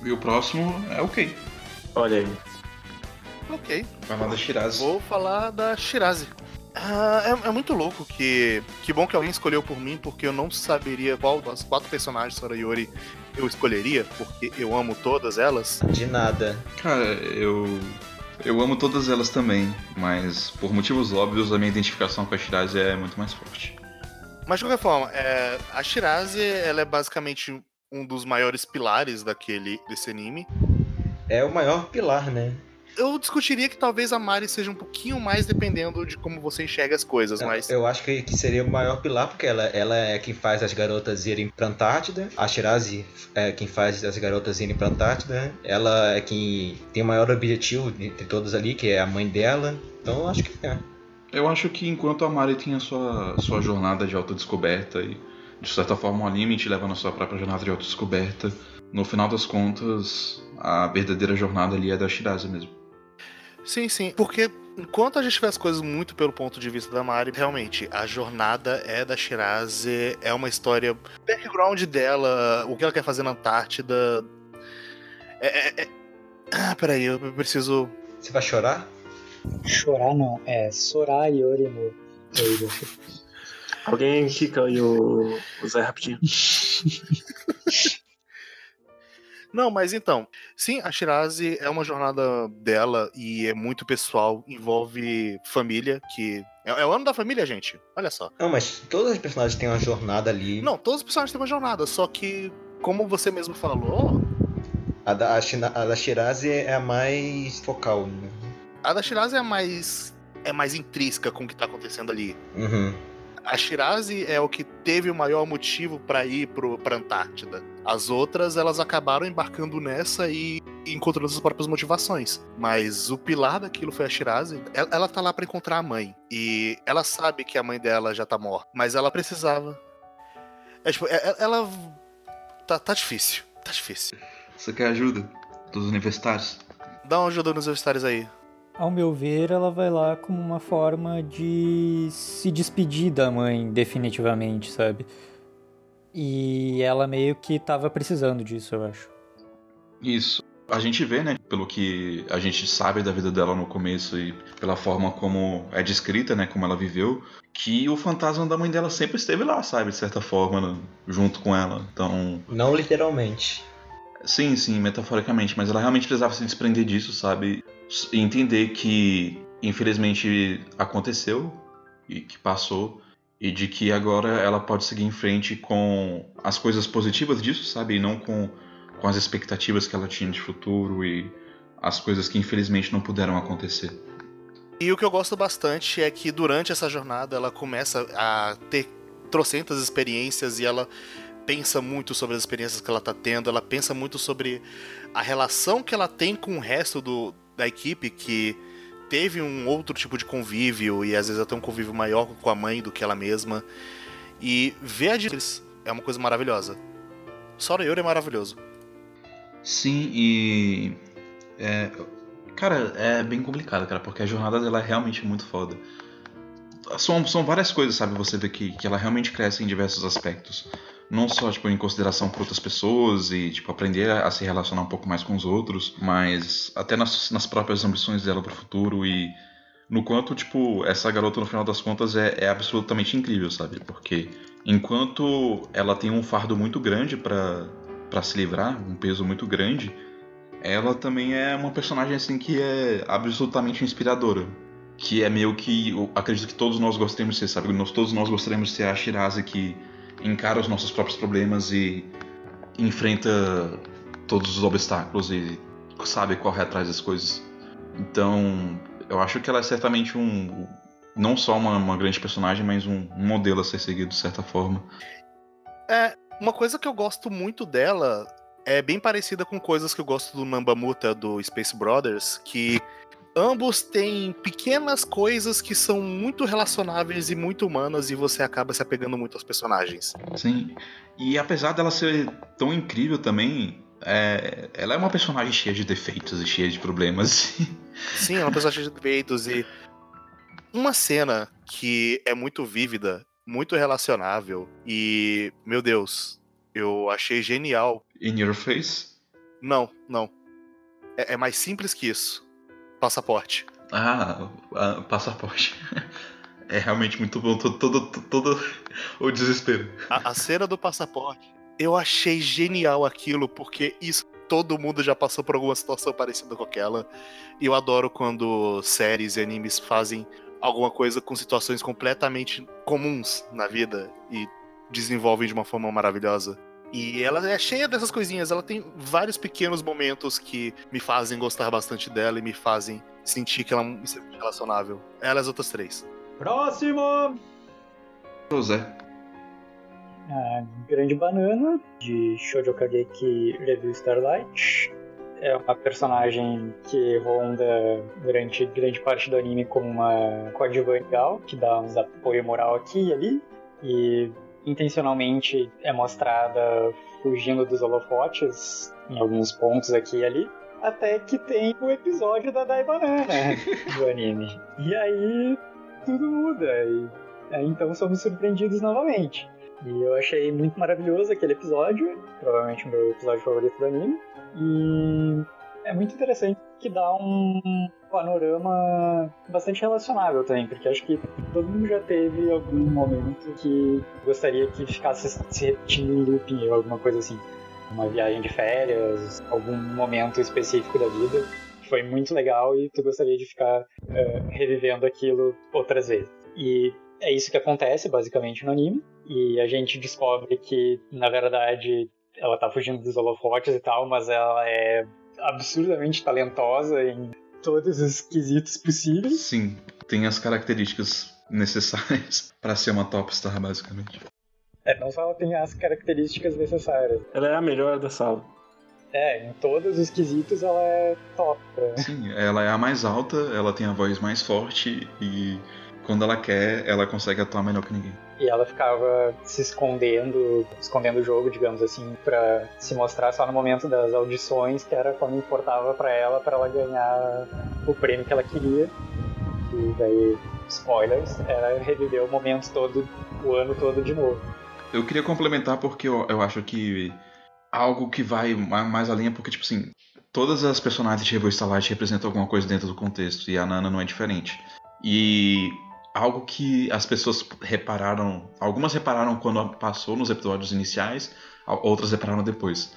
E o próximo é o Kei. Olha aí. Ok. Vai lá da Shirazi. Vou falar da Shirazi. Ah, é, é muito louco que. Que bom que alguém escolheu por mim, porque eu não saberia qual das quatro personagens Sorayori eu escolheria, porque eu amo todas elas. De nada. Cara, eu. Eu amo todas elas também, mas por motivos óbvios a minha identificação com a Shirazi é muito mais forte. Mas de qualquer forma, é, a Shirazi ela é basicamente um dos maiores pilares daquele desse anime. É o maior pilar, né? Eu discutiria que talvez a Mari seja um pouquinho mais dependendo de como você enxerga as coisas, mas. Eu acho que, que seria o maior pilar, porque ela, ela é quem faz as garotas irem pra Antártida. A Shirazi é quem faz as garotas irem pra Antártida. Ela é quem tem o maior objetivo entre todas ali, que é a mãe dela. Então eu acho que é. Eu acho que enquanto a Mari tem a sua, sua jornada de autodescoberta e de certa forma o anime te leva na sua própria jornada de autodescoberta, no final das contas a verdadeira jornada ali é da Shirazi mesmo. Sim, sim. Porque enquanto a gente vê as coisas muito pelo ponto de vista da Mari, realmente, a jornada é da Shirazi, é uma história. O background dela, o que ela quer fazer na Antártida. É. é- é- Ah, peraí, eu preciso. Você vai chorar? Chorar não, é Sorayori no Eido. Alguém quica aí o, o Zé rapidinho. Não, mas então, sim, a Shirazi é uma jornada dela e é muito pessoal, envolve família, que. É, é o ano da família, gente. Olha só. Não, mas todas as personagens têm uma jornada ali. Não, todos os personagens têm uma jornada, só que, como você mesmo falou, A da, a, Shina- a da Shirazi é a mais focal, né? a da Shirazi é mais. é mais intrínseca com o que tá acontecendo ali. Uhum. A Shirazi é o que teve o maior motivo pra ir pro, pra Antártida. As outras, elas acabaram embarcando nessa e encontrando suas próprias motivações. Mas o pilar daquilo foi a Shirazi. Ela, ela tá lá pra encontrar a mãe. E ela sabe que a mãe dela já tá morta. Mas ela precisava. É, tipo, é- é- ela. Tá, tá difícil. Tá difícil. Você quer ajuda dos universitários? Dá uma ajuda nos universitários aí. Ao meu ver, ela vai lá como uma forma de se despedir da mãe, definitivamente, sabe? E ela meio que tava precisando disso, eu acho. Isso. A gente vê, né, pelo que a gente sabe da vida dela no começo e pela forma como é descrita, né, como ela viveu, que o fantasma da mãe dela sempre esteve lá, sabe, de certa forma, né, junto com ela. Então, Não literalmente. Sim, sim, metaforicamente, mas ela realmente precisava se desprender disso, sabe? E entender que, infelizmente, aconteceu e que passou, e de que agora ela pode seguir em frente com as coisas positivas disso, sabe? E não com, com as expectativas que ela tinha de futuro e as coisas que, infelizmente, não puderam acontecer. E o que eu gosto bastante é que durante essa jornada ela começa a ter trocentas experiências e ela pensa muito sobre as experiências que ela tá tendo, ela pensa muito sobre a relação que ela tem com o resto do, da equipe que teve um outro tipo de convívio e às vezes até um convívio maior com a mãe do que ela mesma. E ver a Jill é uma coisa maravilhosa. Sora Yori é maravilhoso. Sim, e. É, cara, é bem complicado, cara, porque a jornada dela é realmente muito foda. São, são várias coisas, sabe? Você vê que, que ela realmente cresce em diversos aspectos. Não só, tipo, em consideração por outras pessoas e, tipo, aprender a se relacionar um pouco mais com os outros, mas até nas, nas próprias ambições dela pro futuro e no quanto, tipo, essa garota, no final das contas, é, é absolutamente incrível, sabe? Porque enquanto ela tem um fardo muito grande pra para se livrar, um peso muito grande, ela também é uma personagem, assim, que é absolutamente inspiradora. Que é meio que, acredito que todos nós gostaríamos de ser, sabe? Nós, todos nós gostaríamos de ser a Shirazi que encara os nossos próprios problemas e enfrenta todos os obstáculos e sabe correr atrás das coisas. Então, eu acho que ela é certamente um. Não só uma, uma grande personagem, mas um, um modelo a ser seguido de certa forma. É, uma coisa que eu gosto muito dela é bem parecida com coisas que eu gosto do Nambamuta do Space Brothers, que ambos têm pequenas coisas que são muito relacionáveis e muito humanas e você acaba se apegando muito aos personagens. Sim. E apesar dela ser tão incrível também, é, ela é uma personagem cheia de defeitos e cheia de problemas. Sim, é uma personagem cheia de defeitos e uma cena que é muito vívida, muito relacionável e, meu Deus, eu achei genial. In your face? Não, não. É, é mais simples que isso. Passaporte. Ah, passaporte. É realmente muito bom, todo, todo, todo o desespero. A, a cena do passaporte. Eu achei genial aquilo, porque isso todo mundo já passou por alguma situação parecida com aquela. E eu adoro quando séries e animes fazem alguma coisa com situações completamente comuns na vida e desenvolvem de uma forma maravilhosa. E ela é cheia dessas coisinhas, ela tem vários pequenos momentos que me fazem gostar bastante dela e me fazem sentir que ela é muito relacionável. Ela e as outras três. Próximo! José. A Grande Banana, de Shoujo Kageki Review Starlight. É uma personagem que ronda durante grande parte do anime como uma coadjuvante legal, que dá uns apoio moral aqui e ali. E intencionalmente é mostrada fugindo dos holofotes em alguns pontos aqui e ali. Até que tem o episódio da Dai Banana do anime. E aí tudo muda. E aí, então somos surpreendidos novamente. E eu achei muito maravilhoso aquele episódio, provavelmente o meu episódio favorito do anime. E é muito interessante que dá um panorama bastante relacionável também, porque acho que todo mundo já teve algum momento que gostaria que ficasse se repetindo em looping ou alguma coisa assim. Uma viagem de férias, algum momento específico da vida que foi muito legal e tu gostaria de ficar eh, revivendo aquilo outras vezes. E é isso que acontece basicamente no anime. E a gente descobre que, na verdade, ela tá fugindo dos holofotes e tal, mas ela é absurdamente talentosa em todos os quesitos possíveis. Sim, tem as características necessárias para ser uma top star, basicamente. É, não só ela tem as características necessárias. Ela é a melhor da sala. É, em todos os quesitos ela é top. né? Sim, ela é a mais alta, ela tem a voz mais forte e quando ela quer, ela consegue atuar melhor que ninguém. E ela ficava se escondendo, escondendo o jogo, digamos assim, pra se mostrar só no momento das audições, que era quando importava pra ela, pra ela ganhar o prêmio que ela queria. E daí, spoilers, era reviver o momento todo, o ano todo de novo. Eu queria complementar porque eu, eu acho que algo que vai ma- mais além, porque, tipo assim, todas as personagens de Revo Starlight representam alguma coisa dentro do contexto, e a Nana não é diferente. E algo que as pessoas repararam, algumas repararam quando passou nos episódios iniciais, outras repararam depois.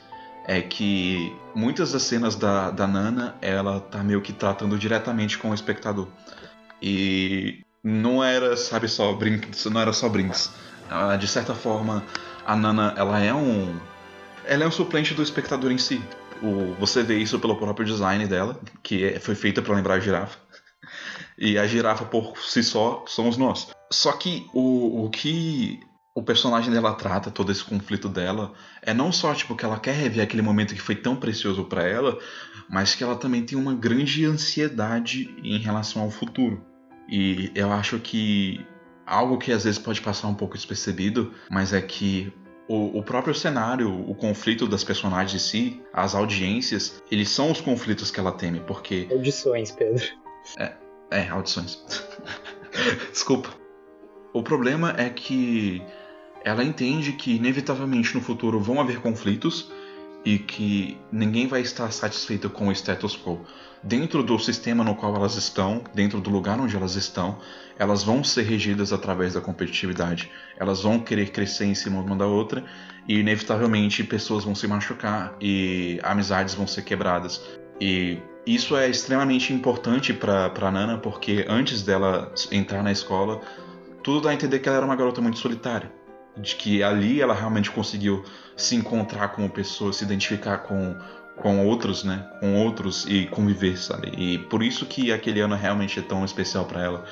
É que muitas das cenas da, da Nana, ela tá meio que tratando diretamente com o espectador. E não era, sabe, só brinks, não era só brinks. Ah, de certa forma, a Nana, ela é um ela é um suplente do espectador em si. O, você vê isso pelo próprio design dela, que é- foi feita para lembrar a girafa. E a girafa por si só somos nós. Só que o, o que o personagem dela trata, todo esse conflito dela, é não só tipo que ela quer rever aquele momento que foi tão precioso para ela, mas que ela também tem uma grande ansiedade em relação ao futuro. E eu acho que algo que às vezes pode passar um pouco despercebido, mas é que o, o próprio cenário, o conflito das personagens em si, as audiências, eles são os conflitos que ela teme, porque Audições, Pedro. é, audições. Desculpa. O problema é que ela entende que inevitavelmente no futuro vão haver conflitos e que ninguém vai estar satisfeito com o status quo. Dentro do sistema no qual elas estão, dentro do lugar onde elas estão, elas vão ser regidas através da competitividade. Elas vão querer crescer em cima uma da outra e inevitavelmente pessoas vão se machucar e amizades vão ser quebradas. E isso é extremamente importante para Nana porque antes dela entrar na escola, tudo dá a entender que ela era uma garota muito solitária, de que ali ela realmente conseguiu se encontrar como pessoa, se identificar com com outros, né? Com outros e conviver, sabe? E por isso que aquele ano realmente é tão especial para ela.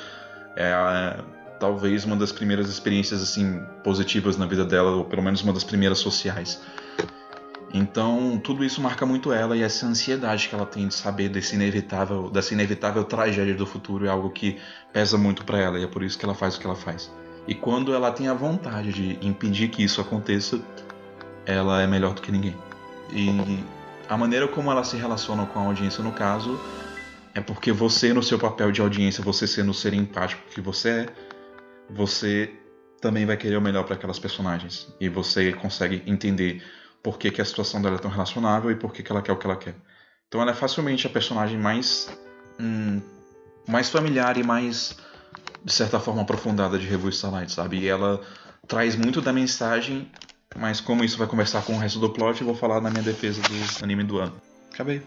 É talvez uma das primeiras experiências assim positivas na vida dela, ou pelo menos uma das primeiras sociais. Então, tudo isso marca muito ela e essa ansiedade que ela tem de saber desse inevitável, dessa inevitável tragédia do futuro é algo que pesa muito para ela e é por isso que ela faz o que ela faz. E quando ela tem a vontade de impedir que isso aconteça, ela é melhor do que ninguém. E a maneira como ela se relaciona com a audiência no caso é porque você no seu papel de audiência, você sendo o ser empático que você é, você também vai querer o melhor para aquelas personagens e você consegue entender por que, que a situação dela é tão relacionável e por que, que ela quer o que ela quer. Então ela é facilmente a personagem mais hum, mais familiar e mais de certa forma aprofundada de Revue Starlight, sabe? E ela traz muito da mensagem, mas como isso vai conversar com o resto do plot, eu vou falar na minha defesa do anime do ano. Acabei.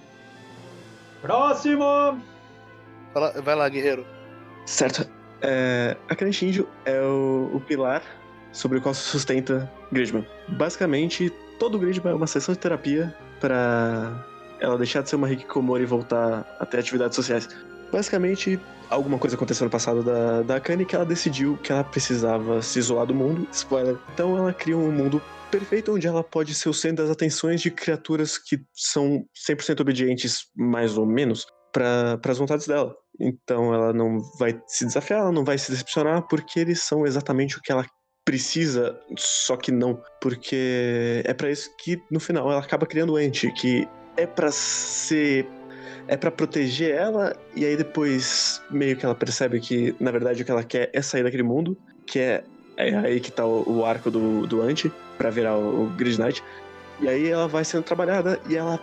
Próximo! Fala- vai lá, guerreiro. Certo. É, a Crente Índio é o, o pilar sobre o qual se sustenta Gridman. Basicamente, todo Gridman é uma sessão de terapia para ela deixar de ser uma hikikomori e voltar a ter atividades sociais. Basicamente, alguma coisa aconteceu no passado da, da Akane que ela decidiu que ela precisava se isolar do mundo. Spoiler. Então ela cria um mundo perfeito onde ela pode ser o centro das atenções de criaturas que são 100% obedientes, mais ou menos, para as vontades dela. Então ela não vai se desafiar, ela não vai se decepcionar, porque eles são exatamente o que ela precisa, só que não. Porque é pra isso que no final ela acaba criando o Ente, que é pra ser. É pra proteger ela, e aí depois meio que ela percebe que, na verdade, o que ela quer é sair daquele mundo, que é, é aí que tá o, o arco do, do Ante, pra virar o, o Grid Knight. E aí ela vai sendo trabalhada e ela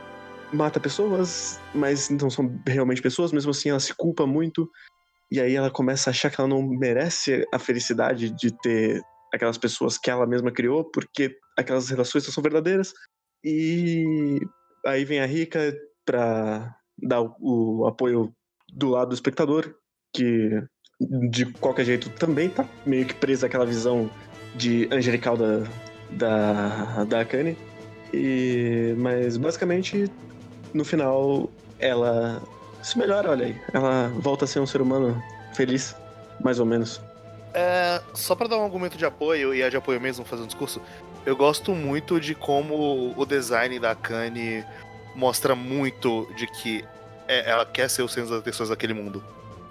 mata pessoas, mas não são realmente pessoas, mesmo assim ela se culpa muito. E aí ela começa a achar que ela não merece a felicidade de ter aquelas pessoas que ela mesma criou, porque aquelas relações são verdadeiras. E aí vem a Rika pra dar o, o apoio do lado do espectador, que de qualquer jeito também tá meio que presa àquela visão de angelical da, da, da Akane. E, mas basicamente, no final, ela se melhora, olha aí. Ela volta a ser um ser humano feliz, mais ou menos. É, só pra dar um argumento de apoio, e é de apoio mesmo fazer um discurso, eu gosto muito de como o design da Kanye mostra muito de que é- ela quer ser o centro das atenções daquele mundo.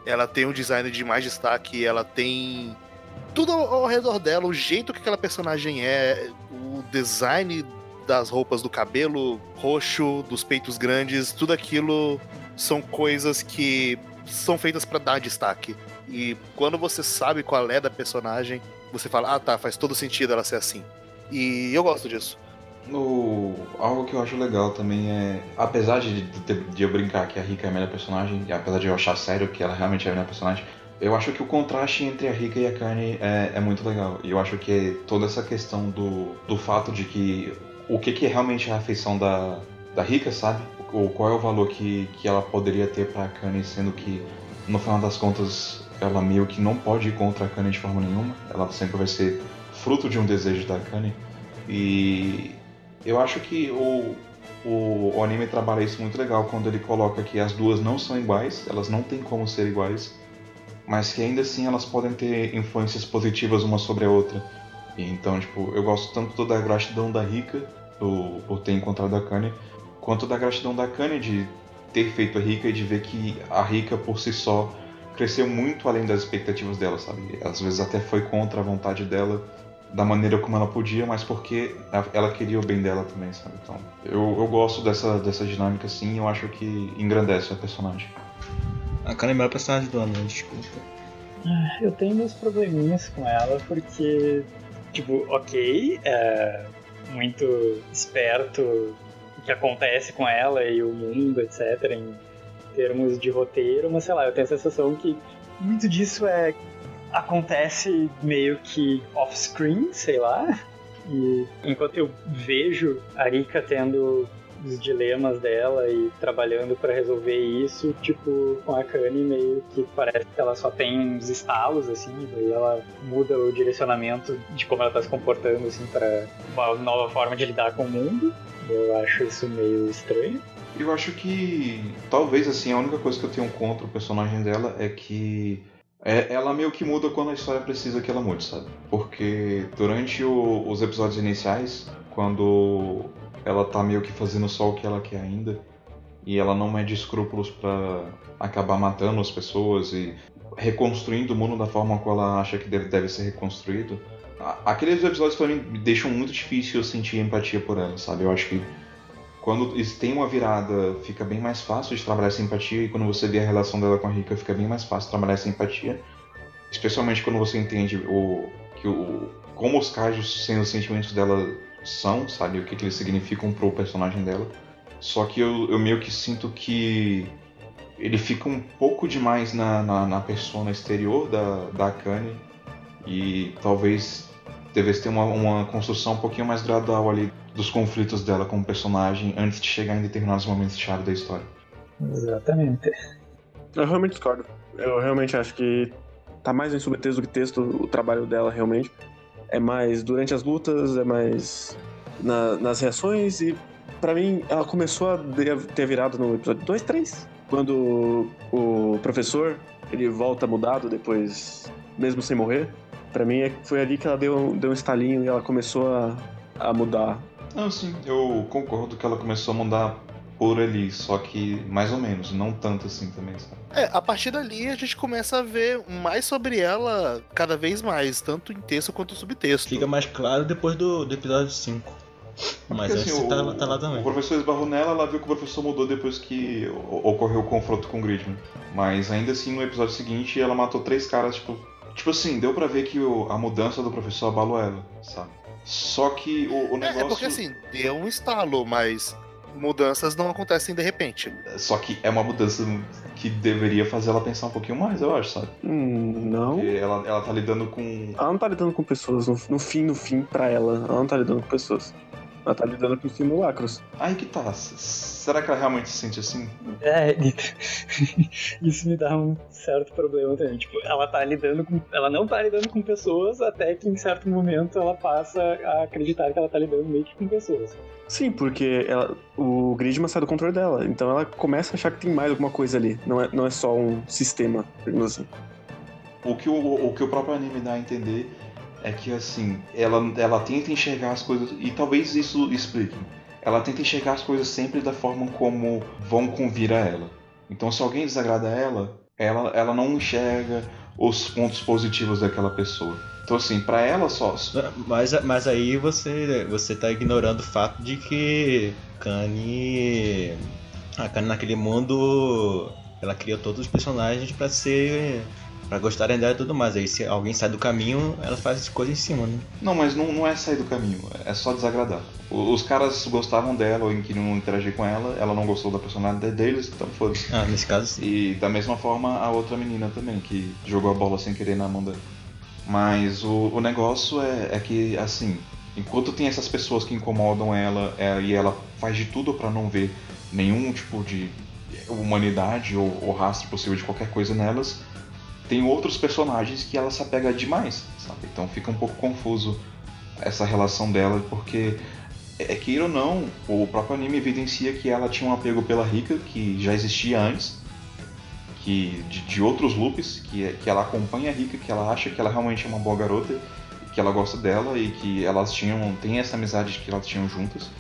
Ela tem um design de mais destaque, ela tem tudo ao redor dela, o jeito que aquela personagem é, o design das roupas, do cabelo roxo, dos peitos grandes, tudo aquilo são coisas que são feitas pra dar destaque. E quando você sabe qual é da personagem, você fala, ah tá, faz todo sentido ela ser assim. E eu gosto disso. O, algo que eu acho legal também é. Apesar de, de, de eu brincar que a Rika é a melhor personagem, e apesar de eu achar sério que ela realmente é a melhor personagem, eu acho que o contraste entre a Rika e a Kanye é, é muito legal. E eu acho que toda essa questão do, do fato de que. O que, que é realmente a afeição da, da Rika, sabe? Ou qual é o valor que, que ela poderia ter pra Kanye, sendo que no final das contas ela meio que não pode ir contra a Kanye de forma nenhuma. Ela sempre vai ser fruto de um desejo da Kanye. E eu acho que o, o, o anime trabalha isso muito legal quando ele coloca que as duas não são iguais, elas não têm como ser iguais, mas que ainda assim elas podem ter influências positivas uma sobre a outra. E então, tipo, eu gosto tanto da gratidão da Rika por ter encontrado a Kanye, quanto da gratidão da Kanye de ter feito a Rika e de ver que a Rika por si só cresceu muito além das expectativas dela, sabe? Às vezes até foi contra a vontade dela, da maneira como ela podia, mas porque a- ela queria o bem dela também, sabe? Então, eu, eu gosto dessa, dessa dinâmica sim, eu acho que engrandece a personagem. A Kanye é o melhor personagem do ano, né? desculpa. Eu tenho meus probleminhas com ela porque, tipo, ok, é muito esperto que acontece com ela e o mundo, etc., em termos de roteiro, mas sei lá, eu tenho a sensação que muito disso é. acontece meio que off-screen, sei lá. E enquanto eu vejo a Rika tendo os dilemas dela e trabalhando pra resolver isso, tipo, com a Kanye meio que parece que ela só tem uns estalos, assim, daí ela muda o direcionamento de como ela tá se comportando, assim, pra uma nova forma de lidar com o mundo. Eu acho isso meio estranho. Eu acho que talvez assim a única coisa que eu tenho contra o personagem dela é que é- ela meio que muda quando a história precisa que ela mude, sabe? Porque durante o- os episódios iniciais, quando ela tá meio que fazendo só o que ela quer ainda e ela não mede escrúpulos pra acabar matando as pessoas e reconstruindo o mundo da forma como ela acha que deve, deve ser reconstruído. Aqueles episódios pra mim deixam muito difícil eu sentir empatia por ela, sabe? Eu acho que quando tem uma virada, fica bem mais fácil de trabalhar essa empatia, e quando você vê a relação dela com a Rika, fica bem mais fácil trabalhar essa empatia. Especialmente quando você entende o, que o, como os cajos sem os sentimentos dela são, sabe? O que, que eles significam pro personagem dela. Só que eu, eu meio que sinto que ele fica um pouco demais na, na, na persona exterior da, da Akane, e talvez devesse ter uma, uma construção um pouquinho mais gradual ali dos conflitos dela como personagem antes de chegar em determinados momentos chave da história. Exatamente. Eu realmente discordo. Eu realmente acho que tá mais em subtexto do que texto o trabalho dela, realmente. É mais durante as lutas, é mais na- nas reações e pra mim ela começou a ter virado no episódio 2, 3. Quando o professor ele volta mudado depois, mesmo sem morrer. Pra mim é- foi ali que ela deu, deu um estalinho e ela começou a, a mudar. Não, sim, eu concordo que ela começou a mudar por ali, só que mais ou menos, não tanto assim também, sabe? É, a partir dali a gente começa a ver mais sobre ela cada vez mais, tanto em texto quanto subtexto. Fica mais claro depois do, do episódio 5. Mas Porque, antes assim, tá, o- tá lá também. O professor esbarrou nela, ela viu que o professor mudou depois que ocorreu o confronto com o Gridman. Mas ainda assim, no episódio seguinte, ela matou três caras, tipo. Tipo assim, deu pra ver que o- a mudança do professor abalou ela, sabe? Só que o, o É, negócio. é porque assim, deu um estalo, mas mudanças não acontecem de repente. Só que é uma mudança que deveria fazer ela pensar um pouquinho mais, eu acho, sabe? Hum, não. Porque ela, ela tá lidando com. Ela não tá lidando com pessoas, no, no fim, no fim, pra ela, ela não tá lidando com pessoas. Ela tá lidando com simulacros. Aí que tá. Será que ela realmente se sente assim? É, isso me dá um certo problema também. Tipo, ela tá lidando com. Ela não tá lidando com pessoas até que em certo momento ela passa a acreditar que ela tá lidando meio que com pessoas. Sim, porque ela- o Gridman sai do controle dela, então ela começa a achar que tem mais alguma coisa ali. Não é, não é só um sistema, digamos assim. O que o, o que o próprio anime dá a entender é que assim, ela, ela tenta enxergar as coisas, e talvez isso explique. Ela tenta enxergar as coisas sempre da forma como vão convir a ela. Então se alguém desagrada ela, ela, ela não enxerga os pontos positivos daquela pessoa. Então assim, pra ela só. Mas, mas aí você, você tá ignorando o fato de que Kanye. A Kanye naquele mundo. Ela criou todos os personagens pra ser pra gostarem dela e tudo mais. Aí se alguém sai do caminho, ela faz coisa em cima, né? Não, mas não, não é sair do caminho, é só desagradar. O- Os caras gostavam dela ou queriam interagir com ela, ela não gostou da personalidade deles, então foda-se. Ah, nesse caso sim. E da mesma forma a outra menina também, que jogou a bola sem querer na mão dela. Mas o, o negócio é, é que, assim, enquanto tem essas pessoas que incomodam ela é, e ela faz de tudo pra não ver nenhum tipo de humanidade ou, ou rastro possível de qualquer coisa nelas, tem outros personagens que ela se apega demais, sabe? Então fica um pouco confuso essa relação dela, porque é queira ou não, o próprio anime evidencia que ela tinha um apego pela Rika, que já existia antes, que de, de outros loops, que, é- que ela acompanha a Rika, que ela acha que ela realmente é uma boa garota, que ela gosta dela e que elas tinham, tem essa amizade que elas tinham juntas.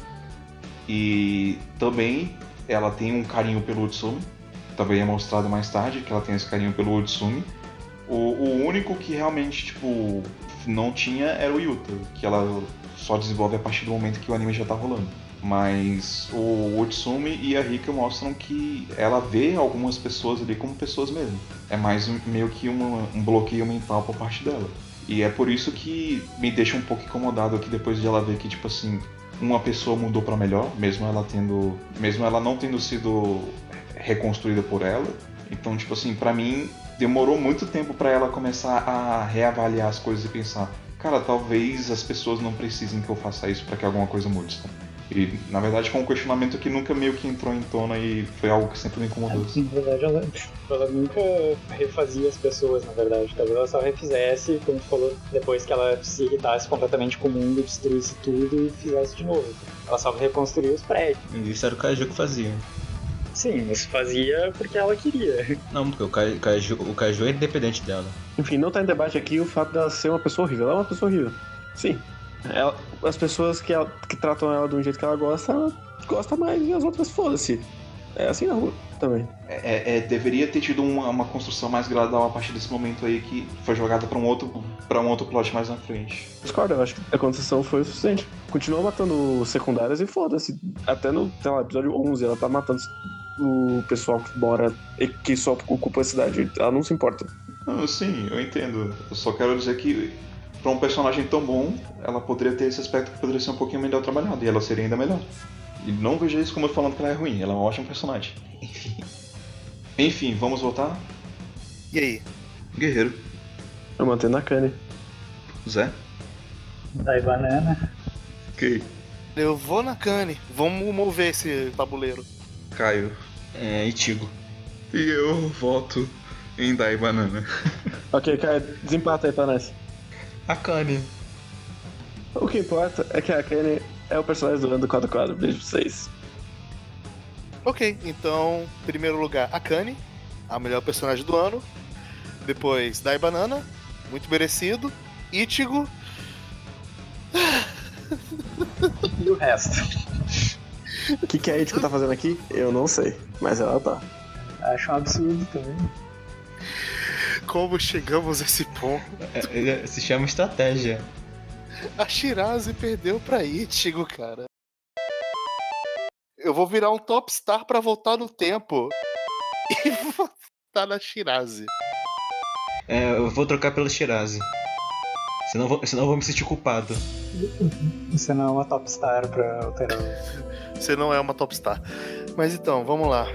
E também ela tem um carinho pelo Utsumi, também é mostrado mais tarde que ela tem esse carinho pelo Utsumi. O, o único que realmente, tipo, não tinha era o Yuta, que ela só desenvolve a partir do momento que o anime já tá rolando. Mas o Utsumi e a Rika mostram que ela vê algumas pessoas ali como pessoas mesmo. É mais meio que um bloqueio mental por parte dela. E é por isso que me deixa um pouco incomodado aqui depois de ela ver que, tipo assim, uma pessoa mudou pra melhor, mesmo ela tendo. Mesmo ela não tendo sido reconstruída por ela. Então, tipo assim, pra mim demorou muito tempo pra ela começar a reavaliar as coisas e pensar, cara, talvez as pessoas não precisem que eu faça isso pra que alguma coisa mude. sabe? E na verdade foi um questionamento que nunca meio que entrou em tona e foi algo que sempre me incomodou. assim. Na verdade, ela, ela nunca refazia as pessoas, na verdade. Talvez ela só refizesse, como tu falou, depois que ela se irritasse completamente com o mundo, destruísse tudo e fizesse de novo. Ela só reconstruía os prédios. E Isso era o Kaiju que fazia. Sim, mas fazia porque ela queria. Não, porque o Kaiju, o Kaiju é independente dela. Enfim, não tá em debate aqui o fato dela ser uma pessoa horrível. Ela é uma pessoa horrível. Sim. Ela- as pessoas que, ela- que tratam ela de um jeito que ela gosta, ela gosta mais e as outras foda-se. É assim na rua também. É, é, deveria ter tido uma, uma construção mais gradual a partir desse momento aí que foi jogada pra um outro para um outro plot mais na frente. Discordo, eu acho que a construção foi o suficiente. Continua matando os secundários e foda-se. Até no sei lá, episódio 11, ela tá matando o pessoal que mora e que só ocupa a cidade. Ela não se importa. Não, sim, eu entendo. Eu só quero dizer que pra um personagem tão bom, ela poderia ter esse aspecto que poderia ser um pouquinho melhor trabalhado e ela seria ainda melhor. E não veja isso como eu falando que ela é ruim, ela é um ótimo personagem. Enfim. Enfim, vamos voltar? E aí? Guerreiro. Eu mantenho na cane. Zé? Daí banana. Ok. Eu vou na Cane. Vamos mover esse tabuleiro. Caio. É, Itigo. E eu voto em Dai Banana. Ok, Caio, desempata aí pra nós. A Kanye. O que importa é que a Kane é o personagem do ano do quadro quadro. Beijo pra vocês. Ok, então, em primeiro lugar, a Kanye, a melhor personagem do ano. Depois, Dai Banana, muito merecido. Ichigo, E o resto? O que, que a Ichigo tá fazendo aqui? Eu não sei. Mas ela tá. Acho um absurdo também. como chegamos a esse ponto? É, é, Se chama estratégia. A Shirazi perdeu pra Ichigo, cara. Eu vou virar um top star pra voltar no tempo. E votar na Shirazi. É, eu vou trocar pela Shirazi. Senão, eu vou- senão eu vou me sentir culpado. Você não é uma top star pra alterar. Você não é uma top star. Mas então, vamos lá.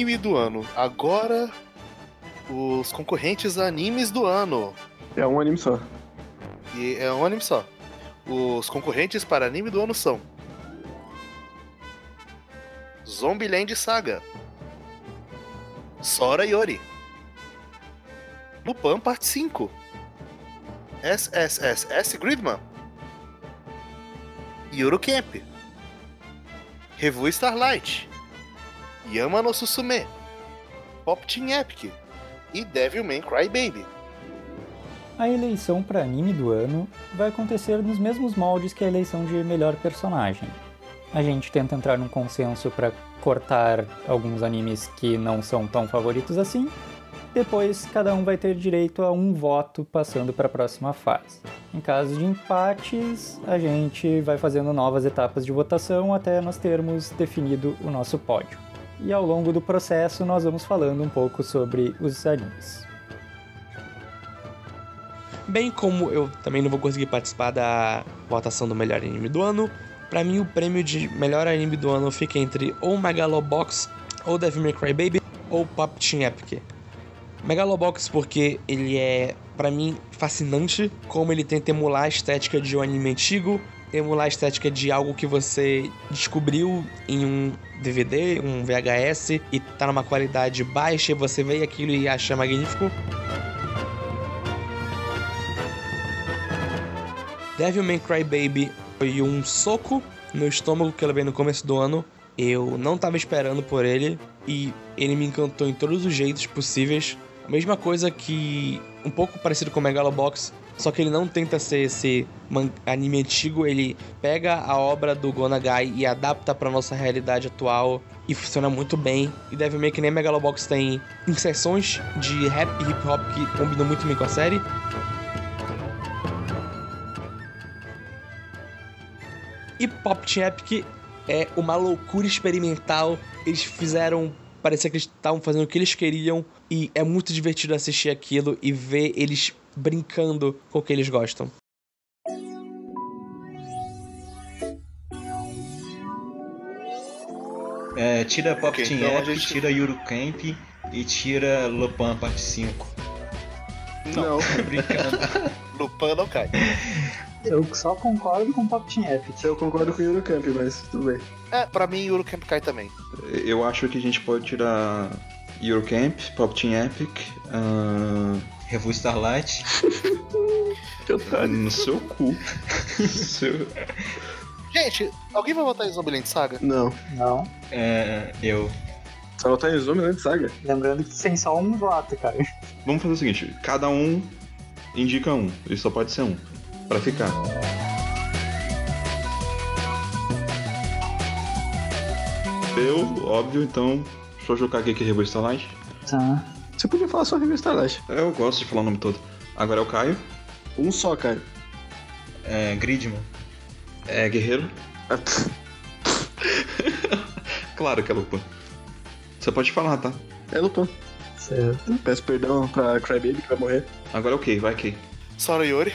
Anime do ano. Agora, os concorrentes a animes do ano. É um anime só. E é um anime só. Os concorrentes para anime do ano são Zombieland Saga, Sora Yori, Lupin Parte 5, SSSS Gridman, Yuru Camp, Revu Starlight, Yama no Susume, Pop Team Epic e Devilman Crybaby. a eleição para anime do ano vai acontecer nos mesmos moldes que a eleição de melhor personagem. A gente tenta entrar num consenso para cortar alguns animes que não são tão favoritos assim. Depois, cada um vai ter direito a um voto passando para a próxima fase. Em caso de empates, a gente vai fazendo novas etapas de votação até nós termos definido o nosso pódio. E ao longo do processo, nós vamos falando um pouco sobre os animes. Bem como eu também não vou conseguir participar da votação do melhor anime do ano, pra mim o prêmio de melhor anime do ano fica entre ou Megalobox, ou Devil May Cry Baby, ou Pop Team Epic. Megalobox porque ele é, pra mim, fascinante, como ele tenta emular a estética de um anime antigo, emular a estética de algo que você descobriu em um DVD, um VHS, e tá numa qualidade baixa, e você vê aquilo e acha magnífico. Devil May Cry Baby foi um soco no estômago que eu levei no começo do ano. Eu não tava esperando por ele e ele me encantou em todos os jeitos possíveis. A mesma coisa que um pouco parecido com Megalobox, só que ele não tenta ser esse anime antigo, ele pega a obra do Gonagai e adapta pra nossa realidade atual e funciona muito bem. E Devil May que nem Megalobox tem inserções de rap e hip hop que combinam muito bem com a série. E Pop Team Epic é uma loucura experimental. Eles fizeram. Parecia que eles estavam fazendo o que eles queriam. E é muito divertido assistir aquilo e ver eles brincando com o que eles gostam. É, tira Pop Ok, Team então gente- tira Yuru Camp e tira Lupin parte 5. Não. Tô brincando. Lupin não cai. Eu só concordo com o Pop Team Epic. Eu concordo com o Eurocamp, mas tudo bem. É, pra mim, Eurocamp cai também. Eu acho que a gente pode tirar Eurocamp, Pop Team Epic, ah, Revue Starlight. no seu cu. Seu- Gente, alguém vai votar em Zombieland Saga? Não. Não. É, eu. Só botar em Zoom, né, saga? Lembrando que tem só um voto, cara. Vamos fazer o seguinte: cada um indica um, e só pode ser um, pra ficar. Eu, óbvio, então, deixa eu jogar aqui que Revista Starlight. Tá. Você podia falar só revista Starlight. Eu gosto de falar o nome todo. Agora é o Caio. Um só, cara. É, Gridman. É Guerreiro. claro que é Lupin. Você pode falar, tá? É Lupin. Certo. Peço perdão pra Crybaby que vai morrer. Agora é o Kay, vai Kay. Sora Yori.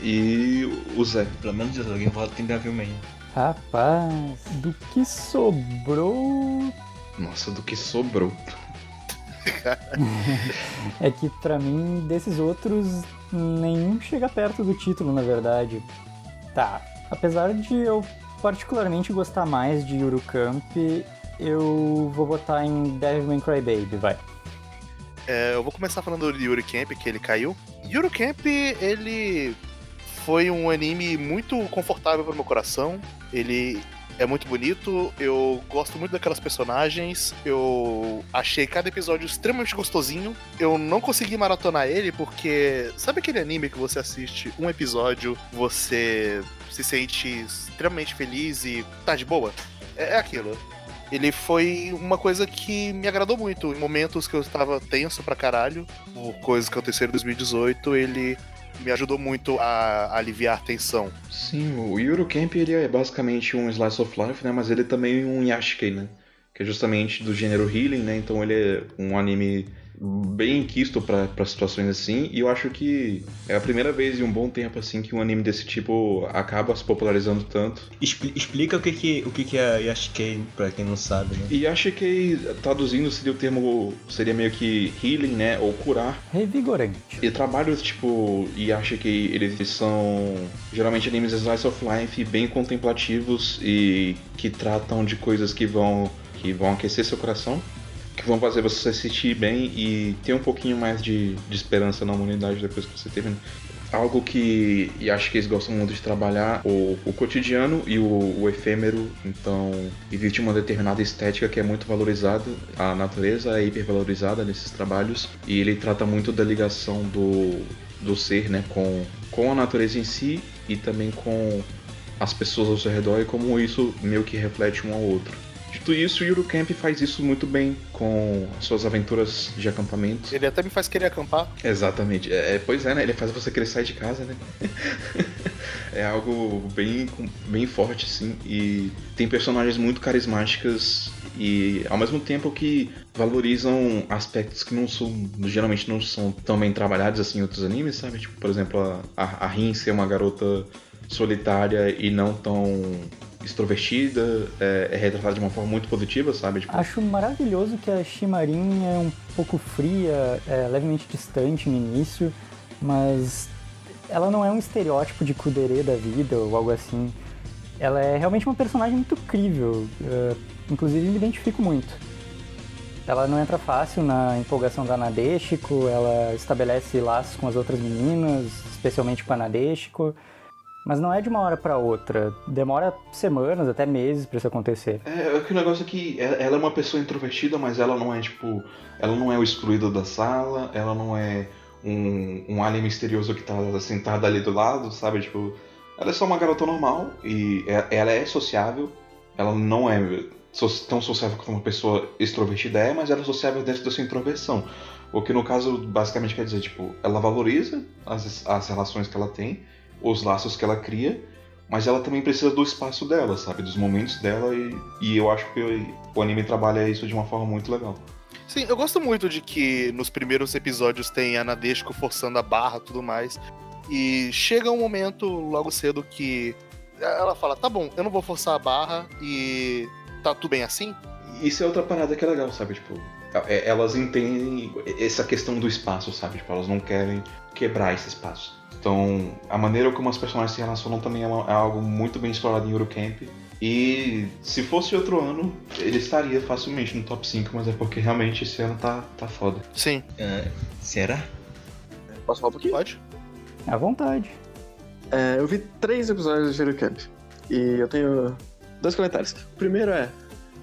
E o Zé. Pelo menos alguém vota em Devil May. Rapaz, do que sobrou. Nossa, do que sobrou. É que pra mim, desses outros, nenhum chega perto do título, na verdade. Tá. Apesar de eu particularmente gostar mais de Eurocamp, eu vou botar em Devil May Cry Baby, vai. É, eu vou começar falando do Yuri Camp, que ele caiu. Yuri Camp, ele foi um anime muito confortável pro meu coração. Ele é muito bonito, eu gosto muito daquelas personagens, eu achei cada episódio extremamente gostosinho. Eu não consegui maratonar ele porque sabe aquele anime que você assiste um episódio, você se sente extremamente feliz e tá de boa? É, é aquilo. Ele foi uma coisa que me agradou muito. Em momentos que eu estava tenso pra caralho, por coisas que aconteceram em 2018, ele me ajudou muito a aliviar a tensão. Sim, o Eurocamp ele é basicamente um slice of life, né? Mas ele é também um yashikei, né? Que é justamente do gênero healing, né? Então ele é um anime bem quisto pra pra situações assim. E eu acho que é a primeira vez em um bom tempo assim que um anime desse tipo acaba se popularizando tanto. Expli- explica o que, que, o que, que é Yashikei, pra quem não sabe, né? E acho que traduzindo seria o termo seria meio que healing, né? Ou curar. Revigorante. E trabalhos tipo, e acho que eles são geralmente animes slice of life bem contemplativos e que tratam de coisas que vão que vão aquecer seu coração, que vão fazer você se sentir bem e ter um pouquinho mais de, de esperança na humanidade depois que você termina. Algo que e acho que eles gostam muito de trabalhar o, o cotidiano e o, o efêmero, então existe uma determinada estética que é muito valorizada, a natureza é hipervalorizada nesses trabalhos e ele trata muito da ligação do do ser, né, com, com a natureza em si e também com as pessoas ao seu redor e como isso meio que reflete um ao outro. Dito isso, o Eurocamp faz isso muito bem com suas aventuras de acampamento. Ele até me faz querer acampar. Exatamente. É, é, pois é, né? Ele faz você querer sair de casa, né? é algo bem, bem forte, sim. E tem personagens muito carismáticas e ao mesmo tempo que valorizam aspectos que não são geralmente não são tão bem trabalhados assim em outros animes, sabe? Tipo, por exemplo, a, a, a Rin ser uma garota solitária e não tão extrovertida, é, é retratada de uma forma muito positiva, sabe? Tipo, Acho maravilhoso que a Shimarin é um pouco fria, é levemente distante no início, mas ela não é um estereótipo de kudere da vida ou algo assim. Ela é realmente uma personagem muito crível, é, inclusive me identifico muito. Ela não entra fácil na empolgação da Nadeshiko, ela estabelece laços com as outras meninas, especialmente com a Nadeshiko, mas não é de uma hora pra outra. Demora semanas, até meses pra isso acontecer. É, é que o negócio é que ela é uma pessoa introvertida, mas ela não é, tipo. Ela não é o excluído da sala, ela não é um, um alien misterioso que tá sentado ali do lado, sabe? Tipo. Ela é só uma garota normal e é- ela é sociável. Ela não é tão sociável quanto uma pessoa extrovertida é, mas ela é sociável dentro da sua introversão. O que no caso basicamente quer dizer, tipo, ela valoriza as, as relações que ela tem, os laços que ela cria, mas ela também precisa do espaço dela, sabe? Dos momentos dela e, e eu acho que o anime trabalha isso de uma forma muito legal. Sim, eu gosto muito de que nos primeiros episódios tem a Nadeshiko forçando a barra e tudo mais. E chega um momento logo cedo que ela fala: tá bom, eu não vou forçar a barra e tá tudo bem assim? Isso é outra parada que é legal, sabe? Tipo, é- elas entendem essa questão do espaço, sabe? Tipo, elas não querem quebrar esse espaço. Então, a maneira como as personagens se relacionam também é, uma- é algo muito bem explorado em Eurocamp. E se fosse outro ano, ele estaria facilmente no top 5, mas é porque realmente esse ano tá, tá foda. Sim. será? Posso falar um pouquinho? Pode. À vontade. É, eu vi três episódios de Eurocamp. E eu tenho dois comentários. O primeiro é: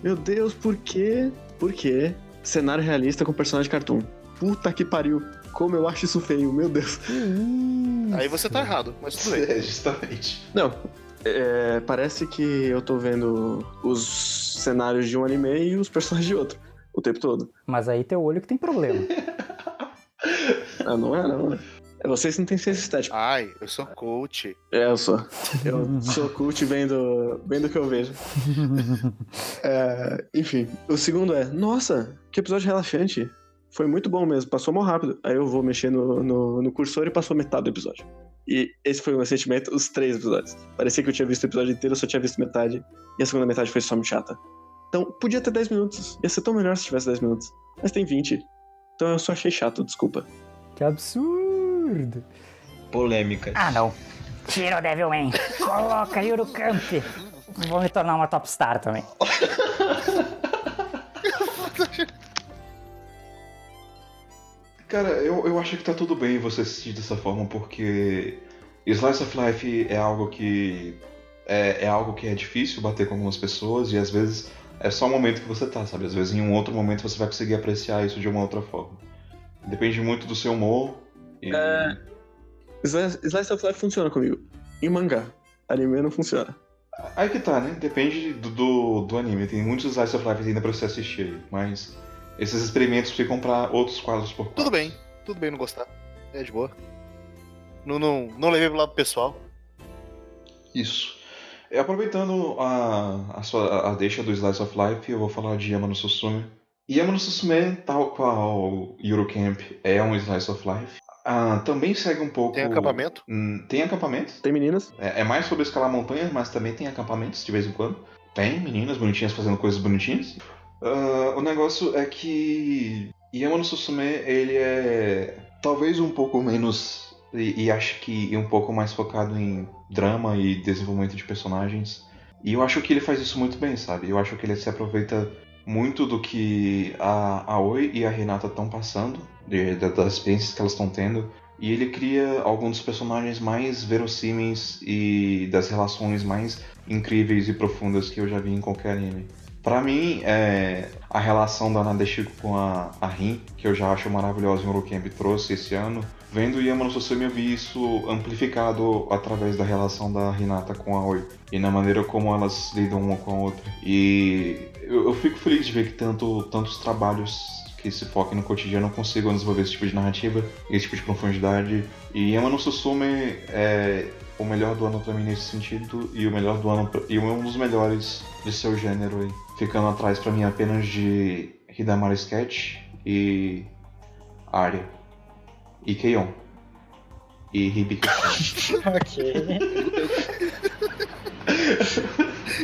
Meu Deus, por que? Por que cenário realista com personagem cartoon? Puta que pariu. Como eu acho isso feio, meu Deus. Aí você tá errado, mas tudo bem. É, justamente. Não, é, parece que eu tô vendo os cenários de um anime e os personagens de outro. O tempo todo. Mas aí teu olho que tem problema. Ah, não é, não. É vocês que não têm ciência estética. Ai, eu sou coach. É, eu sou. Eu sou cult vendo, vendo o que eu vejo. É, enfim, o segundo é: Nossa, que episódio relaxante. Foi muito bom mesmo, passou mal rápido. Aí eu vou mexer no, no, no cursor e passou metade do episódio. E esse foi o meu sentimento, os três episódios. Parecia que eu tinha visto o episódio inteiro, eu só tinha visto metade. E a segunda metade foi só muito chata. Então, podia ter 10 minutos. Ia ser tão melhor se tivesse 10 minutos. Mas tem 20. Então eu só achei chato, desculpa. Que absurdo. Polêmicas. Ah, não. Tira o Devilman. Coloca Eurocamp. Vou me tornar uma top star também. Cara, eu, eu acho que tá tudo bem você assistir dessa forma, porque Slice of Life é algo que. É, é algo que é difícil bater com algumas pessoas e às vezes é só o momento que você tá, sabe? Às vezes em um outro momento você vai conseguir apreciar isso de uma outra forma. Depende muito do seu humor. E... É. Slice Slice of Life funciona comigo. Em mangá. Anime não funciona. Aí que tá, né? Depende do, do, do anime. Tem muitos Slice of Life ainda pra você assistir aí, mas esses experimentos ficam pra outros quadros por Tudo bem, tudo bem não gostar. É de boa. Não, não, não levei pro lado pessoal. Isso. E aproveitando a, a, sua, a deixa do Slice of Life, eu vou falar de Yama no Susume. Yama no Susume, tal qual Eurocamp, é um Slice of Life. Ah, também segue um pouco. Tem acampamento? Hum, tem acampamento. Tem meninas. É, é mais sobre escalar montanhas, mas também tem acampamentos de vez em quando. Tem meninas bonitinhas fazendo coisas bonitinhas. Ah, o negócio é que Yama no Susume, ele é talvez um pouco menos. E, e acho que um pouco mais focado em drama e desenvolvimento de personagens. E eu acho que ele faz isso muito bem, sabe? Eu acho que ele se aproveita muito do que a Aoi e a Renata estão passando, de- da- das experiências que elas estão tendo. E ele cria alguns dos personagens mais verossímeis e das relações mais incríveis e profundas que eu já vi em qualquer anime. Pra mim, é, a relação da Nadeshiko com a, a Rin, que eu já acho maravilhosa e o Eurocamp trouxe esse ano, vendo Yama no Susume eu vi isso amplificado através da relação da Hinata com a Oi e na maneira como elas lidam uma com a outra. E eu, eu fico feliz de ver que tanto, tantos trabalhos que se foquem no cotidiano consigam desenvolver esse tipo de narrativa, esse tipo de profundidade. E Yama no Susume é o melhor do ano pra mim nesse sentido e o melhor do ano pra- e um dos melhores de seu gênero aí. Ficando atrás pra mim apenas de Hidamara Sketch e Arya e Keion e Hibiki. ok.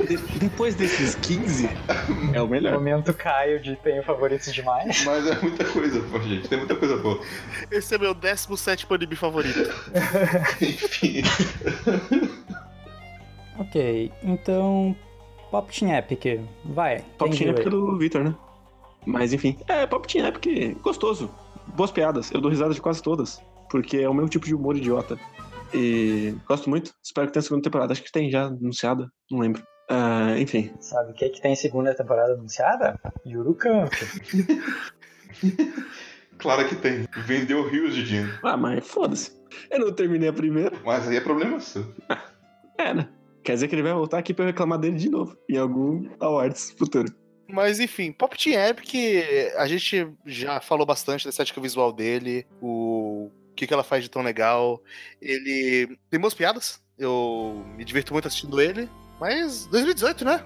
De- depois desses 15, é o melhor. Momento Caio de tenho favoritos demais. Mas é muita coisa, pô, gente. Tem muita coisa boa. Esse é meu 17 anime favorito. Enfim. Ok, então. Pop Team Epic, vai. Pop Team Epic aí. do Victor, né? Mas enfim. É, Pop Team Epic gostoso. Boas piadas. Eu dou risada de quase todas. Porque é o meu tipo de humor idiota. E gosto muito. Espero que tenha segunda temporada. Acho que tem já anunciada. Não lembro. Ah, enfim. Sabe o que, que tem segunda temporada anunciada? Yuru Camp. Claro que tem. Vendeu rios de dinheiro. Ah, mas foda-se. Eu não terminei a primeira. Mas aí é problema seu. É, né? Quer dizer que ele vai voltar aqui pra eu reclamar dele de novo. Em algum awards futuro. Mas enfim, Pop Team Epic, a gente já falou bastante da estética visual dele, o que, que ela faz de tão legal. Ele tem boas piadas, eu me divirto muito assistindo ele, mas 2018, né?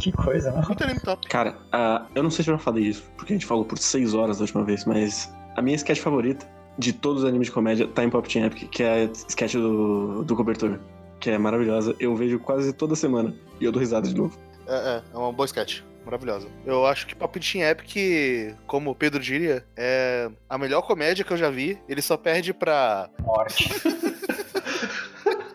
Que coisa, né? Muito anime top. Cara, ah, eu não sei se eu já falei isso, porque a gente falou por seis horas da última vez, mas a minha sketch favorita de todos os animes de comédia tá em Pop Team Epic, que é a sketch do, do cobertor, que é maravilhosa. Eu vejo quase toda semana e eu dou risada de novo. É, é, é uma boa sketch. Maravilhosa. Eu acho que Team Epic, como o Pedro diria, é a melhor comédia que eu já vi. Ele só perde pra. Morte.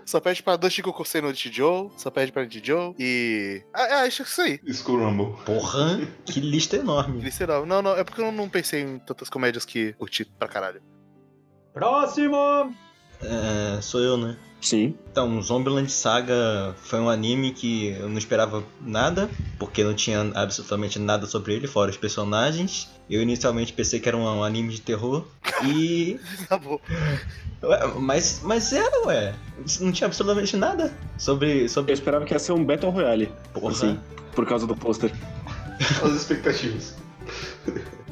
Só perde pra Doshiko Kosei no Chijo, só perde pra Chijo e. Ah, é, acho que isso aí. Skull Rumble. Porra, que lista enorme. Literal. Não, não, é porque eu não pensei em tantas comédias que curti pra caralho. Próximo! É, sou eu, né? Sim. Então, Zombieland Saga foi um anime que eu não esperava nada, porque não tinha absolutamente nada sobre ele, fora os personagens. Eu inicialmente pensei que era um, um anime de terror, e. Tá bom. Ué, mas, mas era, ué. Não tinha absolutamente nada sobre. Eu sobre... esperava que ia ser um Battle Royale, Porra. assim, por causa do pôster. As expectativas.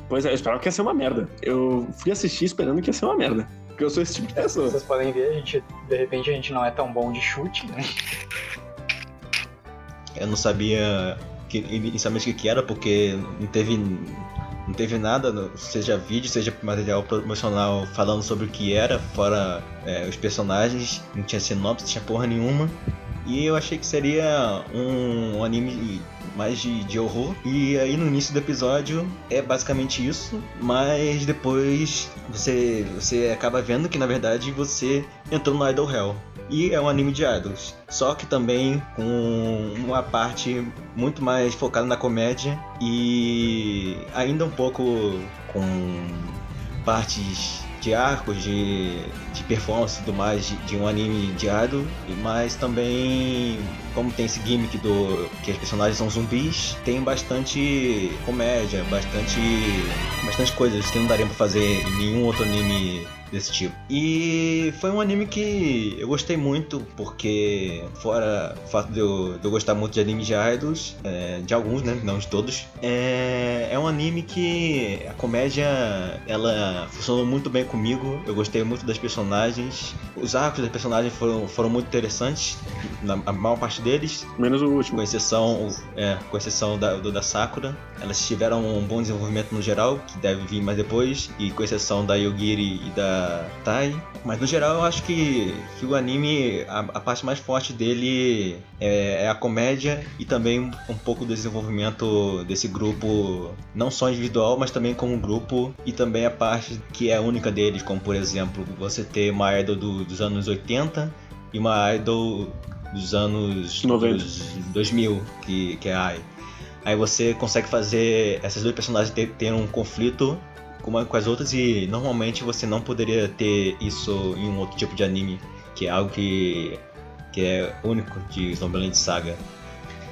Pois é, eu esperava que ia ser uma merda. Eu fui assistir esperando que ia ser uma merda. Porque eu sou esse tipo de pessoa. Vocês podem ver, a gente, de repente a gente não é tão bom de chute, né? Eu não sabia que, inicialmente o que que era, porque não teve, não teve nada, seja vídeo, seja material promocional falando sobre o que era, fora é, os personagens, não tinha sinopse, não tinha porra nenhuma. E eu achei que seria um, um anime mais de, de horror. E aí no início do episódio é basicamente isso, mas depois você, você acaba vendo que na verdade você entrou no Idol Hell. E é um anime de idols. Só que também com uma parte muito mais focada na comédia e ainda um pouco com partes de arcos, de, de performance e tudo mais de, de um anime de idol, mas também como tem esse gimmick do que os personagens são zumbis, tem bastante comédia, bastante bastante coisas que não daria pra fazer em nenhum outro anime desse tipo. E foi um anime que eu gostei muito, porque fora o fato de eu, de eu gostar muito de animes de idols, é, de alguns, né, não de todos, é, é um anime que a comédia, ela funcionou muito bem comigo, eu gostei muito das personagens, os arcos dos personagens foram, foram muito interessantes, na a maior parte deles, Menos o último. com exceção, é, com exceção da, do da Sakura. Elas tiveram um bom desenvolvimento no geral, que deve vir mais depois, e com exceção da Yogiri e da Tai. Mas no geral eu acho que, que o anime, a, a parte mais forte dele é, é a comédia e também um, pouco do desenvolvimento desse grupo, não só individual, mas também como grupo, e também a parte que é única deles, como por exemplo, você ter uma idol do- dos anos 80 e uma idol dos anos 90. dos 2000, que, que é a Ai. Aí você consegue fazer essas duas personagens ter, ter um conflito com com as outras e normalmente você não poderia ter isso em um outro tipo de anime, que é algo que, que é único de Zombieland Saga.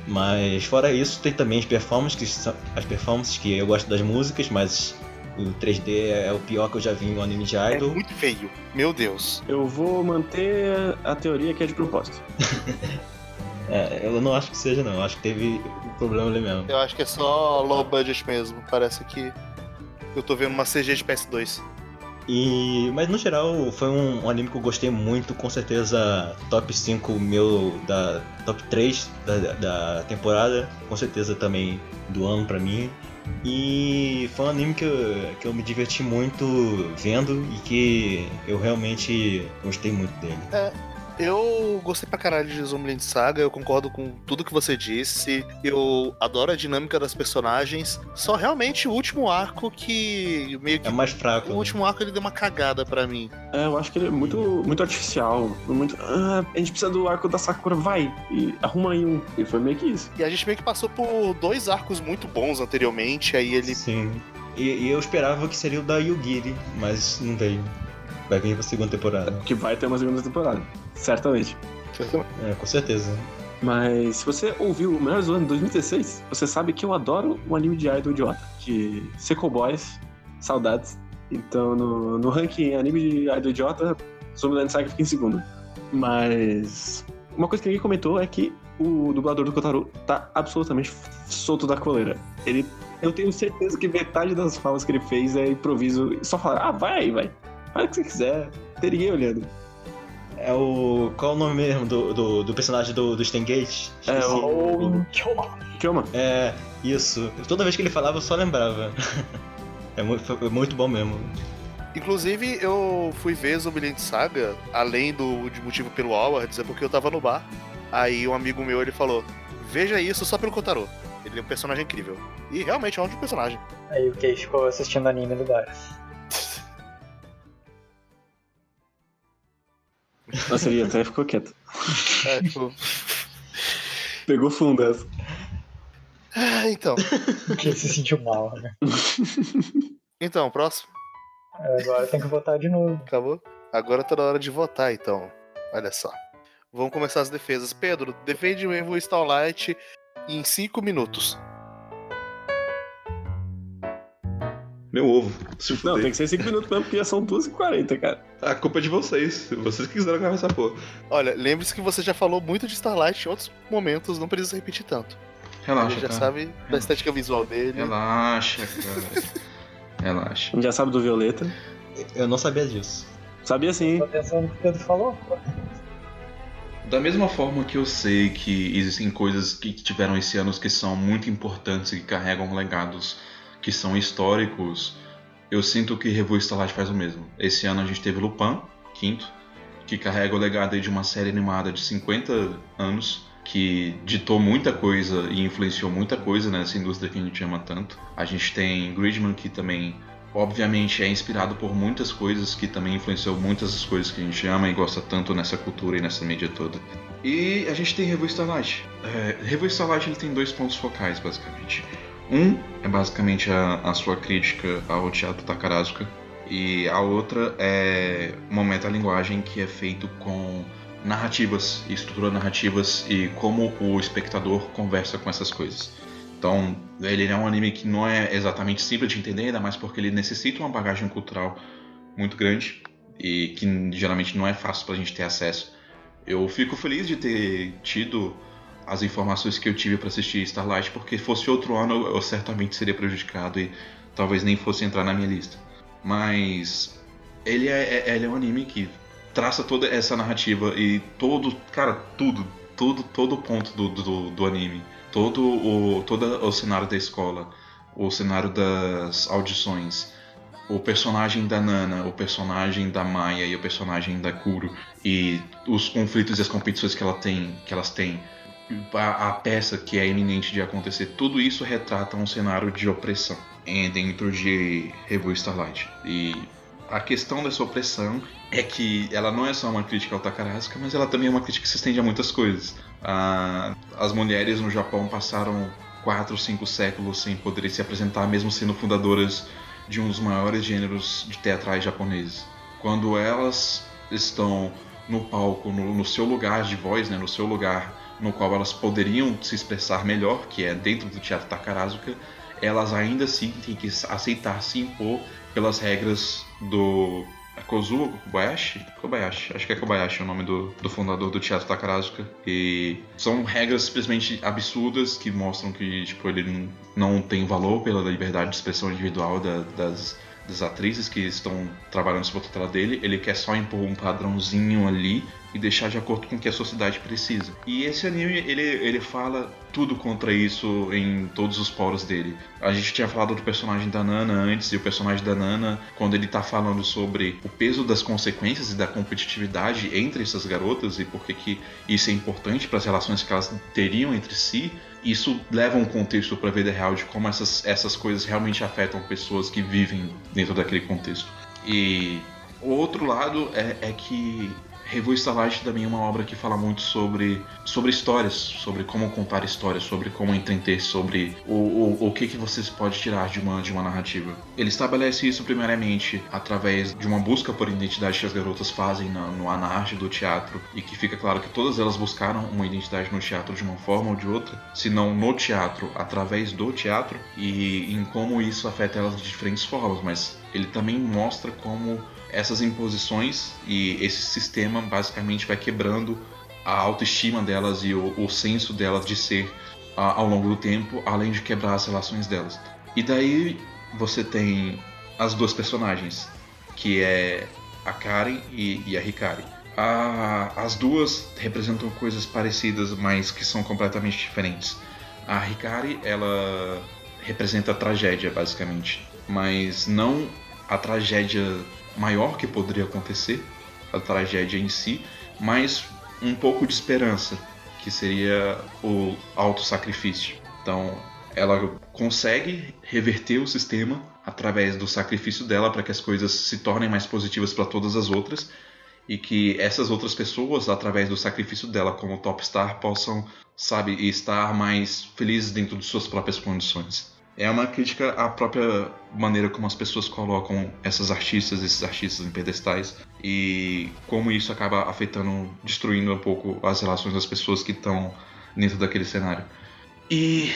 Mas fora isso, tem também as performances, que são, as performances que eu gosto das músicas, mas o 3D é o pior que eu já vi em um anime de É idol. muito feio. Meu Deus. Eu vou manter a teoria que é de propósito. É, eu não acho que seja não, eu acho que teve um problema ali mesmo. Eu acho que é só low budget mesmo. Parece que eu tô vendo uma CG de PS2. E, mas no geral foi um, um anime que eu gostei muito, com certeza top 5 meu da top 3 da, da temporada, com certeza também do ano pra mim. E foi um anime que eu, que eu me diverti muito vendo e que eu realmente gostei muito dele. Eu gostei pra caralho de Zombieland Saga, eu concordo com tudo que você disse. Eu adoro a dinâmica das personagens. Só realmente o último arco que meio que. É mais fraco. O último arco ele deu uma cagada pra mim. É, eu acho que ele é muito, muito artificial. Muito. Ah, a gente precisa do arco da Sakura, vai. E arruma aí um. E foi meio que isso. E a gente meio que passou por dois arcos muito bons anteriormente, aí ele. Sim. E, e eu esperava que seria o da Yugiri, mas não veio. Vai vir pra segunda temporada. Que vai ter uma segunda temporada. Certamente. É, com certeza. Mas se você ouviu o melhor do ano de 2016, você sabe que eu adoro o anime de idol idiota. De Seco Boys, saudades. Então no, no ranking anime de idol idiota, Zombieland Saga fica em segundo. Mas uma coisa que ninguém comentou é que o dublador do Kotaro tá absolutamente solto da coleira. Ele. Eu tenho certeza que metade das falas que ele fez é improviso. Só falar, ah, vai aí, vai. Faz o que você quiser. Tem ninguém olhando. É o. Qual é o nome mesmo do, do, do personagem do, do Stengate? É o. Kyoma. É, isso. Toda vez que ele falava eu só lembrava. É muito, muito bom mesmo. Inclusive, eu fui ver Zombieland Saga, além do de motivo pelo Awards, é porque eu tava no bar. Aí um amigo meu ele falou: Veja isso só pelo Kotaro. Ele é um personagem incrível. E realmente é um ótimo personagem. Aí o Kei ficou assistindo anime no bar. Nossa, ele até ficou quieto. É, tipo. Pegou fundo essa. Ah, então. Porque ele se sentiu mal, né? Então, próximo. Agora tem que votar de novo. Acabou? Agora tá na hora de votar, então. Olha só. Vamos começar as defesas. Pedro, defende o Evo Starlight em 5 minutos. Meu ovo. Se Não, tem que ser 5 minutos mesmo, porque já são 2h40, cara. A culpa é de vocês. Vocês que quiseram gravar essa porra. Olha, lembre-se que você já falou muito de Starlight em outros momentos, não precisa repetir tanto. Relaxa, Ele já cara. sabe da estética visual dele. Relaxa, cara. Relaxa. A gente já sabe do Violeta. Eu não sabia disso. Sabia sim. Tô no que o Pedro falou, pô. Da mesma forma que eu sei que existem coisas que tiveram esse ano que são muito importantes e que carregam legados que são históricos, eu sinto que Revue Starlight faz o mesmo. Esse ano a gente teve Lupin, quinto, que carrega o legado de uma série animada de 50 anos, que ditou muita coisa e influenciou muita coisa nessa indústria que a gente ama tanto. A gente tem Gridman, que também, obviamente, é inspirado por muitas coisas, que também influenciou muitas das coisas que a gente ama e gosta tanto nessa cultura e nessa mídia toda. E a gente tem Revue Starlight. É, Revue Starlight ele tem dois pontos focais, basicamente. Um é basicamente a, a sua crítica ao teatro Takarazuka, e a outra é uma metalinguagem que é feito com narrativas, estrutura narrativas e como o espectador conversa com essas coisas. Então, ele é um anime que não é exatamente simples de entender, ainda mais porque ele necessita uma bagagem cultural muito grande e que geralmente não é fácil pra gente ter acesso. Eu fico feliz de ter tido as informações que eu tive para assistir Starlight, porque fosse outro ano eu certamente seria prejudicado e talvez nem fosse entrar na minha lista. Mas ele é, é- ele é um anime que traça toda essa narrativa e todo, cara, tudo, tudo, todo ponto do, do, do anime, todo o, todo o cenário da escola, o cenário das audições, o personagem da Nana, o personagem da Maya e o personagem da Kuro e os conflitos e as competições que ela tem, que elas têm, a, a peça que é iminente de acontecer, tudo isso retrata um cenário de opressão dentro de Revue Starlight. E a questão dessa opressão é que ela não é só uma crítica ao Takarazuka, mas ela também é uma crítica que se estende a muitas coisas. As mulheres no Japão passaram 4, 5 séculos sem poderem se apresentar, mesmo sendo fundadoras de um dos maiores gêneros de teatrais japoneses. Quando elas estão no palco, no, no seu lugar de voz, né, no seu lugar no qual elas poderiam se expressar melhor, que é dentro do teatro Takarazuka, elas ainda assim têm que aceitar se impor pelas regras do Kozuo Kobayashi? Kobayashi, acho que é Kobayashi o nome do, do fundador do Teatro Takarazuka. E são regras simplesmente absurdas que mostram que tipo, ele não tem valor pela liberdade de expressão individual da- das, das atrizes que estão trabalhando sob a tutela dele. Ele quer só impor um padrãozinho ali e deixar de acordo com o que a sociedade precisa. E esse anime, ele, ele fala tudo contra isso em todos os poros dele. A gente tinha falado do personagem da Nana antes, e o personagem da Nana, quando ele tá falando sobre o peso das consequências e da competitividade entre essas garotas e por que isso é importante para as relações que elas teriam entre si, isso leva um contexto para a vida real de como essas, essas coisas realmente afetam pessoas que vivem dentro daquele contexto. E o outro lado é, é que Revo Starlight também é uma obra que fala muito sobre, sobre histórias, sobre como contar histórias, sobre como entender, sobre o, o, o que, que você pode tirar de uma, de uma narrativa. Ele estabelece isso primeiramente através de uma busca por identidade que as garotas fazem na, no, na arte do teatro e que fica claro que todas elas buscaram uma identidade no teatro de uma forma ou de outra, se não no teatro, através do teatro e em como isso afeta elas de diferentes formas, mas ele também mostra como essas imposições e esse sistema basicamente vai quebrando a autoestima delas e o, o senso delas de ser a- ao longo do tempo, além de quebrar as relações delas. E daí você tem as duas personagens, que é a Karen e, e a Hikari. A- as duas representam coisas parecidas, mas que são completamente diferentes. A Hikari, ela representa a tragédia, basicamente, mas não a tragédia maior que poderia acontecer, a tragédia em si, mas um pouco de esperança, que seria o autossacrifício. Então, ela consegue reverter o sistema através do sacrifício dela para que as coisas se tornem mais positivas para todas as outras e que essas outras pessoas, através do sacrifício dela como top star, possam, sabe, estar mais felizes dentro de suas próprias condições. É uma crítica à própria maneira como as pessoas colocam essas artistas, esses artistas em pedestais e como isso acaba afetando, destruindo um pouco as relações das pessoas que estão dentro daquele cenário. E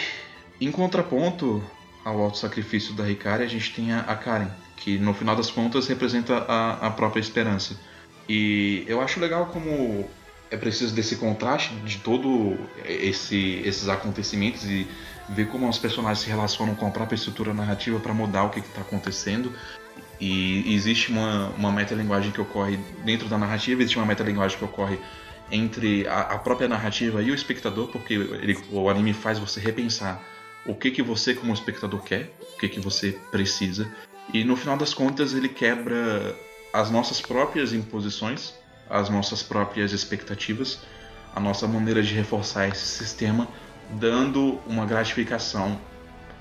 em contraponto ao auto-sacrifício da Hikari, a gente tem a, a Karen, que no final das contas representa a, a própria esperança. E eu acho legal como é preciso desse contraste de todo esse, esses acontecimentos e ver como os personagens se relacionam com a própria estrutura narrativa para mudar o que está acontecendo. E existe uma, uma metalinguagem que ocorre dentro da narrativa, existe uma metalinguagem que ocorre entre a, a própria narrativa e o espectador, porque ele, o anime faz você repensar o que, que você como espectador quer, o que, que você precisa. E no final das contas ele quebra as nossas próprias imposições, as nossas próprias expectativas, a nossa maneira de reforçar esse sistema, dando uma gratificação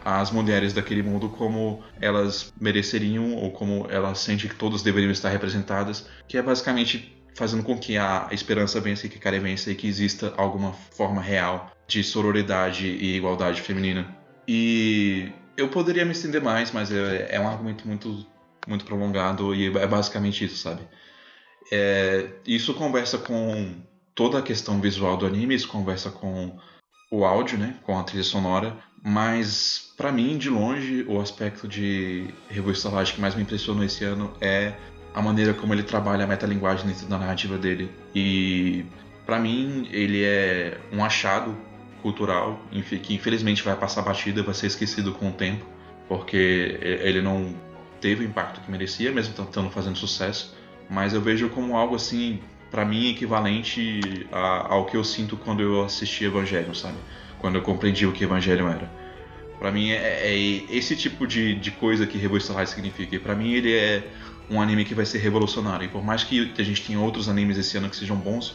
às mulheres daquele mundo como elas mereceriam ou como elas sentem que todas deveriam estar representadas, que é basicamente fazendo com que a esperança vença e que a cara vença e que exista alguma forma real de sororidade e igualdade feminina. E eu poderia me estender mais, mas é, é um argumento muito muito prolongado e é basicamente isso, sabe? É, isso conversa com toda a questão visual do anime, isso conversa com o áudio, né, com a trilha sonora, mas para mim, de longe, o aspecto de Revo Starlight que mais me impressionou esse ano é a maneira como ele trabalha a metalinguagem dentro da narrativa dele. E para mim, ele é um achado cultural que infelizmente vai passar batida, vai ser esquecido com o tempo, porque ele não teve o impacto que merecia, mesmo estando fazendo sucesso. Mas eu vejo como algo assim, para mim, equivalente a- ao que eu sinto quando eu assisti Evangelho, sabe? Quando eu compreendi o que Evangelho era. Pra mim é, é esse tipo de, de coisa que Revo Starlight significa. E pra mim ele é um anime que vai ser revolucionário. E por mais que a gente tenha outros animes esse ano que sejam bons,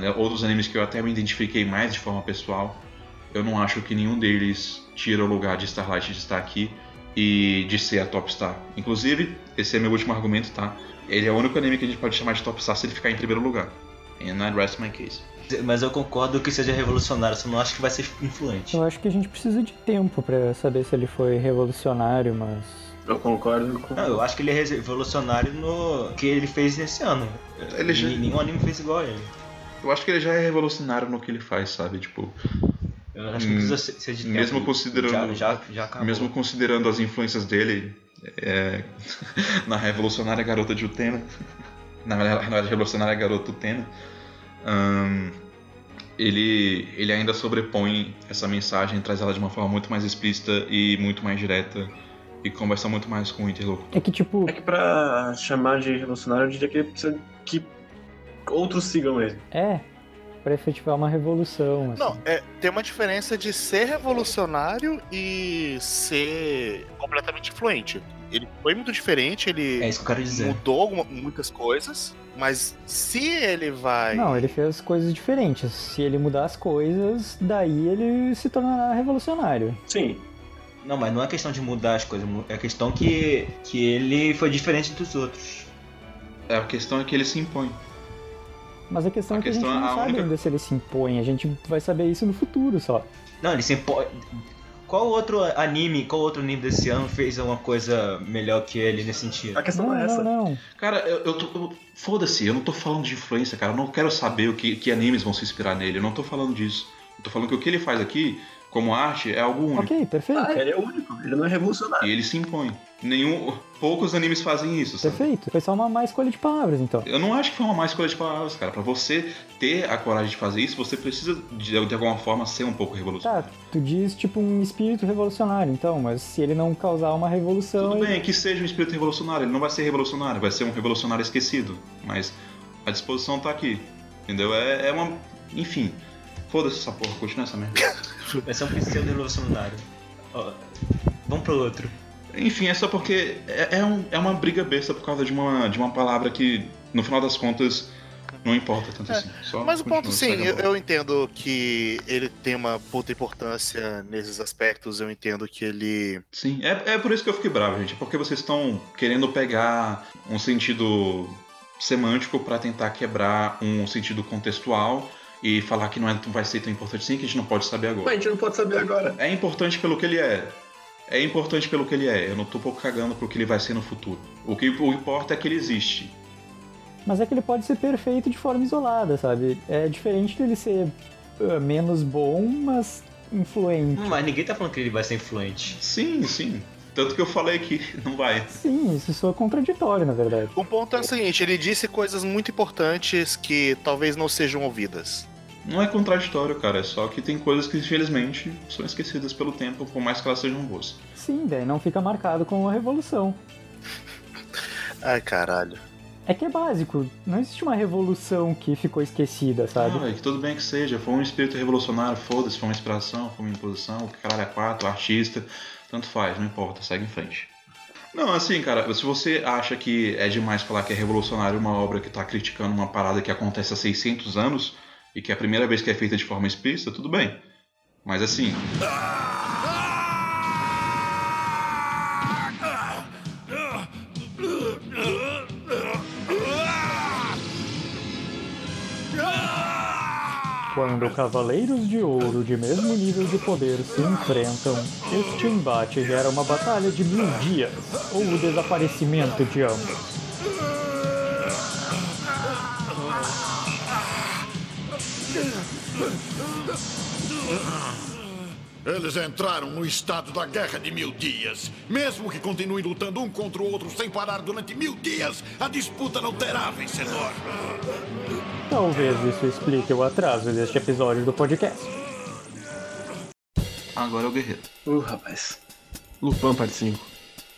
né, outros animes que eu até me identifiquei mais de forma pessoal, eu não acho que nenhum deles tira o lugar de Starlight de estar aqui e de ser a top star. Inclusive, esse é meu último argumento, tá? Ele é o único anime que a gente pode chamar de top star se ele ficar em primeiro lugar. And I rest my case. Mas eu concordo que seja revolucionário, só não acho que vai ser influente. Eu acho que a gente precisa de tempo pra saber se ele foi revolucionário, mas. Eu concordo com. Não, eu acho que ele é revolucionário no que ele fez esse ano. Ele já- Nenhum anime fez igual a ele. Eu acho que ele já é revolucionário no que ele faz, sabe? Tipo, Eu acho que precisa ser de tempo. mesmo considerando- Já, já, já mesmo considerando as influências dele é, na revolucionária garota de Utena, na, na revolucionária garota Utena, ele, ele ainda sobrepõe essa mensagem, traz ela de uma forma muito mais explícita e muito mais direta e conversa muito mais com o interlocutor. É que, tipo, É que pra chamar de revolucionário, eu diria que ele precisa que outros sigam ele. é pra efetivar uma revolução. Assim. Não, é, tem uma diferença de ser revolucionário e ser completamente influente. Ele foi muito diferente, ele É isso que eu quero dizer. mudou alguma- muitas coisas, mas se ele vai. Não, ele fez coisas diferentes. Se ele mudar as coisas, daí ele se tornará revolucionário. Sim. Não, mas não é questão de mudar as coisas, é questão que, que ele foi diferente dos outros. É, a questão é que ele se impõe. Mas a questão A é que a gente questão é não a sabe única- ainda se ele se impõe. A gente vai saber isso no futuro só. Não, ele se impõe. Qual outro anime, qual outro anime desse ano fez uma coisa melhor que ele nesse sentido? A questão Não, não é essa. não, não. Cara, eu, eu tô. Foda-se, eu não tô falando de influência, cara. Eu não quero saber o que, que animes vão se inspirar nele. Eu não tô falando disso. Eu tô falando que o que ele faz aqui, como arte, é algo único. Ok, perfeito. Ah, ele é o único, ele não é revolucionário. E ele se impõe. Nenhum. Poucos animes fazem isso, sabe? Perfeito. Foi só uma má escolha de palavras, então. Eu não acho que foi uma má escolha de palavras, cara. Pra você ter a coragem de fazer isso, você precisa, de, de alguma forma, ser um pouco revolucionário. Tá, tu diz tipo um espírito revolucionário, então, mas se ele não causar uma revolução. Tudo ele- bem, que seja um espírito revolucionário. Ele não vai ser revolucionário, vai ser um revolucionário esquecido. Mas a disposição tá aqui. Entendeu? É, é uma. Enfim. Foda-se essa porra, continua essa merda. Vai ser um pseudo revolucionário. Ó, vamos pro outro. Enfim, é só porque é, é, um- é uma briga besta por causa de uma, de uma palavra que, no final das contas, não importa tanto É, assim. Só Mas o ponto, sim, eu, eu entendo que ele tem uma puta importância nesses aspectos. Eu entendo que ele. Sim, é, é por isso que eu fiquei bravo, gente. É porque vocês estão querendo pegar um sentido semântico pra tentar quebrar um sentido contextual e falar que não, é, não vai ser tão importante assim, que a gente não pode saber Mas a agora. gente não pode saber agora. É importante pelo que ele é. É importante pelo que ele é. Eu não tô pouco cagando pro que ele vai ser no futuro. O que o importa é que ele existe. Mas é que ele pode ser perfeito de forma isolada, sabe? É diferente dele ser uh, menos bom, mas influente. Mas ninguém tá falando que ele vai ser influente. Sim, sim. Tanto que eu falei que não vai. Sim, isso soa contraditório, na verdade. O ponto é o seguinte: ele disse coisas muito importantes que talvez não sejam ouvidas. Não é contraditório, cara. É só que tem coisas que, infelizmente, são esquecidas pelo tempo, por mais que elas sejam boas. Sim, daí não fica marcado com a revolução. Ai, caralho. É que é básico, não existe uma revolução que ficou esquecida, sabe? Ah, que tudo bem que seja, foi um espírito revolucionário, foda-se, foi uma inspiração, foi uma imposição, o que caralho é quatro, artista, tanto faz, não importa, segue em frente. Não, assim, cara, se você acha que é demais falar que é revolucionário uma obra que tá criticando uma parada que acontece há 600 anos e que é a primeira vez que é feita de forma explícita, tudo bem. Mas assim, Quando cavaleiros de ouro de mesmo nível de poder se enfrentam, este embate gera uma batalha de mil dias, ou o desaparecimento de ambos. Eles entraram no estado da guerra de mil dias. Mesmo que continuem lutando um contra o outro sem parar durante mil dias, a disputa não terá vencedor. Talvez isso explique o atraso deste episódio do podcast. agora é o guerreiro. Uh, rapaz. Lupin, parte 5.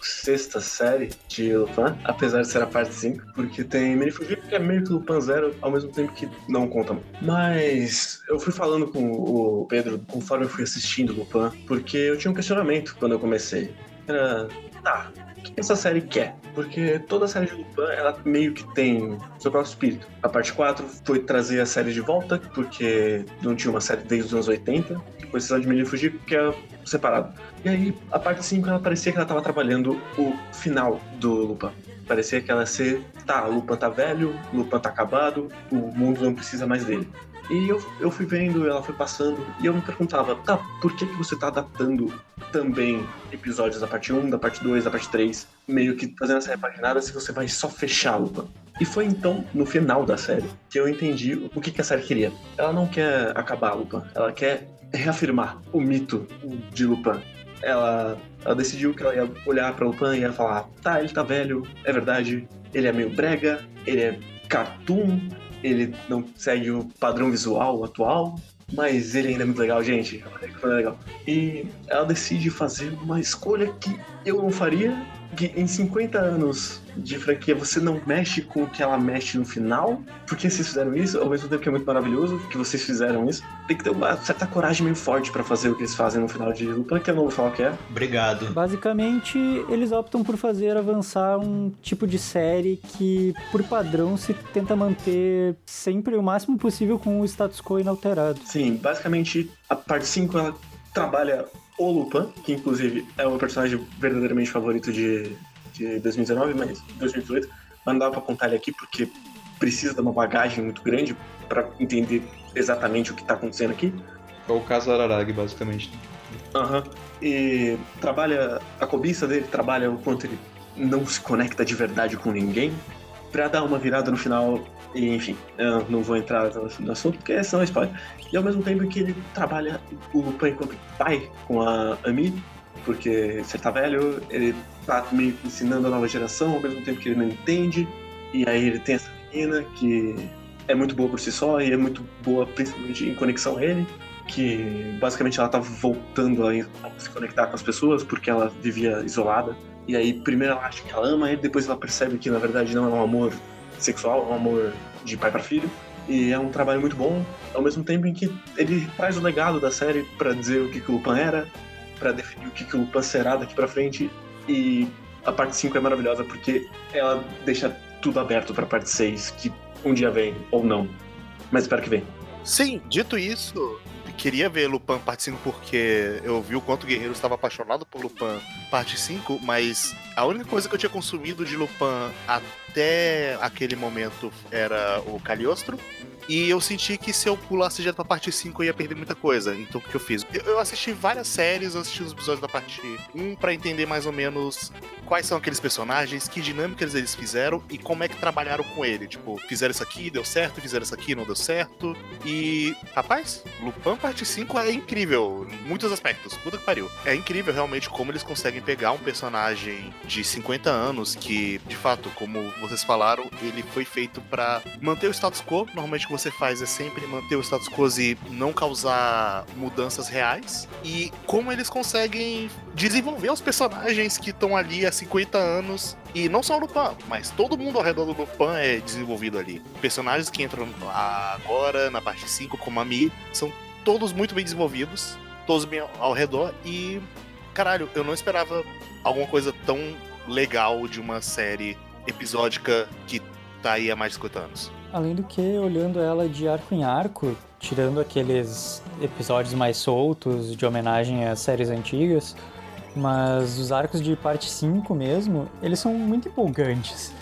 Sexta série de Lupin, apesar de ser a parte 5, porque tem Mini Fugir, que é meio que Lupin Zero, ao mesmo tempo que não conta muito. Mas eu fui falando com o Pedro conforme eu fui assistindo Lupin, porque eu tinha um questionamento quando eu comecei. Era, tá, o que essa série quer? Porque toda a série de Lupin, ela meio que tem seu próprio espírito. A parte 4 foi trazer a série de volta, porque não tinha uma série desde os anos 80, com exceção de Menino Fugir, que é separado. E aí, a parte 5, ela parecia que ela tava trabalhando o final do Lupin. Parecia que ela ser, tá, o Lupin tá velho, o Lupin tá acabado, o mundo não precisa mais dele. E eu, eu fui vendo, ela foi passando, e eu me perguntava, tá, por que, que você tá adaptando também episódios da parte 1, da parte 2, da parte 3, meio que fazendo essa repaginada se você vai só fechar a Lupin? E foi então, no final da série, que eu entendi o que, que a série queria. Ela não quer acabar a Lupin, ela quer reafirmar o mito de Lupin. Ela, ela decidiu que ela ia olhar pra Lupin e ia falar: tá, ele tá velho, é verdade, ele é meio brega, ele é cartoon, ele não segue o padrão visual atual, mas ele ainda é muito legal, gente. Foi legal. E ela decide fazer uma escolha que eu não faria, que em 50 anos de franquia você não mexe com o que ela mexe no final, porque vocês fizeram isso, ao mesmo tempo que é muito maravilhoso que vocês fizeram isso, tem que ter uma certa coragem meio forte pra fazer o que eles fazem no final de Lupin, que eu não vou falar o que é. Obrigado. Basicamente, eles optam por fazer avançar um tipo de série que, por padrão, se tenta manter sempre o máximo possível com o status quo inalterado. Sim, basicamente a parte 5 ela trabalha o Lupin, que inclusive é o meu personagem verdadeiramente favorito de, de 2019, mas 2018. Mas não dá pra contar ele aqui porque precisa de uma bagagem muito grande pra entender exatamente o que tá acontecendo aqui. É o caso Araragi, basicamente. Aham. E trabalha a cobiça dele, trabalha o quanto ele não se conecta de verdade com ninguém, pra dar uma virada no final. Enfim, não vou entrar no, assunto porque senão é spoiler. E ao mesmo tempo que ele trabalha o Lupin enquanto pai com a Ami, porque você tá velho, ele tá meio que ensinando a nova geração ao mesmo tempo que ele não entende. E aí ele tem essa menina que é muito boa por si só e é muito boa principalmente em conexão a ele que basicamente ela tá voltando a se conectar com as pessoas porque ela vivia isolada. E aí, primeiro ela acha que ela ama ele, depois ela percebe que na verdade não é um amor sexual, um amor de pai para filho. E é um trabalho muito bom, ao mesmo tempo em que ele traz o legado da série pra dizer o que, que o Lupin era, pra definir o que, que o Lupin será daqui pra frente. E a parte 5 é maravilhosa porque ela deixa tudo aberto pra parte 6, que um dia vem, ou não. Mas espero que venha. Sim, dito isso, queria ver Lupin parte 5 porque eu vi o quanto o Guerreiro estava apaixonado por Lupin parte 5, mas a única coisa que eu tinha consumido de Lupin até aquele momento era o Cagliostro. E eu senti que se eu pulasse direto pra parte 5 eu ia perder muita coisa. Então o que eu fiz? Eu- Eu assisti várias séries, eu assisti os episódios da parte 1 pra entender mais ou menos quais são aqueles personagens, que dinâmicas eles fizeram e como é que trabalharam com ele. Tipo, fizeram isso aqui, deu certo, fizeram isso aqui, não deu certo. E, rapaz, Lupin parte 5 é incrível em muitos aspectos. Puta que pariu. É incrível realmente como eles conseguem pegar um personagem de 50 anos que, de fato, como vocês falaram, ele foi feito pra manter o status quo. Normalmente você faz é sempre manter o status quo e não causar mudanças reais. E como eles conseguem desenvolver os personagens que estão ali há 50 anos. E não só o Lupin, mas todo mundo ao redor do Lupin é desenvolvido ali. Personagens que entram agora na parte 5, como a Mi, são todos muito bem desenvolvidos, todos bem ao redor. E, caralho, eu não esperava alguma coisa tão legal de uma série episódica que tá aí há mais de 50 anos. Além do que, olhando ela de arco em arco, tirando aqueles episódios mais soltos de homenagem às séries antigas, mas os arcos de parte 5 mesmo, eles são muito empolgantes.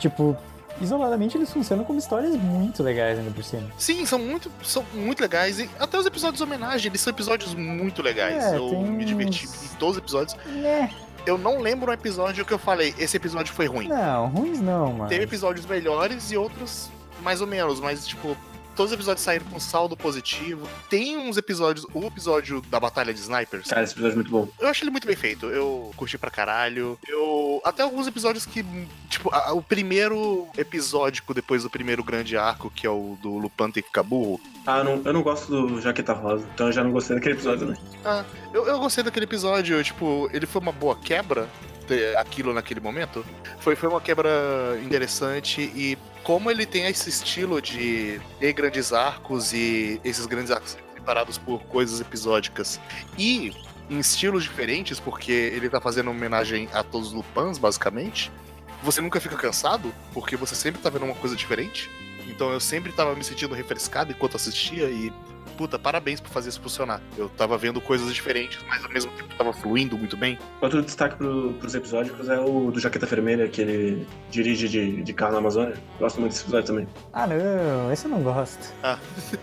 Tipo, isoladamente eles funcionam como histórias muito legais ainda por cima. Sim, são muito, são muito legais. E até os episódios de homenagem, eles são episódios muito legais. É, eu me diverti uns- em todos os episódios. É. Eu não lembro um episódio que eu falei, esse episódio foi ruim. Não, ruins não, mano. Teve episódios melhores e outros mais ou menos, mas tipo, todos os episódios saíram com saldo positivo. Tem uns episódios, o episódio da Batalha de Snipers. Cara, esse episódio é muito bom. Eu acho ele muito bem feito. Eu curti pra caralho. Eu. Até alguns episódios que. Tipo, a- o primeiro episódico depois do primeiro grande arco, que é o do Lupin tem que ficar burro. Ah, eu não, eu não gosto do Jaqueta Rosa, então eu já não gostei daquele episódio também. Ah, eu, eu gostei daquele episódio. Tipo, ele foi uma boa quebra. Aquilo naquele momento. Foi, foi uma quebra interessante e como ele tem esse estilo de ter grandes arcos e esses grandes arcos separados por coisas episódicas e em estilos diferentes, porque ele tá fazendo homenagem a todos os Lupins, basicamente. Você nunca fica cansado, porque você sempre tá vendo uma coisa diferente. Então eu sempre tava me sentindo refrescado enquanto assistia e. Puta, parabéns por fazer isso funcionar. Eu tava vendo coisas diferentes, mas ao mesmo tempo tava fluindo muito bem. Outro destaque pro, pros episódicos é o do Jaqueta Vermelha, que ele dirige de, de carro na Amazônia. Gosto muito desse episódio também. Ah, não, esse eu não gosto. Ah.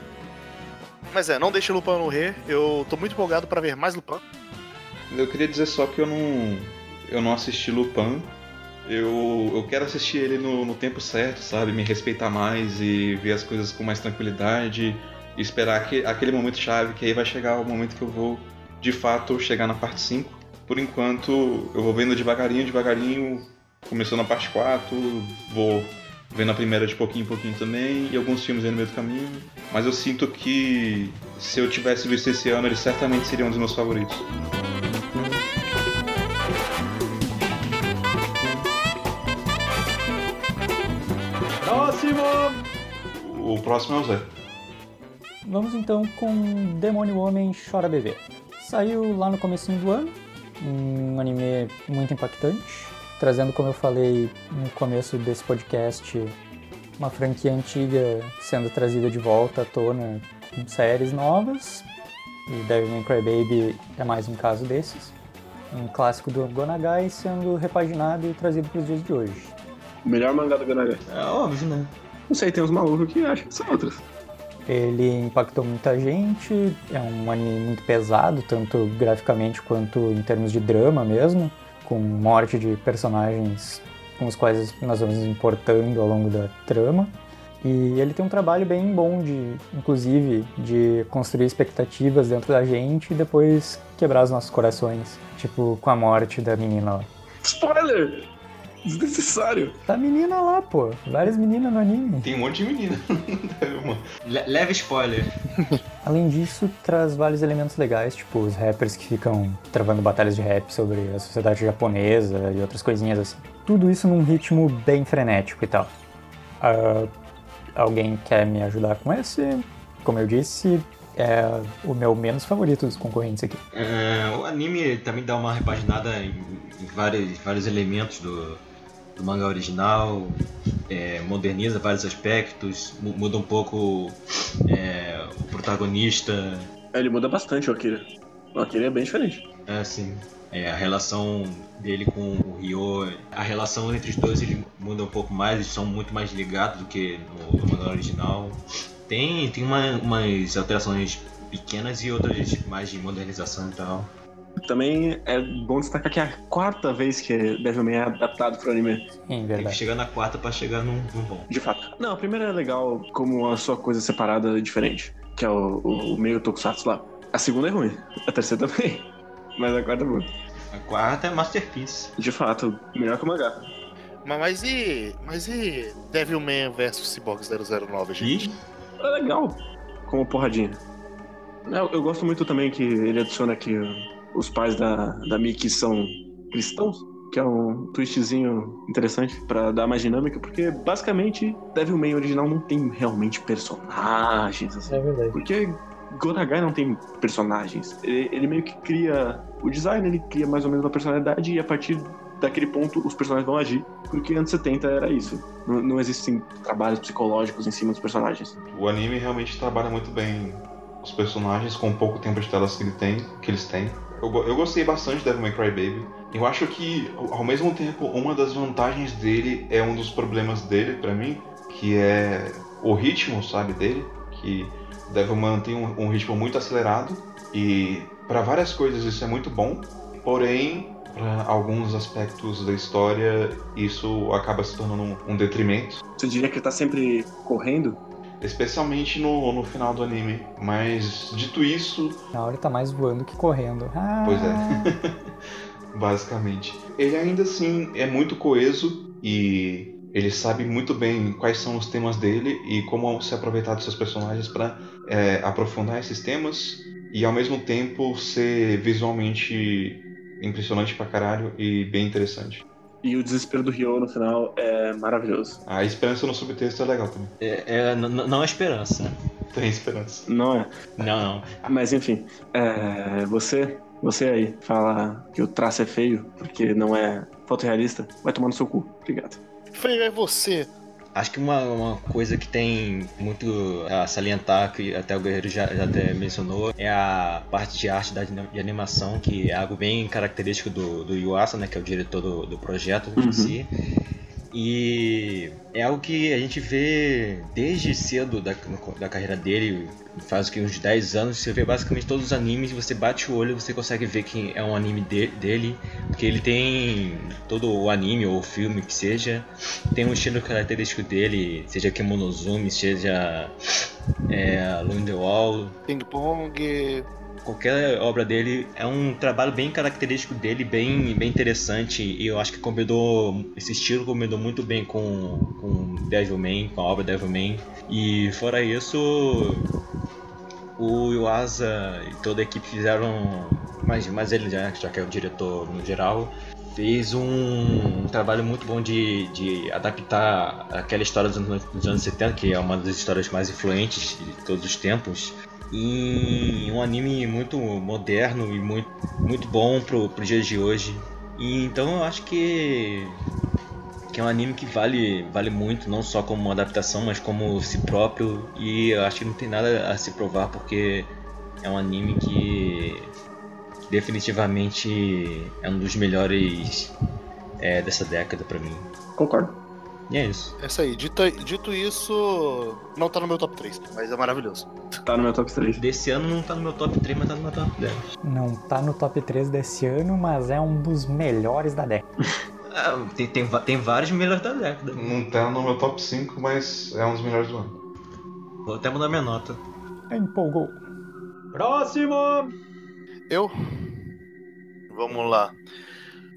Mas é, não deixe Lupin morrer. Eu tô muito empolgado pra ver mais Lupin. Eu queria dizer só que eu não. Eu não assisti Lupin. Eu, eu quero assistir ele no, no tempo certo, sabe? Me respeitar mais e ver as coisas com mais tranquilidade. E esperar que, aquele momento chave, que aí vai chegar o momento que eu vou, de fato, chegar na parte 5. Por enquanto, eu vou vendo devagarinho, devagarinho. Começou na parte 4, vou vendo a primeira de pouquinho em pouquinho também, e alguns filmes aí no meio do caminho. Mas eu sinto que se eu tivesse visto esse ano, ele certamente seria um dos meus favoritos. Próximo! O próximo é o Zé. Vamos então com Demônio Homem Chora Bebê. Saiu lá no comecinho do ano, um anime muito impactante, trazendo, como eu falei no começo desse podcast, uma franquia antiga sendo trazida de volta à tona com séries novas. E Devil May Cry Baby é mais um caso desses. Um clássico do Gonagai sendo repaginado e trazido para os dias de hoje. O melhor mangá do Gonagai. É óbvio, né? Não sei, tem uns malucos que acham que são outros. Ele impactou muita gente, é um anime muito pesado, tanto graficamente quanto em termos de drama mesmo, com morte de personagens com os quais nós vamos importando ao longo da trama. E ele tem um trabalho bem bom de, inclusive, de construir expectativas dentro da gente e depois quebrar os nossos corações, tipo com a morte da menina lá. Spoiler! Desnecessário. Da menina lá, pô. Várias meninas no anime. Tem um monte de menina. Leve spoiler. Além disso, traz vários elementos legais, tipo os rappers que ficam travando batalhas de rap sobre a sociedade japonesa e outras coisinhas assim. Tudo isso num ritmo bem frenético e tal. Ah, alguém quer me ajudar com esse? Como eu disse, é o meu menos favorito dos concorrentes aqui. É, o anime também dá uma repaginada em, em vários, vários elementos do, do mangá original, é, moderniza vários aspectos, mu- muda um pouco é, o protagonista, É, Ele muda bastante o Akira. O Akira é bem diferente. é, assim, é, a relação dele com o Ryo, a relação entre os dois ele muda um pouco mais, eles são muito mais ligados do que no, no mangá original. Tem, tem uma- umas alterações pequenas e outras mais de modernização e tal. Também é bom destacar que é a quarta vez que Devil May é adaptado pro anime. Em Tem que verdade. chegar na quarta pra chegar num, num bom. De fato. Não, a primeira é legal como a sua coisa separada e diferente. Que é o, o, o meio tokusatsu lá. A segunda é ruim. A terceira também. Mas a quarta é boa. A quarta é Masterpiece. De fato, melhor que o mangá. Mas, mas e. Mas e Devilman versus Cyborg 009, gente? É legal. Como porradinha. Eu, eu gosto muito também que ele adiciona que os pais da, da Mickey são cristãos. Que é um twistzinho interessante pra dar mais dinâmica, porque basicamente Devilman original não tem realmente personagens. Assim. É verdade. Porque Gonagai não tem personagens. Ele, ele meio que cria o design, ele cria mais ou menos uma personalidade e a partir daquele ponto os personagens vão agir. Porque anos 70 era isso. Não, não existem trabalhos psicológicos em cima dos personagens. O anime realmente trabalha muito bem os personagens com o pouco tempo de telas que, ele tem, que eles têm. Eu, eu gostei bastante de Devil May Cry Baby. Eu acho que, ao mesmo tempo, uma das vantagens dele é um dos problemas dele, pra mim, que é o ritmo, sabe, dele. Que Devil mantém um, um ritmo muito acelerado e para várias coisas isso é muito bom, porém, para alguns aspectos da história, isso acaba se tornando um, um detrimento. Você diria que ele tá sempre correndo? Especialmente no, no final do anime. Mas, dito isso, Na hora ele tá mais voando que correndo. Ah, pois é. Basicamente. Ele ainda assim é muito coeso e ele sabe muito bem quais são os temas dele e como se aproveitar dos seus personagens para aprofundar esses temas e ao mesmo tempo ser visualmente impressionante pra caralho e bem interessante. E o desespero do Ryo no final é maravilhoso. A esperança no subtexto é legal também. É, é, não é esperança. Tem esperança. Não é? Não, não. Mas enfim, é, você, você aí, fala que o traço é feio porque não é fotorrealista, vai tomar no seu cu. Obrigado. Feio é você. Acho que uma, uma coisa que tem muito a salientar, que até o Guerreiro já, já até mencionou, é a parte de arte da, de animação, que é algo bem característico do, do Yuasa, né, que é o diretor do, do projeto Uhum. em si. E é algo que a gente vê desde cedo da, da carreira dele, faz que uns 10 anos, você vê basicamente todos os animes, você bate o olho você consegue ver que é um anime de- dele, porque ele tem todo o anime ou filme que seja, tem um estilo característico dele, seja Kemonozumi, seja é, Alone in the Wall, Ping Pong. Qualquer obra dele é um trabalho bem característico dele, bem, bem interessante e eu acho que combinou esse estilo combinou muito bem com com Devilman, com a obra Devilman e fora isso o Yuasa e toda a equipe fizeram mas mas ele já, já que é o diretor no geral fez um, um trabalho muito bom de, de adaptar aquela história dos anos, dos anos 70, que é uma das histórias mais influentes de todos os tempos, em um anime muito moderno e muito, muito bom pro, pro dias de hoje. E, então eu acho que, que é um anime que vale, vale muito, não só como adaptação, mas como si próprio. E eu acho que não tem nada a se provar, porque é um anime que definitivamente é um dos melhores é, dessa década pra mim. Concordo. E é isso. É isso aí. Dito, dito isso, não tá no meu top 3, mas é maravilhoso. Tá no meu top 3. Desse ano não tá no meu top 3, mas tá no meu top 10. Não tá no top 3 desse ano, mas é um dos melhores da década. Ah, tem, tem, tem vários melhores da década. Não tá no meu top 5, mas é um dos melhores do ano. Vou até mudar minha nota. Empolgou. Próximo! Eu? Vamos lá.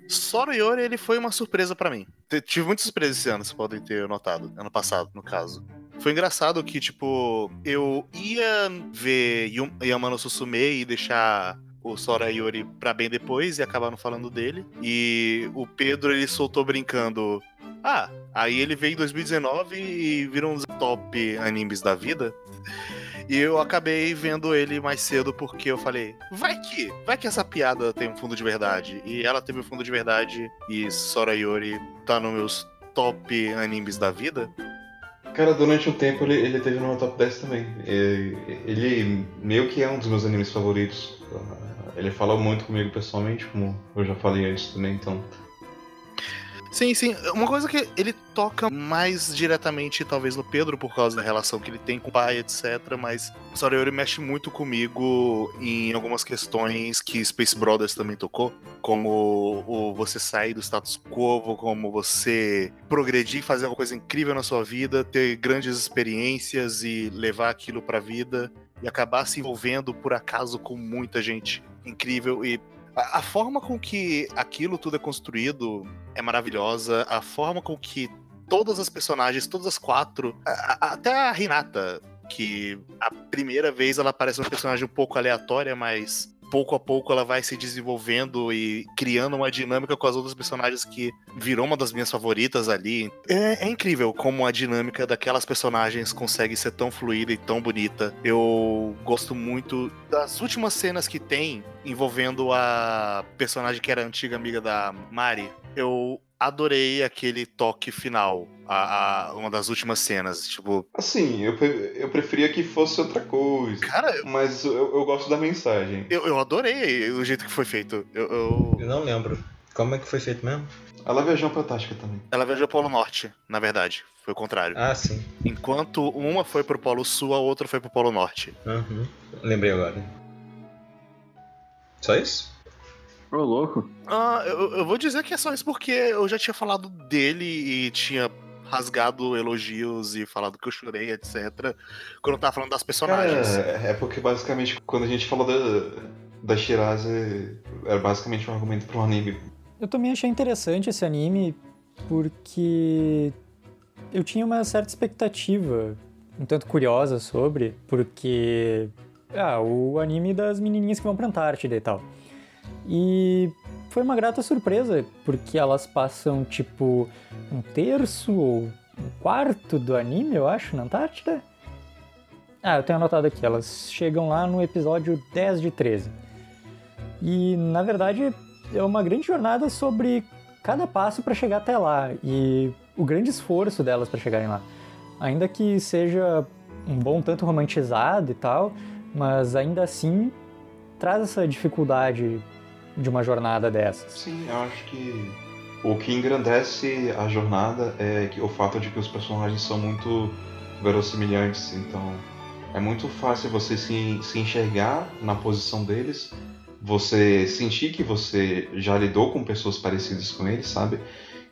Sora Yori, ele foi uma surpresa pra mim. Tive muitas surpresas esse ano, vocês podem ter notado. Ano passado, no caso. Foi engraçado que, tipo, eu ia ver Yamano Susume e deixar o Sora Yori pra bem depois e acabar não falando dele. E o Pedro, ele soltou brincando. Ah, aí ele veio em 2019 e virou um dos top animes da vida. E eu acabei vendo ele mais cedo porque eu falei, vai que, vai que essa piada tem um fundo de verdade. E ela teve um fundo de verdade e Sora Yori tá nos meus top animes da vida. Cara, durante um tempo ele, ele teve no meu top 10 também. E- Ele meio que é um dos meus animes favoritos. Ele fala muito comigo pessoalmente, como eu já falei antes também, então. Sim, sim. Uma coisa que ele toca mais diretamente, talvez, no Pedro, por causa da relação que ele tem com o pai, etc. Mas Sora Yori mexe muito comigo em algumas questões que Space Brothers também tocou. Como o você sair do status quo, como você progredir, fazer uma coisa incrível na sua vida, ter grandes experiências e levar aquilo pra vida. E acabar se envolvendo, por acaso, com muita gente incrível. E a, forma com que aquilo tudo é construído é maravilhosa. A forma com que todas as personagens, todas as quatro, a- a- até a Renata, que a primeira vez ela parece uma personagem um pouco aleatória, mas pouco a pouco ela vai se desenvolvendo e criando uma dinâmica com as outras personagens que virou uma das minhas favoritas ali. É, é incrível como a dinâmica daquelas personagens consegue ser tão fluida e tão bonita. Eu gosto muito das últimas cenas que tem envolvendo a personagem que era antiga amiga da Mari. Eu adorei aquele toque final, a, a- uma das últimas cenas. Tipo, Assim, eu, eu preferia que fosse outra coisa. Cara, eu- Mas eu, eu gosto da mensagem. eu, eu adorei o jeito que foi feito. Eu, eu- Eu não lembro. Como é que foi feito mesmo? Ela viajou pra Tática também. Ela viajou pro Polo Norte, na verdade. Foi o contrário. Ah, sim. Enquanto uma foi pro Polo Sul, a outra foi pro Polo Norte. Uhum. Lembrei agora. Só isso? Ô, louco. Ah, eu, eu vou dizer que é só isso porque eu já tinha falado dele e tinha rasgado elogios e falado que eu chorei, etc. Quando eu tava falando das personagens. Cara, é porque basicamente quando a gente falou da, da Shirazi, era basicamente um argumento para um anime. Eu também achei interessante esse anime porque eu tinha uma certa expectativa, um tanto curiosa sobre, porque ah, o anime das menininhas que vão pra Antártida e tal. E foi uma grata surpresa, porque elas passam tipo um terço ou um quarto do anime, eu acho, na Antártida. Ah, eu tenho anotado aqui, elas chegam lá no episódio 10 de 13. E na verdade é uma grande jornada sobre cada passo para chegar até lá e o grande esforço delas para chegarem lá. Ainda que seja um bom tanto romantizado e tal, mas ainda assim traz essa dificuldade de uma jornada dessas. Sim, eu acho que O que engrandece a jornada é o fato de que os personagens são muito verossimilhantes, então é muito fácil você se, se enxergar na posição deles, você sentir que você já lidou com pessoas parecidas com eles, sabe?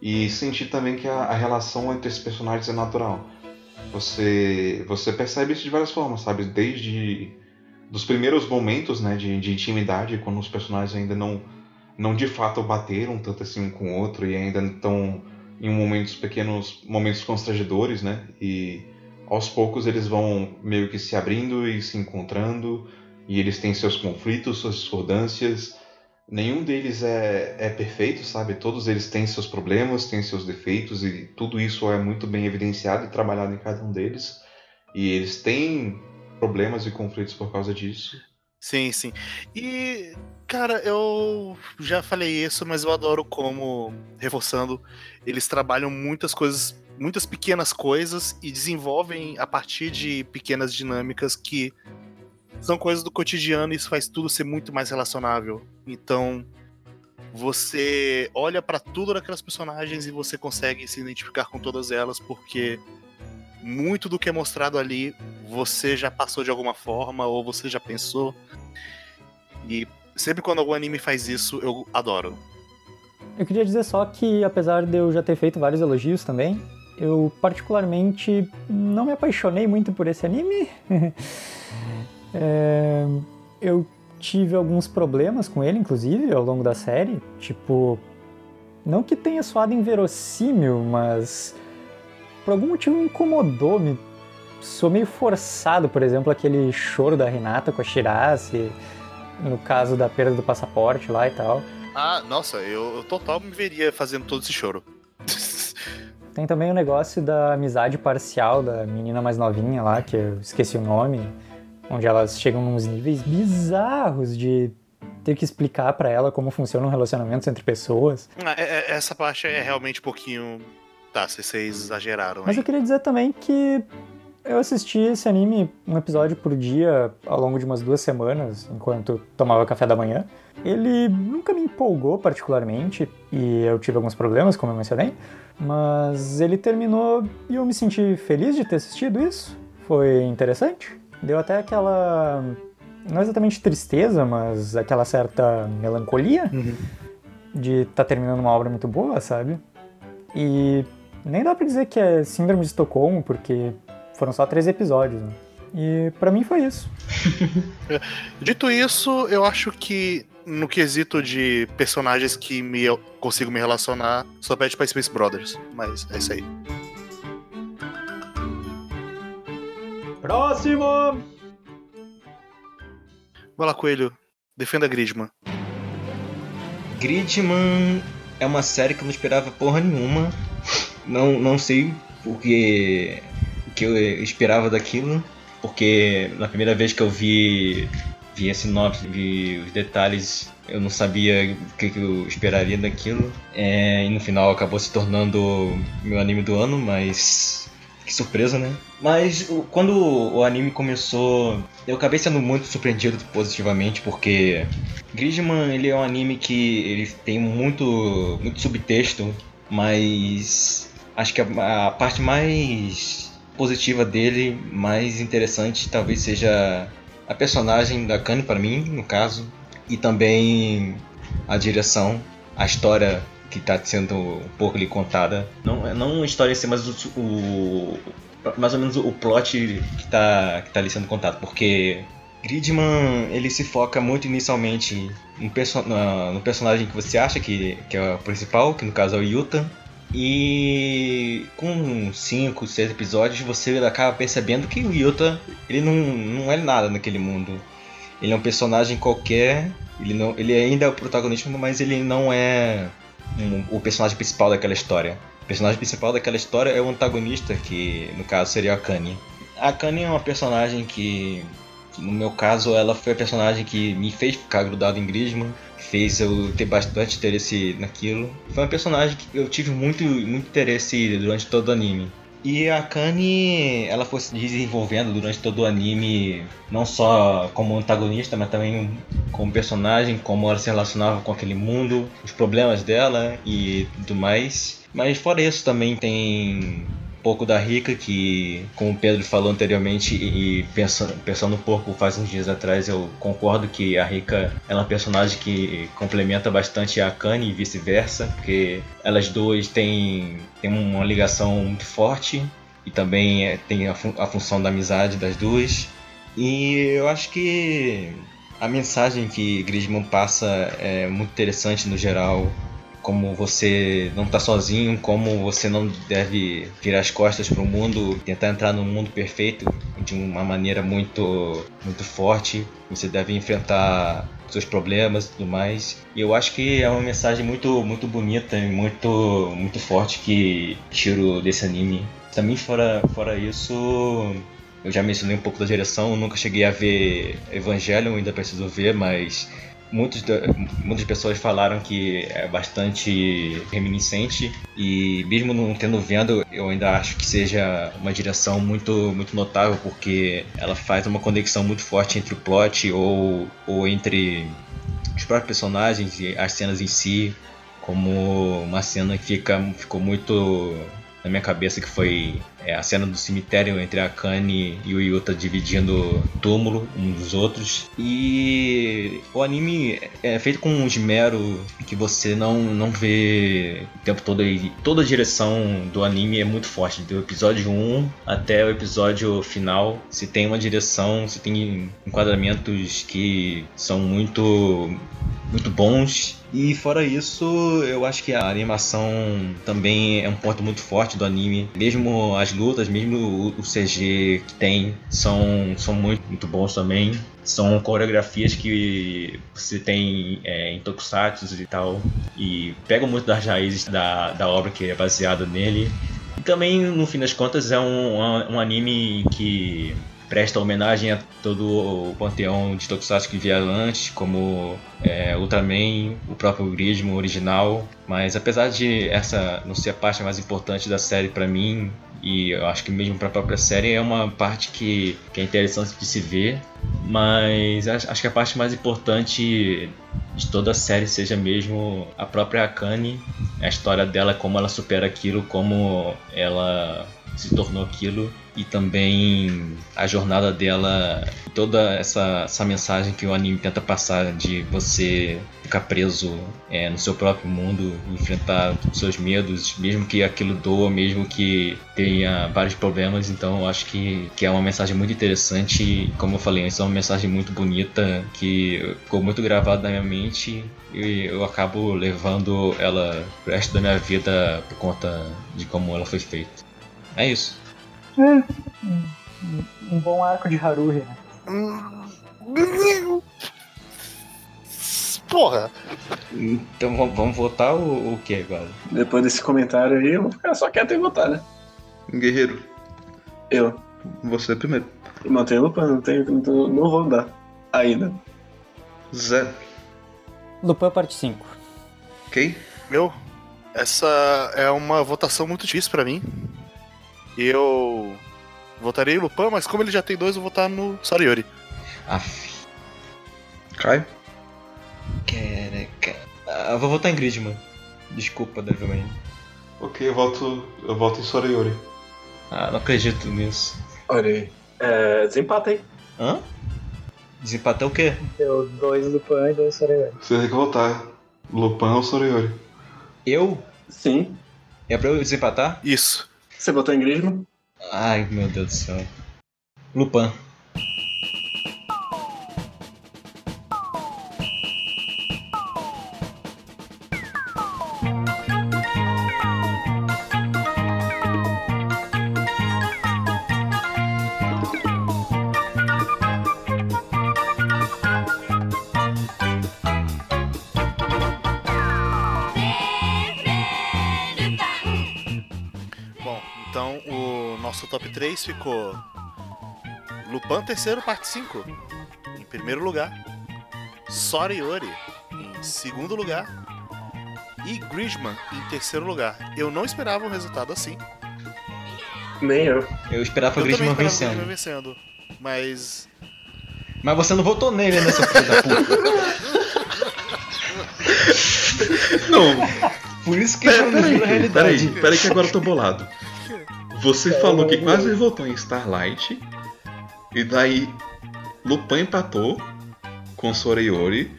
E sentir também que a, a relação entre esses personagens é natural. Você, você percebe isso de várias formas, sabe? Desde dos primeiros momentos né, de, de intimidade, quando os personagens ainda não, não de fato bateram tanto assim um com o outro e ainda estão em momentos pequenos momentos constrangedores, né? E aos poucos eles vão meio que se abrindo e se encontrando e eles têm seus conflitos, suas discordâncias. Nenhum deles é, é perfeito, sabe? Todos eles têm seus problemas, têm seus defeitos e tudo isso é muito bem evidenciado e trabalhado em cada um deles. E eles têm problemas e conflitos por causa disso. Sim, sim. E, cara, eu já falei isso, mas eu adoro como, reforçando, eles trabalham muitas coisas, muitas pequenas coisas e desenvolvem a partir de pequenas dinâmicas que são coisas do cotidiano e isso faz tudo ser muito mais relacionável. Então, você olha pra tudo daquelas personagens e você consegue se identificar com todas elas porque muito do que é mostrado ali você já passou de alguma forma ou você já pensou. E sempre quando algum anime faz isso, eu adoro. Eu queria dizer só que, apesar de eu já ter feito vários elogios também, eu particularmente não me apaixonei muito por esse anime. É, eu tive alguns problemas com ele, inclusive, ao longo da série. Tipo, não que tenha soado inverossímil, mas por algum motivo me incomodou, me sou meio forçado, por exemplo, aquele choro da Renata com a Shirase, no caso da perda do passaporte lá e tal. Ah, nossa, eu, eu total me veria fazendo todo esse choro. Tem também o negócio da amizade parcial da menina mais novinha lá, que eu esqueci o nome, onde elas chegam nos níveis bizarros de ter que explicar pra ela como funcionam relacionamentos entre pessoas. Ah, é- é- essa parte é realmente um pouquinho. Tá, vocês- vocês exageraram. Mas aí. eu queria dizer também que eu assisti esse anime um episódio por dia ao longo de umas duas semanas, enquanto tomava café da manhã. Ele nunca me empolgou particularmente, e eu tive alguns problemas, como eu mencionei, mas ele terminou e eu me senti feliz de ter assistido isso. Foi interessante. Deu até aquela. Não exatamente tristeza, mas aquela certa melancolia de estar terminando uma obra muito boa, sabe? E nem dá pra dizer que é Síndrome de Estocolmo, porque foram só três episódios. Né? E pra mim foi isso. Dito isso, eu acho que no quesito de personagens que me, eu consigo me relacionar, só pede pra Space Brothers. Mas é isso aí. Próximo! Vai lá, Coelho. Defenda Gridman. Gridman é uma série que eu não esperava porra nenhuma. Não, não sei o que, o que eu esperava daquilo. Porque na primeira vez que eu vi, vi a sinopse, vi os detalhes, eu não sabia o que, que eu esperaria daquilo. É, e no final acabou se tornando meu anime do ano, mas que surpresa, né? Mas quando o anime começou, eu acabei sendo muito surpreendido positivamente, porque Gridman ele é um anime que ele tem muito, muito subtexto, mas acho que a, a parte mais positiva dele, mais interessante, talvez seja a personagem da Kanye para mim, no caso, e também a direção, a história que está sendo um pouco ali contada. Não, não uma história assim, mas o, o- mais ou menos o plot que está que tá ali sendo contado, porque Gridman ele se foca muito inicialmente no, perso no personagem que você acha que, que é o principal, que no caso é o Yuta. E com 5, 6 episódios você acaba percebendo que o Yuta ele não, não é nada naquele mundo. Ele é um personagem qualquer, ele, não, ele ainda é o protagonista, mas ele não é um- o personagem principal daquela história. O personagem principal daquela história é o antagonista, que no caso seria a Kanye. A Kanye é uma personagem que, que, no meu caso, ela foi a personagem que me fez ficar grudado em Grisman, fez eu ter bastante interesse naquilo. Foi uma personagem que eu tive muito, muito interesse durante todo o anime. E a Kani, ela foi se desenvolvendo durante todo o anime, não só como antagonista, mas também como personagem, como ela se relacionava com aquele mundo, os problemas dela e tudo mais. Mas fora isso também tem um pouco da Rika, que, como o Pedro falou anteriormente, e pensando, pensando um pouco faz uns dias atrás, eu concordo que a Rika é uma personagem que complementa bastante a Kani e vice-versa, porque elas duas têm, têm uma ligação muito forte e também é, tem a, fun- a função da amizade das duas. E eu acho que a mensagem que Griezmann passa é muito interessante no geral como você não tá sozinho, como você não deve virar as costas para o mundo, tentar entrar no mundo perfeito de uma maneira muito muito forte. Você deve enfrentar seus problemas e tudo mais. E eu acho que é uma mensagem muito muito bonita e muito muito forte que tiro desse anime. Também fora fora isso, eu já mencionei um pouco da direção, nunca cheguei a ver Evangelion, ainda preciso ver, mas muitos muitas pessoas falaram que é bastante reminiscente e mesmo não tendo vendo, eu ainda acho que seja uma direção muito muito notável porque ela faz uma conexão muito forte entre o plot ou, ou entre os próprios personagens e as cenas em si, como uma cena que fica, ficou muito na minha cabeça que foi é, a cena do cemitério entre a Kani e o Yuta dividindo túmulo uns dos outros. E o anime é feito com um esmero que você não, não vê o tempo todo. E toda a direção do anime é muito forte. Do episódio 1 até o episódio final, se tem uma direção, se tem enquadramentos que são muito muito bons. E fora isso, eu acho que a animação também é um ponto muito forte do anime. Mesmo as lutas, mesmo o- CG que tem, são, são muito, muito bons também. São coreografias que você tem é, em tokusatsu e tal. E pegam muito das raízes da, da obra que é baseada nele. E também, no fim das contas, é um, um anime que presta homenagem a todo o panteão de Tokusatsu que vieram antes, como é, Ultraman, o próprio Grismo original. Mas apesar de essa não ser a parte mais importante da série pra mim, e eu acho que mesmo pra própria série, é uma parte que, que é interessante de se ver. Mas acho que a parte mais importante de toda a série seja mesmo a própria Akane, a história dela, como ela supera aquilo, como ela se tornou aquilo e também a jornada dela, toda essa, essa mensagem que o anime tenta passar de você ficar preso é, no seu próprio mundo, enfrentar seus medos, mesmo que aquilo doa, mesmo que tenha vários problemas. Então eu acho que, que é uma mensagem muito interessante e, como eu falei, é uma mensagem muito bonita que ficou muito gravada na minha mente e eu acabo levando ela pro resto da minha vida por conta de como ela foi feita. É isso. É, um, um- bom arco de Haruhi, né? Porra! Então vamos- votar o, o que agora? Depois desse comentário aí, eu vou ficar só quieto e votar, né? Guerreiro, Eu. você primeiro. Eu mantenho Lupin, não, tenho, não, tô- não vou dar. Ainda. Zero. Lupin parte 5. Ok? Meu, essa é uma votação muito difícil pra mim. Eu votarei em Lupin, mas como ele já tem dois, eu vou votar no Soriori. Aff. Caio? Caraca. Ah, eu vou votar em Gridman. Desculpa, Devilman. Ok, eu voto, eu voto em Sorayori. Ah, não acredito nisso. Olha aí. É, desempata aí. Hã? Desempatar o quê? Deu dois Lupin e dois Sorayori. Você tem que votar. Lupin ou Sorayori? Eu? Sim. É pra eu desempatar? Isso. Você botou em Grisman? Ai, meu Deus do céu. Lupin. Top 3 ficou Lupin terceiro, parte 5. Em primeiro lugar. Soriori em segundo lugar. E Grisman em terceiro lugar. Eu não esperava um resultado assim. Nem eu. Eu esperava o Eu o vencendo. Vencendo. Mas. Mas você não votou nele, né, seu filho da puta? Não, Por isso que Pera, já não peraí, viu a realidade. peraí, peraí que agora eu tô bolado. Você falou que quase votou em Starlight, e daí Lupin empatou com Soreyori,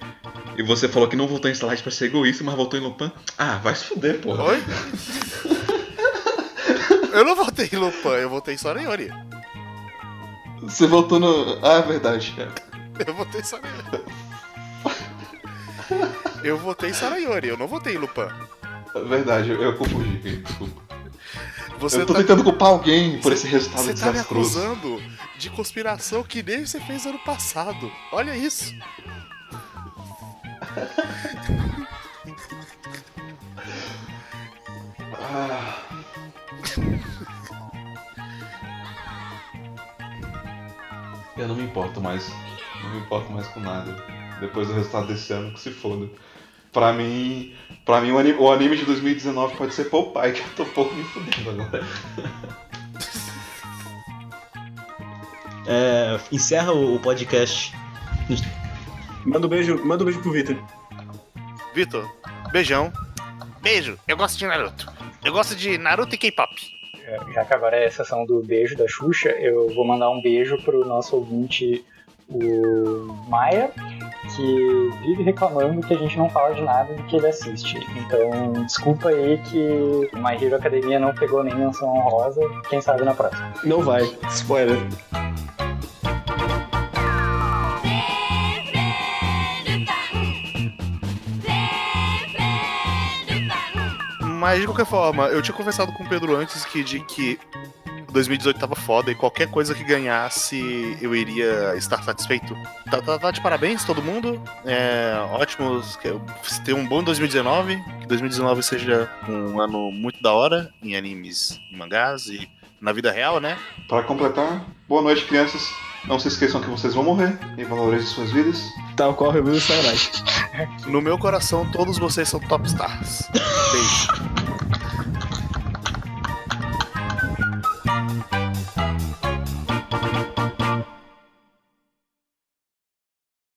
e você falou que não votou em Starlight pra ser egoísta, mas votou em Lupin. Ah, vai se fuder, porra. Oi? eu não votei em Lupin, eu votei em Sorayori. Você votou no. Ah, é verdade. Eu votei em Sorayori. Eu votei em Sarayori, eu não votei em Lupin. É verdade, eu, eu confundi, desculpa. Você eu tô tá- tentando culpar alguém por esse resultado Você tá me desastroso. acusando de conspiração que nem você fez ano passado. Olha isso. Ah. Eu não me importo mais. Não me importo mais com nada. Depois do resultado desse ano, que se foda. Pra mim. Pra mim, o anime, o anime de 2019 pode ser Popeye, que eu tô pouco me fudendo agora. É, encerra o o podcast. Manda um beijo, manda um beijo pro Victor. Vitor, beijão. Beijo, eu gosto de Naruto. Eu gosto de Naruto e K-pop. Já que agora é a sessão do beijo da Xuxa, eu vou mandar um beijo pro nosso ouvinte, o Maia, que vive reclamando que a gente não fala de nada do que ele assiste. Então, desculpa aí que My Hero Academia não pegou nem menção honrosa, quem sabe na próxima. Não vai. Spoiler. Mas de qualquer forma, eu tinha conversado com o Pedro antes que de que 2018 tava foda e qualquer coisa que ganhasse eu iria estar satisfeito. Tá, tá, tá de parabéns todo mundo. É, ótimo ter um bom 2019. Que 2019 seja um ano muito da hora em animes, em mangás e na vida real, né? Pra completar, boa noite, crianças. Não se esqueçam que vocês vão morrer e valorizem suas vidas. Tal qual do Starlight. No meu coração, todos vocês são top stars. Beijo.